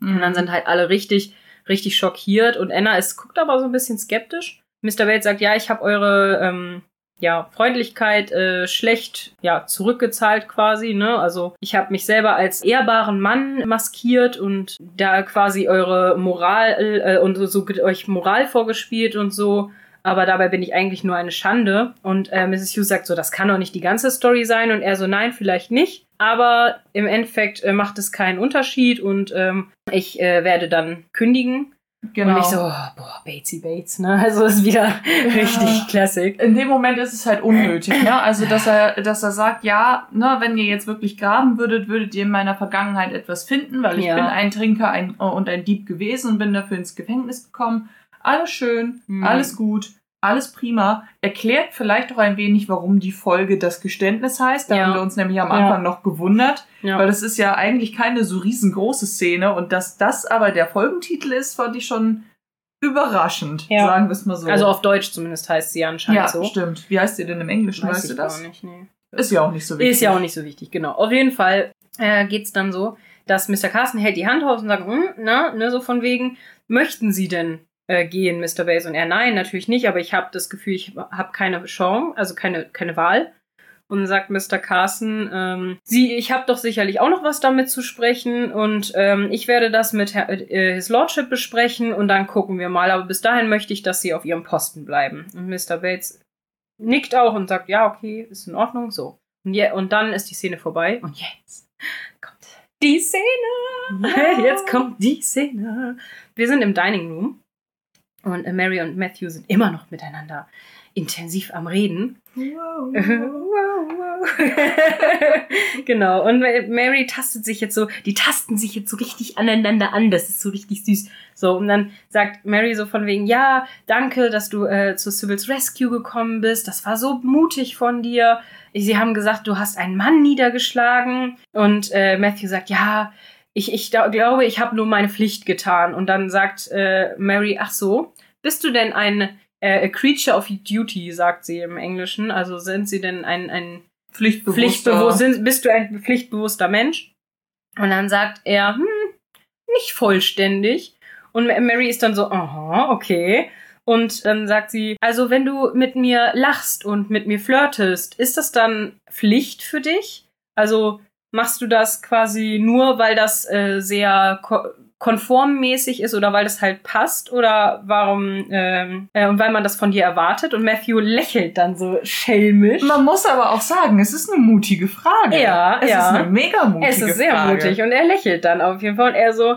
[SPEAKER 2] Mhm. Und dann sind halt alle richtig, richtig schockiert. Und Anna ist, guckt aber so ein bisschen skeptisch. Mr. Bates sagt, ja, ich habe eure ähm, ja, Freundlichkeit äh, schlecht ja, zurückgezahlt quasi. Ne? Also ich habe mich selber als ehrbaren Mann maskiert und da quasi eure Moral äh, und so, so euch Moral vorgespielt und so. Aber dabei bin ich eigentlich nur eine Schande. Und äh, Mrs. Hughes sagt so, das kann doch nicht die ganze Story sein. Und er so, nein, vielleicht nicht. Aber im Endeffekt äh, macht es keinen Unterschied und ähm, ich äh, werde dann kündigen. Genau. Und ich so, oh, boah, Batesy Bates, ne? Also ist wieder ja. richtig Classic.
[SPEAKER 1] In dem Moment ist es halt unnötig, ne? Also, dass er, dass er sagt, ja, ne, wenn ihr jetzt wirklich graben würdet, würdet ihr in meiner Vergangenheit etwas finden, weil ich ja. bin ein Trinker ein, und ein Dieb gewesen und bin dafür ins Gefängnis gekommen. Alles schön, mhm. alles gut alles prima. Erklärt vielleicht auch ein wenig, warum die Folge das Geständnis heißt. Da ja. haben wir uns nämlich am Anfang ja. noch gewundert, ja. weil das ist ja eigentlich keine so riesengroße Szene und dass das aber der Folgentitel ist, fand ich schon überraschend, sagen wir es mal so.
[SPEAKER 2] Also auf Deutsch zumindest heißt sie anscheinend so.
[SPEAKER 1] Ja, stimmt. Wie heißt sie denn im Englischen, Weiß weißt du das?
[SPEAKER 2] Nicht, nee.
[SPEAKER 1] Ist ja auch nicht so wichtig.
[SPEAKER 2] Ist ja auch nicht so wichtig, genau. Auf jeden Fall äh, geht's dann so, dass Mr. Carsten hält die Hand raus und sagt, hm, na, ne, so von wegen, möchten Sie denn äh, gehen, Mr. Base und er, nein, natürlich nicht, aber ich habe das Gefühl, ich habe keine Chance, also keine, keine Wahl. und sagt Mr. Carson, ähm, sie, ich habe doch sicherlich auch noch was damit zu sprechen und ähm, ich werde das mit Herr, äh, His Lordship besprechen und dann gucken wir mal. Aber bis dahin möchte ich, dass sie auf ihrem Posten bleiben. Und Mr. Bates nickt auch und sagt, ja, okay, ist in Ordnung, so. Und, je, und dann ist die Szene vorbei und jetzt kommt die Szene. Ja. Jetzt kommt die Szene. Wir sind im Dining Room und Mary und Matthew sind immer noch miteinander intensiv am Reden. Wow, wow, wow. genau. Und Mary tastet sich jetzt so, die tasten sich jetzt so richtig aneinander an. Das ist so richtig süß. So, und dann sagt Mary so von wegen, ja, danke, dass du äh, zu Sybil's Rescue gekommen bist. Das war so mutig von dir. Sie haben gesagt, du hast einen Mann niedergeschlagen. Und äh, Matthew sagt, ja, ich, ich glaube, ich habe nur meine Pflicht getan. Und dann sagt äh, Mary, ach so, bist du denn ein äh, creature of duty, sagt sie im Englischen. Also sind sie denn ein, ein Pflichtbewusster. Sind, bist du ein pflichtbewusster Mensch? Und dann sagt er, hm, nicht vollständig. Und Mary ist dann so, aha, okay. Und dann sagt sie, also wenn du mit mir lachst und mit mir flirtest, ist das dann Pflicht für dich? Also machst du das quasi nur, weil das äh, sehr konformmäßig ist oder weil das halt passt oder warum ähm, äh, und weil man das von dir erwartet und Matthew lächelt dann so schelmisch.
[SPEAKER 1] Man muss aber auch sagen, es ist eine mutige Frage.
[SPEAKER 2] Ja,
[SPEAKER 1] es
[SPEAKER 2] ja.
[SPEAKER 1] ist eine mega mutige Frage.
[SPEAKER 2] Es ist sehr
[SPEAKER 1] Frage.
[SPEAKER 2] mutig und er lächelt dann auf jeden Fall und er so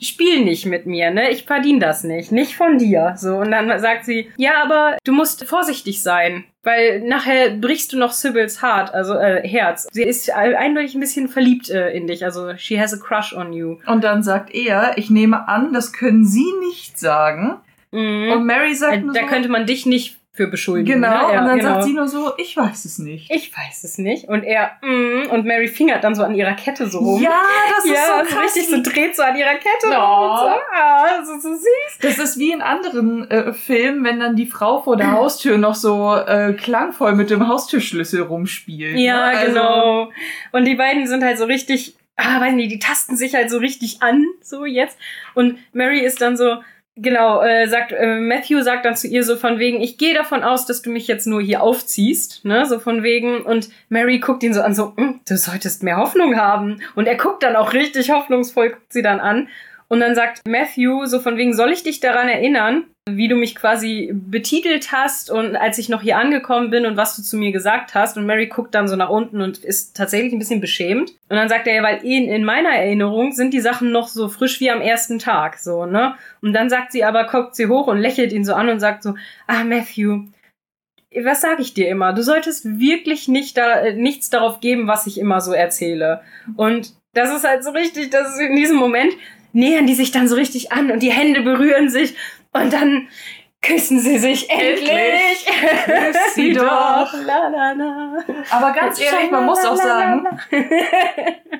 [SPEAKER 2] spiel nicht mit mir, ne? Ich verdiene das nicht, nicht von dir. So und dann sagt sie, ja, aber du musst vorsichtig sein, weil nachher brichst du noch Sybil's Heart, also äh, Herz. Sie ist eindeutig ein bisschen verliebt äh, in dich, also she has a crush on you.
[SPEAKER 1] Und dann sagt er, ich nehme an, das können Sie nicht sagen.
[SPEAKER 2] Mhm.
[SPEAKER 1] Und Mary sagt
[SPEAKER 2] Äh, da
[SPEAKER 1] so,
[SPEAKER 2] könnte man dich nicht für beschuldigen.
[SPEAKER 1] genau,
[SPEAKER 2] ne? Ja,
[SPEAKER 1] und dann
[SPEAKER 2] genau.
[SPEAKER 1] sagt sie nur so, ich weiß es nicht.
[SPEAKER 2] ich weiß es nicht. Und er, mm, und Mary fingert dann so an ihrer Kette so rum.
[SPEAKER 1] Ja, das ist
[SPEAKER 2] ja,
[SPEAKER 1] so
[SPEAKER 2] und
[SPEAKER 1] krass.
[SPEAKER 2] richtig so dreht so an ihrer Kette
[SPEAKER 1] Oh.
[SPEAKER 2] rum und so. Ah, das ist so süß.
[SPEAKER 1] Das ist wie in anderen äh, Filmen, wenn dann die Frau vor der Haustür noch so äh, klangvoll mit dem Haustürschlüssel rumspielt.
[SPEAKER 2] Ja,
[SPEAKER 1] ne? Also,
[SPEAKER 2] genau. Und die beiden sind halt so richtig, ah, weiß nicht, die tasten sich halt so richtig an, so jetzt. Und Mary ist dann so, genau, äh, sagt, äh, Matthew sagt dann zu ihr so von wegen, ich gehe davon aus, dass du mich jetzt nur hier aufziehst, ne, so von wegen. Und Mary guckt ihn so an, so, "Mm, du solltest mehr Hoffnung haben. Und er guckt dann auch richtig hoffnungsvoll, guckt sie dann an. Und dann sagt Matthew so von wegen, soll ich dich daran erinnern, wie du mich quasi betitelt hast und als ich noch hier angekommen bin und was du zu mir gesagt hast. Und Mary guckt dann so nach unten und ist tatsächlich ein bisschen beschämt. Und dann sagt er, ja, weil in, in meiner Erinnerung sind die Sachen noch so frisch wie am ersten Tag, so, ne? Und dann sagt sie aber, guckt sie hoch und lächelt ihn so an und sagt so, ah, Matthew, was sage ich dir immer? Du solltest wirklich nicht da, äh, nichts darauf geben, was ich immer so erzähle. Und das ist halt so richtig, dass in diesem Moment nähern die sich dann so richtig an und die Hände berühren sich und dann küssen sie sich endlich.
[SPEAKER 1] Küss sie doch.
[SPEAKER 2] La, la, la.
[SPEAKER 1] Aber ganz ehrlich, man muss auch sagen.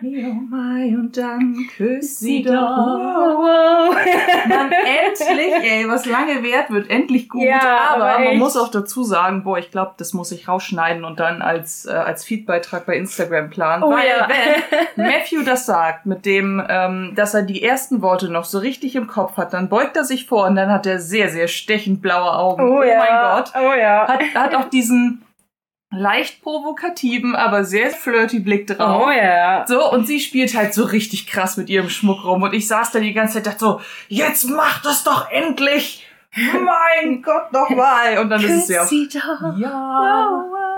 [SPEAKER 1] Mio Mai und dann küss sie
[SPEAKER 2] Sie
[SPEAKER 1] doch.
[SPEAKER 2] doch.
[SPEAKER 1] Mann, endlich, ey, was lange währt, wird endlich gut.
[SPEAKER 2] Ja,
[SPEAKER 1] aber,
[SPEAKER 2] aber
[SPEAKER 1] man muss auch dazu sagen, boah, ich glaube, das muss ich rausschneiden und dann als, äh, als Feedbeitrag bei Instagram planen.
[SPEAKER 2] Oh
[SPEAKER 1] weil
[SPEAKER 2] ja.
[SPEAKER 1] wenn Matthew das sagt, mit dem, ähm, dass er die ersten Worte noch so richtig im Kopf hat, dann beugt er sich vor und dann hat er sehr, sehr stechend blaue Augen.
[SPEAKER 2] Oh, ja.
[SPEAKER 1] mein Gott.
[SPEAKER 2] Oh ja.
[SPEAKER 1] Hat, hat auch diesen leicht provokativen, aber sehr flirty Blick drauf.
[SPEAKER 2] Oh ja.
[SPEAKER 1] So, und sie spielt halt so richtig krass mit ihrem Schmuck rum. Und ich saß da die ganze Zeit dachte so, jetzt mach das doch endlich! Mein Gott, nochmal! Und dann ist es ja.
[SPEAKER 2] Doch.
[SPEAKER 1] Ja.
[SPEAKER 2] Wow, wow.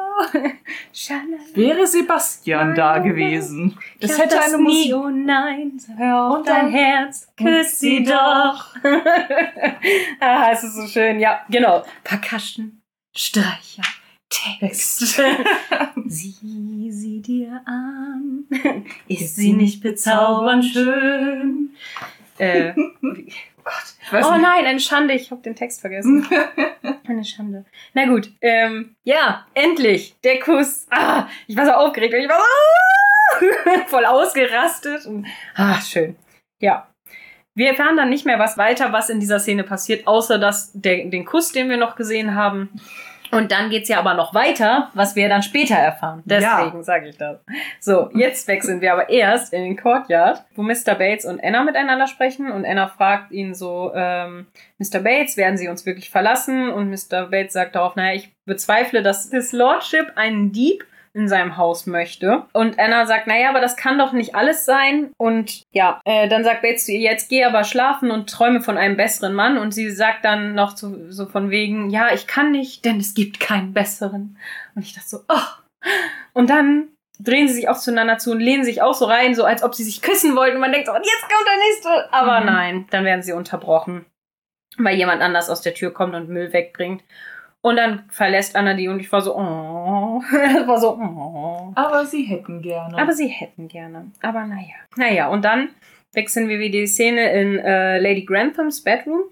[SPEAKER 1] Wäre Sebastian da gewesen.
[SPEAKER 2] Glaub
[SPEAKER 1] hätte eine Musik.
[SPEAKER 2] oh nein, hör auf
[SPEAKER 1] Und
[SPEAKER 2] dein Herz, küss sie doch. ah, es ist so schön, ja, genau. Percussion, Streicher, Text. Sieh sie dir an, ist sie nicht bezaubernd schön? Äh,
[SPEAKER 1] Weiß
[SPEAKER 2] oh nein, eine Schande, ich habe den Text vergessen. Eine Schande. Na gut, ähm, ja, endlich, der Kuss. Ah, ich war so aufgeregt, ich war so, ah, voll ausgerastet. Und, ah, schön. Ja. Wir erfahren dann nicht mehr was weiter, was in dieser Szene passiert, außer dass der, den Kuss, den wir noch gesehen haben. Und dann geht's ja aber noch weiter, was wir dann später erfahren. Deswegen sage ich das. So, jetzt wechseln wir aber erst in den Courtyard, wo Mr. Bates und Anna miteinander sprechen. Und Anna fragt ihn so, ähm, Mr. Bates, werden Sie uns wirklich verlassen? Und Mr. Bates sagt darauf, naja, ich bezweifle, dass His Lordship einen Dieb in seinem Haus möchte. Und Anna sagt, naja, aber das kann doch nicht alles sein. Und ja, äh, dann sagt Bates zu ihr, jetzt geh aber schlafen und träume von einem besseren Mann. Und sie sagt dann noch zu, so von wegen, ja, ich kann nicht, denn es gibt keinen besseren. Und ich dachte so, oh. Und dann drehen sie sich auch zueinander zu und lehnen sich auch so rein, so als ob sie sich küssen wollten. Und man denkt so, und jetzt kommt der nächste. Aber mhm. nein, dann werden sie unterbrochen, weil jemand anders aus der Tür kommt und Müll wegbringt. Und dann verlässt Anna die und ich war so, oh. das war so, oh.
[SPEAKER 1] Aber sie hätten gerne.
[SPEAKER 2] Aber sie hätten gerne. Aber naja. Naja, und dann wechseln wir wieder die Szene in äh, Lady Granthams Bedroom.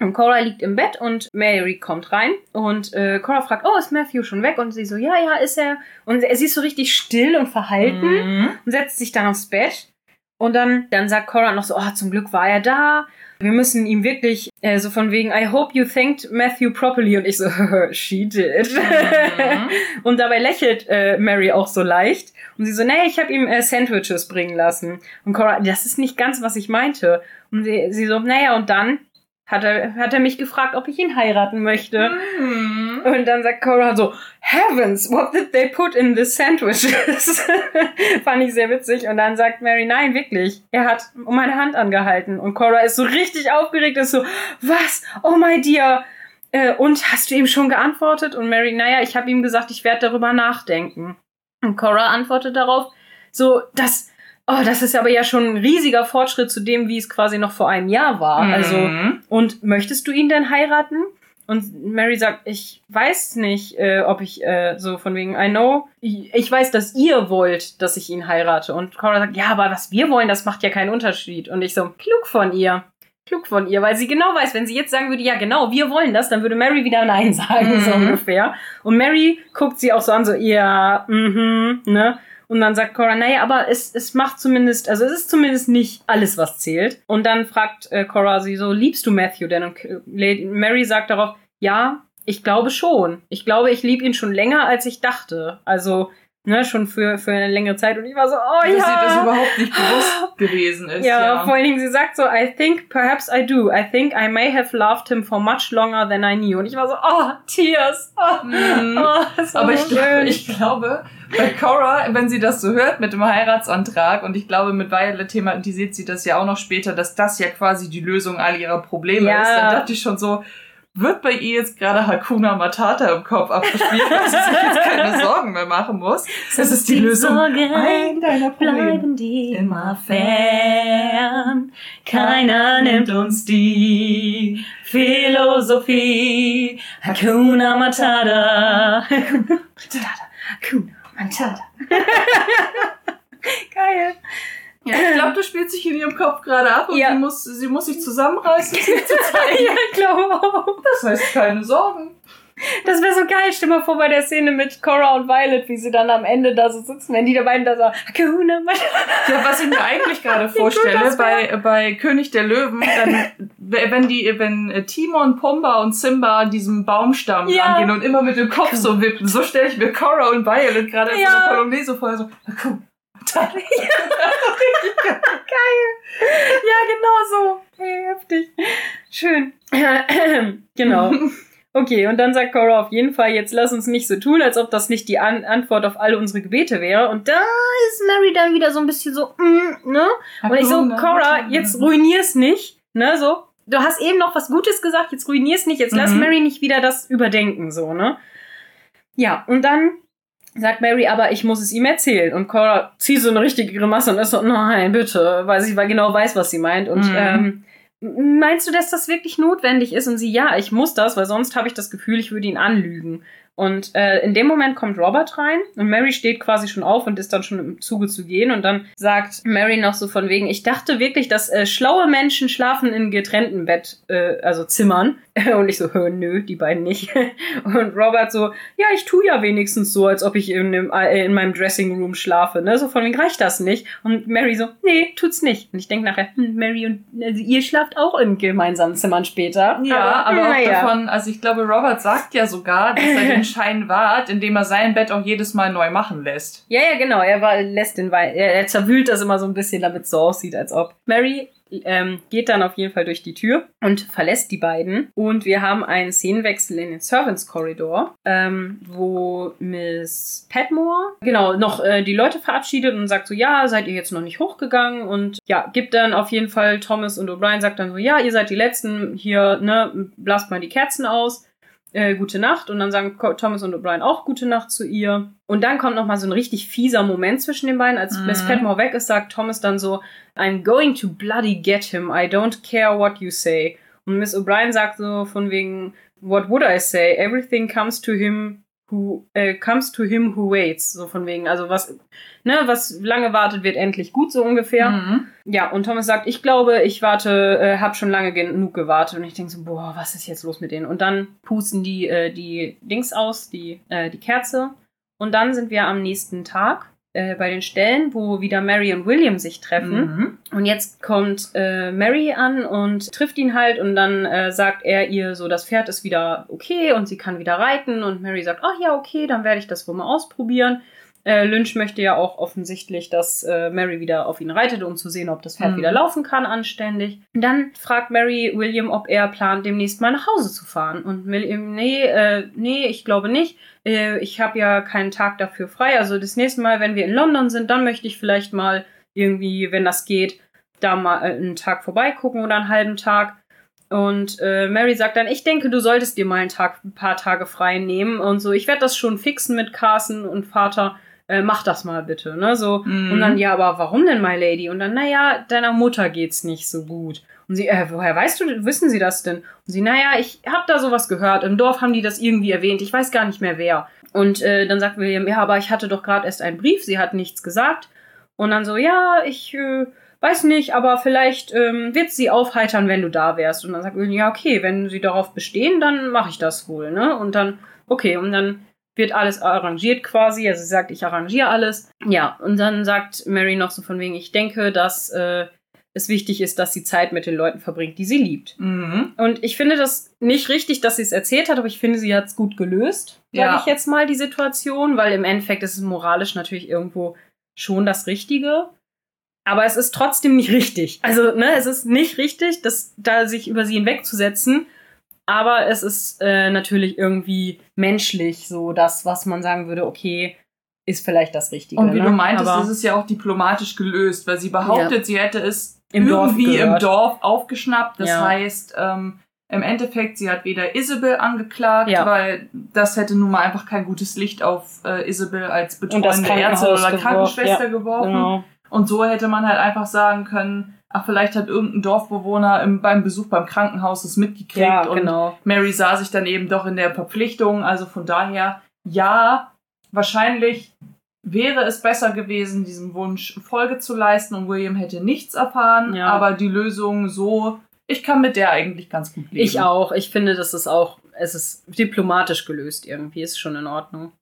[SPEAKER 2] Und Cora liegt im Bett und Mary kommt rein und äh, Cora fragt, oh, ist Matthew schon weg? Und sie so, ja, ja, ist er. Und sie ist so richtig still und verhalten mhm. und setzt sich dann aufs Bett. Und dann, dann sagt Cora noch so, oh, zum Glück war er da. Wir müssen ihm wirklich äh, so von wegen, I hope you thanked Matthew properly. Und ich so, she did. Mhm. und dabei lächelt äh, Mary auch so leicht. Und sie so, nee, ich habe ihm äh, Sandwiches bringen lassen. Und Cora, das ist nicht ganz, was ich meinte. Und sie, sie so, naja, und dann hat er, hat er mich gefragt, ob ich ihn heiraten möchte. Mhm. Und dann sagt Cora so, Heavens, what did they put in the sandwiches? Fand ich sehr witzig. Und dann sagt Mary, nein, wirklich. Er hat um meine Hand angehalten. Und Cora ist so richtig aufgeregt, ist so, was? Oh my dear. Äh, und hast du ihm schon geantwortet? Und Mary, naja, ich habe ihm gesagt, ich werde darüber nachdenken. Und Cora antwortet darauf, so, das, oh, das ist aber ja schon ein riesiger Fortschritt zu dem, wie es quasi noch vor einem Jahr war. Mhm. Also, und möchtest du ihn denn heiraten? Und Mary sagt, ich weiß nicht, äh, ob ich äh, so von wegen, I know, ich, weiß, dass ihr wollt, dass ich ihn heirate. Und Cora sagt, ja, aber was wir wollen, das macht ja keinen Unterschied. Und ich so, klug von ihr. Klug von ihr, weil sie genau weiß, wenn sie jetzt sagen würde, ja genau, wir wollen das, dann würde Mary wieder Nein sagen, mhm. so ungefähr. Und Mary guckt sie auch so an, so, ja, mhm, ne? Und dann sagt Cora, naja, aber es, es macht zumindest, also es ist zumindest nicht alles, was zählt. Und dann fragt äh, Cora sie so, liebst du Matthew denn? Und Lady Mary sagt darauf, ja, ich glaube schon. Ich glaube, ich liebe ihn schon länger, als ich dachte. Also Ne, schon für, für eine längere Zeit. Und ich war so, oh ja.
[SPEAKER 1] Dass sie das überhaupt nicht bewusst gewesen ist.
[SPEAKER 2] Ja, ja, vor allen Dingen, sie sagt so, I think perhaps I do. I think I may have loved him for much longer than I knew. Und ich war so, oh, Tears. Oh,
[SPEAKER 1] mm. oh, Aber ich, schön. ich glaube, bei Cora, wenn sie das so hört mit dem Heiratsantrag, und ich glaube, mit Violet thematisiert sie das ja auch noch später, dass das ja quasi die Lösung all ihrer Probleme ja. ist, dann dachte ich schon so, wird bei ihr jetzt gerade Hakuna Matata im Kopf abgespielt, dass sie sich jetzt keine Sorgen mehr machen muss. Das ist die, die Lösung
[SPEAKER 2] ein deiner Probleme. Bleiben die immer fern. Keiner nimmt uns die Philosophie. Hakuna Matata. Hakuna Matata. Hakuna Matata. Geil.
[SPEAKER 1] Ja, ich glaube, das spielt sich in ihrem Kopf gerade ab und ja. sie, muss, sie muss sich zusammenreißen, sie zu zeigen.
[SPEAKER 2] ja, ich glaube auch.
[SPEAKER 1] Das heißt, keine Sorgen.
[SPEAKER 2] Das wäre so geil. Stell mal vor bei der Szene mit Cora und Violet, wie sie dann am Ende da so sitzen, wenn die da beiden da so, Hakuna
[SPEAKER 1] Ja, was ich mir eigentlich gerade vorstelle, bei, bei König der Löwen, dann, wenn die, wenn äh, Timon, Pumba und Simba an diesem Baumstamm ja. rangehen und immer mit dem Kopf so wippen, so stelle ich mir Cora und Violet gerade ja. in so einer Polonaise vor, so, ja,
[SPEAKER 2] Geil. Ja, genau so. Hey, heftig. Schön. genau. Okay, und dann sagt Cora auf jeden Fall, jetzt lass uns nicht so tun, als ob das nicht die An Antwort auf alle unsere Gebete wäre. Und da ist Mary dann wieder so ein bisschen so, mm, ne? Und ich so, Cora, jetzt ruinier's nicht, ne? So, du hast eben noch was Gutes gesagt, jetzt ruinier's nicht, jetzt mhm. lass Mary nicht wieder das überdenken, so, ne? Ja, und dann sagt Mary, aber ich muss es ihm erzählen. Und Cora zieht so eine richtige Grimasse und ist so, nein, bitte, weil sie genau weiß, was sie meint. Und mhm. ähm, meinst du, dass das wirklich notwendig ist? Und sie, ja, ich muss das, weil sonst habe ich das Gefühl, ich würde ihn anlügen. Und äh, in dem Moment kommt Robert rein und Mary steht quasi schon auf und ist dann schon im Zuge zu gehen. Und dann sagt Mary noch so von wegen, ich dachte wirklich, dass äh, schlaue Menschen schlafen in getrennten Bett, äh, also Zimmern. Und ich so, nö, die beiden nicht. Und Robert so, ja, ich tu ja wenigstens so, als ob ich in, dem, äh, in meinem Dressing Room schlafe. Ne? So von wegen reicht das nicht. Und Mary so, nee, tut's nicht. Und ich denke nachher, hm, Mary und also ihr schlaft auch in gemeinsamen Zimmern später.
[SPEAKER 1] Ja, aber, aber auch ja. davon, also ich glaube, Robert sagt ja sogar, dass er den Schein wahrt, indem er sein Bett auch jedes Mal neu machen lässt.
[SPEAKER 2] Ja, ja, genau. Er war, lässt den Wein, er, er zerwühlt das immer so ein bisschen, damit es so aussieht, als ob. Mary ähm, geht dann auf jeden Fall durch die Tür und verlässt die beiden. Und wir haben einen Szenenwechsel in den Servants Corridor, ähm, wo Miss Padmore genau noch äh, die Leute verabschiedet und sagt so, ja, seid ihr jetzt noch nicht hochgegangen? Und ja, gibt dann auf jeden Fall Thomas und O'Brien sagt dann so, ja, ihr seid die Letzten hier, ne, blasst mal die Kerzen aus äh, gute Nacht und dann sagen Thomas und O'Brien auch gute Nacht zu ihr. Und dann kommt noch mal so ein richtig fieser Moment zwischen den beiden. Als mhm. Miss Petmore weg ist, sagt Thomas dann so, I'm going to bloody get him. I don't care what you say. Und Miss O'Brien sagt so von wegen, what would I say? Everything comes to him who uh, comes to him who waits. So von wegen, also was, ne, was lange wartet, wird endlich gut, so ungefähr. Mhm. Ja, und Thomas sagt, ich glaube, ich warte, äh, hab schon lange genug gewartet. Und ich denke so, boah, was ist jetzt los mit denen? Und dann pusten die, äh, die Dings aus, die, äh, die Kerze. Und dann sind wir am nächsten Tag äh, bei den Stellen, wo wieder Mary und William sich treffen. Mhm. Und jetzt kommt äh, Mary an und trifft ihn halt und dann äh, sagt er ihr so, das Pferd ist wieder okay und sie kann wieder reiten. Und Mary sagt, ach ja, okay, dann werde ich das wohl mal ausprobieren. Äh, Lynch möchte ja auch offensichtlich, dass äh, Mary wieder auf ihn reitet, um zu sehen, ob das Pferd mhm. wieder laufen kann anständig. Und dann fragt Mary William, ob er plant, demnächst mal nach Hause zu fahren. Und William, nee, äh, nee, ich glaube nicht. Äh, ich habe ja keinen Tag dafür frei. Also das nächste Mal, wenn wir in London sind, dann möchte ich vielleicht mal irgendwie, wenn das geht, da mal äh, einen Tag vorbeigucken oder einen halben Tag. Und äh, Mary sagt dann, ich denke, du solltest dir mal einen Tag, ein paar Tage frei nehmen und so. Ich werde das schon fixen mit Carson und Vater äh, mach das mal bitte, ne? So. Mhm. Und dann, ja, aber warum denn, my lady? Und dann, naja, deiner Mutter geht's nicht so gut. Und sie, äh, woher weißt du, wissen sie das denn? Und sie, naja, ich hab da sowas gehört. Im Dorf haben die das irgendwie erwähnt. Ich weiß gar nicht mehr wer. Und äh, dann sagt William, ja, aber ich hatte doch gerade erst einen Brief. Sie hat nichts gesagt. Und dann so, ja, ich äh, weiß nicht, aber vielleicht ähm, wird sie aufheitern, wenn du da wärst. Und dann sagt William, ja, okay, wenn sie darauf bestehen, dann mache ich das wohl, ne? Und dann, okay, und dann wird alles arrangiert quasi. Also sie sagt, ich arrangiere alles. Ja, und dann sagt Mary noch so von wegen, ich denke, dass äh, es wichtig ist, dass sie Zeit mit den Leuten verbringt, die sie liebt. Mhm. Und ich finde das nicht richtig, dass sie es erzählt hat, aber ich finde, sie hat es gut gelöst, sage ja. ich jetzt mal, die Situation, weil im Endeffekt ist es moralisch natürlich irgendwo schon das Richtige. Aber es ist trotzdem nicht richtig. Also, ne, es ist nicht richtig, dass da sich über sie hinwegzusetzen aber es ist äh, natürlich irgendwie menschlich, so das, was man sagen würde, okay, ist vielleicht das Richtige.
[SPEAKER 1] Und wie
[SPEAKER 2] ne?
[SPEAKER 1] du meintest, aber ist es ja auch diplomatisch gelöst, weil sie behauptet, ja. sie hätte es Im irgendwie Dorf im Dorf aufgeschnappt. Das ja. heißt, ähm, im Endeffekt, sie hat weder Isabel angeklagt, ja. weil das hätte nun mal einfach kein gutes Licht auf äh, Isabel als betreuende Ärztin oder Krankenschwester geworfen. Genau. Und so hätte man halt einfach sagen können, ach, vielleicht hat irgendein Dorfbewohner im, beim Besuch beim Krankenhaus es mitgekriegt ja, genau. und Mary sah sich dann eben doch in der Verpflichtung. Also von daher, ja, wahrscheinlich wäre es besser gewesen, diesem Wunsch Folge zu leisten und William hätte nichts erfahren, ja. aber die Lösung so, ich kann mit der eigentlich ganz gut leben.
[SPEAKER 2] Ich auch. Ich finde, das ist auch, es ist diplomatisch gelöst irgendwie, ist schon in Ordnung.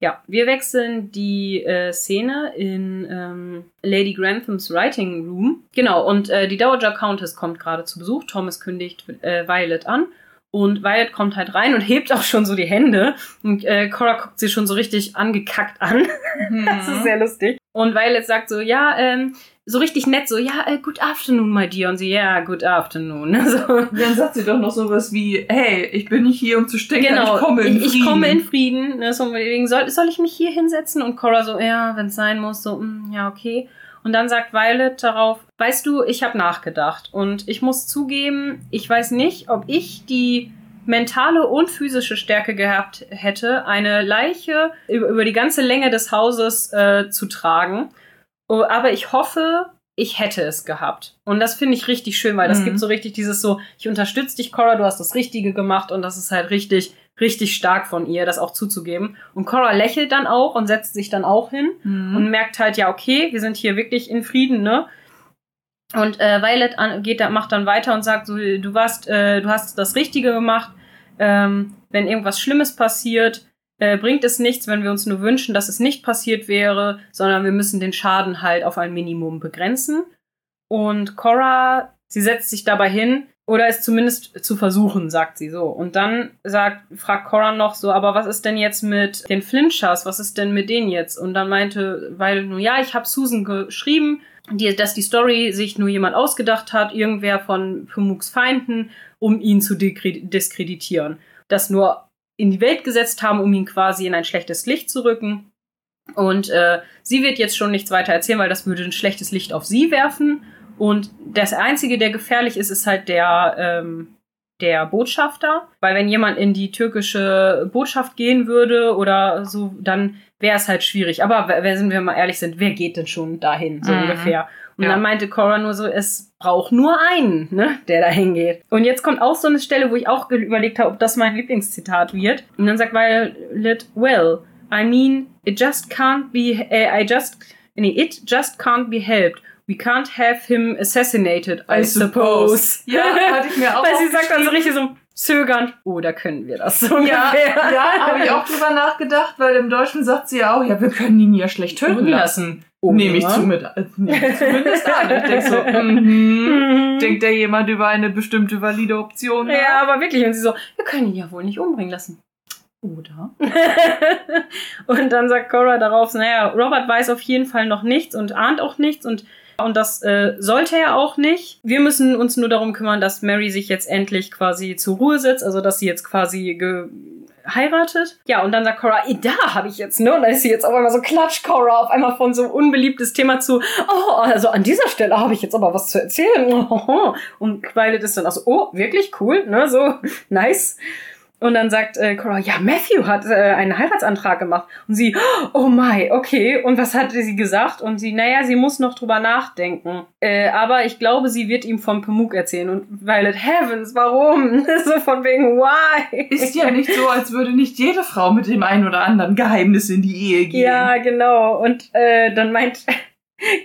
[SPEAKER 2] Ja, wir wechseln die äh, Szene in ähm, Lady Granthams Writing Room. Genau, und äh, die Dowager Countess kommt gerade zu Besuch. Thomas kündigt äh, Violet an. Und Violet kommt halt rein und hebt auch schon so die Hände. Und äh, Cora guckt sie schon so richtig angekackt an. Mhm. das ist sehr lustig. Und Violet sagt so, ja, ähm, so richtig nett, so, ja, äh, good afternoon, my dear. Und sie, ja, good afternoon. So.
[SPEAKER 1] Dann sagt sie doch noch sowas wie, hey, ich bin nicht hier, um zu stecken, genau, ich komme in
[SPEAKER 2] Frieden. Ich komme in Frieden. Ne, so, wegen, soll, soll ich mich hier hinsetzen? Und Cora so, ja, wenn es sein muss, so, mm, ja, okay. Und dann sagt Violet darauf, weißt du, ich habe nachgedacht. Und ich muss zugeben, ich weiß nicht, ob ich die mentale und physische Stärke gehabt hätte, eine Leiche über, über die ganze Länge des Hauses äh, zu tragen. Oh, aber ich hoffe, ich hätte es gehabt. Und das finde ich richtig schön, weil das mhm. gibt so richtig dieses so, ich unterstütze dich, Cora, du hast das Richtige gemacht und das ist halt richtig, richtig stark von ihr, das auch zuzugeben. Und Cora lächelt dann auch und setzt sich dann auch hin mhm. und merkt halt, ja, okay, wir sind hier wirklich in Frieden, ne? Und äh, Violet an, geht, macht dann weiter und sagt so, du warst, äh, du hast das Richtige gemacht. Ähm, wenn irgendwas Schlimmes passiert, äh, bringt es nichts, wenn wir uns nur wünschen, dass es nicht passiert wäre, sondern wir müssen den Schaden halt auf ein Minimum begrenzen. Und Cora, sie setzt sich dabei hin, Oder es zumindest zu versuchen, sagt sie so. Und dann sagt, fragt Cora noch so, aber was ist denn jetzt mit den Flinchers? Was ist denn mit denen jetzt? Und dann meinte, weil nur, ja, ich habe Susan geschrieben, die, dass die Story sich nur jemand ausgedacht hat, irgendwer von Pumuks Feinden, um ihn zu diskreditieren. Das nur in die Welt gesetzt haben, um ihn quasi in ein schlechtes Licht zu rücken. Und äh, sie wird jetzt schon nichts weiter erzählen, weil das würde ein schlechtes Licht auf sie werfen. Und das Einzige, der gefährlich ist, ist halt der, ähm, der Botschafter. Weil wenn jemand in die türkische Botschaft gehen würde oder so, dann wäre es halt schwierig. Aber wenn wir mal ehrlich sind, wer geht denn schon dahin, so mhm. ungefähr? Und ja. dann meinte Cora nur so, es braucht nur einen, ne, der da hingeht. Und jetzt kommt auch so eine Stelle, wo ich auch überlegt habe, ob das mein Lieblingszitat wird. Und dann sagt Violet, well, I mean, it just can't be, uh, I just, nee, it just can't be helped. We can't have him assassinated, I, I suppose. suppose.
[SPEAKER 1] Ja, hatte ich mir auch
[SPEAKER 2] Weil sie sagt dann so richtig so zögernd, oh, da können wir das so
[SPEAKER 1] Ja, ja habe ich auch drüber nachgedacht, weil im Deutschen sagt sie ja auch, ja, wir können ihn ja schlecht töten lassen. Oh, Nehme ich zu mit, äh, nehme ich zumindest an. Ich denke so, mm, denkt der jemand über eine bestimmte valide Option?
[SPEAKER 2] Ja, ja, aber wirklich. Und sie so, wir können ihn ja wohl nicht umbringen lassen. Oder? und dann sagt Cora darauf, naja, Robert weiß auf jeden Fall noch nichts und ahnt auch nichts und und das äh, sollte er auch nicht. Wir müssen uns nur darum kümmern, dass Mary sich jetzt endlich quasi zur Ruhe setzt, also dass sie jetzt quasi heiratet. Ja, und dann sagt Cora, da habe ich jetzt, ne? Und dann ist sie jetzt auf einmal so klatsch Cora auf einmal von so unbeliebtes Thema zu, oh, also an dieser Stelle habe ich jetzt aber was zu erzählen. Und Violet ist dann auch so, oh, wirklich cool, ne? So, nice. Und dann sagt äh, Cora, ja, Matthew hat äh, einen Heiratsantrag gemacht. Und sie, oh my, okay. Und was hat sie gesagt? Und sie, naja, sie muss noch drüber nachdenken. Äh, aber ich glaube, sie wird ihm vom Pamuk erzählen. Und Violet, Heavens, warum? so von wegen, why?
[SPEAKER 1] Ist ja nicht so, als würde nicht jede Frau mit dem einen oder anderen Geheimnis in die Ehe gehen.
[SPEAKER 2] Ja, genau. Und äh, dann meint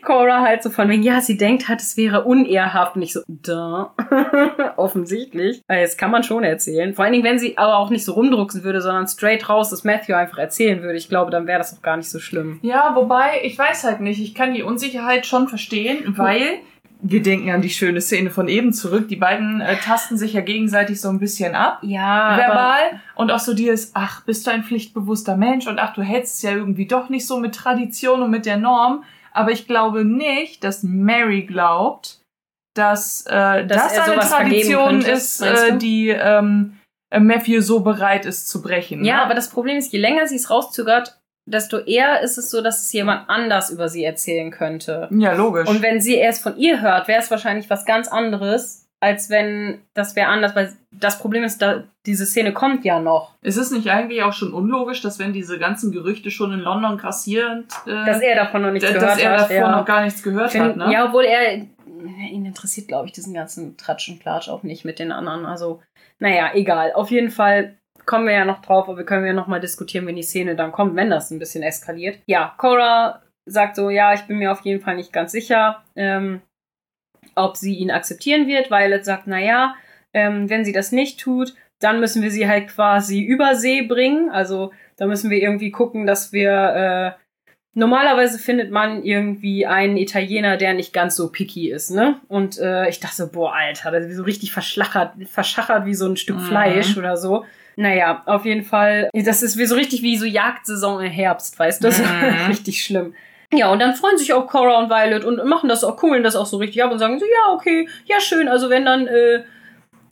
[SPEAKER 2] Cora halt so von wegen, ja, sie denkt halt, es wäre unehrhaft. Und ich so, da. Offensichtlich. Weil das kann man schon erzählen. Vor allen Dingen, wenn sie aber auch nicht so rumdrucksen würde, sondern straight raus das Matthew einfach erzählen würde. Ich glaube, dann wäre das auch gar nicht so schlimm.
[SPEAKER 1] Ja, wobei, ich weiß halt nicht. Ich kann die Unsicherheit schon verstehen, weil wir denken an die schöne Szene von eben zurück. Die beiden äh, tasten sich ja gegenseitig so ein bisschen ab.
[SPEAKER 2] Ja.
[SPEAKER 1] Verbal. Und auch so dieses, ach, bist du ein pflichtbewusster Mensch und ach, du hältst es ja irgendwie doch nicht so mit Tradition und mit der Norm. Aber ich glaube nicht, dass Mary glaubt, dass, äh, dass das eine Tradition ist, äh, die ähm, Matthew so bereit ist zu brechen.
[SPEAKER 2] Ja, ne? aber das Problem ist, je länger sie es rauszögert, desto eher ist es so, dass es jemand anders über sie erzählen könnte.
[SPEAKER 1] Ja, logisch.
[SPEAKER 2] Und wenn sie erst von ihr hört, wäre es wahrscheinlich was ganz anderes, als wenn das wäre anders, weil das Problem ist, da diese Szene kommt ja noch.
[SPEAKER 1] Ist es nicht eigentlich auch schon unlogisch, dass wenn diese ganzen Gerüchte schon in London grassieren,
[SPEAKER 2] äh, dass er davon noch nichts gehört
[SPEAKER 1] hat, dass er davon ja. noch gar nichts gehört Find, hat, ne?
[SPEAKER 2] Ja, obwohl er ihn interessiert, glaube ich, diesen ganzen Tratsch und Platsch auch nicht mit den anderen. Also, naja, egal. Auf jeden Fall kommen wir ja noch drauf, aber wir können ja noch mal diskutieren, wenn die Szene dann kommt, wenn das ein bisschen eskaliert. Ja, Cora sagt so, ja, ich bin mir auf jeden Fall nicht ganz sicher. Ähm, ob sie ihn akzeptieren wird. Violet sagt, naja, ähm, wenn sie das nicht tut, dann müssen wir sie halt quasi über See bringen. Also da müssen wir irgendwie gucken, dass wir äh, Normalerweise findet man irgendwie einen Italiener, der nicht ganz so picky ist, ne? Und äh, ich dachte so, boah, Alter, das ist so richtig verschlachert, verschachert wie so ein Stück mhm. Fleisch oder so. Naja, auf jeden Fall, das ist wie so richtig wie so Jagdsaison im Herbst, weißt du? Das ist mhm. richtig schlimm. Ja, und dann freuen sich auch Cora und Violet und machen das auch, coolen das auch so richtig ab und sagen so, ja, okay, ja, schön, also wenn dann, äh,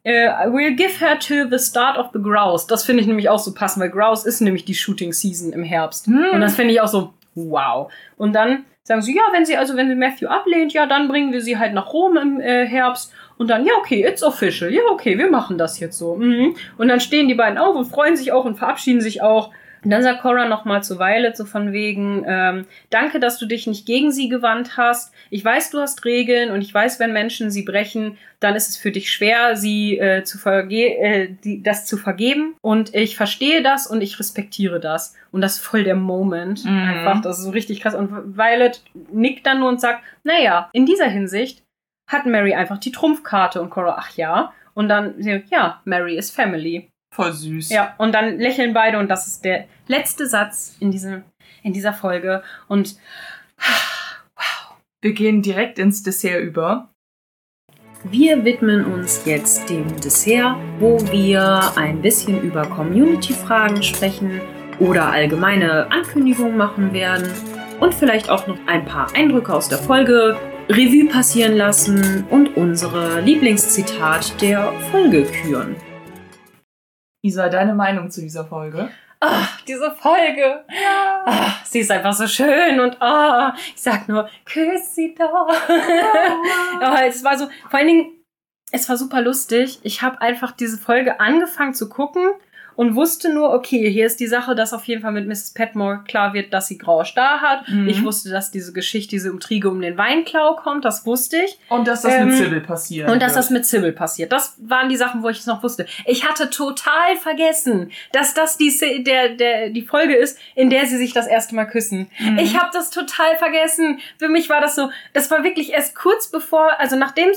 [SPEAKER 2] äh, we'll give her till the start of the Grouse. Das finde ich nämlich auch so passend, weil Grouse ist nämlich die Shooting Season im Herbst. Hm. Und das finde ich auch so, wow. Und dann sagen sie, ja, wenn sie, also wenn sie Matthew ablehnt, ja, dann bringen wir sie halt nach Rom im äh, Herbst. Und dann, ja, okay, it's official. Ja, okay, wir machen das jetzt so. Mhm. Und dann stehen die beiden auf und freuen sich auch und verabschieden sich auch. Und dann sagt Cora nochmal zu Violet so von wegen, ähm, danke, dass du dich nicht gegen sie gewandt hast. Ich weiß, du hast Regeln und ich weiß, wenn Menschen sie brechen, dann ist es für dich schwer, sie äh, zu verge äh, die, das zu vergeben. Und ich verstehe das und ich respektiere das. Und das ist voll der Moment. Mhm. Einfach, das ist so richtig krass. Und Violet nickt dann nur und sagt, naja, in dieser Hinsicht hat Mary einfach die Trumpfkarte und Cora, ach ja. Und dann, ja, Mary is Family.
[SPEAKER 1] Voll süß.
[SPEAKER 2] Ja, und dann lächeln beide und das ist der letzte Satz in, diesem, in dieser Folge. Und wow.
[SPEAKER 1] Wir gehen direkt ins Dessert über.
[SPEAKER 2] Wir widmen uns jetzt dem Dessert, wo wir ein bisschen über Community-Fragen sprechen oder allgemeine Ankündigungen machen werden und vielleicht auch noch ein paar Eindrücke aus der Folge Revue passieren lassen und unsere Lieblingszitat der Folge küren.
[SPEAKER 1] Isa, deine Meinung zu dieser Folge?
[SPEAKER 2] Ach, diese Folge. Ja. Ach, sie ist einfach so schön und ah, oh, ich sag nur, küss sie doch. Oh. ja, es war so, vor allen Dingen, es war super lustig. Ich habe einfach diese Folge angefangen zu gucken und wusste nur, okay, hier ist die Sache, dass auf jeden Fall mit Mrs. Petmore klar wird, dass sie graue Star hat. Mhm. Ich wusste, dass diese Geschichte, diese Intrige um den Weinklau kommt, das wusste ich.
[SPEAKER 1] Und dass das ähm, mit Sybil passiert.
[SPEAKER 2] Und dass das mit Sybil passiert. Das waren die Sachen, wo ich es noch wusste. Ich hatte total vergessen, dass das die, der, der, die Folge ist, in der sie sich das erste Mal küssen. Mhm. Ich habe das total vergessen. Für mich war das so, das war wirklich erst kurz bevor, also nachdem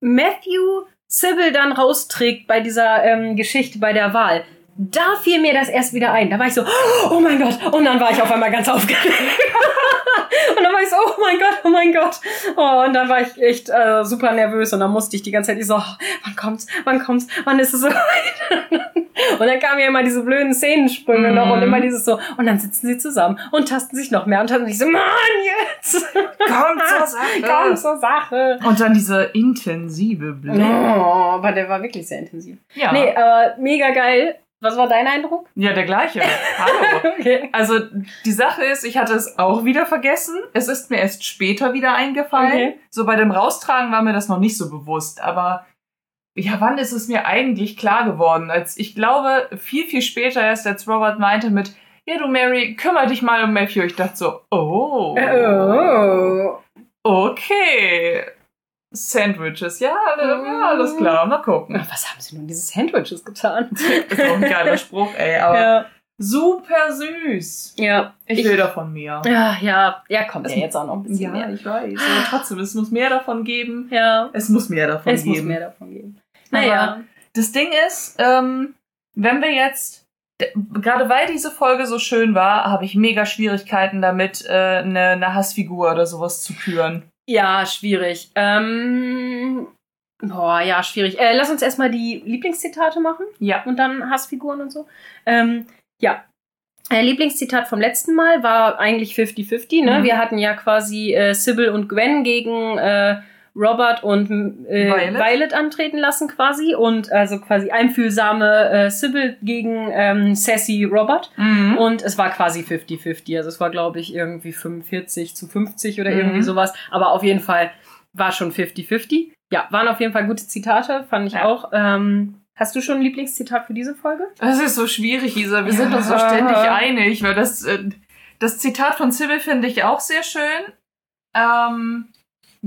[SPEAKER 2] Matthew Sybil dann rausträgt bei dieser ähm, Geschichte bei der Wahl da fiel mir das erst wieder ein. Da war ich so, oh mein Gott. Und dann war ich auf einmal ganz aufgeregt. und dann war ich so, oh mein Gott, oh mein Gott. Oh, und dann war ich echt äh, super nervös und dann musste ich die ganze Zeit ich so, oh, wann kommt's, wann kommt's, wann ist es so Und dann kamen ja immer diese blöden Szenensprünge mm. noch und immer dieses so, und dann sitzen sie zusammen und tasten sich noch mehr und dann ich so, Mann, jetzt!
[SPEAKER 1] Komm zur Sache!
[SPEAKER 2] Komm zur Sache!
[SPEAKER 1] Und dann diese intensive Blick. Oh,
[SPEAKER 2] aber der war wirklich sehr intensiv. Ja. Nee, aber mega geil. Was war dein Eindruck?
[SPEAKER 1] Ja, der gleiche. Hallo. okay. Also die Sache ist, ich hatte es auch wieder vergessen. Es ist mir erst später wieder eingefallen. Okay. So bei dem Raustragen war mir das noch nicht so bewusst. Aber ja, wann ist es mir eigentlich klar geworden? Als ich glaube, viel, viel später erst, als Robert meinte mit, ja du Mary, kümmere dich mal um Matthew. Ich dachte so, oh. Oh. Okay. Sandwiches, ja, ja, alles klar, mal gucken.
[SPEAKER 2] Was haben sie nun diese Sandwiches getan?
[SPEAKER 1] das ist auch ein geiler Spruch, ey, aber ja. super süß.
[SPEAKER 2] Ja.
[SPEAKER 1] Ich, ich, will davon mehr.
[SPEAKER 2] Ja, ja, ja, kommt ja jetzt auch noch ein bisschen
[SPEAKER 1] ja,
[SPEAKER 2] mehr.
[SPEAKER 1] Ja, ich weiß. Aber trotzdem, es muss mehr davon geben.
[SPEAKER 2] Ja.
[SPEAKER 1] Es muss mehr davon
[SPEAKER 2] es
[SPEAKER 1] geben.
[SPEAKER 2] Es muss mehr davon geben.
[SPEAKER 1] Naja. Das Ding ist, ähm, wenn wir jetzt gerade weil diese Folge so schön war, habe ich mega Schwierigkeiten damit, äh, eine, eine Hassfigur oder sowas zu küren.
[SPEAKER 2] Ja, schwierig. Ähm, boah, ja, schwierig. Äh, lass uns erstmal die Lieblingszitate machen.
[SPEAKER 1] Ja.
[SPEAKER 2] Und dann Hassfiguren und so. Ähm, ja. Äh, Lieblingszitat vom letzten Mal war eigentlich 50-50, ne? Mhm. Wir hatten ja quasi äh, Sybil und Gwen gegen äh, Robert und äh, Violet. Violet. antreten lassen quasi und also quasi einfühlsame äh, Sybil gegen ähm, Sassy Robert mhm. und es war quasi 50-50, also es war glaube ich irgendwie 45 zu 50 oder mhm. irgendwie sowas, aber auf jeden Fall war schon 50-50. Ja, waren auf jeden Fall gute Zitate, fand ich ja. auch. Ähm, Hast du schon ein Lieblingszitat für diese Folge?
[SPEAKER 1] Das ist so schwierig, Isa. Wir ja. sind uns so ständig einig, weil das, äh, das Zitat von Sybil finde ich auch sehr schön. Ähm,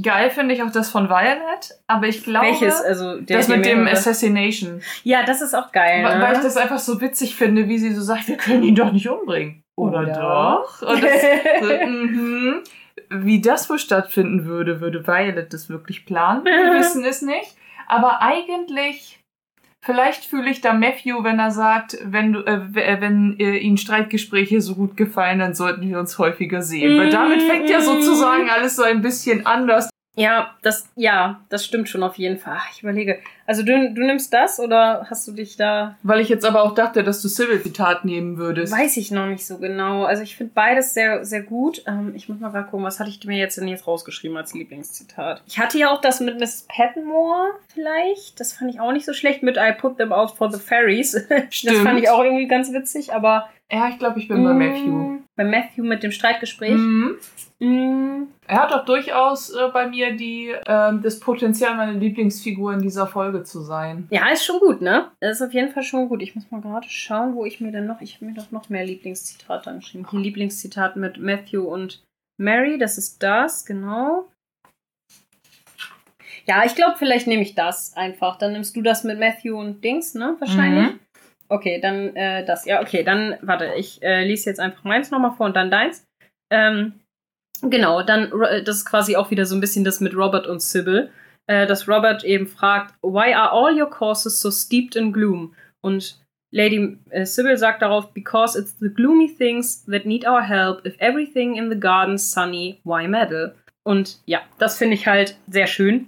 [SPEAKER 1] Geil finde ich auch das von Violet, aber ich glaube,
[SPEAKER 2] Welches? Also
[SPEAKER 1] der, das mit dem Assassination.
[SPEAKER 2] Ja, das ist auch geil.
[SPEAKER 1] Ne? Weil ich das einfach so witzig finde, wie sie so sagt, wir können ihn doch nicht umbringen. Oder, Oder? doch? Und das, so, mm Wie das wohl stattfinden würde, würde Violet das wirklich planen. Wir wissen es nicht. Aber eigentlich Vielleicht fühle ich da Matthew, wenn er sagt, wenn du, äh, äh, wenn äh, ihnen Streitgespräche so gut gefallen, dann sollten wir uns häufiger sehen. Weil damit fängt ja sozusagen alles so ein bisschen anders.
[SPEAKER 2] Ja, das, ja, das stimmt schon auf jeden Fall. Ich überlege. Also du, du nimmst das oder hast du dich da.
[SPEAKER 1] Weil ich jetzt aber auch dachte, dass du Civil-Zitat nehmen würdest.
[SPEAKER 2] Weiß ich noch nicht so genau. Also ich finde beides sehr, sehr gut. Ähm, ich muss mal gerade gucken, was hatte ich mir jetzt denn jetzt rausgeschrieben als Lieblingszitat? Ich hatte ja auch das mit Miss Patmore vielleicht. Das fand ich auch nicht so schlecht mit I put them out for the fairies. Stimmt. Das fand ich auch irgendwie ganz witzig, aber.
[SPEAKER 1] Ja, ich glaube, ich bin mm, bei Matthew.
[SPEAKER 2] Bei Matthew mit dem Streitgespräch. Mhm.
[SPEAKER 1] Mm. Er hat auch durchaus äh, bei mir die, äh, das Potenzial, meine Lieblingsfigur in dieser Folge zu sein.
[SPEAKER 2] Ja, ist schon gut, ne? Das ist auf jeden Fall schon gut. Ich muss mal gerade schauen, wo ich mir denn noch. Ich habe mir doch noch mehr Lieblingszitate angeschrieben. Hier Lieblingszitat mit Matthew und Mary, das ist das, genau. Ja, ich glaube, vielleicht nehme ich das einfach. Dann nimmst du das mit Matthew und Dings, ne? Wahrscheinlich. Mhm. Okay, dann äh, das. Ja, okay, dann warte, ich äh, lese jetzt einfach meins nochmal vor und dann deins. Ähm, Genau, dann, äh, das ist quasi auch wieder so ein bisschen das mit Robert und Sybil, äh, dass Robert eben fragt, why are all your courses so steeped in gloom? Und Lady äh, Sybil sagt darauf, because it's the gloomy things that need our help. If everything in the garden's sunny, why meddle? Und ja, das finde ich halt sehr schön.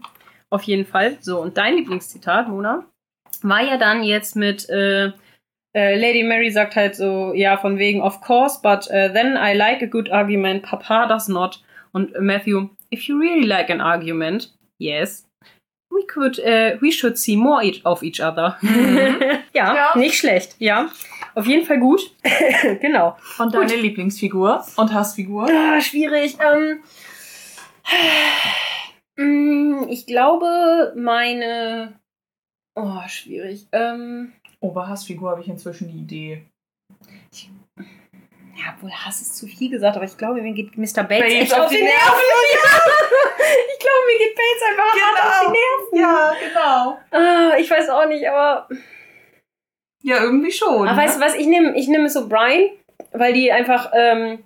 [SPEAKER 2] Auf jeden Fall. So, und dein Lieblingszitat, Mona, war ja dann jetzt mit äh, äh, Lady Mary sagt halt so, ja, von wegen, of course, but uh, then I like a good argument, Papa does not. Und Matthew, if you really like an argument, yes, we could, uh, we should see more each of each other. Mhm. ja, ja, nicht schlecht, ja. Auf jeden Fall gut. genau.
[SPEAKER 1] Und deine gut. Lieblingsfigur und Hassfigur?
[SPEAKER 2] Ah, schwierig. Ähm, mm, ich glaube, meine. Oh, schwierig. Ähm,
[SPEAKER 1] Oberhassfigur habe ich inzwischen die Idee. Ich,
[SPEAKER 2] ja, wohl Hass ist zu viel gesagt, aber ich glaube, mir geht Mr. Bates, Bates echt auf die Nerven. Nerven. ich glaube, mir geht Bates einfach genau. auf die
[SPEAKER 1] Nerven. Ja, genau.
[SPEAKER 2] Ah, ich weiß auch nicht, aber.
[SPEAKER 1] Ja, irgendwie schon.
[SPEAKER 2] Aber ne? weißt du was, ich nehme ich nehm so Brian, weil die einfach, ähm,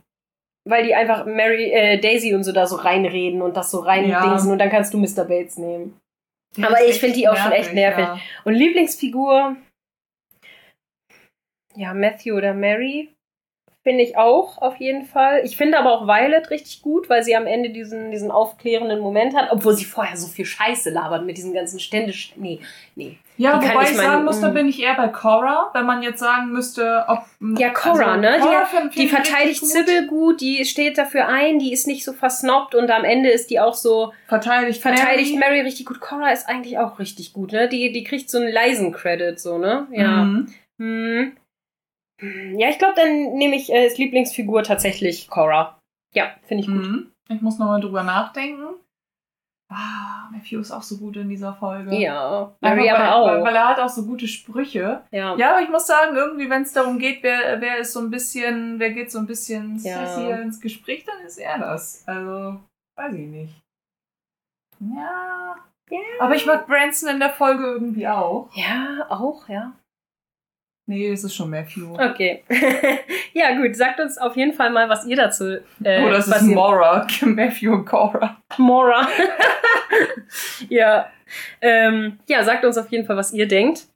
[SPEAKER 2] weil die einfach Mary, äh, Daisy und so da so reinreden und das so reindingsen ja. und dann kannst du Mr. Bates nehmen. Der aber ich finde die auch nervig, schon echt nervig. Ja. Und Lieblingsfigur, ja, Matthew oder Mary. Finde ich auch, auf jeden Fall. Ich finde aber auch Violet richtig gut, weil sie am Ende diesen, diesen aufklärenden Moment hat, obwohl sie vorher so viel Scheiße labert mit diesen ganzen ständisch. Nee, nee.
[SPEAKER 1] Ja, die wobei ich, sagen muss, da bin ich eher bei Cora, wenn man jetzt sagen müsste, ob.
[SPEAKER 2] Ja, Cora, also, ne? Cora die, die verteidigt Sybil gut, die steht dafür ein, die ist nicht so versnobbt und am Ende ist die auch so.
[SPEAKER 1] Verteidigt,
[SPEAKER 2] verteidigt Mary. Mary richtig gut. Cora ist eigentlich auch richtig gut, ne? Die, die kriegt so einen leisen Credit, so, ne? Ja. Mhm. Hm. Ja, ich glaube, dann nehme ich äh, als Lieblingsfigur tatsächlich Cora. Ja, finde ich gut. Mhm.
[SPEAKER 1] Ich muss nochmal drüber nachdenken. Ah, Matthew ist auch so gut in dieser Folge.
[SPEAKER 2] Ja,
[SPEAKER 1] Mary aber weil, auch. Weil, weil, er hat auch so gute Sprüche.
[SPEAKER 2] Ja,
[SPEAKER 1] ja aber ich muss sagen, irgendwie, wenn es darum geht, wer, wer ist so ein bisschen, wer geht so ein bisschen ja. ins Gespräch, dann ist er das. Also, weiß ich nicht. Ja. ja. Aber ich mag Branson in der Folge irgendwie auch.
[SPEAKER 2] Ja, auch, ja.
[SPEAKER 1] Nee, es ist schon Matthew.
[SPEAKER 2] Okay. ja, gut. Sagt uns auf jeden Fall mal, was ihr dazu.
[SPEAKER 1] Äh, oh, das ist Mora. Matthew und Cora.
[SPEAKER 2] Mora. ja. Ähm, ja, sagt uns auf jeden Fall, was ihr denkt.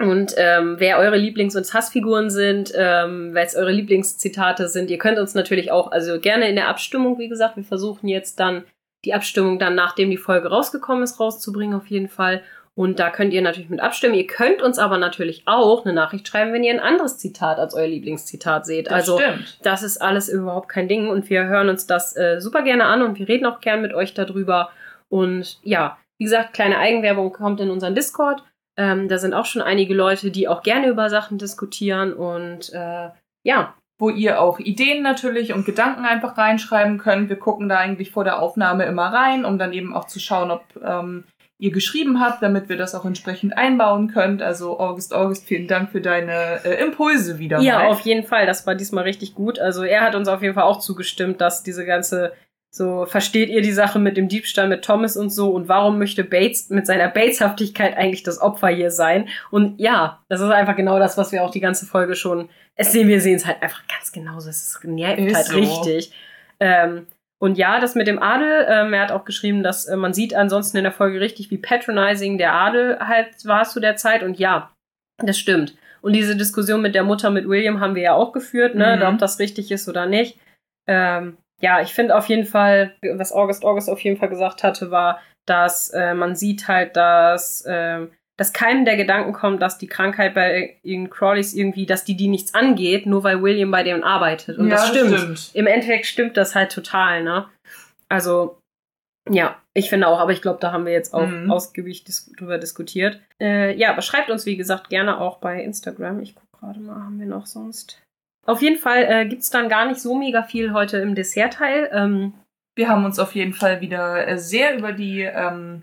[SPEAKER 2] Und ähm, wer eure Lieblings- und Hassfiguren sind, ähm, wer jetzt eure Lieblingszitate sind. Ihr könnt uns natürlich auch, also gerne in der Abstimmung, wie gesagt, wir versuchen jetzt dann die Abstimmung dann, nachdem die Folge rausgekommen ist, rauszubringen, auf jeden Fall. Und da könnt ihr natürlich mit abstimmen. Ihr könnt uns aber natürlich auch eine Nachricht schreiben, wenn ihr ein anderes Zitat als euer Lieblingszitat seht. Das also stimmt. das ist alles überhaupt kein Ding und wir hören uns das äh, super gerne an und wir reden auch gern mit euch darüber. Und ja, wie gesagt, kleine Eigenwerbung kommt in unseren Discord. Ähm, da sind auch schon einige Leute, die auch gerne über Sachen diskutieren und äh, ja,
[SPEAKER 1] wo ihr auch Ideen natürlich und Gedanken einfach reinschreiben könnt. Wir gucken da eigentlich vor der Aufnahme immer rein, um dann eben auch zu schauen, ob ähm, ihr geschrieben habt, damit wir das auch entsprechend einbauen könnt. Also August, August, vielen Dank für deine äh, Impulse wieder.
[SPEAKER 2] Ja, mal. auf jeden Fall. Das war diesmal richtig gut. Also er hat uns auf jeden Fall auch zugestimmt, dass diese ganze so versteht ihr die Sache mit dem Diebstahl mit Thomas und so und warum möchte Bates mit seiner Bateshaftigkeit eigentlich das Opfer hier sein? Und ja, das ist einfach genau das, was wir auch die ganze Folge schon es sehen. Wir sehen es halt einfach ganz genauso. Es nervt ist halt so. richtig. Ähm, und ja, das mit dem Adel, ähm, er hat auch geschrieben, dass äh, man sieht ansonsten in der Folge richtig, wie patronizing der Adel halt war zu der Zeit. Und ja, das stimmt. Und diese Diskussion mit der Mutter, mit William, haben wir ja auch geführt, ne, mhm. ob das richtig ist oder nicht. Ähm, ja, ich finde auf jeden Fall, was August August auf jeden Fall gesagt hatte, war, dass äh, man sieht halt, dass äh, dass keinem der Gedanken kommt, dass die Krankheit bei den Crawleys irgendwie, dass die die nichts angeht, nur weil William bei denen arbeitet. Und ja, das stimmt. stimmt. Im Endeffekt stimmt das halt total, ne? Also, ja, ich finde auch, aber ich glaube, da haben wir jetzt auch mhm. ausgiebig dis drüber diskutiert. Äh, ja, aber schreibt uns, wie gesagt, gerne auch bei Instagram. Ich gucke gerade mal, haben wir noch sonst. Auf jeden Fall äh, gibt es dann gar nicht so mega viel heute im Dessertteil. Ähm,
[SPEAKER 1] wir haben uns auf jeden Fall wieder äh, sehr über die ähm,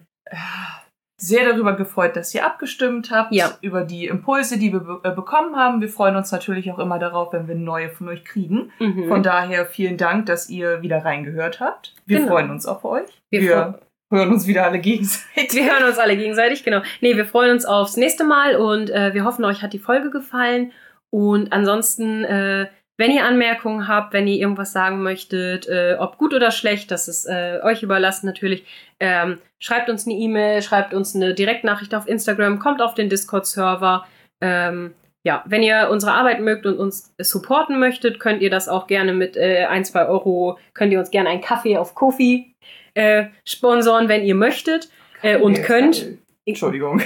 [SPEAKER 1] sehr darüber gefreut, dass ihr abgestimmt habt,
[SPEAKER 2] ja.
[SPEAKER 1] über die Impulse, die wir be äh, bekommen haben. Wir freuen uns natürlich auch immer darauf, wenn wir neue von euch kriegen. Mhm. Von daher vielen Dank, dass ihr wieder reingehört habt. Wir genau. freuen uns auf euch.
[SPEAKER 2] Wir, wir
[SPEAKER 1] hören uns wieder alle gegenseitig.
[SPEAKER 2] Wir hören uns alle gegenseitig, genau. Nee, wir freuen uns aufs nächste Mal und äh, wir hoffen, euch hat die Folge gefallen. Und ansonsten äh, wenn ihr Anmerkungen habt, wenn ihr irgendwas sagen möchtet, äh, ob gut oder schlecht, das ist äh, euch überlassen natürlich, ähm, schreibt uns eine E-Mail, schreibt uns eine Direktnachricht auf Instagram, kommt auf den Discord-Server. Ähm, ja, wenn ihr unsere Arbeit mögt und uns supporten möchtet, könnt ihr das auch gerne mit äh, ein, zwei Euro, könnt ihr uns gerne einen Kaffee auf Kofi äh, sponsoren, wenn ihr möchtet. Äh, und könnt.
[SPEAKER 1] Entschuldigung.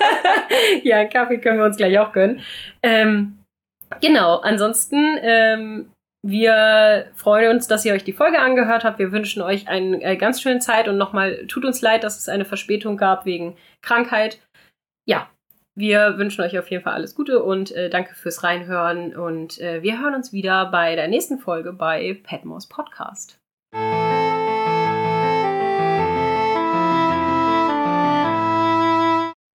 [SPEAKER 2] ja, Kaffee können wir uns gleich auch gönnen. Ähm, genau, ansonsten, ähm, wir freuen uns, dass ihr euch die Folge angehört habt. Wir wünschen euch eine äh, ganz schöne Zeit und nochmal tut uns leid, dass es eine Verspätung gab wegen Krankheit. Ja, wir wünschen euch auf jeden Fall alles Gute und äh, danke fürs Reinhören. Und äh, wir hören uns wieder bei der nächsten Folge bei Petmos Podcast.